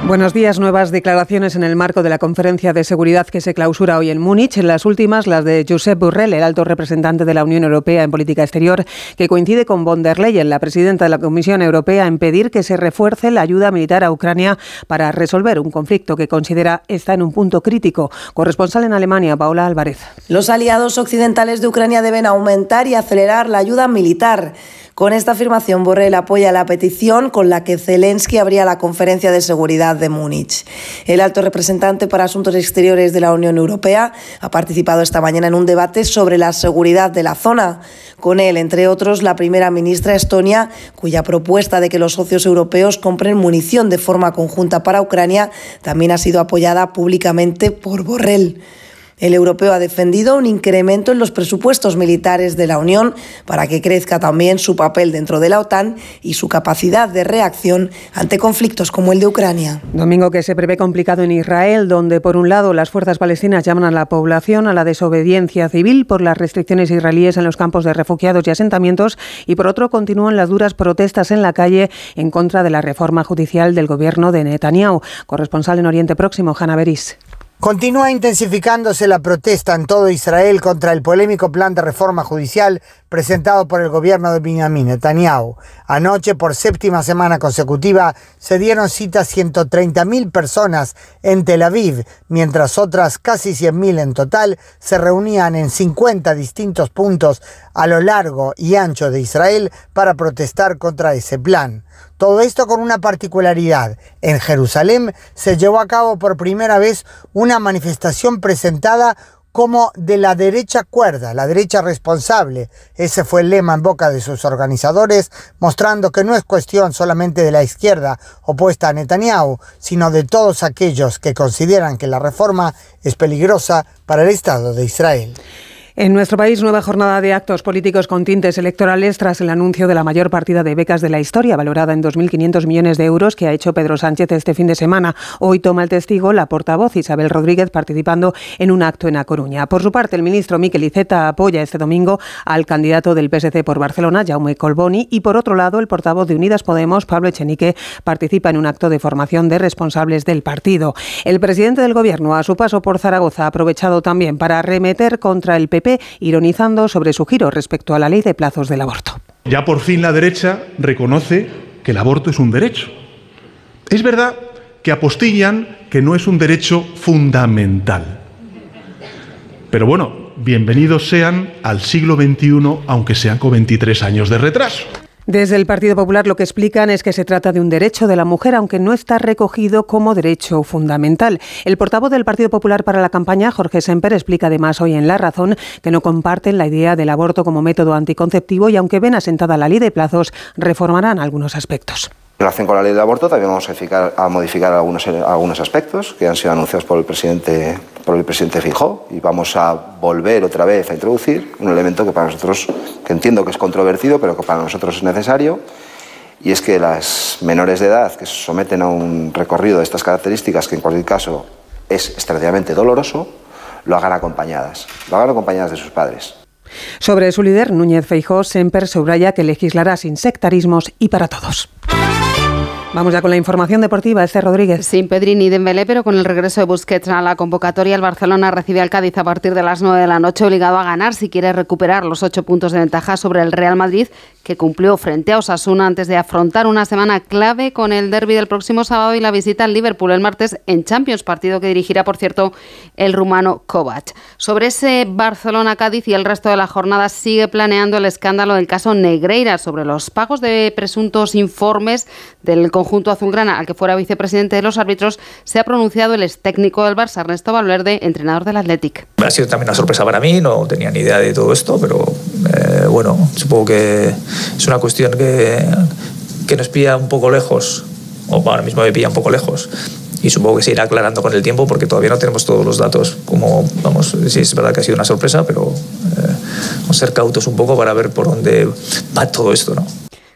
[SPEAKER 17] Buenos días. Nuevas declaraciones en el marco de la conferencia de seguridad que se clausura hoy en Múnich. En las últimas, las de Josep Borrell, el alto representante de la Unión Europea en política exterior, que coincide con von der Leyen, la presidenta de la Comisión Europea, en pedir que se refuerce la ayuda militar a Ucrania para resolver un conflicto que considera está en un punto crítico. Corresponsal en Alemania, Paola Álvarez.
[SPEAKER 81] Los aliados occidentales de Ucrania deben aumentar y acelerar la ayuda militar. Con esta afirmación, Borrell apoya la petición con la que Zelensky abría la conferencia de seguridad de Múnich. El alto representante para Asuntos Exteriores de la Unión Europea ha participado esta mañana en un debate sobre la seguridad de la zona. Con él, entre otros, la primera ministra Estonia, cuya propuesta de que los socios europeos compren munición de forma conjunta para Ucrania también ha sido apoyada públicamente por Borrell. El europeo ha defendido un incremento en los presupuestos militares de la Unión para que crezca también su papel dentro de la OTAN y su capacidad de reacción ante conflictos como el de Ucrania.
[SPEAKER 17] Domingo que se prevé complicado en Israel, donde por un lado las fuerzas palestinas llaman a la población a la desobediencia civil por las restricciones israelíes en los campos de refugiados y asentamientos y por otro continúan las duras protestas en la calle en contra de la reforma judicial del gobierno de Netanyahu. Corresponsal en Oriente Próximo, Hanna Beris.
[SPEAKER 15] Continúa intensificándose la protesta en todo Israel contra el polémico plan de reforma judicial presentado por el gobierno de Benjamin Netanyahu. Anoche, por séptima semana consecutiva, se dieron cita a 130.000 personas en Tel Aviv, mientras otras casi 100.000 en total se reunían en 50 distintos puntos a lo largo y ancho de Israel para protestar contra ese plan. Todo esto con una particularidad. En Jerusalén se llevó a cabo por primera vez una manifestación presentada como de la derecha cuerda, la derecha responsable. Ese fue el lema en boca de sus organizadores, mostrando que no es cuestión solamente de la izquierda opuesta a Netanyahu, sino de todos aquellos que consideran que la reforma es peligrosa para el Estado de Israel.
[SPEAKER 17] En nuestro país, nueva jornada de actos políticos con tintes electorales tras el anuncio de la mayor partida de becas de la historia, valorada en 2.500 millones de euros, que ha hecho Pedro Sánchez este fin de semana. Hoy toma el testigo la portavoz Isabel Rodríguez participando en un acto en A Coruña. Por su parte, el ministro Miquel Iceta apoya este domingo al candidato del PSC por Barcelona, Jaume Colboni, y por otro lado, el portavoz de Unidas Podemos, Pablo Echenique, participa en un acto de formación de responsables del partido. El presidente del Gobierno, a su paso por Zaragoza, ha aprovechado también para arremeter contra el PP ironizando sobre su giro respecto a la ley de plazos del aborto.
[SPEAKER 8] Ya por fin la derecha reconoce que el aborto es un derecho. Es verdad que apostillan que no es un derecho fundamental. Pero bueno, bienvenidos sean al siglo XXI, aunque sean con 23 años de retraso.
[SPEAKER 17] Desde el Partido Popular lo que explican es que se trata de un derecho de la mujer, aunque no está recogido como derecho fundamental. El portavoz del Partido Popular para la campaña, Jorge Semper, explica además hoy en La Razón que no comparten la idea del aborto como método anticonceptivo y aunque ven asentada la ley de plazos, reformarán algunos aspectos.
[SPEAKER 51] En relación con la ley de aborto, también vamos a modificar, a modificar algunos, algunos aspectos que han sido anunciados por el presidente, por el presidente Fijó y vamos a volver otra vez a introducir un elemento que para nosotros, que entiendo que es controvertido, pero que para nosotros es necesario, y es que las menores de edad que se someten a un recorrido de estas características, que en cualquier caso es extraordinariamente doloroso, lo hagan acompañadas, lo hagan acompañadas de sus padres.
[SPEAKER 17] Sobre su líder, Núñez Feijó, Semper subraya que legislará sin sectarismos y para todos. Vamos ya con la información deportiva. Este Rodríguez.
[SPEAKER 53] Sin Pedri ni Dembélé, pero con el regreso de Busquets a la convocatoria, el Barcelona recibe al Cádiz a partir de las 9 de la noche, obligado a ganar si quiere recuperar los ocho puntos de ventaja sobre el Real Madrid, que cumplió frente a Osasuna antes de afrontar una semana clave con el derby del próximo sábado y la visita al Liverpool el martes en Champions, partido que dirigirá, por cierto, el rumano Kovac. Sobre ese Barcelona-Cádiz y el resto de la jornada sigue planeando el escándalo del caso Negreira sobre los pagos de presuntos informes del conjunto azulgrana al que fuera vicepresidente de los árbitros, se ha pronunciado el ex técnico del Barça, Ernesto Valverde, entrenador del Athletic.
[SPEAKER 82] Ha sido también una sorpresa para mí, no tenía ni idea de todo esto, pero eh, bueno, supongo que es una cuestión que, que nos pilla un poco lejos, o ahora mismo me pilla un poco lejos. y supongo que se irá aclarando con el tiempo porque todavía no tenemos todos los datos. Como, vamos, sí es verdad que ha sido una sorpresa, pero eh, vamos a ser cautos un poco para ver por dónde va todo esto, ¿no?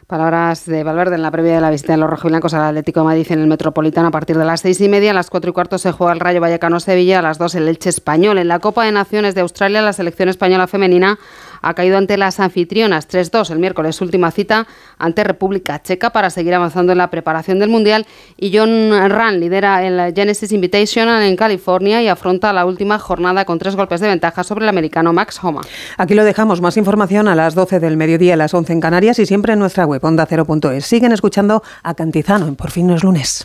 [SPEAKER 53] Palabras de Valverde en la previa de la visita de los rojiblancos al Atlético de Madrid en el Metropolitano a partir de las seis y media. A las cuatro y cuarto se juega el Rayo Vallecano-Sevilla, a las dos el Elche Español. En la Copa de Naciones de Australia, la selección española femenina ha caído ante las anfitrionas 3-2 el miércoles, última cita ante República Checa para seguir avanzando en la preparación del Mundial. Y John Run lidera el Genesis Invitational en California y afronta la última jornada con tres golpes de ventaja sobre el americano Max Homa.
[SPEAKER 17] Aquí lo dejamos. Más información a las 12 del mediodía, a las 11 en Canarias y siempre en nuestra web onda0.es. Siguen escuchando a Cantizano en Por fin no es lunes.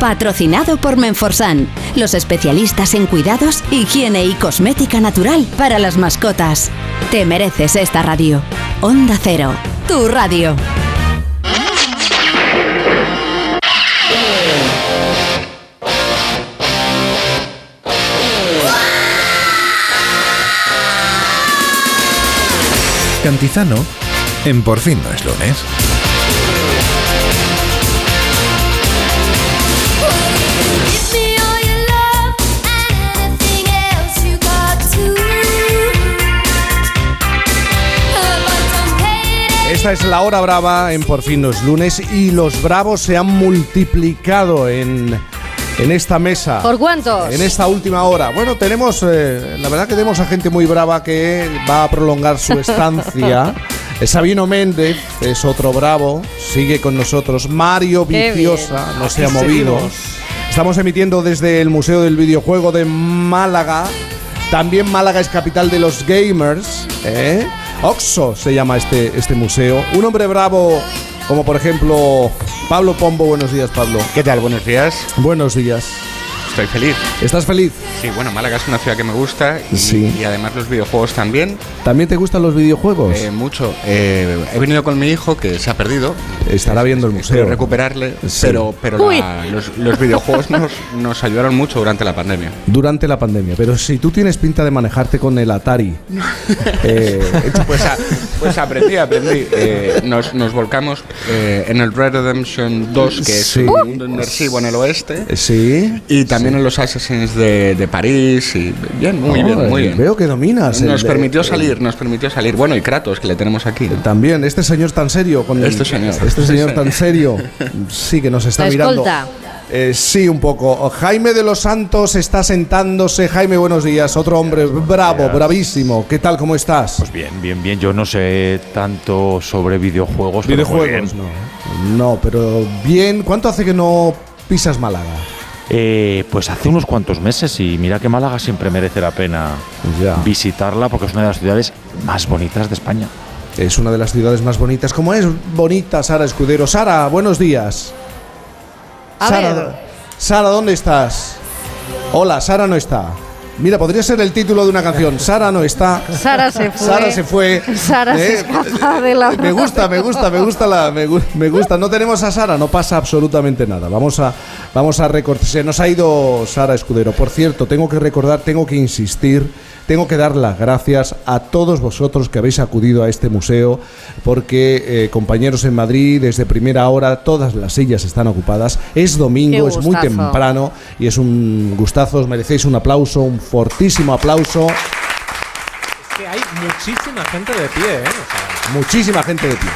[SPEAKER 29] Patrocinado por Menforsan, los especialistas en cuidados, higiene y cosmética natural para las mascotas. Te mereces esta radio. Onda Cero, tu radio.
[SPEAKER 62] Cantizano en Por fin no es lunes.
[SPEAKER 1] Esta es la hora brava en Por fin los lunes y los bravos se han multiplicado en, en esta mesa.
[SPEAKER 7] ¿Por cuántos?
[SPEAKER 1] En esta última hora. Bueno, tenemos, eh, la verdad que tenemos a gente muy brava que va a prolongar su estancia. Sabino Méndez es otro bravo, sigue con nosotros. Mario Viciosa no se ha movido. Estamos emitiendo desde el Museo del Videojuego de Málaga. También Málaga es capital de los gamers. ¿eh? Oxo se llama este, este museo. Un hombre bravo como por ejemplo Pablo Pombo. Buenos días, Pablo.
[SPEAKER 83] ¿Qué tal? Buenos días.
[SPEAKER 1] Buenos días.
[SPEAKER 83] Estoy feliz.
[SPEAKER 1] ¿Estás feliz?
[SPEAKER 83] Sí, bueno, Málaga es una ciudad que me gusta y,
[SPEAKER 1] Sí.
[SPEAKER 83] y además los videojuegos también.
[SPEAKER 1] ¿También te gustan los videojuegos?
[SPEAKER 83] Eh, mucho. Eh, he venido con mi hijo que se ha perdido.
[SPEAKER 1] Estará viendo el museo.
[SPEAKER 83] Quiero recuperarle,
[SPEAKER 1] Sí.
[SPEAKER 83] pero, pero la- los, los videojuegos nos, nos ayudaron mucho durante la pandemia.
[SPEAKER 1] Durante la pandemia. Pero si tú tienes pinta de manejarte con el Atari. eh,
[SPEAKER 83] Pues, a- pues aprendí, aprendí. Eh, nos, nos volcamos eh, en el Red Redemption 2, que es
[SPEAKER 1] Sí.
[SPEAKER 83] un mundo inmersivo en el oeste.
[SPEAKER 1] Sí.
[SPEAKER 83] Y también en los Assassins de, de París. Y bien, muy bien, muy bien.
[SPEAKER 1] Veo que dominas.
[SPEAKER 83] Nos
[SPEAKER 1] el-
[SPEAKER 83] permitió
[SPEAKER 1] el-
[SPEAKER 83] salir, nos permitió salir. Bueno, y Kratos, que le tenemos aquí.
[SPEAKER 1] También, este señor tan serio. Con
[SPEAKER 83] Este señor.
[SPEAKER 1] Este señor tan serio. Sí, que nos está
[SPEAKER 7] La
[SPEAKER 1] mirando.
[SPEAKER 7] escolta.
[SPEAKER 1] Eh, sí, un poco. Jaime de los Santos está sentándose. Jaime, buenos días. Otro hombre bravo, bravísimo. ¿Qué tal? ¿Cómo estás?
[SPEAKER 84] Pues bien, bien, bien. Yo no sé tanto sobre videojuegos.
[SPEAKER 1] Videojuegos,
[SPEAKER 84] bien.
[SPEAKER 1] no. No, pero bien. ¿Cuánto hace que no pisas Málaga?
[SPEAKER 84] Eh, pues hace unos cuantos meses y mira que Málaga siempre merece la pena visitarla porque es una de las ciudades más bonitas de España.
[SPEAKER 1] Es una de las ciudades más bonitas. ¿Cómo es bonita Sara Escudero? Sara, buenos días.
[SPEAKER 7] A
[SPEAKER 1] Sara,
[SPEAKER 7] ver.
[SPEAKER 1] Sara, ¿dónde estás? Hola, Sara no está. Mira, podría ser el título de una canción. Sara no está.
[SPEAKER 7] Sara se fue.
[SPEAKER 1] Sara se fue.
[SPEAKER 7] Sara se
[SPEAKER 1] Eh,
[SPEAKER 7] escapa de la.
[SPEAKER 1] Me gusta, me gusta, me gusta la, me, gu- me gusta. No tenemos a Sara, no pasa absolutamente nada. Vamos a, vamos a recortar. Se nos ha ido Sara Escudero. Por cierto, tengo que recordar, tengo que insistir, tengo que dar las gracias a todos vosotros que habéis acudido a este museo, porque eh, compañeros en Madrid, desde primera hora, todas las sillas están ocupadas. Es domingo, es muy temprano y es un gustazo. Os merecéis un aplauso, un fortísimo aplauso.
[SPEAKER 59] Que hay muchísima gente de pie, ¿eh? O sea,
[SPEAKER 1] Muchísima gente de pie.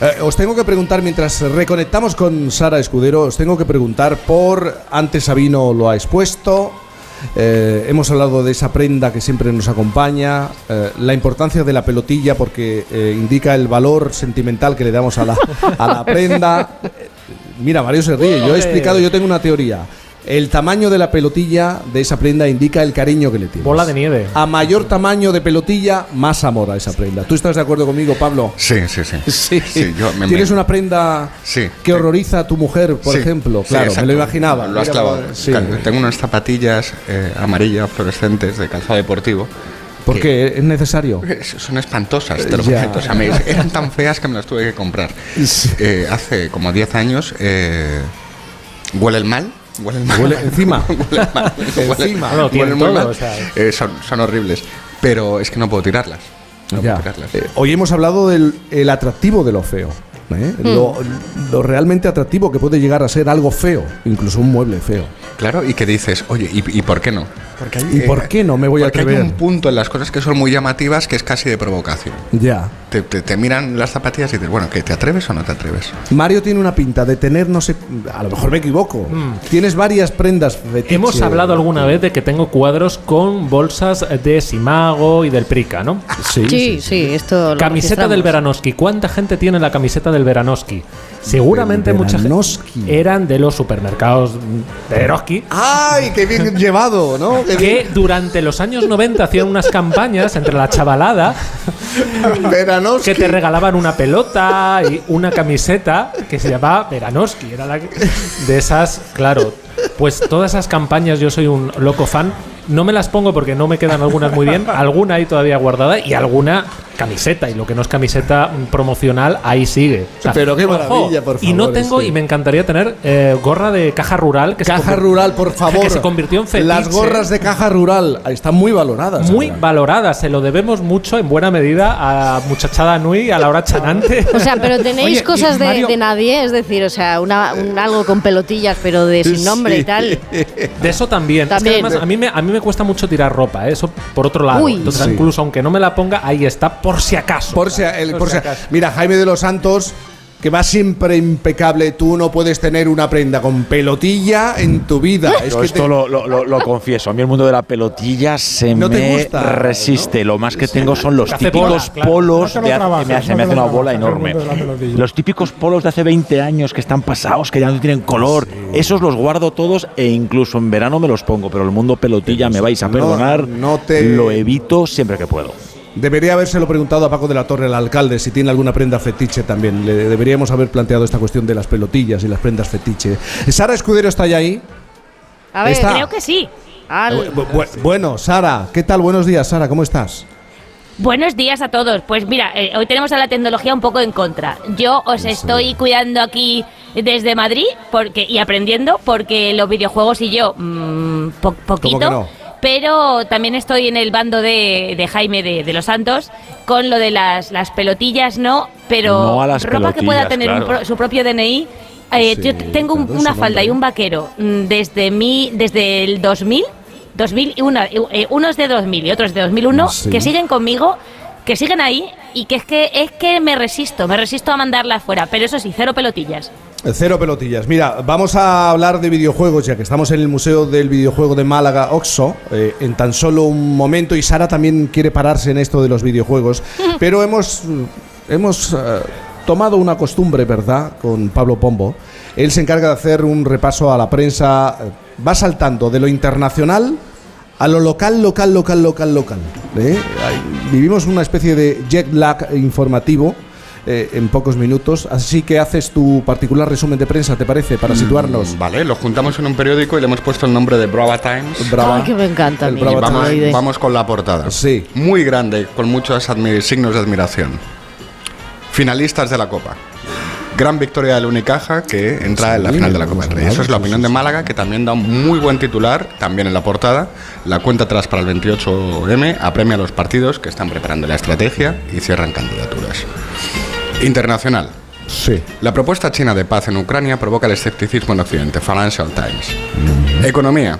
[SPEAKER 1] Eh, os tengo que preguntar, mientras reconectamos con Sara Escudero, os tengo que preguntar por, antes Sabino lo ha expuesto, eh, hemos hablado de esa prenda que siempre nos acompaña, eh, la importancia de la pelotilla porque eh, indica el valor sentimental que le damos a la, a la prenda. Mira, Mario se ríe, yo he explicado, yo tengo una teoría. El tamaño de la pelotilla de esa prenda indica el cariño que le tienes.
[SPEAKER 59] Bola de nieve.
[SPEAKER 1] A mayor tamaño de pelotilla, más amor a esa prenda. ¿Tú estás de acuerdo conmigo, Pablo?
[SPEAKER 83] Sí, sí, sí.
[SPEAKER 1] Sí.
[SPEAKER 83] yo me-
[SPEAKER 1] ¿Tienes
[SPEAKER 83] me-
[SPEAKER 1] una prenda
[SPEAKER 83] Sí.
[SPEAKER 1] que horroriza a tu mujer, por
[SPEAKER 83] Sí,
[SPEAKER 1] ejemplo?
[SPEAKER 83] sí,
[SPEAKER 1] Claro, me lo imaginaba.
[SPEAKER 83] Lo has clavado.
[SPEAKER 1] sí.
[SPEAKER 83] Tengo unas zapatillas eh, amarillas fluorescentes de calzado deportivo.
[SPEAKER 1] ¿Por
[SPEAKER 83] que-
[SPEAKER 1] qué? ¿Es necesario?
[SPEAKER 83] Son espantosas, te lo prometo. O sea, me- eran tan feas que me las tuve que comprar. Eh, hace como 10 años eh, huelen mal. Huelen mal.
[SPEAKER 1] Huele encima.
[SPEAKER 83] Huelen mal.
[SPEAKER 1] Encima.
[SPEAKER 59] Bueno, tienen
[SPEAKER 83] huelen muy
[SPEAKER 59] todo,
[SPEAKER 83] mal.
[SPEAKER 59] o sea,
[SPEAKER 83] Eh, son, son horribles. Pero es que no puedo tirarlas. No puedo tirarlas.
[SPEAKER 1] Eh, hoy hemos hablado del el atractivo de lo feo. ¿Eh?
[SPEAKER 83] Hmm.
[SPEAKER 1] Lo, lo realmente atractivo que puede llegar a ser algo feo, incluso un mueble feo.
[SPEAKER 83] Claro, y que dices, oye, ¿y, y por qué no? Porque hay,
[SPEAKER 1] ¿Y por qué no me voy a
[SPEAKER 83] porque hay
[SPEAKER 1] atrever?
[SPEAKER 83] un punto en las cosas que son muy llamativas que es casi de provocación.
[SPEAKER 1] Ya.
[SPEAKER 83] Te, te- te miran las zapatillas y dices, bueno, ¿qué, ¿te atreves o no te atreves?
[SPEAKER 1] Mario tiene una pinta de tener, no sé, a lo mejor me equivoco. Tienes varias prendas fetiche.
[SPEAKER 59] Hemos hablado alguna vez de que tengo cuadros con bolsas de Simago y del Prica, ¿no?
[SPEAKER 7] Sí, sí, esto lo
[SPEAKER 59] Camiseta del. Veranoski. ¿Cuánta gente tiene la camiseta del Veranoski? Seguramente
[SPEAKER 1] Del
[SPEAKER 59] mucha gente
[SPEAKER 1] Veranoski.
[SPEAKER 59] eran de los supermercados de Eroski.
[SPEAKER 1] ¡Ay, qué bien llevado, ¿no? Qué
[SPEAKER 59] Que durante los años 90 hacían unas campañas entre la chavalada
[SPEAKER 1] Veranoski.
[SPEAKER 59] que te regalaban una pelota y una camiseta que se llamaba Veranoski. Era la de esas, claro. Pues todas esas campañas yo soy un loco fan. No me las pongo porque no me quedan algunas muy bien. Alguna ahí todavía guardada y alguna camiseta. Y lo que no es camiseta promocional, ahí sigue. O sea,
[SPEAKER 1] Pero qué
[SPEAKER 59] ojo,
[SPEAKER 1] maravilla, por
[SPEAKER 59] Y no tengo,
[SPEAKER 1] este.
[SPEAKER 59] y me encantaría tener eh, gorra de caja rural. Que
[SPEAKER 1] Caja rural, por favor.
[SPEAKER 59] Que se convirtió en fetiche.
[SPEAKER 1] Las gorras de caja rural están muy valoradas.
[SPEAKER 59] Muy
[SPEAKER 1] ahora.
[SPEAKER 59] valorada, se lo debemos mucho en buena medida a Muchachada Nui, a Laura Chanante.
[SPEAKER 7] O sea, pero tenéis
[SPEAKER 59] Oye,
[SPEAKER 7] cosas de,
[SPEAKER 59] Mario-
[SPEAKER 7] de nadie, es decir, o sea, una, un algo con pelotillas, pero de sin nombre y tal.
[SPEAKER 59] De eso también. Es que
[SPEAKER 7] También.
[SPEAKER 59] además, a mí, me, a mí me cuesta mucho tirar ropa, ¿eh? eso por otro lado.
[SPEAKER 7] Uy.
[SPEAKER 59] Entonces,
[SPEAKER 1] Sí.
[SPEAKER 59] incluso aunque no me la ponga, ahí está, por si acaso.
[SPEAKER 1] Por si, el-
[SPEAKER 59] Por si- acaso.
[SPEAKER 1] mira, Jaime de los Santos, que va siempre impecable. Tú no puedes tener una prenda con pelotilla en tu vida. Es
[SPEAKER 85] Yo
[SPEAKER 1] que
[SPEAKER 85] esto
[SPEAKER 1] te-
[SPEAKER 85] lo, lo- lo- lo confieso. A mí el mundo de la pelotilla se
[SPEAKER 1] No
[SPEAKER 85] me
[SPEAKER 1] gusta,
[SPEAKER 85] resiste. Lo más que tengo son los típicos
[SPEAKER 59] bola, claro.
[SPEAKER 85] polos de hace,
[SPEAKER 86] trabajes,
[SPEAKER 85] me hace,
[SPEAKER 86] no
[SPEAKER 85] me
[SPEAKER 86] te
[SPEAKER 85] hace
[SPEAKER 86] lo
[SPEAKER 85] una bola enorme. Los típicos polos de hace 20 años que están pasados, que ya no tienen color. Esos los guardo todos e incluso en verano me los pongo. Pero el mundo pelotilla, me vais a
[SPEAKER 1] no-
[SPEAKER 85] perdonar,
[SPEAKER 1] no te-
[SPEAKER 85] lo evito siempre que puedo.
[SPEAKER 1] Debería habérselo preguntado a Paco de la Torre, el alcalde, si tiene alguna prenda fetiche también. Le deberíamos haber planteado esta cuestión de las pelotillas y las prendas fetiche. Sara Escudero está ya ahí.
[SPEAKER 7] A ver,
[SPEAKER 1] Está.
[SPEAKER 87] Creo que sí.
[SPEAKER 7] al-
[SPEAKER 1] Bu- bu- bueno, Sara, ¿qué tal? Buenos días, Sara, ¿cómo estás?
[SPEAKER 87] Buenos días a todos. Pues mira, eh, hoy tenemos a la tecnología un poco en contra. Yo os estoy cuidando aquí desde Madrid porque y aprendiendo porque los videojuegos y yo mm, po- poquito. Pero también estoy en el bando de, de Jaime de, de los Santos con lo de las, las pelotillas, no, pero
[SPEAKER 85] No a las
[SPEAKER 87] ropa que pueda tener un
[SPEAKER 85] claro.
[SPEAKER 87] pro- su propio DNI. eh,
[SPEAKER 1] Sí,
[SPEAKER 87] yo tengo un- una falda y un vaquero mm, desde mi desde el 2000 2000 y una, eh, unos de 2000 y otros de 2001
[SPEAKER 1] Sí.
[SPEAKER 87] que siguen conmigo, que siguen ahí y que es que es que me resisto, me resisto a mandarla afuera, pero eso sí, cero pelotillas.
[SPEAKER 1] Cero pelotillas. Mira, vamos a hablar de videojuegos, ya que estamos en el Museo del Videojuego de Málaga, Oxo, eh, en tan solo un momento, y Sara también quiere pararse en esto de los videojuegos, pero hemos, mm, hemos eh, tomado una costumbre, ¿verdad?, con Pablo Pombo. Él se encarga de hacer un repaso a la prensa, eh, va saltando de lo internacional a lo local, local, local, local, local. ¿eh? Vivimos una especie de jet lag informativo eh, en pocos minutos, así que haces tu particular resumen de prensa, ¿te parece? Para situarnos.
[SPEAKER 83] Mm, Vale, lo juntamos en un periódico y le hemos puesto el nombre de Brava Times.
[SPEAKER 1] Brava.
[SPEAKER 7] Ay, que me encanta
[SPEAKER 1] El.
[SPEAKER 83] Y
[SPEAKER 1] Brava
[SPEAKER 83] vamos, vamos con la portada.
[SPEAKER 1] Sí.
[SPEAKER 83] Muy grande, con muchos signos de admiración. Finalistas de la Copa. Gran victoria del Unicaja que entra en la
[SPEAKER 1] Sí,
[SPEAKER 83] final de la Copa del Rey. Eso es la
[SPEAKER 1] sí,
[SPEAKER 83] opinión
[SPEAKER 1] sí,
[SPEAKER 83] de
[SPEAKER 1] sí.
[SPEAKER 83] Málaga, que también da un muy buen titular, también en la portada. La cuenta atrás para el 28M apremia a los partidos que están preparando la estrategia y cierran candidaturas. Internacional.
[SPEAKER 1] Sí.
[SPEAKER 83] La propuesta china de paz en Ucrania provoca el escepticismo en Occidente. Financial Times. Economía.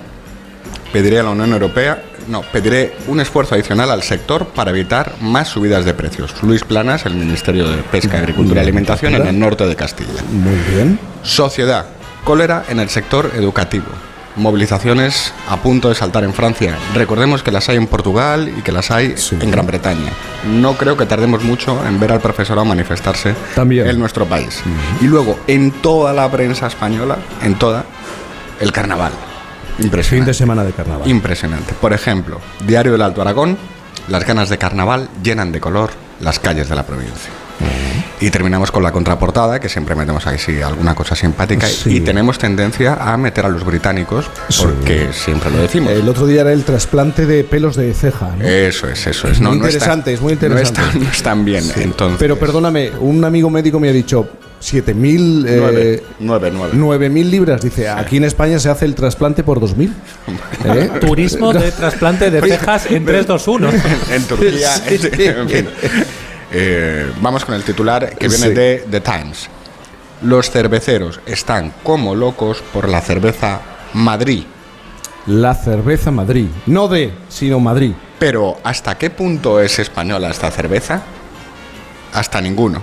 [SPEAKER 83] Pediré a la Unión Europea, no, pediré un esfuerzo adicional al sector para evitar más subidas de precios. Luis Planas, el Ministerio de Pesca, Agricultura y Alimentación en el norte de Castilla.
[SPEAKER 1] Muy bien.
[SPEAKER 83] Sociedad. Cólera en el sector educativo. Movilizaciones a punto de saltar en Francia. Recordemos que las hay en Portugal y que las hay en Gran Bretaña. No creo que tardemos mucho en ver al profesorado manifestarse
[SPEAKER 1] También.
[SPEAKER 83] en nuestro país. Y luego, en toda la prensa española, en toda, el carnaval. Impresionante.
[SPEAKER 1] Fin de semana de carnaval.
[SPEAKER 83] Impresionante. Por ejemplo, Diario del Alto Aragón, las ganas de carnaval llenan de color las calles de la provincia. Y terminamos con la contraportada, que siempre metemos ahí sí, alguna cosa simpática.
[SPEAKER 1] Sí.
[SPEAKER 83] Y tenemos tendencia a meter a los británicos, porque siempre lo decimos.
[SPEAKER 1] El otro día era el trasplante de pelos de ceja. ¿no?
[SPEAKER 83] Eso es, eso es.
[SPEAKER 1] Muy
[SPEAKER 83] No, no está-
[SPEAKER 1] interesante, es muy
[SPEAKER 83] no
[SPEAKER 1] interesante.
[SPEAKER 83] está- No están bien, entonces.
[SPEAKER 1] Pero perdóname, un amigo médico me ha dicho 7.000... eh,
[SPEAKER 83] Nueve, nueve, nueve.
[SPEAKER 1] 9.000 libras. Dice, aquí en España se hace el trasplante por 2.000. ¿Eh?
[SPEAKER 59] Turismo de trasplante de cejas en 3, 2, 1.
[SPEAKER 83] en Turquía.
[SPEAKER 1] Sí.
[SPEAKER 83] en fin. Eh, vamos con el titular que viene
[SPEAKER 1] Sí.
[SPEAKER 83] de The Times. Los cerveceros están como locos por la cerveza Madrid.
[SPEAKER 1] La cerveza Madrid. No de, sino Madrid.
[SPEAKER 83] Pero ¿hasta qué punto es española esta cerveza? Hasta ninguno.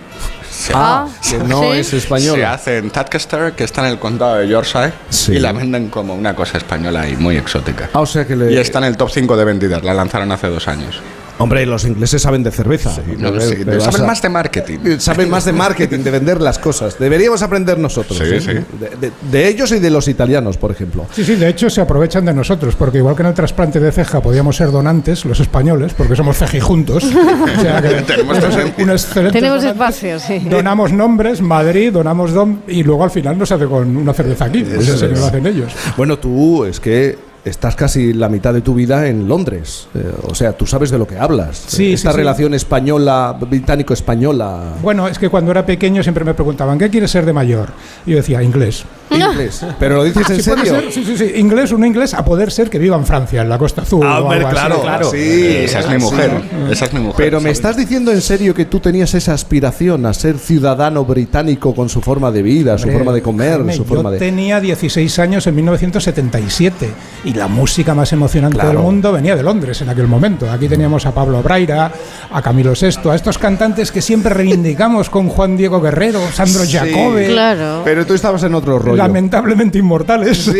[SPEAKER 83] Se,
[SPEAKER 1] Ah, no es española.
[SPEAKER 83] Se hace en Tadcaster, que está en el condado de Yorkshire, y la venden como una cosa española y muy exótica.
[SPEAKER 1] Ah, o sea que le...
[SPEAKER 83] Y está en el top 5 de vendidas, la lanzaron hace dos años.
[SPEAKER 1] Hombre, los ingleses saben de cerveza.
[SPEAKER 83] no, sí, saben
[SPEAKER 1] a-
[SPEAKER 83] más de marketing.
[SPEAKER 1] Saben más de marketing, de vender las cosas. Deberíamos aprender nosotros.
[SPEAKER 83] Sí,
[SPEAKER 1] ¿eh?
[SPEAKER 83] sí.
[SPEAKER 1] De, de- de ellos y de los italianos, por ejemplo.
[SPEAKER 4] Sí, sí, de hecho se aprovechan de nosotros, porque igual que en el trasplante de ceja podíamos ser donantes, los españoles, porque somos cejijuntos. o sea que
[SPEAKER 83] Tenemos
[SPEAKER 7] Tenemos espacio, sí.
[SPEAKER 4] Donamos nombres, Madrid, donamos dom y luego al final nos hace con una cerveza aquí, pues
[SPEAKER 1] Eso es.
[SPEAKER 4] lo hacen ellos.
[SPEAKER 1] Bueno, tú es que estás casi la mitad de tu vida en Londres. Eh, o sea, tú sabes de lo que hablas.
[SPEAKER 4] Sí,
[SPEAKER 1] Esta
[SPEAKER 4] sí, sí.
[SPEAKER 1] relación española, británico-española.
[SPEAKER 4] Bueno, es que cuando era pequeño siempre me preguntaban, ¿qué quieres ser de mayor? Y yo decía, inglés.
[SPEAKER 1] Inglés. ¿Pero lo dices en
[SPEAKER 4] Sí,
[SPEAKER 1] serio?
[SPEAKER 4] ser, sí, sí, sí, inglés, un inglés, a poder ser que viva en Francia, en la Costa Azul.
[SPEAKER 1] Ah,
[SPEAKER 4] o
[SPEAKER 1] hombre,
[SPEAKER 4] algo así.
[SPEAKER 1] claro, claro. Sí,
[SPEAKER 83] Esa es mi mujer. Esa es mi mujer.
[SPEAKER 1] Pero me estás diciendo en serio que tú tenías esa aspiración a ser ciudadano británico con su forma de vida, su
[SPEAKER 4] Hombre,
[SPEAKER 1] forma de comer,
[SPEAKER 4] Jaime,
[SPEAKER 1] su forma
[SPEAKER 4] yo
[SPEAKER 1] de...
[SPEAKER 4] tenía 16 años en 1977 y la música más emocionante
[SPEAKER 1] Claro.
[SPEAKER 4] del mundo venía de Londres en aquel momento. Aquí teníamos a Pablo Braira, a Camilo VI, a estos cantantes que siempre reivindicamos con Juan Diego Guerrero, Sandro
[SPEAKER 1] Sí,
[SPEAKER 4] Jacobe.
[SPEAKER 7] Claro.
[SPEAKER 1] Pero tú estabas en otro rollo.
[SPEAKER 4] Lamentablemente inmortales.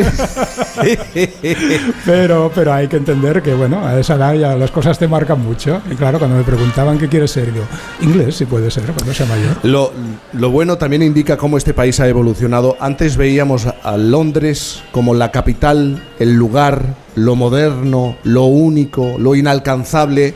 [SPEAKER 4] pero, pero hay que entender que, bueno, a esa edad ya las cosas te marcan mucho. Y claro, cuando me preguntaban qué quieres ser, yo, inglés, si puede ser, cuando sea mayor.
[SPEAKER 1] Lo, lo bueno también indica cómo este país ha evolucionado. Antes veíamos a Londres como la capital, el lugar, lo moderno, lo único, lo inalcanzable.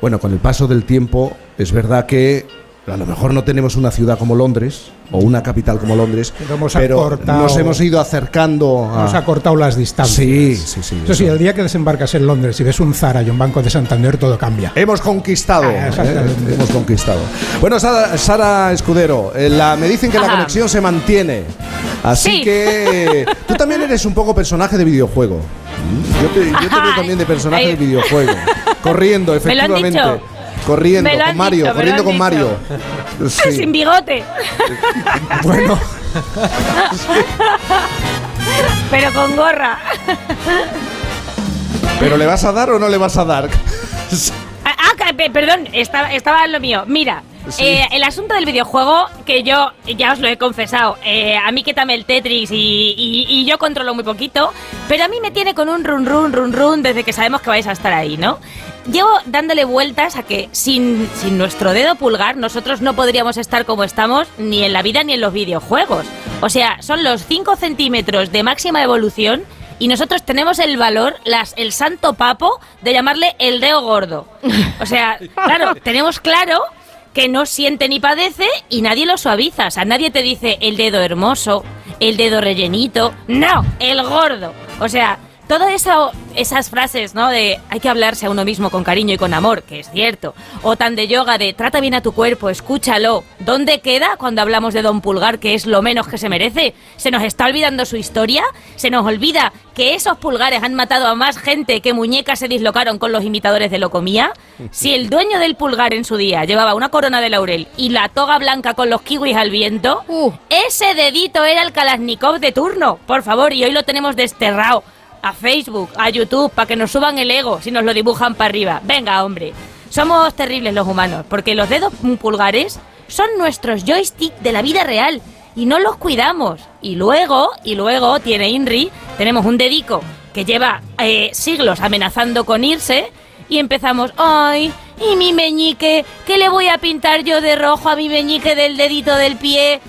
[SPEAKER 1] Bueno, con el paso del tiempo es verdad que a lo mejor no tenemos una ciudad como Londres o una capital como Londres,
[SPEAKER 4] Pero hemos
[SPEAKER 1] pero
[SPEAKER 4] acortado-
[SPEAKER 1] nos hemos ido acercando a...
[SPEAKER 4] Nos ha cortado las distancias.
[SPEAKER 1] Sí, sí, sí.
[SPEAKER 4] Eso sí, el día que desembarcas en Londres y ves un Zara y un Banco de Santander, todo cambia.
[SPEAKER 1] Hemos conquistado.
[SPEAKER 4] Ah.
[SPEAKER 1] ¿eh? Hemos conquistado. Bueno, Sara, Sara Escudero, eh, la, me dicen que la conexión se mantiene. Así
[SPEAKER 87] Sí.
[SPEAKER 1] que tú también eres un poco personaje de videojuego. Yo te, yo te veo también de personaje de videojuego. Corriendo,
[SPEAKER 87] Me lo han
[SPEAKER 1] efectivamente. Corriendo,
[SPEAKER 87] Me lo
[SPEAKER 1] con Mario,
[SPEAKER 87] dicho, me lo
[SPEAKER 1] corriendo
[SPEAKER 87] han
[SPEAKER 1] con Mario. Sí.
[SPEAKER 87] Sin bigote.
[SPEAKER 1] Bueno,
[SPEAKER 87] Pero con gorra.
[SPEAKER 1] pero ¿le vas a dar o no le vas a dar?
[SPEAKER 87] Ah, ah, perdón, estaba, estaba en lo mío. Mira,
[SPEAKER 1] Sí.
[SPEAKER 87] eh, el asunto del videojuego, que yo ya os lo he confesado, eh, a mí quítame el Tetris y, y- y yo controlo muy poquito, pero a mí me tiene con un run run run run desde que sabemos que vais a estar ahí, ¿no? Llevo dándole vueltas a que sin, sin nuestro dedo pulgar nosotros no podríamos estar como estamos ni en la vida ni en los videojuegos. O sea, son los 5 centímetros de máxima evolución y nosotros tenemos el valor, las, el santo papo, de llamarle el dedo gordo. O sea, claro, tenemos claro que no siente ni padece y nadie lo suaviza. O sea, nadie te dice el dedo hermoso, el dedo rellenito. No, el gordo. O sea, todas eso, esas frases, ¿no? De hay que hablarse a uno mismo con cariño y con amor, que es cierto. O tan de yoga de trata bien a tu cuerpo, escúchalo. ¿Dónde queda cuando hablamos de Don Pulgar, que es lo menos que se merece? ¿Se nos está olvidando su historia? ¿Se nos olvida que esos pulgares han matado a más gente que muñecas se dislocaron con los imitadores de locomía? Si el dueño del pulgar en su día llevaba una corona de laurel y la toga blanca con los kiwis al viento, ese dedito era el Kalashnikov de turno, por favor, y hoy lo tenemos desterrado a Facebook, a YouTube, para que nos suban el ego si nos lo dibujan para arriba. Venga, hombre. Somos terribles los humanos, porque los dedos pulgares son nuestros joystick de la vida real y no los cuidamos. Y luego, y luego, tiene Inri, tenemos un dedico que lleva eh, siglos amenazando con irse y empezamos, ay, y mi meñique, ¿qué le voy a pintar yo de rojo a mi meñique del dedito del pie?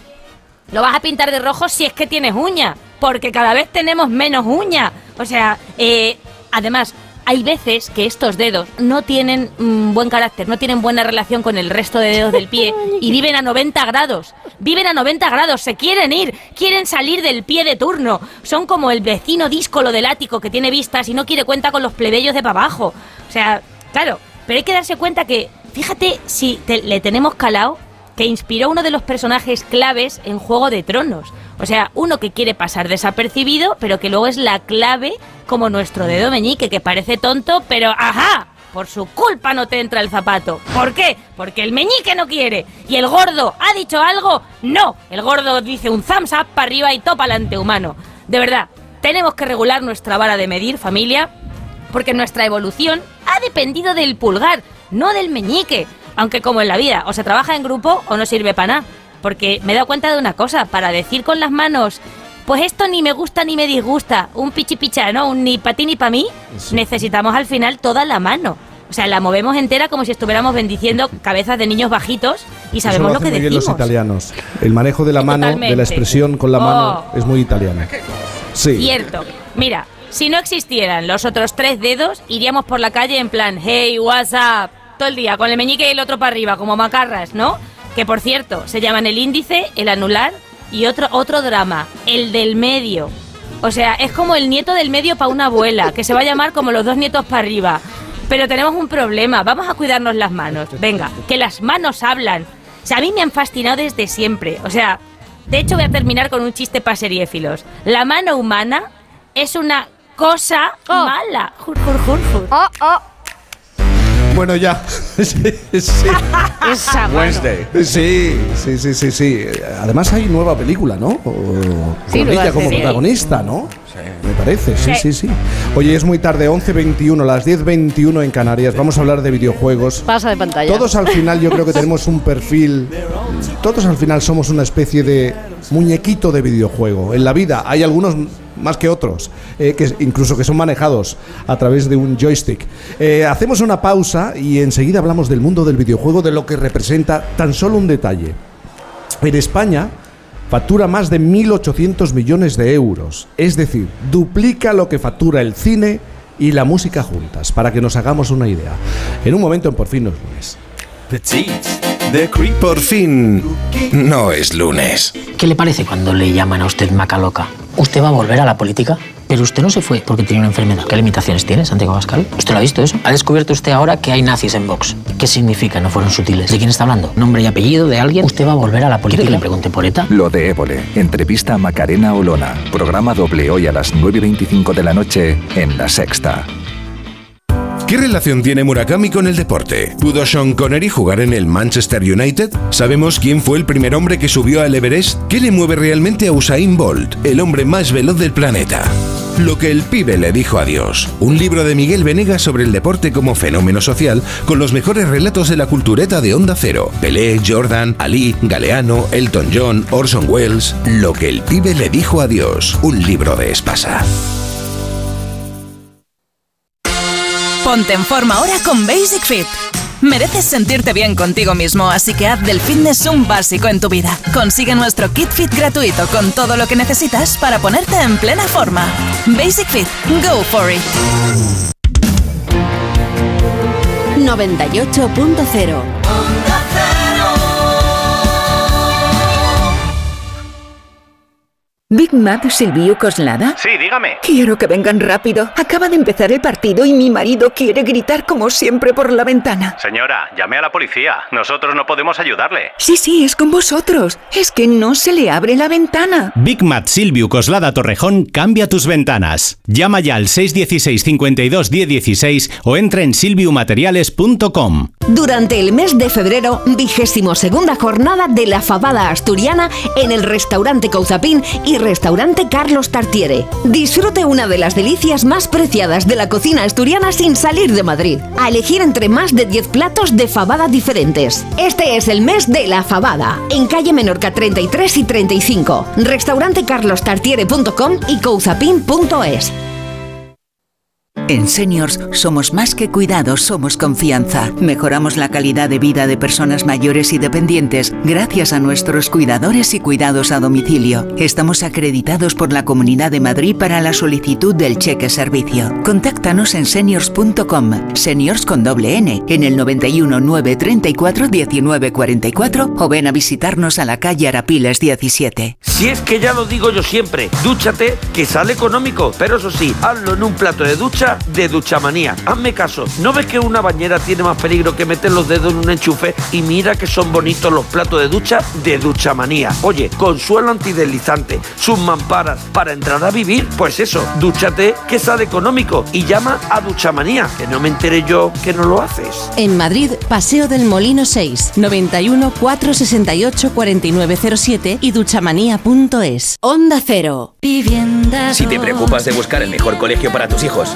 [SPEAKER 87] Lo vas a pintar de rojo si es que tienes uña, porque cada vez tenemos menos uña. O sea, eh, además, hay veces que estos dedos no tienen mm, buen carácter, no tienen buena relación con el resto de dedos del pie y viven a 90 grados. Viven a 90 grados, se quieren ir, quieren salir del pie de turno. Son como el vecino díscolo del ático que tiene vistas y no quiere cuenta con los plebeyos de para abajo. O sea, claro, pero hay que darse cuenta que, fíjate si te- le tenemos calado, que inspiró uno de los personajes claves en Juego de Tronos. O sea, uno que quiere pasar desapercibido, pero que luego es la clave como nuestro dedo meñique, que parece tonto, pero ¡ajá! Por su culpa no te entra el zapato. ¿Por qué? Porque el meñique no quiere. ¿Y el gordo ha dicho algo? No. El gordo dice un thumbs up para arriba y topa al antehumano. De verdad, tenemos que regular nuestra vara de medir, familia, porque nuestra evolución ha dependido del pulgar, no del meñique. Aunque como en la vida, o se trabaja en grupo o no sirve para nada. Porque me he dado cuenta de una cosa, para decir con las manos, pues esto ni me gusta ni me disgusta, un pichipicha, ¿no? Un ni para ti ni para mí, necesitamos al final toda la mano. O sea, la movemos entera como si estuviéramos bendiciendo cabezas de niños bajitos y
[SPEAKER 1] Eso
[SPEAKER 87] sabemos lo
[SPEAKER 1] hacen
[SPEAKER 87] que
[SPEAKER 1] muy bien
[SPEAKER 87] decimos.
[SPEAKER 1] los italianos. El manejo de la mano, de la expresión con la mano,
[SPEAKER 87] Oh.
[SPEAKER 1] es muy italiano. Sí.
[SPEAKER 87] Cierto. Mira, si no existieran los otros tres dedos, iríamos por la calle en plan, hey, what's up? Todo el día, con el meñique y el otro para arriba, como macarras, ¿no? Que por cierto, se llaman el índice, el anular y otro, otro drama, el del medio. O sea, es como el nieto del medio para una abuela, que se va a llamar como los dos nietos para arriba. Pero tenemos un problema, vamos a cuidarnos las manos. Venga, que las manos hablan. O sea, a mí me han fascinado desde siempre. O sea, de hecho voy a terminar con un chiste para seriéfilos. La mano humana es una cosa mala. Jur, jur, jur, jur.
[SPEAKER 7] Oh, oh.
[SPEAKER 1] Bueno, ya. sí, sí.
[SPEAKER 7] Esa mano.
[SPEAKER 1] Wednesday. Sí, sí, sí, sí, sí. Además hay nueva película, ¿no? O-
[SPEAKER 7] Sí,
[SPEAKER 1] con
[SPEAKER 7] nueva
[SPEAKER 1] ella como
[SPEAKER 7] serie.
[SPEAKER 1] protagonista, ¿no? Me parece, sí, sí,
[SPEAKER 7] Sí.
[SPEAKER 1] sí. Oye, es muy tarde, 11.21, las 10.21 en Canarias. Vamos a hablar de videojuegos.
[SPEAKER 7] Pasa de pantalla.
[SPEAKER 1] Todos al final yo creo que tenemos un perfil, todos al final somos una especie de muñequito de videojuego. En la vida hay algunos más que otros, eh, que incluso que son manejados a través de un joystick. Eh, hacemos una pausa y enseguida hablamos del mundo del videojuego, de lo que representa tan solo un detalle. En España factura más de 1.800 millones de euros, es decir, duplica lo que factura el cine y la música juntas, para que nos hagamos una idea. En un momento en Por fin los lunes.
[SPEAKER 72] Por fin no es lunes.
[SPEAKER 88] ¿Qué le parece cuando le llaman a usted maca loca? ¿Usted va a volver a la política? Pero usted no se fue porque tenía una enfermedad. ¿Qué limitaciones tiene, Santiago Pascal? ¿Usted lo ha visto eso? ¿Ha descubierto usted ahora que hay nazis en Vox? ¿Qué significa? No fueron sutiles. ¿De quién está hablando? ¿Nombre y apellido de alguien? ¿Usted va a volver a la política? ¿Quiere que le pregunte por ETA?
[SPEAKER 72] Lo de Évole. Entrevista a Macarena Olona. Programa doble hoy a las 9.25 de la noche en La Sexta.
[SPEAKER 89] ¿Qué relación tiene Murakami con el deporte? ¿Pudo Sean Connery jugar en el Manchester United? ¿Sabemos quién fue el primer hombre que subió al Everest? ¿Qué le mueve realmente a Usain Bolt, el hombre más veloz del planeta? Lo que el pibe le dijo a Dios. Un libro de Miguel Venegas sobre el deporte como fenómeno social, con los mejores relatos de la cultureta de Onda Cero. Pelé, Jordan, Ali, Galeano, Elton John, Orson Welles. Lo que el pibe le dijo a Dios. Un libro de Espasa.
[SPEAKER 90] Ponte en forma ahora con Basic Fit. Mereces sentirte bien contigo mismo, así que haz del fitness un básico en tu vida. Consigue nuestro kit fit gratuito con todo lo que necesitas para ponerte en plena forma. Basic Fit, go for it.
[SPEAKER 76] 98.0
[SPEAKER 91] Big Mac Silvio Coslada.
[SPEAKER 92] Sí, dígame.
[SPEAKER 91] Quiero que vengan rápido. Acaba de empezar el partido y mi marido quiere gritar como siempre por la ventana.
[SPEAKER 92] Señora, llame a la policía. Nosotros no podemos ayudarle.
[SPEAKER 91] Sí, sí, es con vosotros. Es que no se le abre la ventana.
[SPEAKER 93] Big Mat Silviu Coslada Torrejón cambia tus ventanas. Llama ya al 616 52 1016 o entra en silviumateriales.com.
[SPEAKER 76] Durante el mes de febrero, vigésimo segunda jornada de la fabada asturiana en el restaurante Cauzapín y restaurante Carlos Tartiere. Disfrute una de las delicias más preciadas de la cocina asturiana sin salir de Madrid. A elegir entre más de 10 platos de fabada diferentes. Este es el mes de la fabada, en calle Menorca 33 y 35. Restaurante carlostartiere.com y cauzapín.es.
[SPEAKER 94] En Seniors somos más que cuidados, somos confianza. Mejoramos la calidad de vida de personas mayores y dependientes gracias a nuestros cuidadores y cuidados a domicilio. Estamos acreditados por la Comunidad de Madrid para la solicitud del cheque servicio. Contáctanos en seniors.com, seniors con doble N, en el 91 934 1944 o ven a visitarnos a la calle Arapiles 17.
[SPEAKER 95] Si es que ya lo digo yo siempre, dúchate que sale económico, pero eso sí, hazlo en un plato de ducha de Duchamanía. Hazme caso, ¿no ves que una bañera tiene más peligro que meter los dedos en un enchufe? Y mira que son bonitos los platos de ducha de Duchamanía. Oye, con suelo antideslizante, sus mamparas, para entrar a vivir, pues eso, dúchate que sale económico y llama a Duchamanía, que no me enteré yo que no lo haces.
[SPEAKER 96] En Madrid, Paseo del Molino 6, 91 468 4907 y duchamanía.es. Onda Cero.
[SPEAKER 97] Si te preocupas de buscar el mejor colegio para tus hijos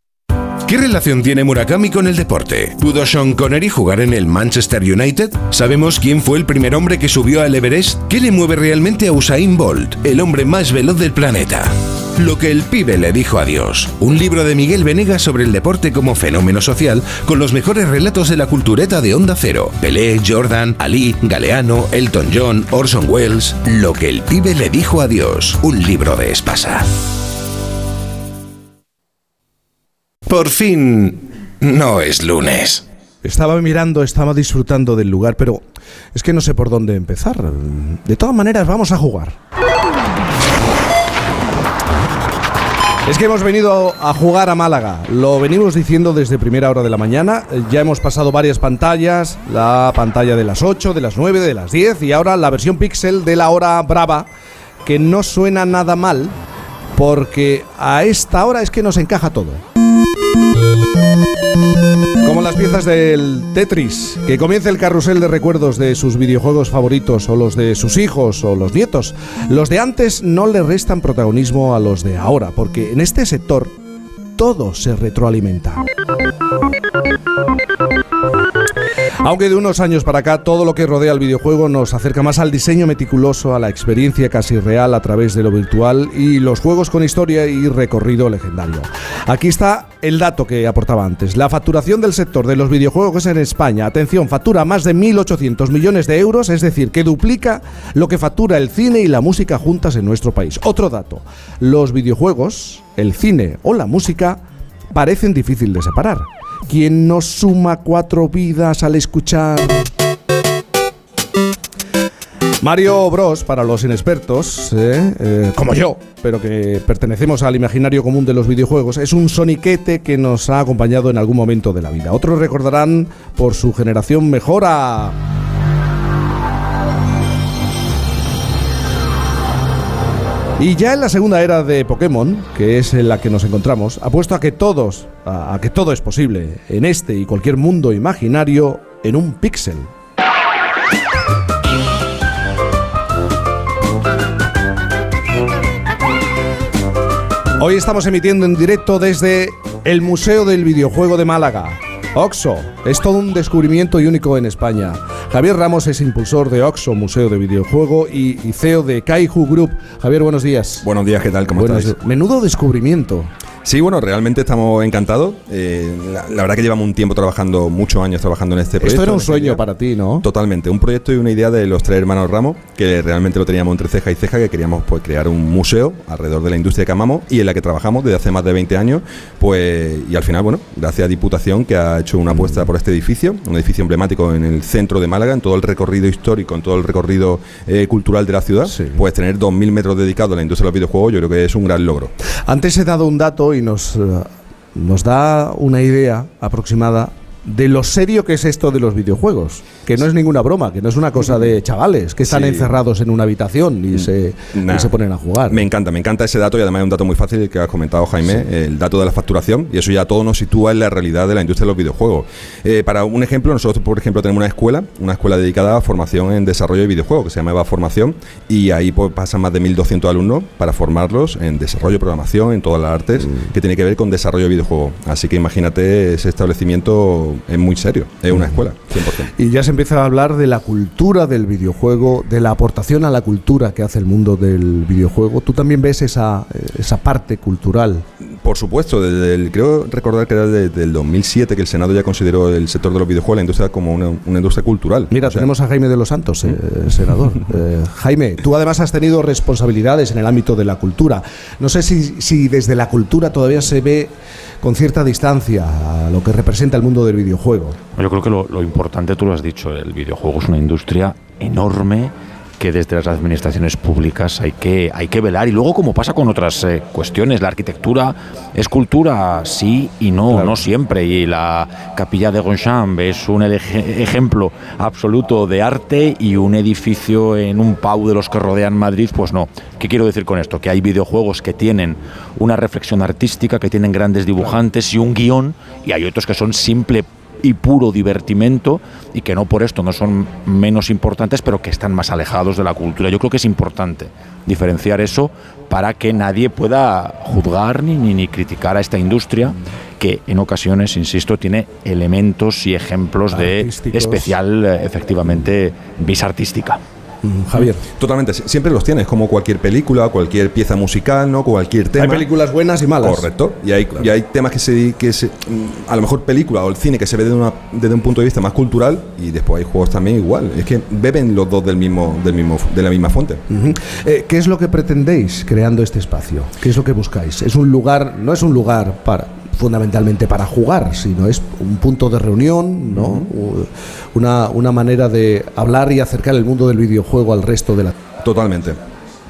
[SPEAKER 89] ¿Qué relación tiene Murakami con el deporte? ¿Pudo Sean Connery jugar en el Manchester United? ¿Sabemos quién fue el primer hombre que subió al Everest? ¿Qué le mueve realmente a Usain Bolt, el hombre más veloz del planeta? Lo que el pibe le dijo a Dios. Un libro de Miguel Venegas sobre el deporte como fenómeno social, con los mejores relatos de la cultureta de Onda Cero. Pelé, Jordan, Ali, Galeano, Elton John, Orson Welles. Lo que el pibe le dijo a Dios. Un libro de Espasa. Por fin, no es lunes.
[SPEAKER 1] Estaba mirando, estaba disfrutando del lugar, pero es que no sé por dónde empezar. De todas maneras, vamos a jugar. Es que hemos venido a jugar a Málaga. Lo venimos diciendo desde primera hora de la mañana. Ya hemos pasado varias pantallas. La pantalla de las 8, de las 9, de las 10 y ahora la versión Pixel de la hora brava, que no suena nada mal porque a esta hora es que nos encaja todo. Como las piezas del Tetris, que comience el carrusel de recuerdos de sus videojuegos favoritos o los de sus hijos o los nietos. Los de antes no le restan protagonismo a los de ahora, porque en este sector todo se retroalimenta. Aunque de unos años para acá todo lo que rodea al videojuego nos acerca más al diseño meticuloso, a la experiencia casi real a través de lo virtual y los juegos con historia y recorrido legendario. Aquí está el dato que aportaba antes. La facturación del sector de los videojuegos en España, atención, factura más de 1.800 millones de euros, es decir, que duplica lo que factura el cine y la música juntas en nuestro país. Otro dato, los videojuegos, el cine o la música parecen difícil de separar. ¿Quién nos suma cuatro vidas al escuchar? Mario Bros, para los inexpertos, ¿eh? Eh, como yo, pero que pertenecemos al imaginario común de los videojuegos, es un soniquete que nos ha acompañado en algún momento de la vida. Otros recordarán por su generación mejora. Y ya en la segunda era de Pokémon, que es en la que nos encontramos, apuesto a que todos, a, que todo es posible en este y cualquier mundo imaginario en un píxel. Hoy estamos emitiendo en directo desde el Museo del Videojuego de Málaga. Oxo, es todo un descubrimiento y único en España. Javier Ramos es impulsor de Oxo, Museo de Videojuego, y, CEO de Kaiju Group. Javier, buenos días.
[SPEAKER 98] Buenos días, ¿qué tal? ¿Cómo
[SPEAKER 1] Buenos
[SPEAKER 98] estáis?
[SPEAKER 1] días. Menudo descubrimiento.
[SPEAKER 98] Sí, bueno, realmente estamos encantados. Eh, la, la verdad que llevamos un tiempo trabajando, muchos años trabajando en este proyecto.
[SPEAKER 1] Esto era un sueño
[SPEAKER 98] idea.
[SPEAKER 1] para ti, ¿no?
[SPEAKER 98] Totalmente, un proyecto y una idea de los tres hermanos Ramos, que realmente lo teníamos entre ceja y ceja, que queríamos pues, crear un museo alrededor de la industria que amamos y en la que trabajamos desde hace más de 20 años. Pues, y al final, bueno, gracias a Diputación, que ha hecho una apuesta por este edificio, un edificio emblemático en el centro de Málaga, en todo el recorrido histórico, en todo el recorrido eh, cultural de la ciudad, pues tener 2.000 metros dedicados a la industria de los videojuegos, yo creo que es un gran logro.
[SPEAKER 1] Antes he dado un dato y nos, eh, nos da una idea aproximada de lo serio que es esto de los videojuegos. Que no es ninguna broma, que no es una cosa de chavales que están
[SPEAKER 98] Sí.
[SPEAKER 1] encerrados en una habitación y, se, y se ponen a jugar.
[SPEAKER 98] Me encanta, me encanta ese dato y además es un dato muy fácil que has comentado, Jaime, el dato de la facturación, y eso ya todo nos sitúa en la realidad de la industria de los videojuegos. Eh, para un ejemplo, nosotros, por ejemplo, tenemos una escuela, una escuela dedicada a formación en desarrollo de videojuegos, que se llama Eva Formación, y ahí pues, pasan más de 1.200 alumnos para formarlos en desarrollo, programación, en todas las artes
[SPEAKER 1] Mm.
[SPEAKER 98] que tiene que ver con desarrollo de videojuegos. Así que imagínate, ese establecimiento es muy serio, es una escuela, 100%.
[SPEAKER 1] Y ya se empieza a hablar de la cultura del videojuego, de la aportación a la cultura que hace el mundo del videojuego. ¿Tú también ves esa, eh, esa parte cultural?
[SPEAKER 98] Por supuesto, desde el- creo recordar que era desde el 2007 que el Senado ya consideró el sector de los videojuegos, la industria, como una, una industria cultural.
[SPEAKER 1] Mira, tenemos a Jaime de los Santos, eh, senador. Eh, Jaime, tú además has tenido responsabilidades en el ámbito de la cultura. No sé si, si desde la cultura todavía se ve con cierta distancia a lo que representa el mundo del videojuego.
[SPEAKER 84] Yo creo que lo, lo importante, tú lo has dicho, el videojuego es una industria enorme que desde las administraciones públicas hay que, hay que velar. Y luego, como pasa con otras eh, cuestiones, la arquitectura es cultura, sí y no, no siempre. Y la capilla de Gonchamp es un eje- ejemplo absoluto de arte y un edificio en un pau de los que rodean Madrid, pues no. ¿Qué quiero decir con esto? Que hay videojuegos que tienen una reflexión artística, que tienen grandes dibujantes y un guion, y hay otros que son simple y puro divertimento y que no por esto no son menos importantes, pero que están más alejados de la cultura. Yo creo que es importante diferenciar eso para que nadie pueda juzgar ni, ni, ni criticar a esta industria que en ocasiones, insisto, tiene elementos y ejemplos de especial, eh, efectivamente, vis artística.
[SPEAKER 1] Javier.
[SPEAKER 98] Totalmente, si- siempre los tienes, como cualquier película, cualquier pieza musical, ¿no? Cualquier tema.
[SPEAKER 1] Hay películas buenas y malas.
[SPEAKER 98] Correcto. Y hay, y hay temas que se, que se. mm, A lo mejor película o el cine que se ve desde, una- desde un punto de vista más cultural y después hay juegos también igual. Es que beben los dos del mismo, del mismo, de la misma fuente.
[SPEAKER 1] Eh, ¿Qué es lo que pretendéis creando este espacio? ¿Qué es lo que buscáis? Es un lugar, no es un lugar para fundamentalmente para jugar, sino es un punto de reunión, ¿no? Una, una manera de hablar y acercar el mundo del videojuego al resto de la
[SPEAKER 98] Totalmente.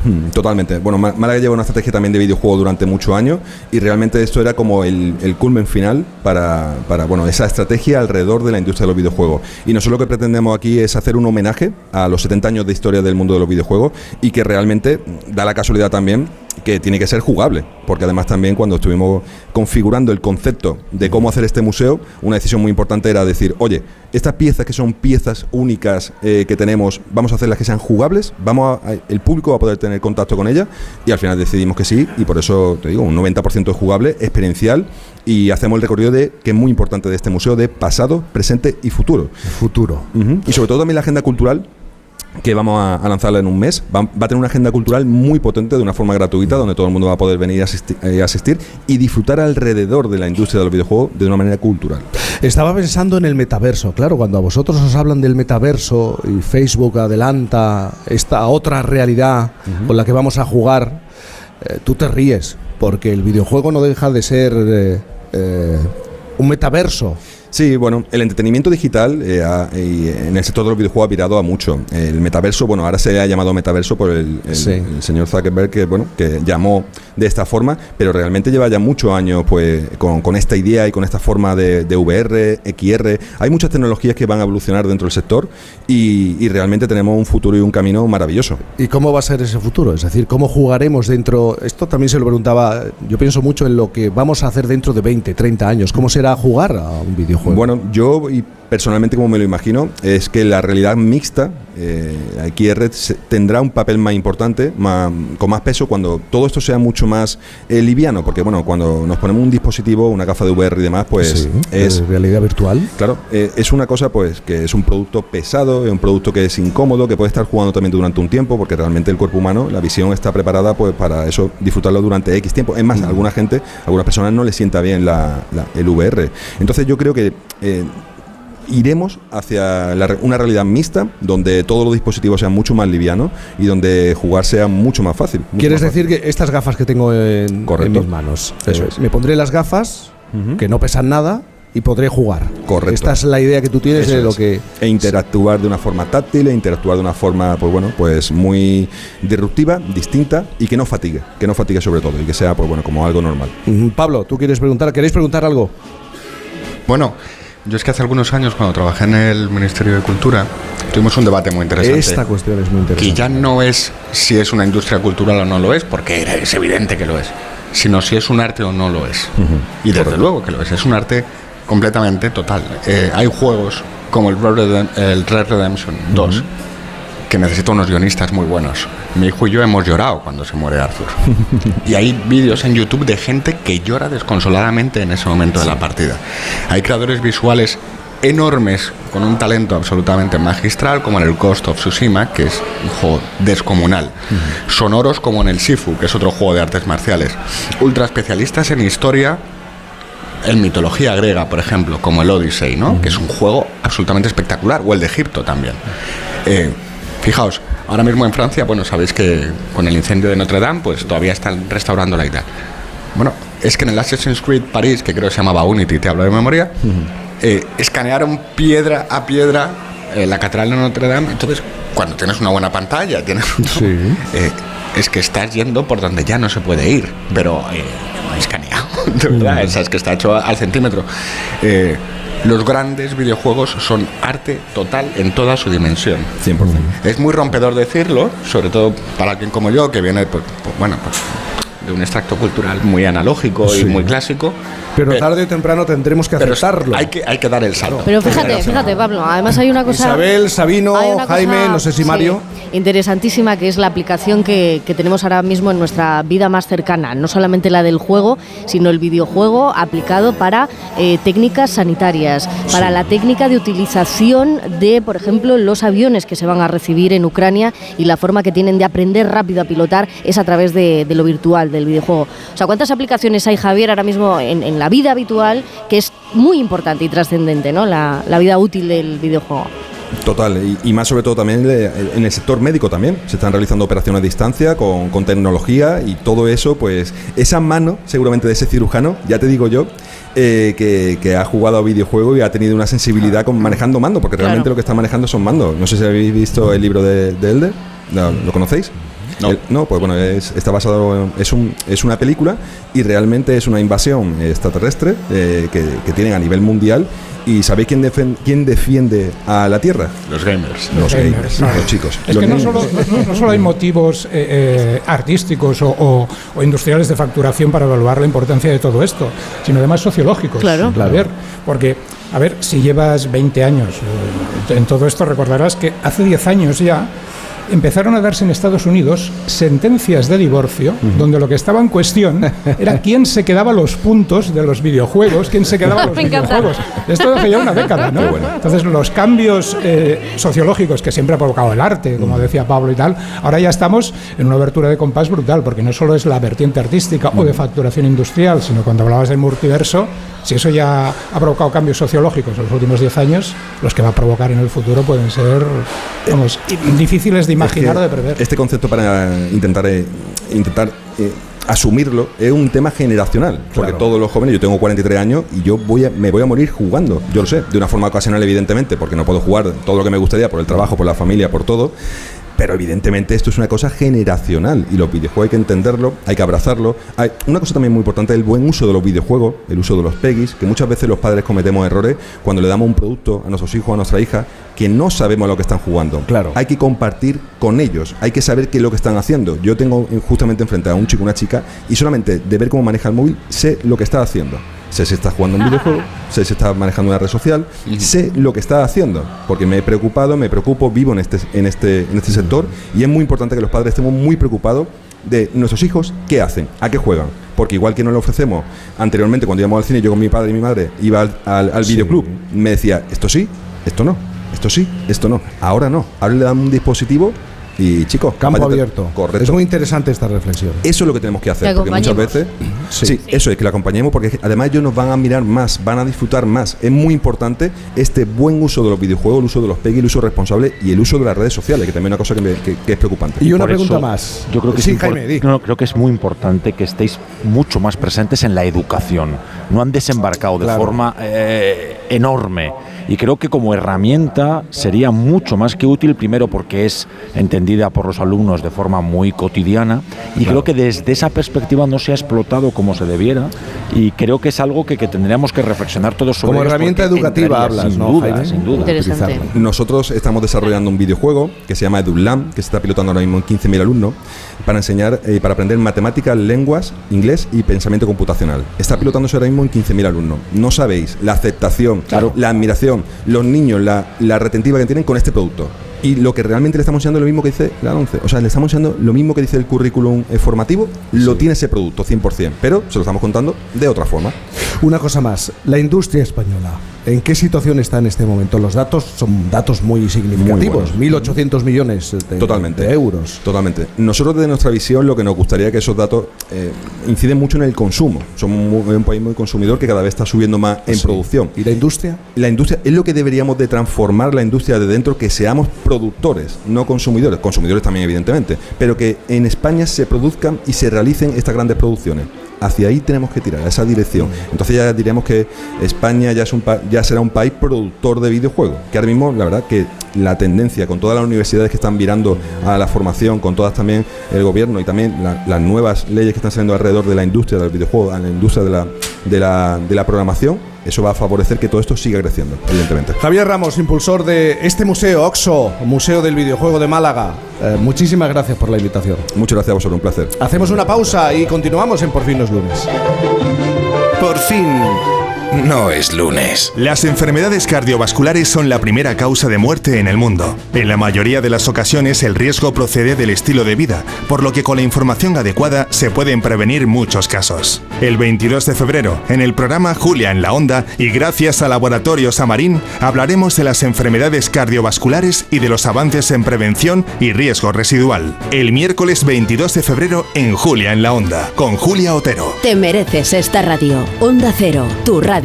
[SPEAKER 98] Hmm, Totalmente. Bueno, Málaga lleva una estrategia también de videojuego durante muchos años y realmente esto era como el, el culmen final para, para, bueno, esa estrategia alrededor de la industria de los videojuegos. Y nosotros lo que pretendemos aquí es hacer un homenaje a los 70 años de historia del mundo de los videojuegos y que realmente da la casualidad también que tiene que ser jugable, porque además también cuando estuvimos configurando el concepto de cómo hacer este museo, una decisión muy importante era decir, oye, estas piezas que son piezas únicas eh, que tenemos, vamos a hacerlas que sean jugables, vamos a- el público va a poder tener contacto con ellas y al final decidimos que sí y por eso te digo, un 90% es jugable, experiencial y hacemos el recorrido de, que es muy importante de este museo, de pasado, presente y futuro.
[SPEAKER 1] Futuro.
[SPEAKER 98] Y sobre todo también la agenda cultural que vamos a, a lanzarla en un mes. Va, va a tener una agenda cultural muy potente de una forma gratuita, donde todo el mundo va a poder venir a asisti- eh, asistir y disfrutar alrededor de la industria de los videojuegos de una manera cultural.
[SPEAKER 1] Estaba pensando en el metaverso, claro, cuando a vosotros os hablan del metaverso y Facebook adelanta esta otra realidad con la que vamos a jugar, eh, tú te ríes, porque el videojuego no deja de ser eh, un metaverso.
[SPEAKER 98] Sí, bueno, el entretenimiento digital eh, ha- y en el sector de los videojuegos ha virado a mucho. El metaverso, bueno, ahora se ha llamado metaverso por el, el-
[SPEAKER 1] Sí.
[SPEAKER 98] el señor Zuckerberg, que bueno, que llamó de esta forma, pero realmente lleva ya muchos años, pues, con, con esta idea y con esta forma de, de VR, XR. Hay muchas tecnologías que van a evolucionar dentro del sector y, y realmente tenemos un futuro y un camino maravilloso.
[SPEAKER 1] ¿Y cómo va a ser ese futuro? Es decir, ¿cómo jugaremos dentro? Esto también se lo preguntaba, yo pienso mucho en lo que vamos a hacer dentro de 20, 30 años. ¿Cómo será jugar a un videojuego?
[SPEAKER 98] Bueno, yo y personalmente como me lo imagino, es que la realidad mixta, eh, XR, se- tendrá un papel más importante, más- con más peso cuando todo esto sea mucho más eh, liviano, porque bueno, cuando nos ponemos un dispositivo, una gafa de VR y demás, pues
[SPEAKER 1] Sí,
[SPEAKER 98] es
[SPEAKER 1] realidad virtual.
[SPEAKER 98] Claro, eh, es una cosa pues que es un producto pesado, es un producto que es incómodo, que puede estar jugando también durante un tiempo, porque realmente el cuerpo humano, la visión está preparada pues para eso, disfrutarlo durante X tiempo. Es más, a alguna gente, a algunas personas no les sienta bien la- la- el VR. Entonces yo creo que eh, iremos hacia la re- una realidad mixta, donde todos los dispositivos sean mucho más livianos y donde jugar sea mucho más fácil. mucho
[SPEAKER 1] ¿Quieres
[SPEAKER 98] más
[SPEAKER 1] decir que estas gafas que tengo en, mis manos,
[SPEAKER 98] Eso
[SPEAKER 1] eh,
[SPEAKER 98] es.
[SPEAKER 1] me pondré las gafas que no pesan nada y podré jugar?
[SPEAKER 98] Correcto.
[SPEAKER 1] Esta es la idea que tú tienes
[SPEAKER 98] Eso
[SPEAKER 1] de lo
[SPEAKER 98] es.
[SPEAKER 1] que...
[SPEAKER 98] e interactuar de una forma táctil e interactuar de una forma pues bueno pues muy disruptiva distinta y que no fatigue que no fatigue sobre todo y que sea pues bueno como algo normal
[SPEAKER 1] Pablo, ¿tú quieres preguntar? ¿Queréis preguntar algo?
[SPEAKER 83] Bueno, Yo es que hace algunos años, cuando trabajé en el Ministerio de Cultura, tuvimos un debate muy interesante.
[SPEAKER 1] Esta cuestión es muy interesante.
[SPEAKER 83] ya no es si es una industria cultural o no lo es, porque es evidente que lo es, sino si es un arte o no lo es. Y desde luego que lo es, es un arte completamente total. Eh, hay juegos como el Red, Redem- el Red Redemption 2 que necesita unos guionistas muy buenos. Mi hijo y yo hemos llorado cuando se muere Arthur. y hay vídeos en YouTube de gente que llora desconsoladamente en ese momento de la partida. Hay creadores visuales enormes con un talento absolutamente magistral como en el Ghost of Tsushima que es un juego descomunal sonoros como en el Sifu que es otro juego de artes marciales ultra especialistas en historia en mitología griega, por ejemplo, como el Odyssey, ¿no? Que es un juego absolutamente espectacular, o el de Egipto también. Eh, fijaos, ahora mismo en Francia, bueno, sabéis que con el incendio de Notre Dame, pues todavía están restaurando la idea. Bueno, es que en el Assassin's Creed París, que creo que se llamaba Unity, te hablo de memoria, eh, escanearon piedra a piedra eh, la catedral de Notre Dame. Entonces, cuando tienes una buena pantalla, tienes un- eh, es que estás yendo por donde ya no se puede ir, pero escaneado, de verdad, o sea, es que está hecho al centímetro. Los grandes videojuegos son arte total en toda su dimensión.
[SPEAKER 98] 100%.
[SPEAKER 83] Es muy rompedor decirlo, sobre todo para alguien como yo, que viene, pues, pues, bueno, pues, de un extracto cultural muy analógico
[SPEAKER 1] Sí.
[SPEAKER 83] y muy clásico.
[SPEAKER 1] Pero tarde o temprano tendremos que
[SPEAKER 83] pero
[SPEAKER 1] aceptarlo.
[SPEAKER 83] Hay que, hay que dar el salto.
[SPEAKER 7] Pero fíjate, fíjate, Pablo, además hay una cosa...
[SPEAKER 1] Isabel, Sabino,
[SPEAKER 7] cosa,
[SPEAKER 1] Jaime, no sé si
[SPEAKER 7] sí,
[SPEAKER 1] Mario.
[SPEAKER 7] interesantísima que es la aplicación que, que tenemos ahora mismo en nuestra vida más cercana, no solamente la del juego, sino el videojuego aplicado para eh, técnicas sanitarias, para la técnica de utilización de, por ejemplo, los aviones que se van a recibir en Ucrania y la forma que tienen de aprender rápido a pilotar es a través de, de lo virtual, del videojuego. O sea, ¿cuántas aplicaciones hay, Javier, ahora mismo en, en la vida habitual que es muy importante y trascendente, ¿no? La, la vida útil del videojuego.
[SPEAKER 98] Total, y, y más sobre todo también en el sector médico también. Se están realizando operaciones a distancia con, con tecnología y todo eso, pues esa mano seguramente de ese cirujano, ya te digo yo, eh, que, que ha jugado a videojuego y ha tenido una sensibilidad con manejando mando, porque realmente
[SPEAKER 7] Claro.
[SPEAKER 98] lo que está manejando son mandos. No sé si habéis visto el libro de, de Elder, ¿lo conocéis? El- no, pues bueno, es, está basado, en- es, un, es una película y realmente es una invasión extraterrestre eh, que, que tienen a nivel mundial. ¿Y sabéis quién, defen- quién defiende a la Tierra?
[SPEAKER 83] Los gamers.
[SPEAKER 98] Los,
[SPEAKER 86] Los
[SPEAKER 98] gamers,
[SPEAKER 86] gamers, claro.
[SPEAKER 98] los chicos.
[SPEAKER 86] Es
[SPEAKER 98] Los
[SPEAKER 86] que no solo, no- no solo hay motivos eh, eh, artísticos o, o- o industriales de facturación para evaluar la importancia de todo esto, sino además sociológicos.
[SPEAKER 7] Claro.
[SPEAKER 86] A ver, porque, a ver, si llevas 20 años eh, en todo esto, recordarás que hace 10 años ya empezaron a darse en Estados Unidos sentencias de divorcio donde lo que estaba en cuestión era quién se quedaba los puntos de los videojuegos, quién se quedaba los videojuegos. Esto hace ya una década, ¿no? Entonces, los cambios eh, sociológicos que siempre ha provocado el arte, como decía Pablo y tal, ahora ya estamos en una abertura de compás brutal, porque no solo es la vertiente artística o de facturación industrial, sino cuando hablabas del multiverso, si eso ya ha provocado cambios sociológicos en los últimos 10 años, los que va a provocar en el futuro pueden ser, vamos, difíciles de imaginar
[SPEAKER 98] Es
[SPEAKER 86] o de prever.
[SPEAKER 98] Este concepto para intentar, eh, intentar eh, asumirlo es un tema generacional. Porque todos los jóvenes, yo tengo 43 años y yo voy a, me voy a morir jugando. Yo lo sé, de una forma ocasional, evidentemente, porque no puedo jugar todo lo que me gustaría por el trabajo, por la familia, por todo. Pero evidentemente esto es una cosa generacional y los videojuegos hay que entenderlo, hay que abrazarlo. Hay una cosa también muy importante, el buen uso de los videojuegos, el uso de los PEGIs, que muchas veces los padres cometemos errores cuando le damos un producto a nuestros hijos, a nuestra hija, que no sabemos lo que están jugando. Claro. Hay que compartir con ellos, hay que saber qué es lo que están haciendo. Yo tengo justamente enfrente a un chico, una chica, y solamente de ver cómo maneja el móvil, sé lo que está haciendo. Sé si está jugando un videojuego, sé si está manejando una red social, sé lo que está haciendo, porque me he preocupado, me preocupo, vivo en este, en este, en este sector, y es muy importante que los padres estemos muy preocupados de nuestros hijos, qué hacen, a qué juegan. Porque igual que no lo ofrecemos anteriormente, cuando íbamos al cine, yo con mi padre y mi madre iba al, al, al videoclub, me decía, esto sí, esto no, esto sí, esto no. Ahora no, ahora le dan un dispositivo y chicos,
[SPEAKER 1] Campo abierto.
[SPEAKER 98] Correcto.
[SPEAKER 1] Es muy interesante esta reflexión.
[SPEAKER 98] Eso es lo que tenemos que hacer,
[SPEAKER 1] Que
[SPEAKER 98] porque muchas veces, sí.
[SPEAKER 1] Sí.
[SPEAKER 98] eso es que la acompañemos, porque además ellos nos van a mirar más, van a disfrutar más. Es muy importante este buen uso de los videojuegos, el uso de los PEGI, el uso responsable y el uso de las redes sociales, que también es una cosa que, me- que- que es preocupante.
[SPEAKER 84] Por eso, Yo creo que,
[SPEAKER 98] Sí,
[SPEAKER 84] es
[SPEAKER 98] Jaime,
[SPEAKER 84] no, no, creo que es muy importante que estéis mucho más presentes en la educación. No han desembarcado de
[SPEAKER 98] Claro.
[SPEAKER 84] forma eh, enorme. Y creo que como herramienta sería mucho más que útil, primero porque es entendida por los alumnos de forma muy cotidiana, y creo que desde esa perspectiva no se ha explotado como se debiera, Y creo que es algo que, que tendríamos que reflexionar todos sobre.
[SPEAKER 1] Como herramienta educativa hablas,
[SPEAKER 84] sin
[SPEAKER 1] ¿no,
[SPEAKER 84] duda,
[SPEAKER 1] Jaime?
[SPEAKER 84] sin duda.
[SPEAKER 7] Interesante.
[SPEAKER 98] Nosotros estamos desarrollando un videojuego que se llama EduLam, que se está pilotando ahora mismo en 15.000 alumnos, para enseñar, eh, para aprender matemáticas, lenguas, inglés y pensamiento computacional. Está pilotándose ahora mismo en 15.000 alumnos. No sabéis la aceptación, la admiración, los niños, la, la retentiva que tienen con este producto. Y lo que realmente le estamos enseñando es lo mismo que dice la 11. O sea, le estamos enseñando lo mismo que dice el currículum eh, formativo, lo tiene ese producto 100%, pero se lo estamos contando de otra forma.
[SPEAKER 1] Una cosa más, la industria española, ¿en qué situación está en este momento? Los datos son datos muy significativos,
[SPEAKER 98] Muy
[SPEAKER 1] 1.800 millones de,
[SPEAKER 98] Totalmente.
[SPEAKER 1] de euros.
[SPEAKER 98] Totalmente. Nosotros desde nuestra visión lo que nos gustaría que esos datos eh, inciden mucho en el consumo. Somos muy- un país muy consumidor que cada vez está subiendo más en
[SPEAKER 1] Sí.
[SPEAKER 98] producción.
[SPEAKER 1] ¿Y la industria?
[SPEAKER 98] La industria es lo que deberíamos de transformar la industria de dentro, que seamos productores, no consumidores. Consumidores también, evidentemente. Pero que en España se produzcan y se realicen estas grandes producciones. Hacia ahí tenemos que tirar, a esa dirección. Entonces ya diríamos que España ya, es un pa- ya será un país productor de videojuegos. Que ahora mismo, la verdad, que la tendencia con todas las universidades que están virando a la formación, con todas también el gobierno y también la- las nuevas leyes que están saliendo alrededor de la industria del videojuego, a la industria de la, de la, de la programación, eso va a favorecer que todo esto siga creciendo, evidentemente.
[SPEAKER 1] Javier Ramos, impulsor de este museo, OXO, Museo del Videojuego de Málaga. Eh, muchísimas gracias por la invitación.
[SPEAKER 98] Muchas gracias a vosotros, un placer.
[SPEAKER 1] Hacemos una pausa y continuamos en Por fin los lunes.
[SPEAKER 93] Por fin, no es lunes. Las enfermedades cardiovasculares son la primera causa de muerte en el mundo. En la mayoría de las ocasiones el riesgo procede del estilo de vida, por lo que con la información adecuada se pueden prevenir muchos casos. El 22 de febrero, en el programa Julia en la Onda y gracias a Laboratorios Amarín, hablaremos de las enfermedades cardiovasculares y de los avances en prevención y riesgo residual. El miércoles 22 de febrero en Julia en la Onda, con Julia Otero.
[SPEAKER 29] Te mereces esta radio. Onda Cero, tu radio.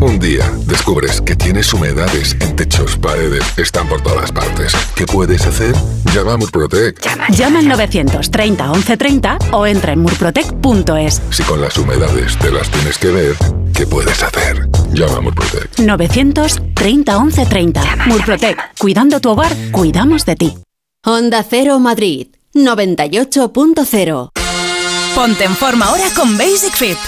[SPEAKER 99] Un día descubres que tienes humedades en techos, paredes, están por todas partes. ¿Qué puedes hacer? Llama a Murprotec.
[SPEAKER 100] Llama al 930 1130 o entra en murprotec.es.
[SPEAKER 99] Si con las humedades te las tienes que ver, ¿qué puedes hacer? Llama a Murprotec.
[SPEAKER 100] 930 1130. Murprotec. Cuidando tu hogar, cuidamos de ti.
[SPEAKER 29] Onda Cero Madrid, 98.0.
[SPEAKER 101] Ponte en forma ahora con Basic Fit.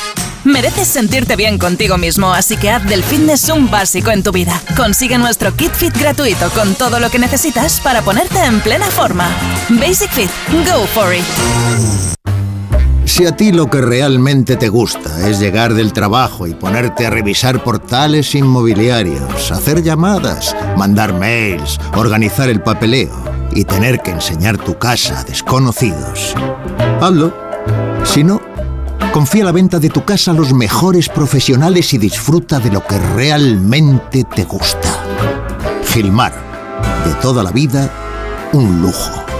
[SPEAKER 101] Mereces sentirte bien contigo mismo, así que haz del fitness un básico en tu vida. Consigue nuestro kit fit gratuito con todo lo que necesitas para ponerte en plena forma. Basic Fit, go for it.
[SPEAKER 102] Si a ti lo que realmente te gusta es llegar del trabajo y ponerte a revisar portales inmobiliarios, hacer llamadas, mandar mails, organizar el papeleo y tener que enseñar tu casa a desconocidos, hazlo. Si no, confía la venta de tu casa a los mejores profesionales y disfruta de lo que realmente te gusta. Gilmar, de toda la vida, un lujo.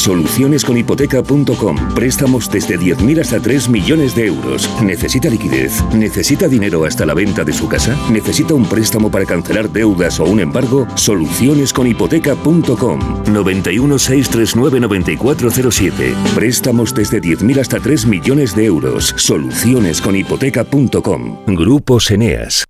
[SPEAKER 103] Solucionesconhipoteca.com. Préstamos desde 10.000 hasta 3 millones de euros. ¿Necesita liquidez? ¿Necesita dinero hasta la venta de su casa? ¿Necesita un préstamo para cancelar deudas o un embargo? Solucionesconhipoteca.com. 91 639 9407. Préstamos desde 10.000 hasta 3 millones de euros. Solucionesconhipoteca.com. Grupos Eneas.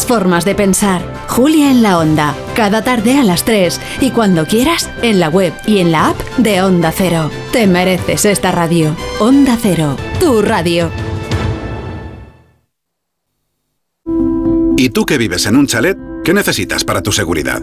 [SPEAKER 29] formas de pensar. Julia en la Onda, cada tarde a las 3 y cuando quieras en la web y en la app de Onda Cero. Te mereces esta radio. Onda Cero, tu radio.
[SPEAKER 24] ¿Y tú que vives en un chalet? ¿Qué necesitas para tu seguridad?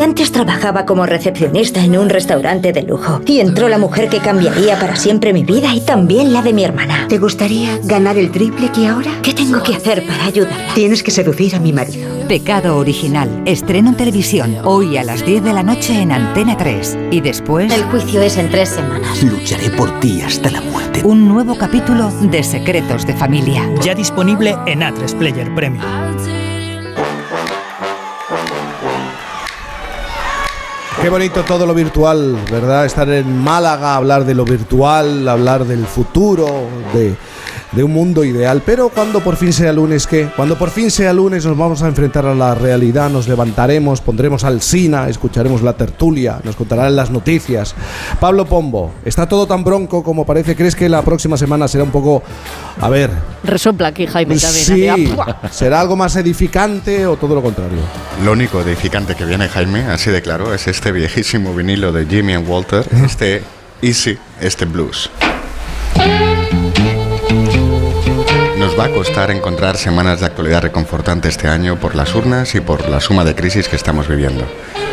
[SPEAKER 99] Antes trabajaba como recepcionista en un restaurante de lujo y entró la mujer que cambiaría para siempre mi vida y también la de mi hermana.
[SPEAKER 104] ¿Te gustaría ganar el triple que ahora?
[SPEAKER 99] ¿Qué tengo que hacer para ayudarla?
[SPEAKER 104] Tienes que seducir a mi marido.
[SPEAKER 102] Pecado Original. Estreno en televisión hoy a las 10 de la noche en Antena 3. Y después...
[SPEAKER 99] El juicio es en tres semanas.
[SPEAKER 102] Lucharé por ti hasta la muerte. Un nuevo capítulo de Secretos de Familia.
[SPEAKER 105] Ya disponible en A3 Player Premium.
[SPEAKER 1] Qué bonito todo lo virtual, ¿verdad? Estar en Málaga, hablar de lo virtual, hablar del futuro, de, de un mundo ideal. Pero cuando por fin sea lunes, ¿qué? Cuando por fin sea lunes nos vamos a enfrentar a la realidad, nos levantaremos, pondremos al Sina, escucharemos la tertulia, nos contarán las noticias. Pablo Pombo, ¿está todo tan bronco como parece? ¿Crees que la próxima semana será un poco... A ver...
[SPEAKER 7] Resopla aquí Jaime también.
[SPEAKER 1] Sí. ¿será algo más edificante o todo lo contrario?
[SPEAKER 83] Lo único edificante que viene Jaime, así de claro, es este viejísimo vinilo de Jimmy and Walter, este Easy, este blues. Nos va a costar encontrar semanas de actualidad reconfortante este año por las urnas y por la suma de crisis que estamos viviendo.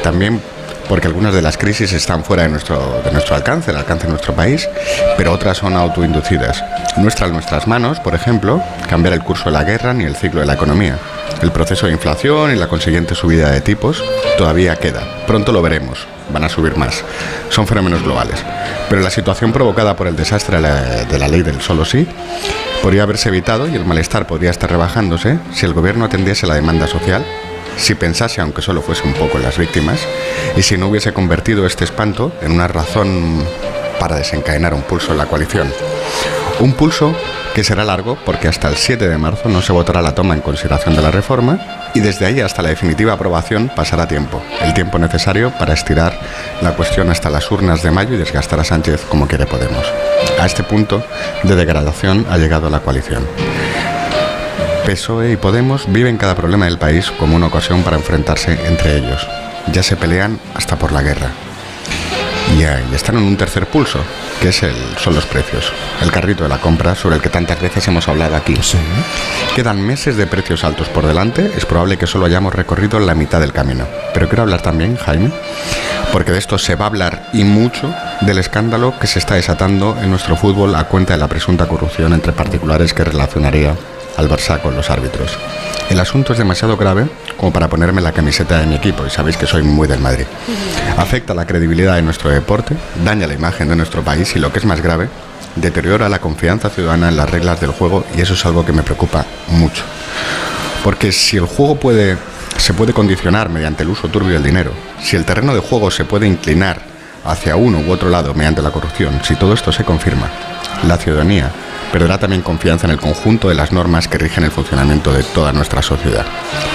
[SPEAKER 83] También porque algunas de las crisis están fuera de nuestro, de nuestro alcance, el alcance de nuestro país, pero otras son autoinducidas. No está en nuestras manos, por ejemplo, cambiar el curso de la guerra ni el ciclo de la economía. El proceso de inflación y la consiguiente subida de tipos todavía queda. Pronto lo veremos. Van a subir más. Son fenómenos globales. Pero la situación provocada por el desastre de la, ley del solo sí podría haberse evitado y el malestar podría estar rebajándose si el gobierno atendiese la demanda social si pensase, aunque solo fuese un poco en las víctimas, y si no hubiese convertido este espanto en una razón para desencadenar un pulso en la coalición. Un pulso que será largo porque hasta el 7 de marzo no se votará la toma en consideración de la reforma y desde ahí hasta la definitiva aprobación pasará tiempo, el tiempo necesario para estirar la cuestión hasta las urnas de mayo y desgastar a Sánchez como quiere Podemos. A este punto de degradación ha llegado la coalición. PSOE y Podemos viven cada problema del país como una ocasión para enfrentarse entre ellos. Ya se pelean hasta por la guerra. Y, eh, y están en un tercer pulso, que es el, son los precios. El carrito de la compra sobre el que tantas veces hemos hablado aquí. Quedan meses de precios altos por delante. Es probable que solo hayamos recorrido la mitad del camino. Pero quiero hablar también, Jaime, porque de esto se va a hablar y mucho del escándalo que se está desatando en nuestro fútbol a cuenta de la presunta corrupción entre particulares que relacionaría al Barça con los árbitros. El asunto es demasiado grave como para ponerme la camiseta de mi equipo y sabéis que soy muy del Madrid. Afecta la credibilidad de nuestro deporte, daña la imagen de nuestro país y lo que es más grave, deteriora la confianza ciudadana en las reglas del juego y eso es algo que me preocupa mucho. Porque si el juego puede, se puede condicionar mediante el uso turbio del dinero, si el terreno de juego se puede inclinar hacia uno u otro lado mediante la corrupción, si todo esto se confirma, la ciudadanía perderá también confianza en el conjunto de las normas que rigen el funcionamiento de toda nuestra sociedad.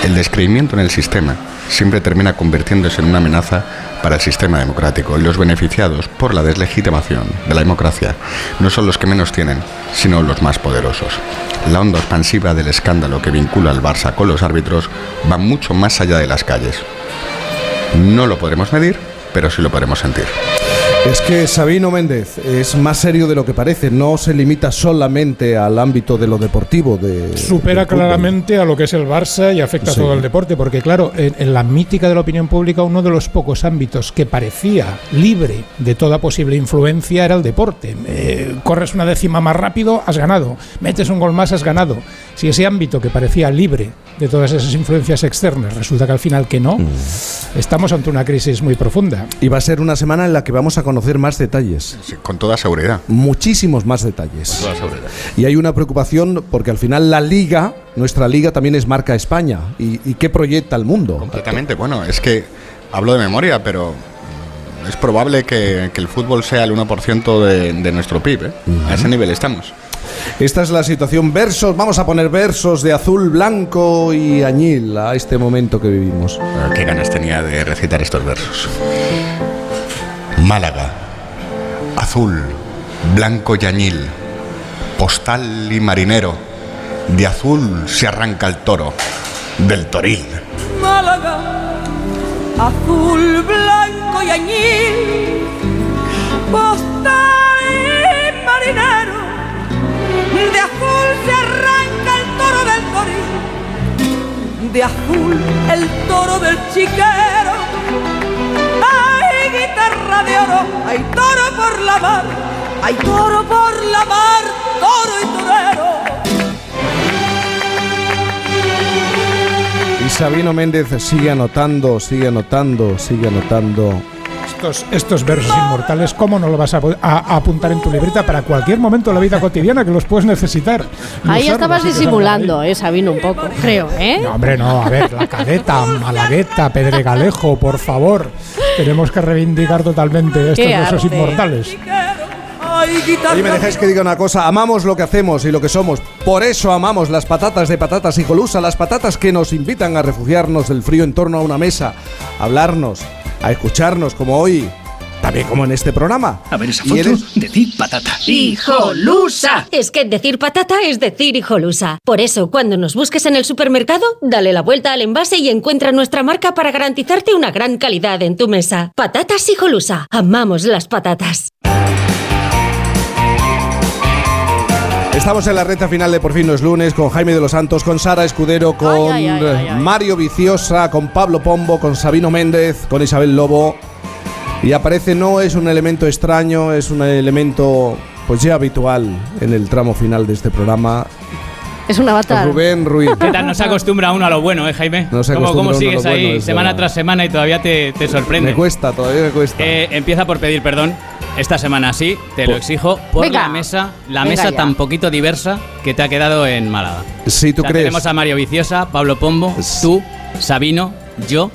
[SPEAKER 83] El descreimiento en el sistema siempre termina convirtiéndose en una amenaza para el sistema democrático y los beneficiados por la deslegitimación de la democracia no son los que menos tienen, sino los más poderosos. La onda expansiva del escándalo que vincula al Barça con los árbitros va mucho más allá de las calles. No lo podremos medir, pero sí lo podremos sentir.
[SPEAKER 1] Es que Sabino Méndez es más serio de lo que parece, no se limita solamente al ámbito de lo deportivo. De,
[SPEAKER 4] Supera claramente a lo que es el Barça y afecta
[SPEAKER 1] Sí.
[SPEAKER 4] a todo el deporte, porque claro, en, en la mítica de la opinión pública uno de los pocos ámbitos que parecía libre de toda posible influencia era el deporte. Eh, corres una décima más rápido, has ganado. Metes un gol más, has ganado. Si ese ámbito que parecía libre de todas esas influencias externas resulta que al final que no, estamos ante una crisis muy profunda.
[SPEAKER 1] Y va a ser una semana en la que vamos a conocer conocer más detalles.
[SPEAKER 83] Sí, con toda seguridad.
[SPEAKER 1] Muchísimos más detalles.
[SPEAKER 83] Con toda seguridad.
[SPEAKER 1] Y hay una preocupación porque al final la liga, nuestra liga también es marca España. ¿Y, y qué proyecta al mundo?
[SPEAKER 83] Completamente. Bueno, es que hablo de memoria, pero mm, es probable que, que el fútbol sea el 1% de, de nuestro PIB. ¿eh? A ese nivel estamos.
[SPEAKER 1] Esta es la situación. Versos, vamos a poner versos de azul, blanco y añil a este momento que vivimos.
[SPEAKER 83] Pero Qué ganas tenía de recitar estos versos. Málaga, azul, blanco y añil, postal y marinero, de azul se arranca el toro, del toril.
[SPEAKER 106] Málaga, azul, blanco y añil, postal y marinero, de azul se arranca el toro del toril, de azul el toro del chiquero, de oro, hay toro por la mar, hay toro por la mar, toro y torero.
[SPEAKER 1] Y Sabino Méndez sigue anotando, sigue anotando, sigue anotando.
[SPEAKER 86] Estos, estos versos inmortales, ¿cómo no lo vas a, po- a- a apuntar en tu libreta para cualquier momento de la vida cotidiana que los puedes necesitar? Y
[SPEAKER 7] Ahí
[SPEAKER 86] usarlos
[SPEAKER 7] estabas
[SPEAKER 86] y
[SPEAKER 7] disimulando, eh, Sabino, un poco, creo, ¿eh?
[SPEAKER 86] ahí. No, hombre, no, a ver, la caleta, Malagueta, Pedregalejo, por favor. Tenemos que reivindicar totalmente estos
[SPEAKER 7] Qué
[SPEAKER 86] versos
[SPEAKER 7] arte.
[SPEAKER 86] inmortales.
[SPEAKER 1] Oye, me dejáis que diga una cosa, amamos lo que hacemos y lo que somos. Por eso amamos las patatas de patatas y Jolusa, las patatas que nos invitan a refugiarnos del frío en torno a una mesa, a hablarnos, a escucharnos como hoy, también como en este programa.
[SPEAKER 107] A ver esa foto,
[SPEAKER 1] eres-
[SPEAKER 107] decir patata.
[SPEAKER 108] ¡Hijolusa! Es que decir patata es decir hijolusa. Por eso, cuando nos busques en el supermercado, dale la vuelta al envase y encuentra nuestra marca para garantizarte una gran calidad en tu mesa. Patatas hijolusa. Amamos las patatas.
[SPEAKER 1] Estamos en la recta final de Por fin no es lunes con Jaime de los Santos, con Sara Escudero, con
[SPEAKER 7] Ay, ay, ay, ay, ay.
[SPEAKER 1] Mario Viciosa, con Pablo Pombo, con Sabino Méndez, con Isabel Lobo. Y aparece no es un elemento extraño, es un elemento pues ya habitual en el tramo final de este programa.
[SPEAKER 7] Es un avatar.
[SPEAKER 1] Rubén Ruiz.
[SPEAKER 109] ¿Qué tal? No se acostumbra uno a lo bueno, ¿eh, Jaime?
[SPEAKER 1] No se
[SPEAKER 109] ¿Cómo,
[SPEAKER 1] acostumbra
[SPEAKER 109] cómo
[SPEAKER 1] uno a
[SPEAKER 109] sigues
[SPEAKER 1] lo bueno,
[SPEAKER 109] ahí semana tras semana y todavía te, te sorprende?
[SPEAKER 1] Me cuesta, todavía me cuesta.
[SPEAKER 109] Eh, empieza por pedir perdón. Esta semana sí, te lo
[SPEAKER 1] Por-
[SPEAKER 109] exijo, por
[SPEAKER 7] Venga.
[SPEAKER 109] la mesa, la mesa
[SPEAKER 7] ya.
[SPEAKER 109] tan poquito diversa que te ha quedado en Málaga.
[SPEAKER 1] Si tú
[SPEAKER 109] O sea,
[SPEAKER 1] crees.
[SPEAKER 109] Tenemos a Mario Viciosa, Pablo Pombo, tú, Sabino, yo.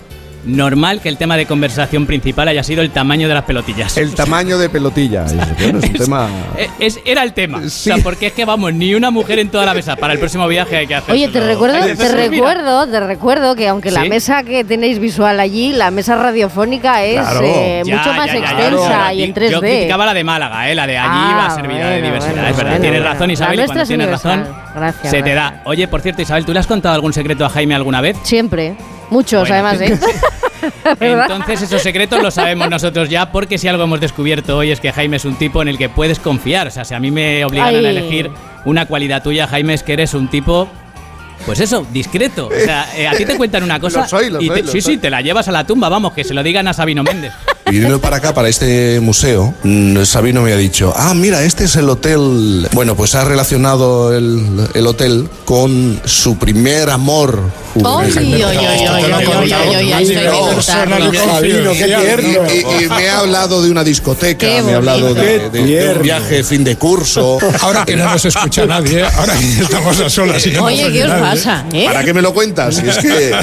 [SPEAKER 109] Normal que el tema de conversación principal haya sido el tamaño de las pelotillas.
[SPEAKER 1] El tamaño de pelotilla. Es, bueno, es un tema.
[SPEAKER 109] Eh, es- era el tema. O sea, porque es que vamos, ni una mujer en toda la mesa. Para el próximo viaje hay que hacer.
[SPEAKER 7] Oye, te recuerdo, te recuerdo, te recuerdo que aunque la
[SPEAKER 109] ¿Sí?
[SPEAKER 7] mesa que tenéis visual allí, la mesa radiofónica es
[SPEAKER 109] Claro.
[SPEAKER 7] eh,
[SPEAKER 109] Ya,
[SPEAKER 7] mucho más
[SPEAKER 109] ya, ya, ya,
[SPEAKER 7] extensa y en
[SPEAKER 109] Yo
[SPEAKER 7] 3D.
[SPEAKER 109] criticaba la de Málaga, ¿eh? la de allí
[SPEAKER 7] Ah,
[SPEAKER 109] va servida de
[SPEAKER 7] bueno,
[SPEAKER 109] diversidad.
[SPEAKER 7] bueno,
[SPEAKER 109] es verdad,
[SPEAKER 7] bueno,
[SPEAKER 109] tienes
[SPEAKER 7] bueno.
[SPEAKER 109] razón,
[SPEAKER 7] La
[SPEAKER 109] Isabel, y cuando
[SPEAKER 7] es
[SPEAKER 109] tienes razón.
[SPEAKER 7] Gracias,
[SPEAKER 109] se te da. Oye, por cierto, Isabel, ¿tú le has contado algún secreto a Jaime alguna vez?
[SPEAKER 7] Siempre. Muchos,
[SPEAKER 109] Bueno.
[SPEAKER 7] además, ¿eh?
[SPEAKER 109] Entonces esos secretos los sabemos nosotros ya porque si algo hemos descubierto hoy es que Jaime es un tipo en el que puedes confiar. O sea, si a mí me obligaran
[SPEAKER 7] Ay.
[SPEAKER 109] a elegir una cualidad tuya, Jaime, es que eres un tipo... Pues eso, discreto. O sea, eh, a ti te cuentan una cosa
[SPEAKER 1] Lo soy, lo
[SPEAKER 109] y
[SPEAKER 1] soy,
[SPEAKER 109] te-
[SPEAKER 1] lo
[SPEAKER 109] sí,
[SPEAKER 1] soy.
[SPEAKER 109] sí, te la llevas a la tumba, vamos, que se lo digan a Sabino Méndez.
[SPEAKER 89] Viniendo para acá, para este museo, Sabino me ha dicho, ah, mira, este es el hotel. Bueno, pues ha relacionado el, el hotel con su primer amor. Y me ha hablado de una discoteca, me ha hablado de, de un viaje fin de curso.
[SPEAKER 86] Ahora que no nos escucha nadie, ahora estamos a solas. Y no
[SPEAKER 7] Oye, ¿qué os pasa? ¿eh?
[SPEAKER 89] ¿Para qué me lo cuentas? Si es que...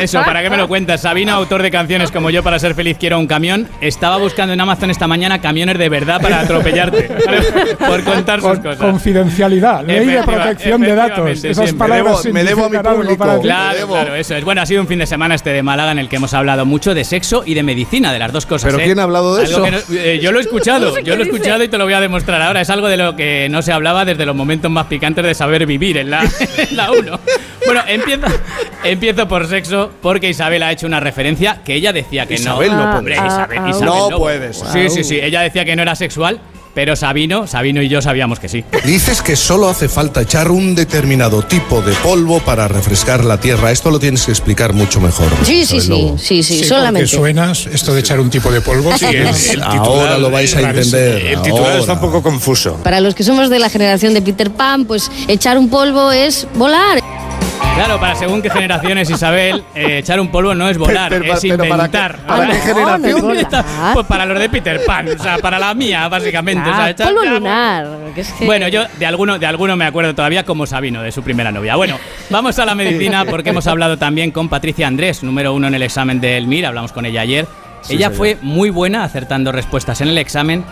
[SPEAKER 109] Eso, ¿para qué me lo cuentas? Sabino, autor de canciones como Yo para ser feliz quiero un camión, estaba buscando en Amazon esta mañana camiones de verdad para atropellarte. Por contar sus
[SPEAKER 86] Con-
[SPEAKER 109] cosas.
[SPEAKER 86] confidencialidad, ley de protección de datos. Esas
[SPEAKER 109] siempre.
[SPEAKER 86] palabras
[SPEAKER 1] Me debo- me debo a mi público.
[SPEAKER 86] para.
[SPEAKER 109] Claro, claro, eso es. Bueno, ha sido un fin de semana este de Málaga en el que hemos hablado mucho de sexo y de medicina, de las dos cosas.
[SPEAKER 1] ¿Pero
[SPEAKER 109] ¿eh?
[SPEAKER 1] quién ha hablado de
[SPEAKER 109] Algo
[SPEAKER 1] eso?
[SPEAKER 109] no- eh, yo lo he escuchado, yo lo he escuchado y te lo voy a demostrar ahora. Es algo de lo que no se hablaba desde los momentos más picantes de saber vivir en la, en la 1. Bueno, empiezo, empiezo por sexo porque Isabel ha hecho una referencia que ella decía que
[SPEAKER 1] Isabel
[SPEAKER 109] no.
[SPEAKER 1] no puede
[SPEAKER 109] Hombre,
[SPEAKER 1] ser.
[SPEAKER 109] Isabel, Isabel
[SPEAKER 1] no
[SPEAKER 109] no.
[SPEAKER 1] puede ser.
[SPEAKER 109] Sí, sí, sí. Ella decía que no era sexual, pero Sabino, Sabino y yo sabíamos que sí.
[SPEAKER 89] Dices que solo hace falta echar un determinado tipo de polvo para refrescar la tierra. Esto lo tienes que explicar mucho mejor.
[SPEAKER 7] Sí, sí, sí, sí, sí,
[SPEAKER 86] Sí,
[SPEAKER 7] solamente.
[SPEAKER 86] suenas esto de echar un tipo de polvo.
[SPEAKER 89] Sí, el- el Ahora lo vais a entender.
[SPEAKER 110] El titular
[SPEAKER 89] ahora.
[SPEAKER 110] está un poco confuso.
[SPEAKER 7] Para los que somos de la generación de Peter Pan, pues echar un polvo es volar.
[SPEAKER 109] Claro, para según qué generaciones, Isabel, eh, echar un polvo no es volar,
[SPEAKER 1] Pero- pero-
[SPEAKER 109] es
[SPEAKER 1] pero ¿para
[SPEAKER 109] inventar.
[SPEAKER 1] qué- para qué generación?
[SPEAKER 109] Pues para los de Peter Pan, o sea, para la mía, básicamente. o sea,
[SPEAKER 7] Ah,
[SPEAKER 109] echar-
[SPEAKER 7] polvo lunar. que es que-
[SPEAKER 109] Bueno, yo de alguno, de alguno me acuerdo todavía como Sabino, de su primera novia. Bueno, vamos a la medicina porque hemos hablado también con Patricia Andrés, número uno en el examen del MIR, hablamos con ella ayer.
[SPEAKER 1] Sí,
[SPEAKER 109] ella
[SPEAKER 1] señor.
[SPEAKER 109] fue muy buena acertando respuestas en el examen,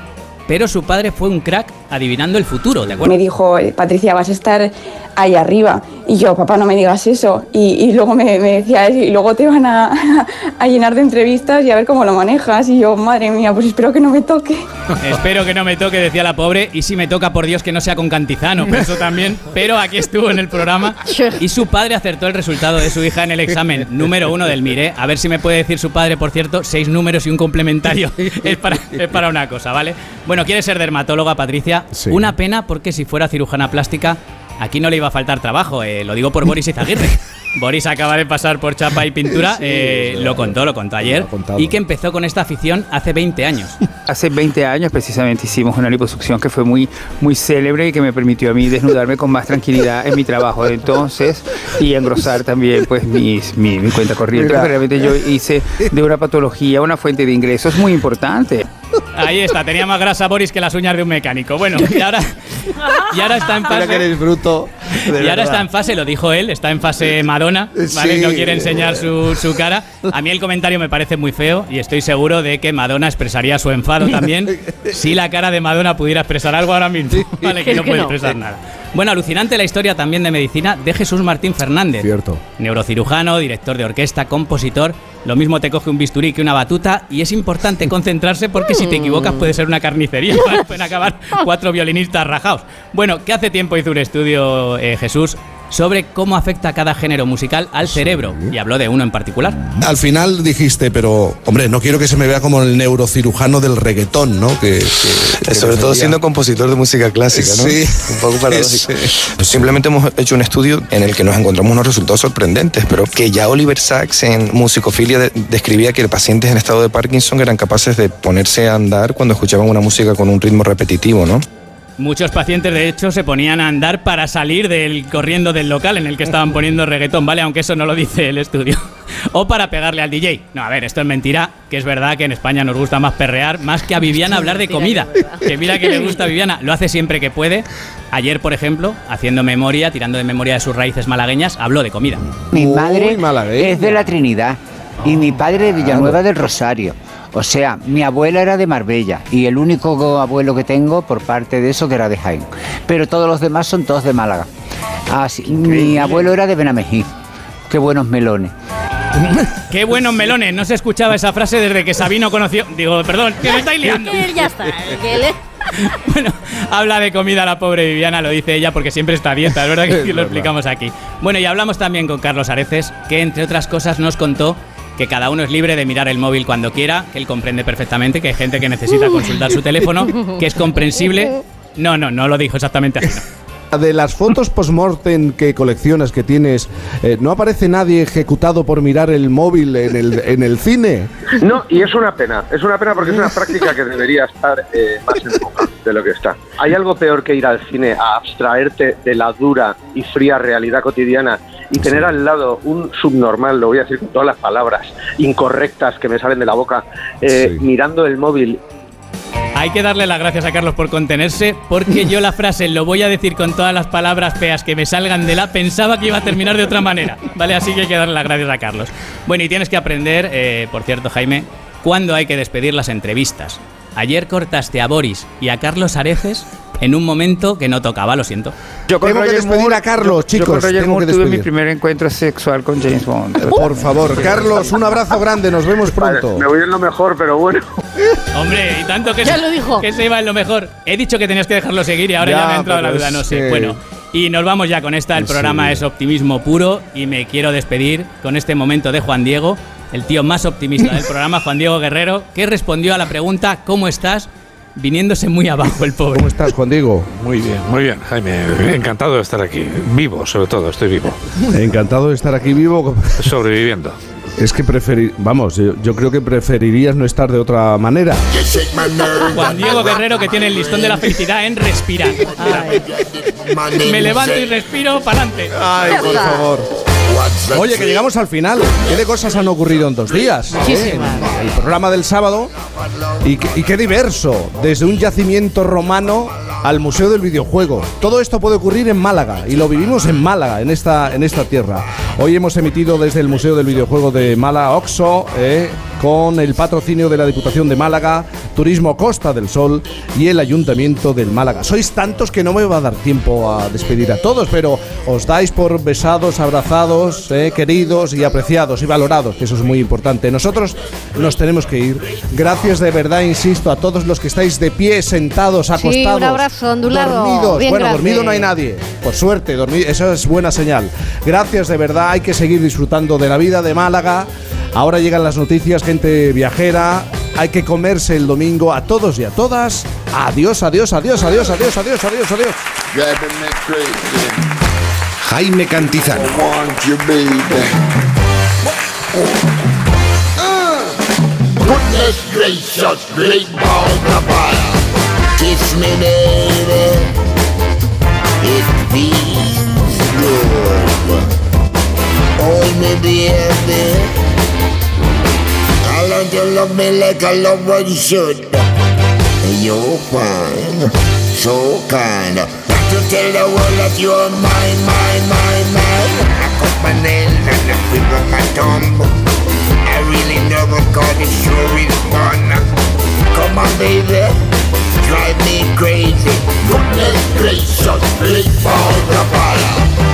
[SPEAKER 109] pero su padre fue un crack adivinando el futuro, ¿de acuerdo?
[SPEAKER 111] Me dijo, eh, Patricia, vas a estar ahí arriba. Y yo, papá, no me digas eso. Y, y luego me, me decía, y luego te van a, a llenar de entrevistas y a ver cómo lo manejas. Y yo, madre mía, pues espero que no me toque.
[SPEAKER 109] Espero que no me toque, decía la pobre, y si me toca, por Dios, que no sea con Cantizano, pero eso también. Pero aquí estuvo en el programa y su padre acertó el resultado de su hija en el examen número uno del MIRE. A ver si me puede decir su padre, por cierto, seis números y un complementario. Es para, es para una cosa, ¿vale? Bueno, quiere ser dermatóloga, Patricia.
[SPEAKER 1] Sí.
[SPEAKER 109] Una pena porque si fuera cirujana plástica, aquí no le iba a faltar trabajo. eh, lo digo por Boris Izaguirre. Boris acaba de pasar por chapa y pintura, eh, lo contó, lo contó ayer, y que empezó con esta afición hace 20 años.
[SPEAKER 101] Hace 20 años precisamente hicimos una liposucción que fue muy, muy célebre y que me permitió a mí desnudarme con más tranquilidad en mi trabajo de entonces y engrosar también pues mis- mi, mi cuenta corriente. Realmente yo hice de una patología una fuente de ingresos muy importante.
[SPEAKER 109] Ahí está, tenía más grasa Boris que las uñas de un mecánico. Bueno, y ahora, y ahora está en
[SPEAKER 1] Mira que
[SPEAKER 109] fase.
[SPEAKER 1] eres bruto.
[SPEAKER 109] Y ahora está en fase, lo dijo él, está en fase Madonna, ¿vale?
[SPEAKER 1] Sí.
[SPEAKER 109] No quiere enseñar su, su cara. A mí el comentario me parece muy feo y estoy seguro de que Madonna expresaría su enfado también si la cara de Madonna pudiera expresar algo ahora mismo. Vale, que no
[SPEAKER 1] que
[SPEAKER 109] puede expresar nada. Bueno, alucinante la historia también de medicina de Jesús Martín Fernández.
[SPEAKER 1] Cierto.
[SPEAKER 109] Neurocirujano, director de orquesta, compositor. Lo mismo te coge un bisturí que una batuta y es importante concentrarse porque si te equivocas puede ser una carnicería. Pueden acabar cuatro violinistas rajados. Bueno, que hace tiempo hizo un estudio eh, Jesús sobre cómo afecta cada género musical al cerebro y habló de uno en particular.
[SPEAKER 1] Al final dijiste, pero hombre, no quiero que se me vea como el neurocirujano del reggaetón, ¿no? Que, que- que
[SPEAKER 107] Sobre todo siendo compositor de música clásica, ¿no?
[SPEAKER 1] Sí.
[SPEAKER 107] Un poco paradójico. Simplemente hemos hecho un estudio en el que nos encontramos unos resultados sorprendentes, pero que ya Oliver Sacks en Musicofilia de- describía que pacientes en estado de Parkinson eran capaces de ponerse a andar cuando escuchaban una música con un ritmo repetitivo, ¿no?
[SPEAKER 109] Muchos pacientes, de hecho, se ponían a andar para salir del corriendo del local en el que estaban poniendo reggaetón, ¿vale? Aunque eso no lo dice el estudio. o para pegarle al DJ. No, a ver, esto es mentira, que es verdad que en España nos gusta más perrear, más que a Viviana hablar de comida. Que mira que le gusta a Viviana, lo hace siempre que puede. Ayer, por ejemplo, haciendo memoria, tirando de memoria de sus raíces malagueñas, habló de comida.
[SPEAKER 110] Mi madre es de la Trinidad y mi padre de Villanueva del Rosario. O sea, mi abuela era de Marbella y el único abuelo que tengo por parte de eso que era de Jaén. Pero todos los demás son todos de Málaga. Así, mi abuelo era de Benamejí. Qué buenos melones.
[SPEAKER 109] ¡Qué buenos melones! No se escuchaba esa frase desde que Sabino conoció. Digo, perdón, que me estáis liando.
[SPEAKER 7] Que ya está. que le-
[SPEAKER 109] Habla de comida la pobre Viviana, lo dice ella porque siempre está a dieta, es verdad que lo explicamos aquí. Bueno, y hablamos también con Carlos Areces, que entre otras cosas nos contó que cada uno es libre de mirar el móvil cuando quiera, que él comprende perfectamente que hay gente que necesita consultar su teléfono, que es comprensible. No, no, no lo dijo exactamente así. no.
[SPEAKER 1] De las fotos post-mortem que coleccionas, que tienes, eh, ¿no aparece nadie ejecutado por mirar el móvil en el, en el cine?
[SPEAKER 99] No, y es una pena, es una pena porque es una práctica que debería estar eh, más en boca de lo que está. ¿Hay algo peor que ir al cine a abstraerte de la dura y fría realidad cotidiana y tener al lado un subnormal, lo voy a decir con todas las palabras incorrectas que me salen de la boca, eh, mirando el móvil
[SPEAKER 109] Hay que darle las gracias a Carlos por contenerse, porque yo la frase lo voy a decir con todas las palabras feas que me salgan de la pensaba que iba a terminar de otra manera. ¿Vale? Así que hay que darle las gracias a Carlos. Bueno, y tienes que aprender, eh, por cierto, Jaime, cuándo hay que despedir las entrevistas. Ayer cortaste a Boris y a Carlos Areces en un momento que no tocaba, lo siento.
[SPEAKER 101] Yo con
[SPEAKER 1] Tengo que despedir
[SPEAKER 101] Moore-
[SPEAKER 1] a Carlos,
[SPEAKER 101] yo- yo con
[SPEAKER 1] chicos,
[SPEAKER 101] Roger
[SPEAKER 1] tengo
[SPEAKER 101] Moore
[SPEAKER 1] que
[SPEAKER 101] tuve mi primer encuentro sexual con James Bond.
[SPEAKER 1] Por favor, Carlos, un abrazo grande, nos vemos pronto.
[SPEAKER 99] Me voy en lo mejor, pero bueno.
[SPEAKER 109] Hombre, y tanto que,
[SPEAKER 7] Ya
[SPEAKER 109] se,
[SPEAKER 7] lo dijo.
[SPEAKER 109] que se iba en lo mejor. He dicho que tenías que dejarlo seguir y ahora ya,
[SPEAKER 1] Ya,
[SPEAKER 109] me ha entrado la duda,
[SPEAKER 1] es
[SPEAKER 109] no sé.
[SPEAKER 1] que-
[SPEAKER 109] Bueno, y nos vamos ya con esta. El
[SPEAKER 1] Sí.
[SPEAKER 109] programa es optimismo puro y me quiero despedir con este momento de Juan Diego, el tío más optimista del programa, Juan Diego Guerrero, que respondió a la pregunta ¿Cómo estás? Viniéndose muy abajo el pobre.
[SPEAKER 1] ¿Cómo estás, Juan Diego?
[SPEAKER 112] Muy bien, muy bien, Jaime. Encantado de estar aquí. Vivo, sobre todo, estoy vivo.
[SPEAKER 1] Encantado de estar aquí vivo.
[SPEAKER 112] Sobreviviendo.
[SPEAKER 1] Es que preferir, vamos, yo, yo creo que preferirías no estar de otra manera.
[SPEAKER 109] Juan Diego Guerrero que tiene el listón de la felicidad en respirar. Me levanto y respiro para adelante.
[SPEAKER 1] Ay, por favor. Oye, que llegamos al final. ¿Qué de cosas han ocurrido en dos días?
[SPEAKER 7] Muchísimas.
[SPEAKER 1] El programa del sábado. Y, qué- y qué diverso. Desde un yacimiento romano al Museo del Videojuego. Todo esto puede ocurrir en Málaga. Y lo vivimos en Málaga, en esta, en esta tierra. Hoy hemos emitido desde el Museo del Videojuego de Málaga, Oxo, eh, con el patrocinio de la Diputación de Málaga, Turismo Costa del Sol y el Ayuntamiento del Málaga. Sois tantos que no me va a dar tiempo a despedir a todos, pero os dais por besados, abrazados, eh, queridos y apreciados y valorados, que eso es muy importante. Nosotros nos tenemos que ir. Gracias de verdad, insisto, a todos los que estáis de pie, sentados, acostados.
[SPEAKER 7] Sí, un abrazo ondulado.
[SPEAKER 1] Dormidos.
[SPEAKER 7] Bien
[SPEAKER 1] bueno,
[SPEAKER 7] grande.
[SPEAKER 1] dormido no hay nadie. Por suerte, dormido, eso es buena señal. Gracias de verdad, hay que seguir disfrutando de la vida de Málaga. Ahora llegan las noticias, gente viajera. Hay que comerse el domingo a todos y a todas. Adiós, adiós, adiós, adiós, adiós, adiós, adiós, adiós.
[SPEAKER 89] Jaime Cantizano.
[SPEAKER 113] Goodness gracious, great balls of fire. Kiss me, baby. It feels good. Hold me, baby. I learned to love me like a lover should. You're fine, so kind. to tell the world that you're mine, mine, mine, mine. I cut my nail and the flip of my thumb. I really never got it, sure is
[SPEAKER 93] fun Come on baby, drive me crazy. Goodness gracious, flip all the fire.